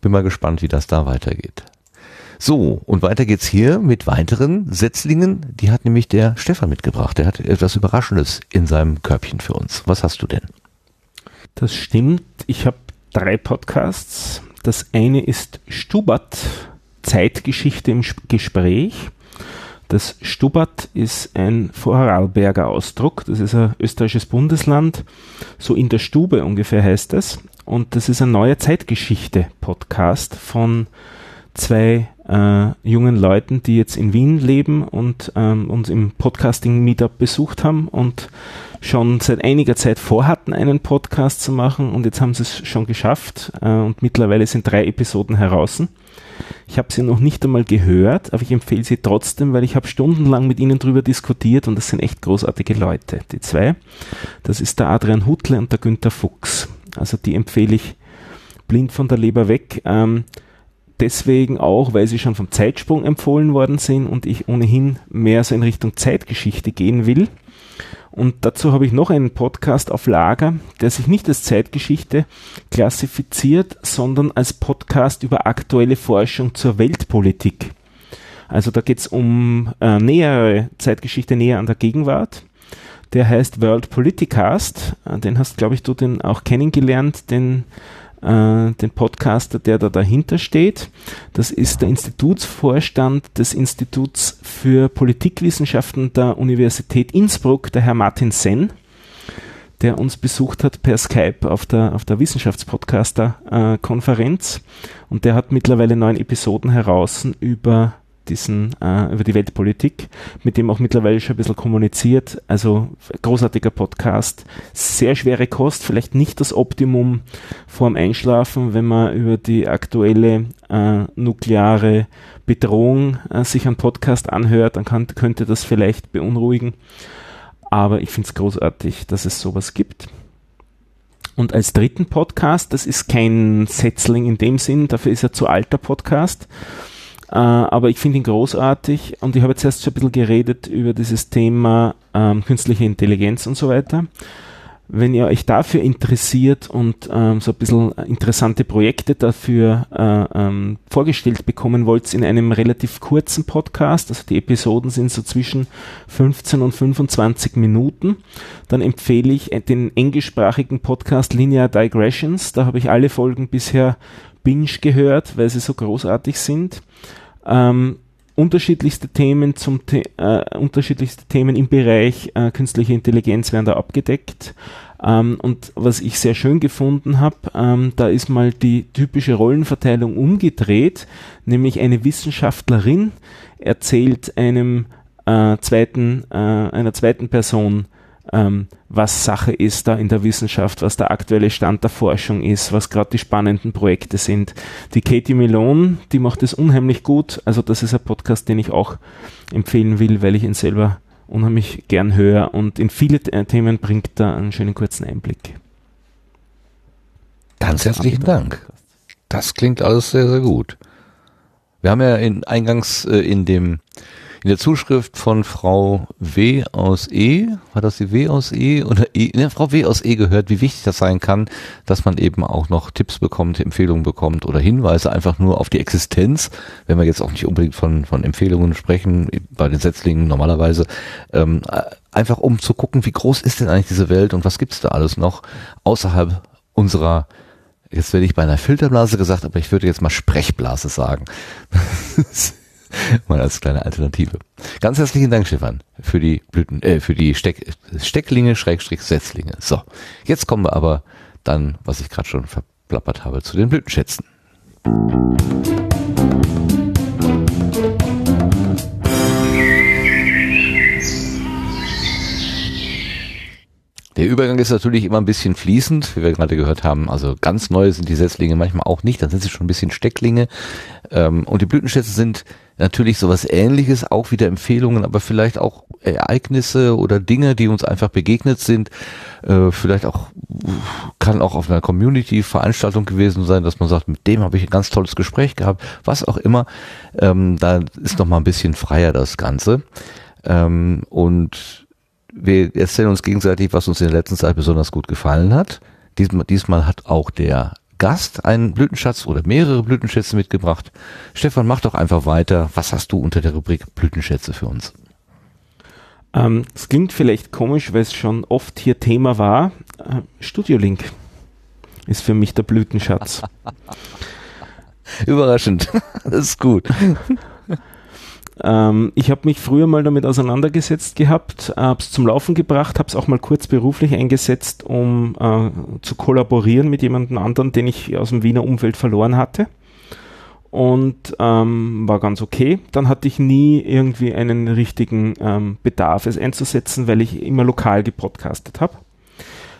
Bin mal gespannt, wie das da weitergeht. So, und weiter geht's hier mit weiteren Setzlingen. Die hat nämlich der Stefan mitgebracht. Der hat etwas Überraschendes in seinem Körbchen für uns. Was hast du denn? Das stimmt. Ich habe drei Podcasts. Das eine ist Stubert, Zeitgeschichte im Sp- Gespräch. Das Stubert ist ein Vorarlberger Ausdruck. Das ist ein österreichisches Bundesland. So in der Stube ungefähr heißt es. Und das ist ein neuer Zeitgeschichte-Podcast von zwei äh, jungen Leuten, die jetzt in Wien leben und ähm, uns im Podcasting-Meetup besucht haben und schon seit einiger Zeit vorhatten, einen Podcast zu machen und jetzt haben sie es schon geschafft äh, und mittlerweile sind drei Episoden heraus. Ich habe sie noch nicht einmal gehört, aber ich empfehle sie trotzdem, weil ich habe stundenlang mit ihnen drüber diskutiert und das sind echt großartige Leute, die zwei. Das ist der Adrian Hutle und der Günther Fuchs. Also die empfehle ich blind von der Leber weg. Ähm, deswegen auch, weil sie schon vom Zeitsprung empfohlen worden sind und ich ohnehin mehr so in Richtung Zeitgeschichte gehen will. Und dazu habe ich noch einen Podcast auf Lager, der sich nicht als Zeitgeschichte klassifiziert, sondern als Podcast über aktuelle Forschung zur Weltpolitik. Also da geht es um äh, nähere Zeitgeschichte näher an der Gegenwart. Der heißt World Politicast. Äh, Den hast, glaube ich, du den auch kennengelernt, den den Podcaster, der da dahinter steht. Das ist der Institutsvorstand des Instituts für Politikwissenschaften der Universität Innsbruck, der Herr Martin Senn, der uns besucht hat per Skype auf der, auf der Wissenschaftspodcaster-Konferenz. Und der hat mittlerweile neun Episoden heraus über diesen, äh, über die Weltpolitik, mit dem auch mittlerweile schon ein bisschen kommuniziert. Also großartiger Podcast, sehr schwere Kost, vielleicht nicht das Optimum vorm Einschlafen, wenn man über die aktuelle äh, nukleare Bedrohung äh, sich einen Podcast anhört, dann kann, könnte das vielleicht beunruhigen. Aber ich finde es großartig, dass es sowas gibt. Und als dritten Podcast, das ist kein Setzling in dem Sinn, dafür ist er zu alter Podcast. Äh, aber ich finde ihn großartig und ich habe jetzt erst schon ein bisschen geredet über dieses Thema ähm, künstliche Intelligenz und so weiter. Wenn ihr euch dafür interessiert und ähm, so ein bisschen interessante Projekte dafür äh, ähm, vorgestellt bekommen wollt in einem relativ kurzen Podcast, also die Episoden sind so zwischen 15 und 25 Minuten, dann empfehle ich den englischsprachigen Podcast Linear Digressions. Da habe ich alle Folgen bisher binge gehört, weil sie so großartig sind. Ähm, unterschiedlichste Themen zum The äh, unterschiedlichste Themen im Bereich äh, künstliche Intelligenz werden da abgedeckt. Ähm, und was ich sehr schön gefunden habe, ähm, da ist mal die typische Rollenverteilung umgedreht, nämlich eine Wissenschaftlerin erzählt einem äh, zweiten, äh, einer zweiten Person, ähm, was Sache ist da in der Wissenschaft, was der aktuelle Stand der Forschung ist, was gerade die spannenden Projekte sind. Die Katie Melon, die macht es unheimlich gut. Also das ist ein Podcast, den ich auch empfehlen will, weil ich ihn selber unheimlich gern höre und in viele äh, Themen bringt er einen schönen kurzen Einblick. Ganz herzlichen Dank. Das klingt alles sehr, sehr gut. Wir haben ja in, eingangs äh, in dem in der Zuschrift von Frau W aus E, war das die W aus E oder E, ne, Frau W aus E gehört, wie wichtig das sein kann, dass man eben auch noch Tipps bekommt, Empfehlungen bekommt oder Hinweise einfach nur auf die Existenz, wenn wir jetzt auch nicht unbedingt von, von Empfehlungen sprechen, bei den Setzlingen normalerweise, ähm, einfach um zu gucken, wie groß ist denn eigentlich diese Welt und was gibt's da alles noch außerhalb unserer Jetzt werde ich bei einer Filterblase gesagt, aber ich würde jetzt mal Sprechblase sagen. mal als kleine Alternative. Ganz herzlichen Dank, Stefan, für die Blüten, äh, für die Steck, Stecklinge, Schrägstrich, Setzlinge. So, jetzt kommen wir aber dann, was ich gerade schon verplappert habe, zu den Blütenschätzen. Der Übergang ist natürlich immer ein bisschen fließend, wie wir gerade gehört haben. Also ganz neu sind die Setzlinge manchmal auch nicht, dann sind sie schon ein bisschen Stecklinge. Ähm, und die Blütenschätze sind natürlich sowas ähnliches, auch wieder Empfehlungen, aber vielleicht auch Ereignisse oder Dinge, die uns einfach begegnet sind. Äh, vielleicht auch, kann auch auf einer Community-Veranstaltung gewesen sein, dass man sagt, mit dem habe ich ein ganz tolles Gespräch gehabt, was auch immer. Ähm, da ist noch mal ein bisschen freier das Ganze. Ähm, und wir erzählen uns gegenseitig, was uns in der letzten Zeit besonders gut gefallen hat. Diesmal, diesmal hat auch der Gast einen Blütenschatz oder mehrere Blütenschätze mitgebracht. Stefan, mach doch einfach weiter. Was hast du unter der Rubrik Blütenschätze für uns? Ähm, es klingt vielleicht komisch, weil es schon oft hier Thema war. Äh, Studio Link ist für mich der Blütenschatz. Überraschend. Das ist gut. Ähm, ich habe mich früher mal damit auseinandergesetzt gehabt, habe es zum Laufen gebracht, habe es auch mal kurz beruflich eingesetzt, um äh, zu kollaborieren mit jemandem anderen, den ich aus dem Wiener Umfeld verloren hatte. Und ähm, war ganz okay. Dann hatte ich nie irgendwie einen richtigen ähm, Bedarf, es einzusetzen, weil ich immer lokal gepodcastet habe.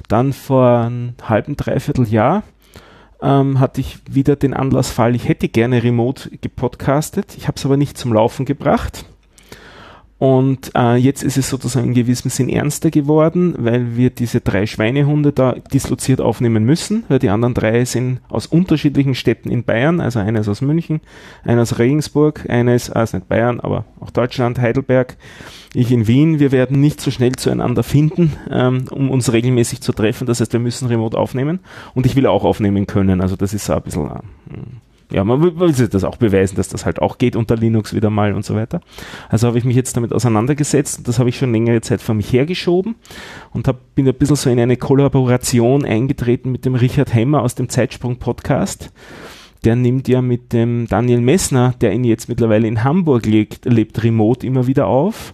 Dann vor einem halben, dreiviertel Jahr ähm, hatte ich wieder den Anlassfall, ich hätte gerne remote gepodcastet, ich habe es aber nicht zum Laufen gebracht. Und äh, jetzt ist es sozusagen in gewissem Sinn ernster geworden, weil wir diese drei Schweinehunde da disloziert aufnehmen müssen, weil die anderen drei sind aus unterschiedlichen Städten in Bayern, also einer ist aus München, einer aus Regensburg, einer ist, also nicht Bayern, aber auch Deutschland, Heidelberg, ich in Wien. Wir werden nicht so schnell zueinander finden, ähm, um uns regelmäßig zu treffen. Das heißt, wir müssen remote aufnehmen und ich will auch aufnehmen können. Also das ist so ein bisschen... Äh, ja, man will das auch beweisen, dass das halt auch geht unter Linux wieder mal und so weiter. Also habe ich mich jetzt damit auseinandergesetzt das habe ich schon längere Zeit vor mich hergeschoben und hab, bin ein bisschen so in eine Kollaboration eingetreten mit dem Richard Hemmer aus dem Zeitsprung Podcast der nimmt ja mit dem Daniel Messner, der ihn jetzt mittlerweile in Hamburg lebt, lebt remote immer wieder auf.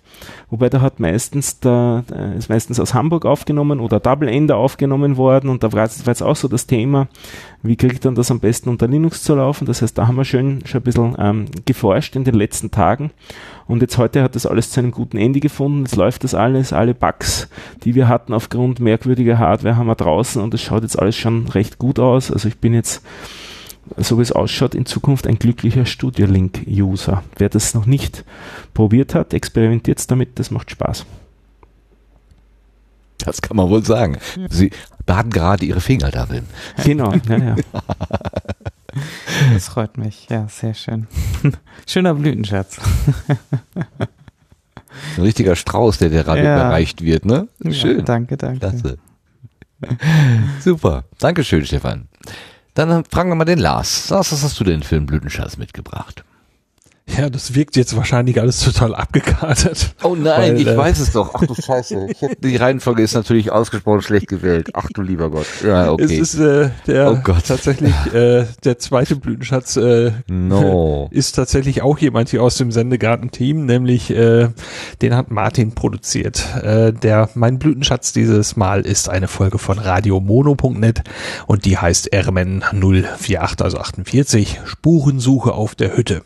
Wobei da hat meistens da ist meistens aus Hamburg aufgenommen oder Double Ender aufgenommen worden und da war jetzt, auch so das Thema, wie kriegt man das am besten unter Linux zu laufen. Das heißt, da haben wir schön schon ein bisschen ähm, geforscht in den letzten Tagen und jetzt heute hat das alles zu einem guten Ende gefunden. Jetzt läuft das alles, alle Bugs, die wir hatten aufgrund merkwürdiger Hardware haben wir draußen und es schaut jetzt alles schon recht gut aus. Also ich bin jetzt so wie es ausschaut, in Zukunft ein glücklicher Studio Link-User. Wer das noch nicht probiert hat, experimentiert damit, das macht Spaß. Das kann man wohl sagen. Sie baden gerade ihre Finger darin. Genau, ja, ja. Das freut mich. Ja, sehr schön. Schöner Blütenschatz. Ein richtiger Strauß, der dir gerade ja. überreicht wird, ne? Schön. Ja, danke, danke. Klasse. Super. Dankeschön, Stefan. Dann fragen wir mal den Lars. Lars, was hast du denn für einen Blütenschatz mitgebracht? Ja, das wirkt jetzt wahrscheinlich alles total abgekatert. Oh nein, weil, ich äh, weiß es doch. Ach du Scheiße. Hätte, die Reihenfolge ist natürlich ausgesprochen schlecht gewählt. Ach du lieber Gott. Ja, okay. Es ist äh, der oh Gott. tatsächlich äh, der zweite Blütenschatz äh, no. ist tatsächlich auch jemand hier aus dem Sendegarten-Team, nämlich äh, den hat Martin produziert. Äh, der mein Blütenschatz dieses Mal ist eine Folge von radiomono.net und die heißt RMN 048, also 48, Spurensuche auf der Hütte.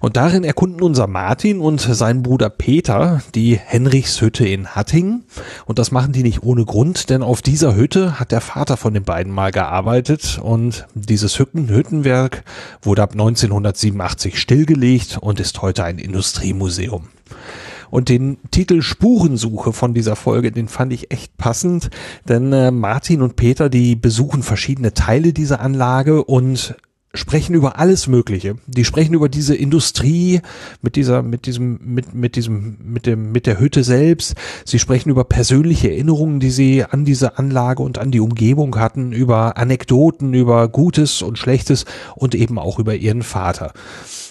Und darin erkunden unser Martin und sein Bruder Peter die Henrichshütte in Hattingen. Und das machen die nicht ohne Grund, denn auf dieser Hütte hat der Vater von den beiden mal gearbeitet und dieses Hütten Hüttenwerk wurde ab 1987 stillgelegt und ist heute ein Industriemuseum. Und den Titel Spurensuche von dieser Folge, den fand ich echt passend, denn äh, Martin und Peter, die besuchen verschiedene Teile dieser Anlage und sprechen über alles Mögliche. Die sprechen über diese Industrie mit dieser, mit diesem, mit, mit diesem, mit dem, mit der Hütte selbst. Sie sprechen über persönliche Erinnerungen, die sie an diese Anlage und an die Umgebung hatten, über Anekdoten, über Gutes und Schlechtes und eben auch über ihren Vater.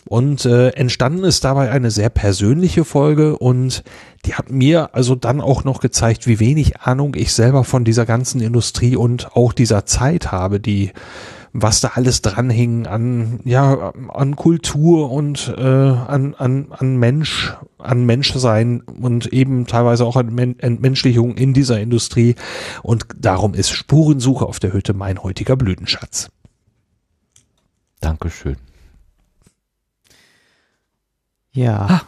Und äh, entstanden ist dabei eine sehr persönliche Folge und die hat mir also dann auch noch gezeigt, wie wenig Ahnung ich selber von dieser ganzen Industrie und auch dieser Zeit habe, die was da alles dranhing an ja an Kultur und äh, an an an Mensch an Menschsein und eben teilweise auch an Men Entmenschlichung in dieser Industrie und darum ist Spurensuche auf der Hütte mein heutiger Blütenschatz. Dankeschön. Ja.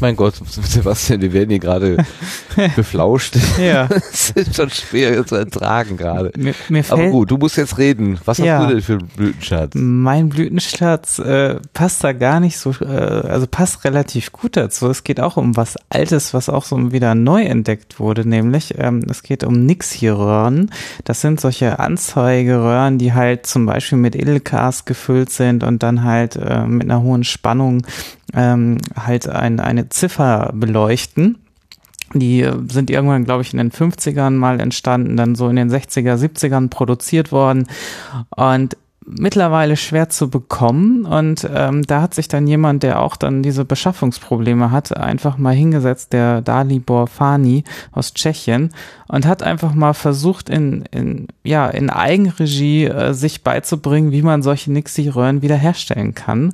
Mein Gott, Sebastian, wir werden hier gerade beflauscht. Ja. Das ist schon schwer zu ertragen gerade. Mir, mir Aber gut, du musst jetzt reden. Was Ja. hast du denn für einen Blütenschatz? Mein Blütenschatz äh, passt da gar nicht so, äh, also passt relativ gut dazu. Es geht auch um was Altes, was auch so wieder neu entdeckt wurde, nämlich ähm, es geht um Nixie-Röhren. Das sind solche Anzeigeröhren, die halt zum Beispiel mit Edelgas gefüllt sind und dann halt äh, mit einer hohen Spannung ähm, halt ein, eine Ziffer beleuchten. Die sind irgendwann, glaube ich, in den 50ern mal entstanden, dann so in den 60er, 70ern produziert worden und mittlerweile schwer zu bekommen. Und ähm, da hat sich dann jemand, der auch dann diese Beschaffungsprobleme hat, einfach mal hingesetzt, der Dalibor Fani aus Tschechien, und hat einfach mal versucht, in, in, ja, in Eigenregie äh, sich beizubringen, wie man solche Nixie-Röhren wiederherstellen kann.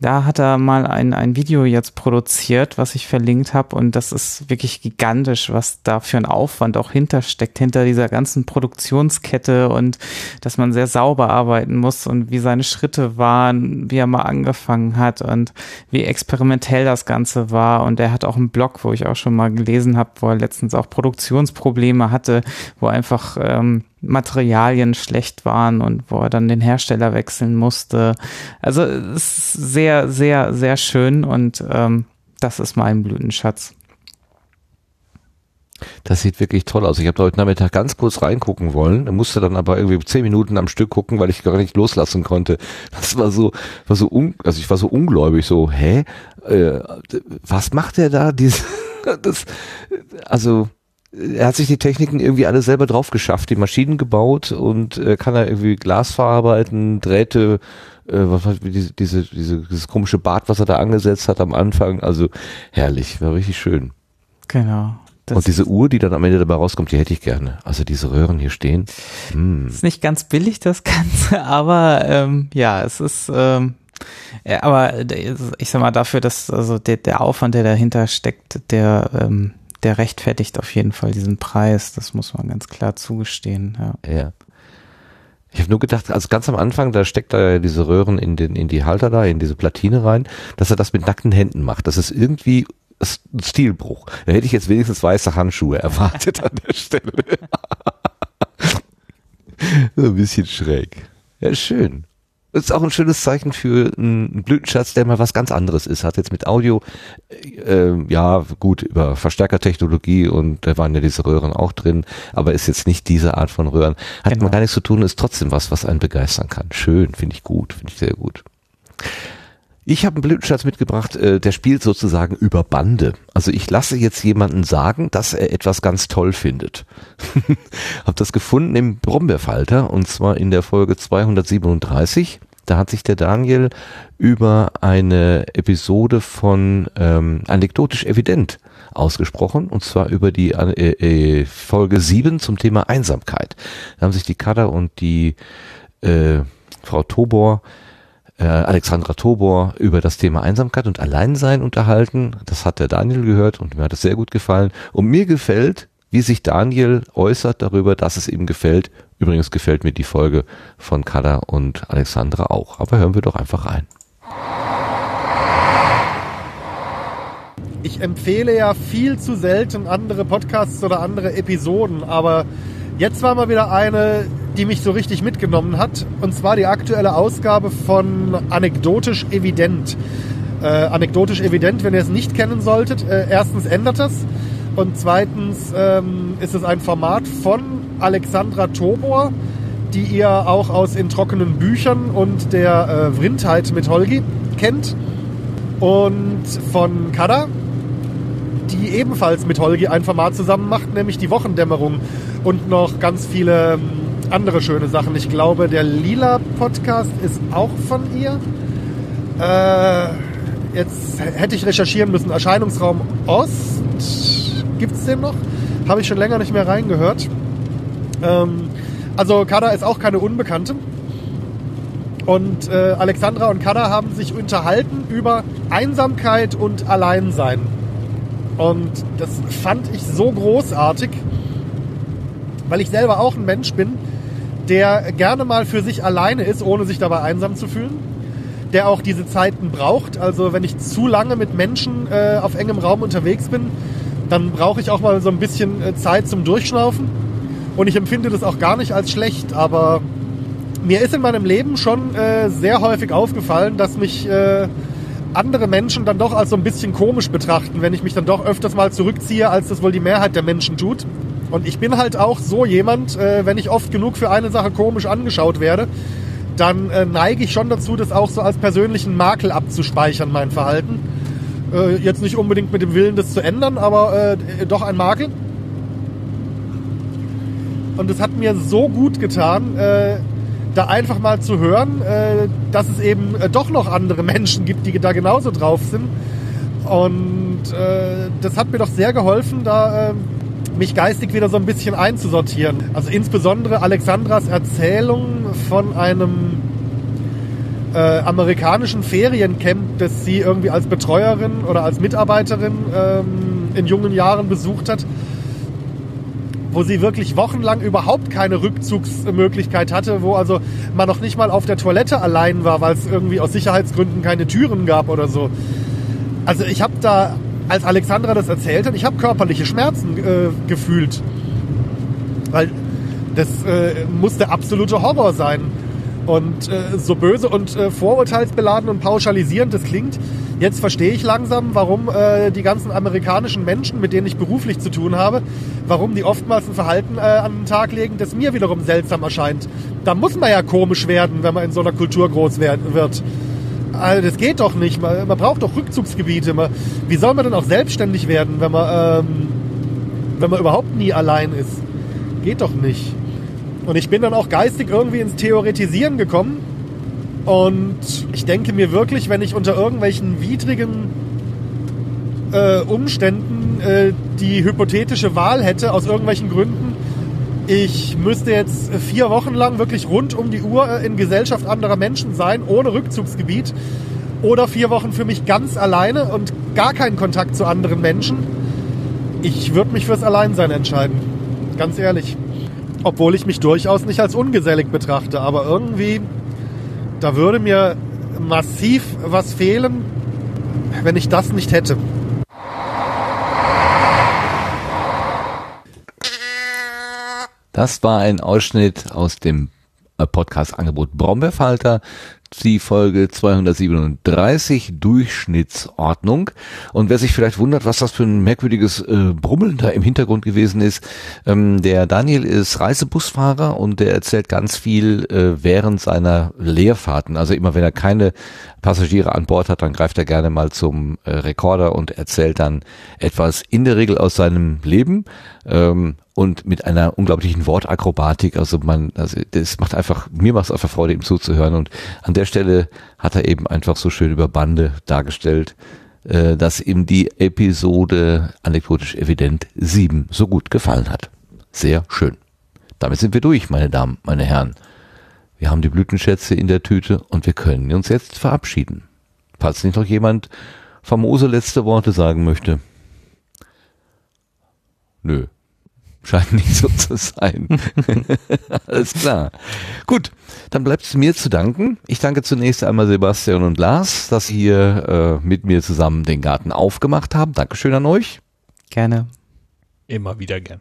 Da hat er mal ein, ein Video jetzt produziert, was ich verlinkt habe und das ist wirklich gigantisch, was da für ein Aufwand auch hintersteckt, hinter dieser ganzen Produktionskette und dass man sehr sauber arbeiten muss und wie seine Schritte waren, wie er mal angefangen hat und wie experimentell das Ganze war und er hat auch einen Blog, wo ich auch schon mal gelesen habe, wo er letztens auch Produktionsprobleme hatte, wo einfach ähm, Materialien schlecht waren und wo er dann den Hersteller wechseln musste. Also es ist sehr, sehr, sehr schön und ähm, das ist mein Blütenschatz. Das sieht wirklich toll aus. Ich habe heute Nachmittag ganz kurz reingucken wollen, musste dann aber irgendwie zehn Minuten am Stück gucken, weil ich gar nicht loslassen konnte. Das war so, war so un, also ich war so ungläubig, so, hä? Äh, was macht er da? Dies, das, also er hat sich die Techniken irgendwie alle selber drauf geschafft, die Maschinen gebaut und äh, kann er irgendwie Glas verarbeiten, Drähte, äh, was weiß ich, diese, diese, diese, dieses komische Bad, was er da angesetzt hat am Anfang. Also herrlich, war richtig schön. Genau. Und diese Uhr, die dann am Ende dabei rauskommt, die hätte ich gerne. Also diese Röhren hier stehen. Hm. ist nicht ganz billig, das Ganze, aber ähm, ja, es ist, ähm, ja, aber ich sag mal dafür, dass also der, der Aufwand, der dahinter steckt, der ähm, der rechtfertigt auf jeden Fall diesen Preis. Das muss man ganz klar zugestehen. Ja. Ja. Ich habe nur gedacht, also ganz am Anfang, da steckt er ja diese Röhren in den in die Halter da, in diese Platine rein, dass er das mit nackten Händen macht. Das ist irgendwie ein Stilbruch. Da hätte ich jetzt wenigstens weiße Handschuhe erwartet an der Stelle. so ein bisschen schräg. Ja, schön. Ist auch ein schönes Zeichen für einen Blütenschatz, der mal was ganz anderes ist. Hat jetzt mit Audio, äh, ja gut, über Verstärkertechnologie und da waren ja diese Röhren auch drin, aber ist jetzt nicht diese Art von Röhren. Hat Genau. man gar nichts zu tun, ist trotzdem was, was einen begeistern kann. Schön, finde ich gut, finde ich sehr gut. Ich habe einen Blütenschatz mitgebracht, äh, der spielt sozusagen über Bande. Also ich lasse jetzt jemanden sagen, dass er etwas ganz toll findet. hab das gefunden im Brombeerfalter und zwar in der Folge 237. Da hat sich der Daniel über eine Episode von ähm, Anekdotisch Evident ausgesprochen und zwar über die äh, äh, Folge 7 zum Thema Einsamkeit. Da haben sich die Kada und die äh, Frau Tobor äh, Alexandra Tobor über das Thema Einsamkeit und Alleinsein unterhalten. Das hat der Daniel gehört und mir hat es sehr gut gefallen. Und mir gefällt, wie sich Daniel äußert darüber, dass es ihm gefällt. Übrigens gefällt mir die Folge von Kada und Alexandra auch. Aber hören wir doch einfach rein. Ich empfehle ja viel zu selten andere Podcasts oder andere Episoden, aber jetzt war mal wieder eine, die mich so richtig mitgenommen hat. Und zwar die aktuelle Ausgabe von Anekdotisch Evident. Äh, anekdotisch Evident, wenn ihr es nicht kennen solltet, äh, erstens ändert es und zweitens ähm, ist es ein Format von Alexandra Tobor, die ihr auch aus In trockenen Büchern und der äh, Vrindheit mit Holgi kennt und von Kada, die ebenfalls mit Holgi ein Format zusammen macht, nämlich die Wochendämmerung und noch ganz viele ähm, andere schöne Sachen. Ich glaube, der Lila Podcast ist auch von ihr. Äh, jetzt hätte ich recherchieren müssen. Erscheinungsraum Ost, gibt es den noch? Habe ich schon länger nicht mehr reingehört. Ähm, also Kada ist auch keine Unbekannte. Und äh, Alexandra und Kada haben sich unterhalten über Einsamkeit und Alleinsein. Und das fand ich so großartig, weil ich selber auch ein Mensch bin, der gerne mal für sich alleine ist, ohne sich dabei einsam zu fühlen. der auch diese Zeiten braucht. Also wenn ich zu lange mit Menschen äh, auf engem Raum unterwegs bin, dann brauche ich auch mal so ein bisschen äh, Zeit zum Durchschnaufen. Und ich empfinde das auch gar nicht als schlecht, aber mir ist in meinem Leben schon äh, sehr häufig aufgefallen, dass mich äh, andere Menschen dann doch als so ein bisschen komisch betrachten, wenn ich mich dann doch öfters mal zurückziehe, als das wohl die Mehrheit der Menschen tut. Und ich bin halt auch so jemand, äh, wenn ich oft genug für eine Sache komisch angeschaut werde, dann äh, neige ich schon dazu, das auch so als persönlichen Makel abzuspeichern, mein Verhalten. Äh, jetzt nicht unbedingt mit dem Willen, das zu ändern, aber äh, doch ein Makel. Und es hat mir so gut getan, äh, da einfach mal zu hören, äh, dass es eben äh, doch noch andere Menschen gibt, die da genauso drauf sind. Und äh, das hat mir doch sehr geholfen, da mich geistig wieder so ein bisschen einzusortieren. Also insbesondere Alexandras Erzählung von einem äh, amerikanischen Feriencamp, das sie irgendwie als Betreuerin oder als Mitarbeiterin ähm, in jungen Jahren besucht hat, wo sie wirklich wochenlang überhaupt keine Rückzugsmöglichkeit hatte, wo also man noch nicht mal auf der Toilette allein war, weil es irgendwie aus Sicherheitsgründen keine Türen gab oder so. Also ich habe da, als Alexandra das erzählt hat, ich habe körperliche Schmerzen äh, gefühlt. Weil das äh, muss der absolute Horror sein. Und äh, so böse und äh, vorurteilsbeladen und pauschalisierend das klingt, jetzt verstehe ich langsam, warum äh, die ganzen amerikanischen Menschen, mit denen ich beruflich zu tun habe, warum die oftmals ein Verhalten äh, an den Tag legen, das mir wiederum seltsam erscheint. Da muss man ja komisch werden, wenn man in so einer Kultur groß wird. Also das geht doch nicht. Man, man braucht doch Rückzugsgebiete. Man, wie soll man denn auch selbstständig werden, wenn man, ähm, wenn man überhaupt nie allein ist? Geht doch nicht. Und ich bin dann auch geistig irgendwie ins Theoretisieren gekommen. Und ich denke mir wirklich, wenn ich unter irgendwelchen widrigen äh, Umständen äh, die hypothetische Wahl hätte, aus irgendwelchen Gründen, ich müsste jetzt vier Wochen lang wirklich rund um die Uhr äh, in Gesellschaft anderer Menschen sein, ohne Rückzugsgebiet. Oder vier Wochen für mich ganz alleine und gar keinen Kontakt zu anderen Menschen. Ich würde mich fürs Alleinsein entscheiden. Ganz ehrlich. Obwohl ich mich durchaus nicht als ungesellig betrachte. Aber irgendwie, da würde mir massiv was fehlen, wenn ich das nicht hätte. Das war ein Ausschnitt aus dem äh, Podcast-Angebot Brombeerfalter, die Folge 237 Durchschnittsordnung. Und wer sich vielleicht wundert, was das für ein merkwürdiges äh, Brummeln da im Hintergrund gewesen ist, ähm, der Daniel ist Reisebusfahrer und der erzählt ganz viel äh, während seiner Leerfahrten. Also immer wenn er keine Passagiere an Bord hat, dann greift er gerne mal zum äh, Rekorder und erzählt dann etwas in der Regel aus seinem Leben. Ähm, und mit einer unglaublichen Wortakrobatik. Also man, also das macht einfach, mir macht es einfach Freude, ihm zuzuhören. Und an der Stelle hat er eben einfach so schön über Bande dargestellt, äh, dass ihm die Episode anekdotisch evident 7 so gut gefallen hat. Sehr schön. Damit sind wir durch, meine Damen, meine Herren. Wir haben die Blütenschätze in der Tüte und wir können uns jetzt verabschieden. Falls nicht noch jemand famose letzte Worte sagen möchte. Nö. Scheint nicht so zu sein. Alles klar. Gut, dann bleibt es mir zu danken. Ich danke zunächst einmal Sebastian und Lars, dass Sie hier äh, mit mir zusammen den Garten aufgemacht haben. Dankeschön an euch. Gerne. Immer wieder gern.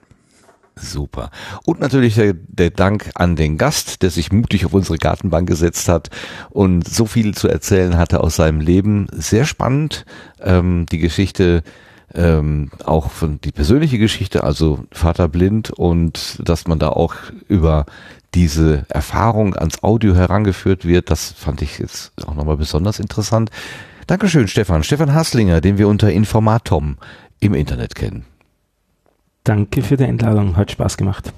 Super. Und natürlich der, der Dank an den Gast, der sich mutig auf unsere Gartenbank gesetzt hat und so viel zu erzählen hatte aus seinem Leben. Sehr spannend. Ähm, die Geschichte ähm, auch von die persönliche Geschichte, also Vater blind und dass man da auch über diese Erfahrung ans Audio herangeführt wird, das fand ich jetzt auch nochmal besonders interessant. Dankeschön, Stefan. Stefan Haslinger, den wir unter Informatom im Internet kennen. Danke für die Einladung, hat Spaß gemacht.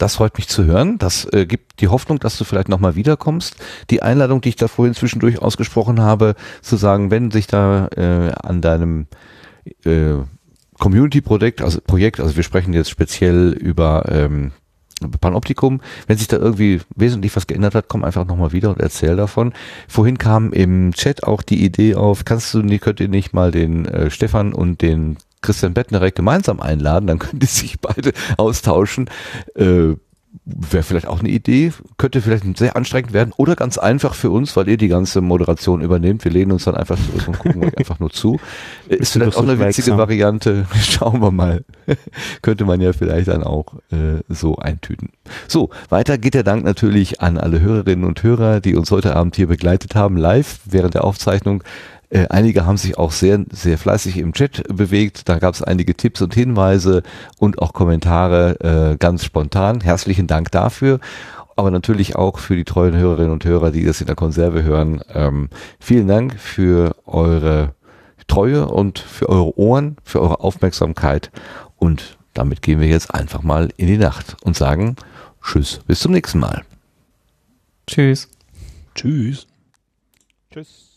Das freut mich zu hören. Das äh, gibt die Hoffnung, dass du vielleicht nochmal wiederkommst. Die Einladung, die ich da vorhin zwischendurch ausgesprochen habe, zu sagen, wenn sich da äh, an deinem äh, Community-Projekt, also Projekt, also wir sprechen jetzt speziell über ähm, Panoptikum, wenn sich da irgendwie wesentlich was geändert hat, komm einfach nochmal wieder und erzähl davon. Vorhin kam im Chat auch die Idee auf, kannst du könnt ihr nicht mal den äh, Stefan und den Christian Bettnerek gemeinsam einladen, dann können die sich beide austauschen. Äh, wäre vielleicht auch eine Idee, könnte vielleicht sehr anstrengend werden oder ganz einfach für uns, weil ihr die ganze Moderation übernehmt. Wir lehnen uns dann einfach zurück und gucken euch einfach nur zu. Äh, Ist vielleicht auch eine witzige Variante. Schauen wir mal. könnte man ja vielleicht dann auch äh, so eintüten. So, weiter geht der Dank natürlich an alle Hörerinnen und Hörer, die uns heute Abend hier begleitet haben, live während der Aufzeichnung. Äh, einige haben sich auch sehr, sehr fleißig im Chat bewegt. Da gab es einige Tipps und Hinweise und auch Kommentare äh, ganz spontan. Herzlichen Dank dafür. Aber natürlich auch für die treuen Hörerinnen und Hörer, die das in der Konserve hören. Ähm, vielen Dank für eure Treue und für eure Ohren, für eure Aufmerksamkeit. Und damit gehen wir jetzt einfach mal in die Nacht und sagen Tschüss, bis zum nächsten Mal. Tschüss. Tschüss. Tschüss.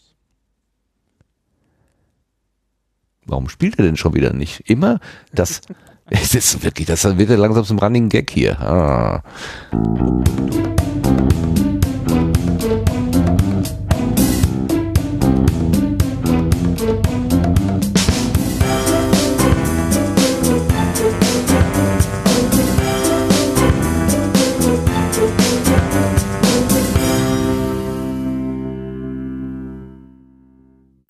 Warum spielt er denn schon wieder nicht? Immer das. Es ist wirklich, das wird ja langsam zum Running Gag hier. Ah.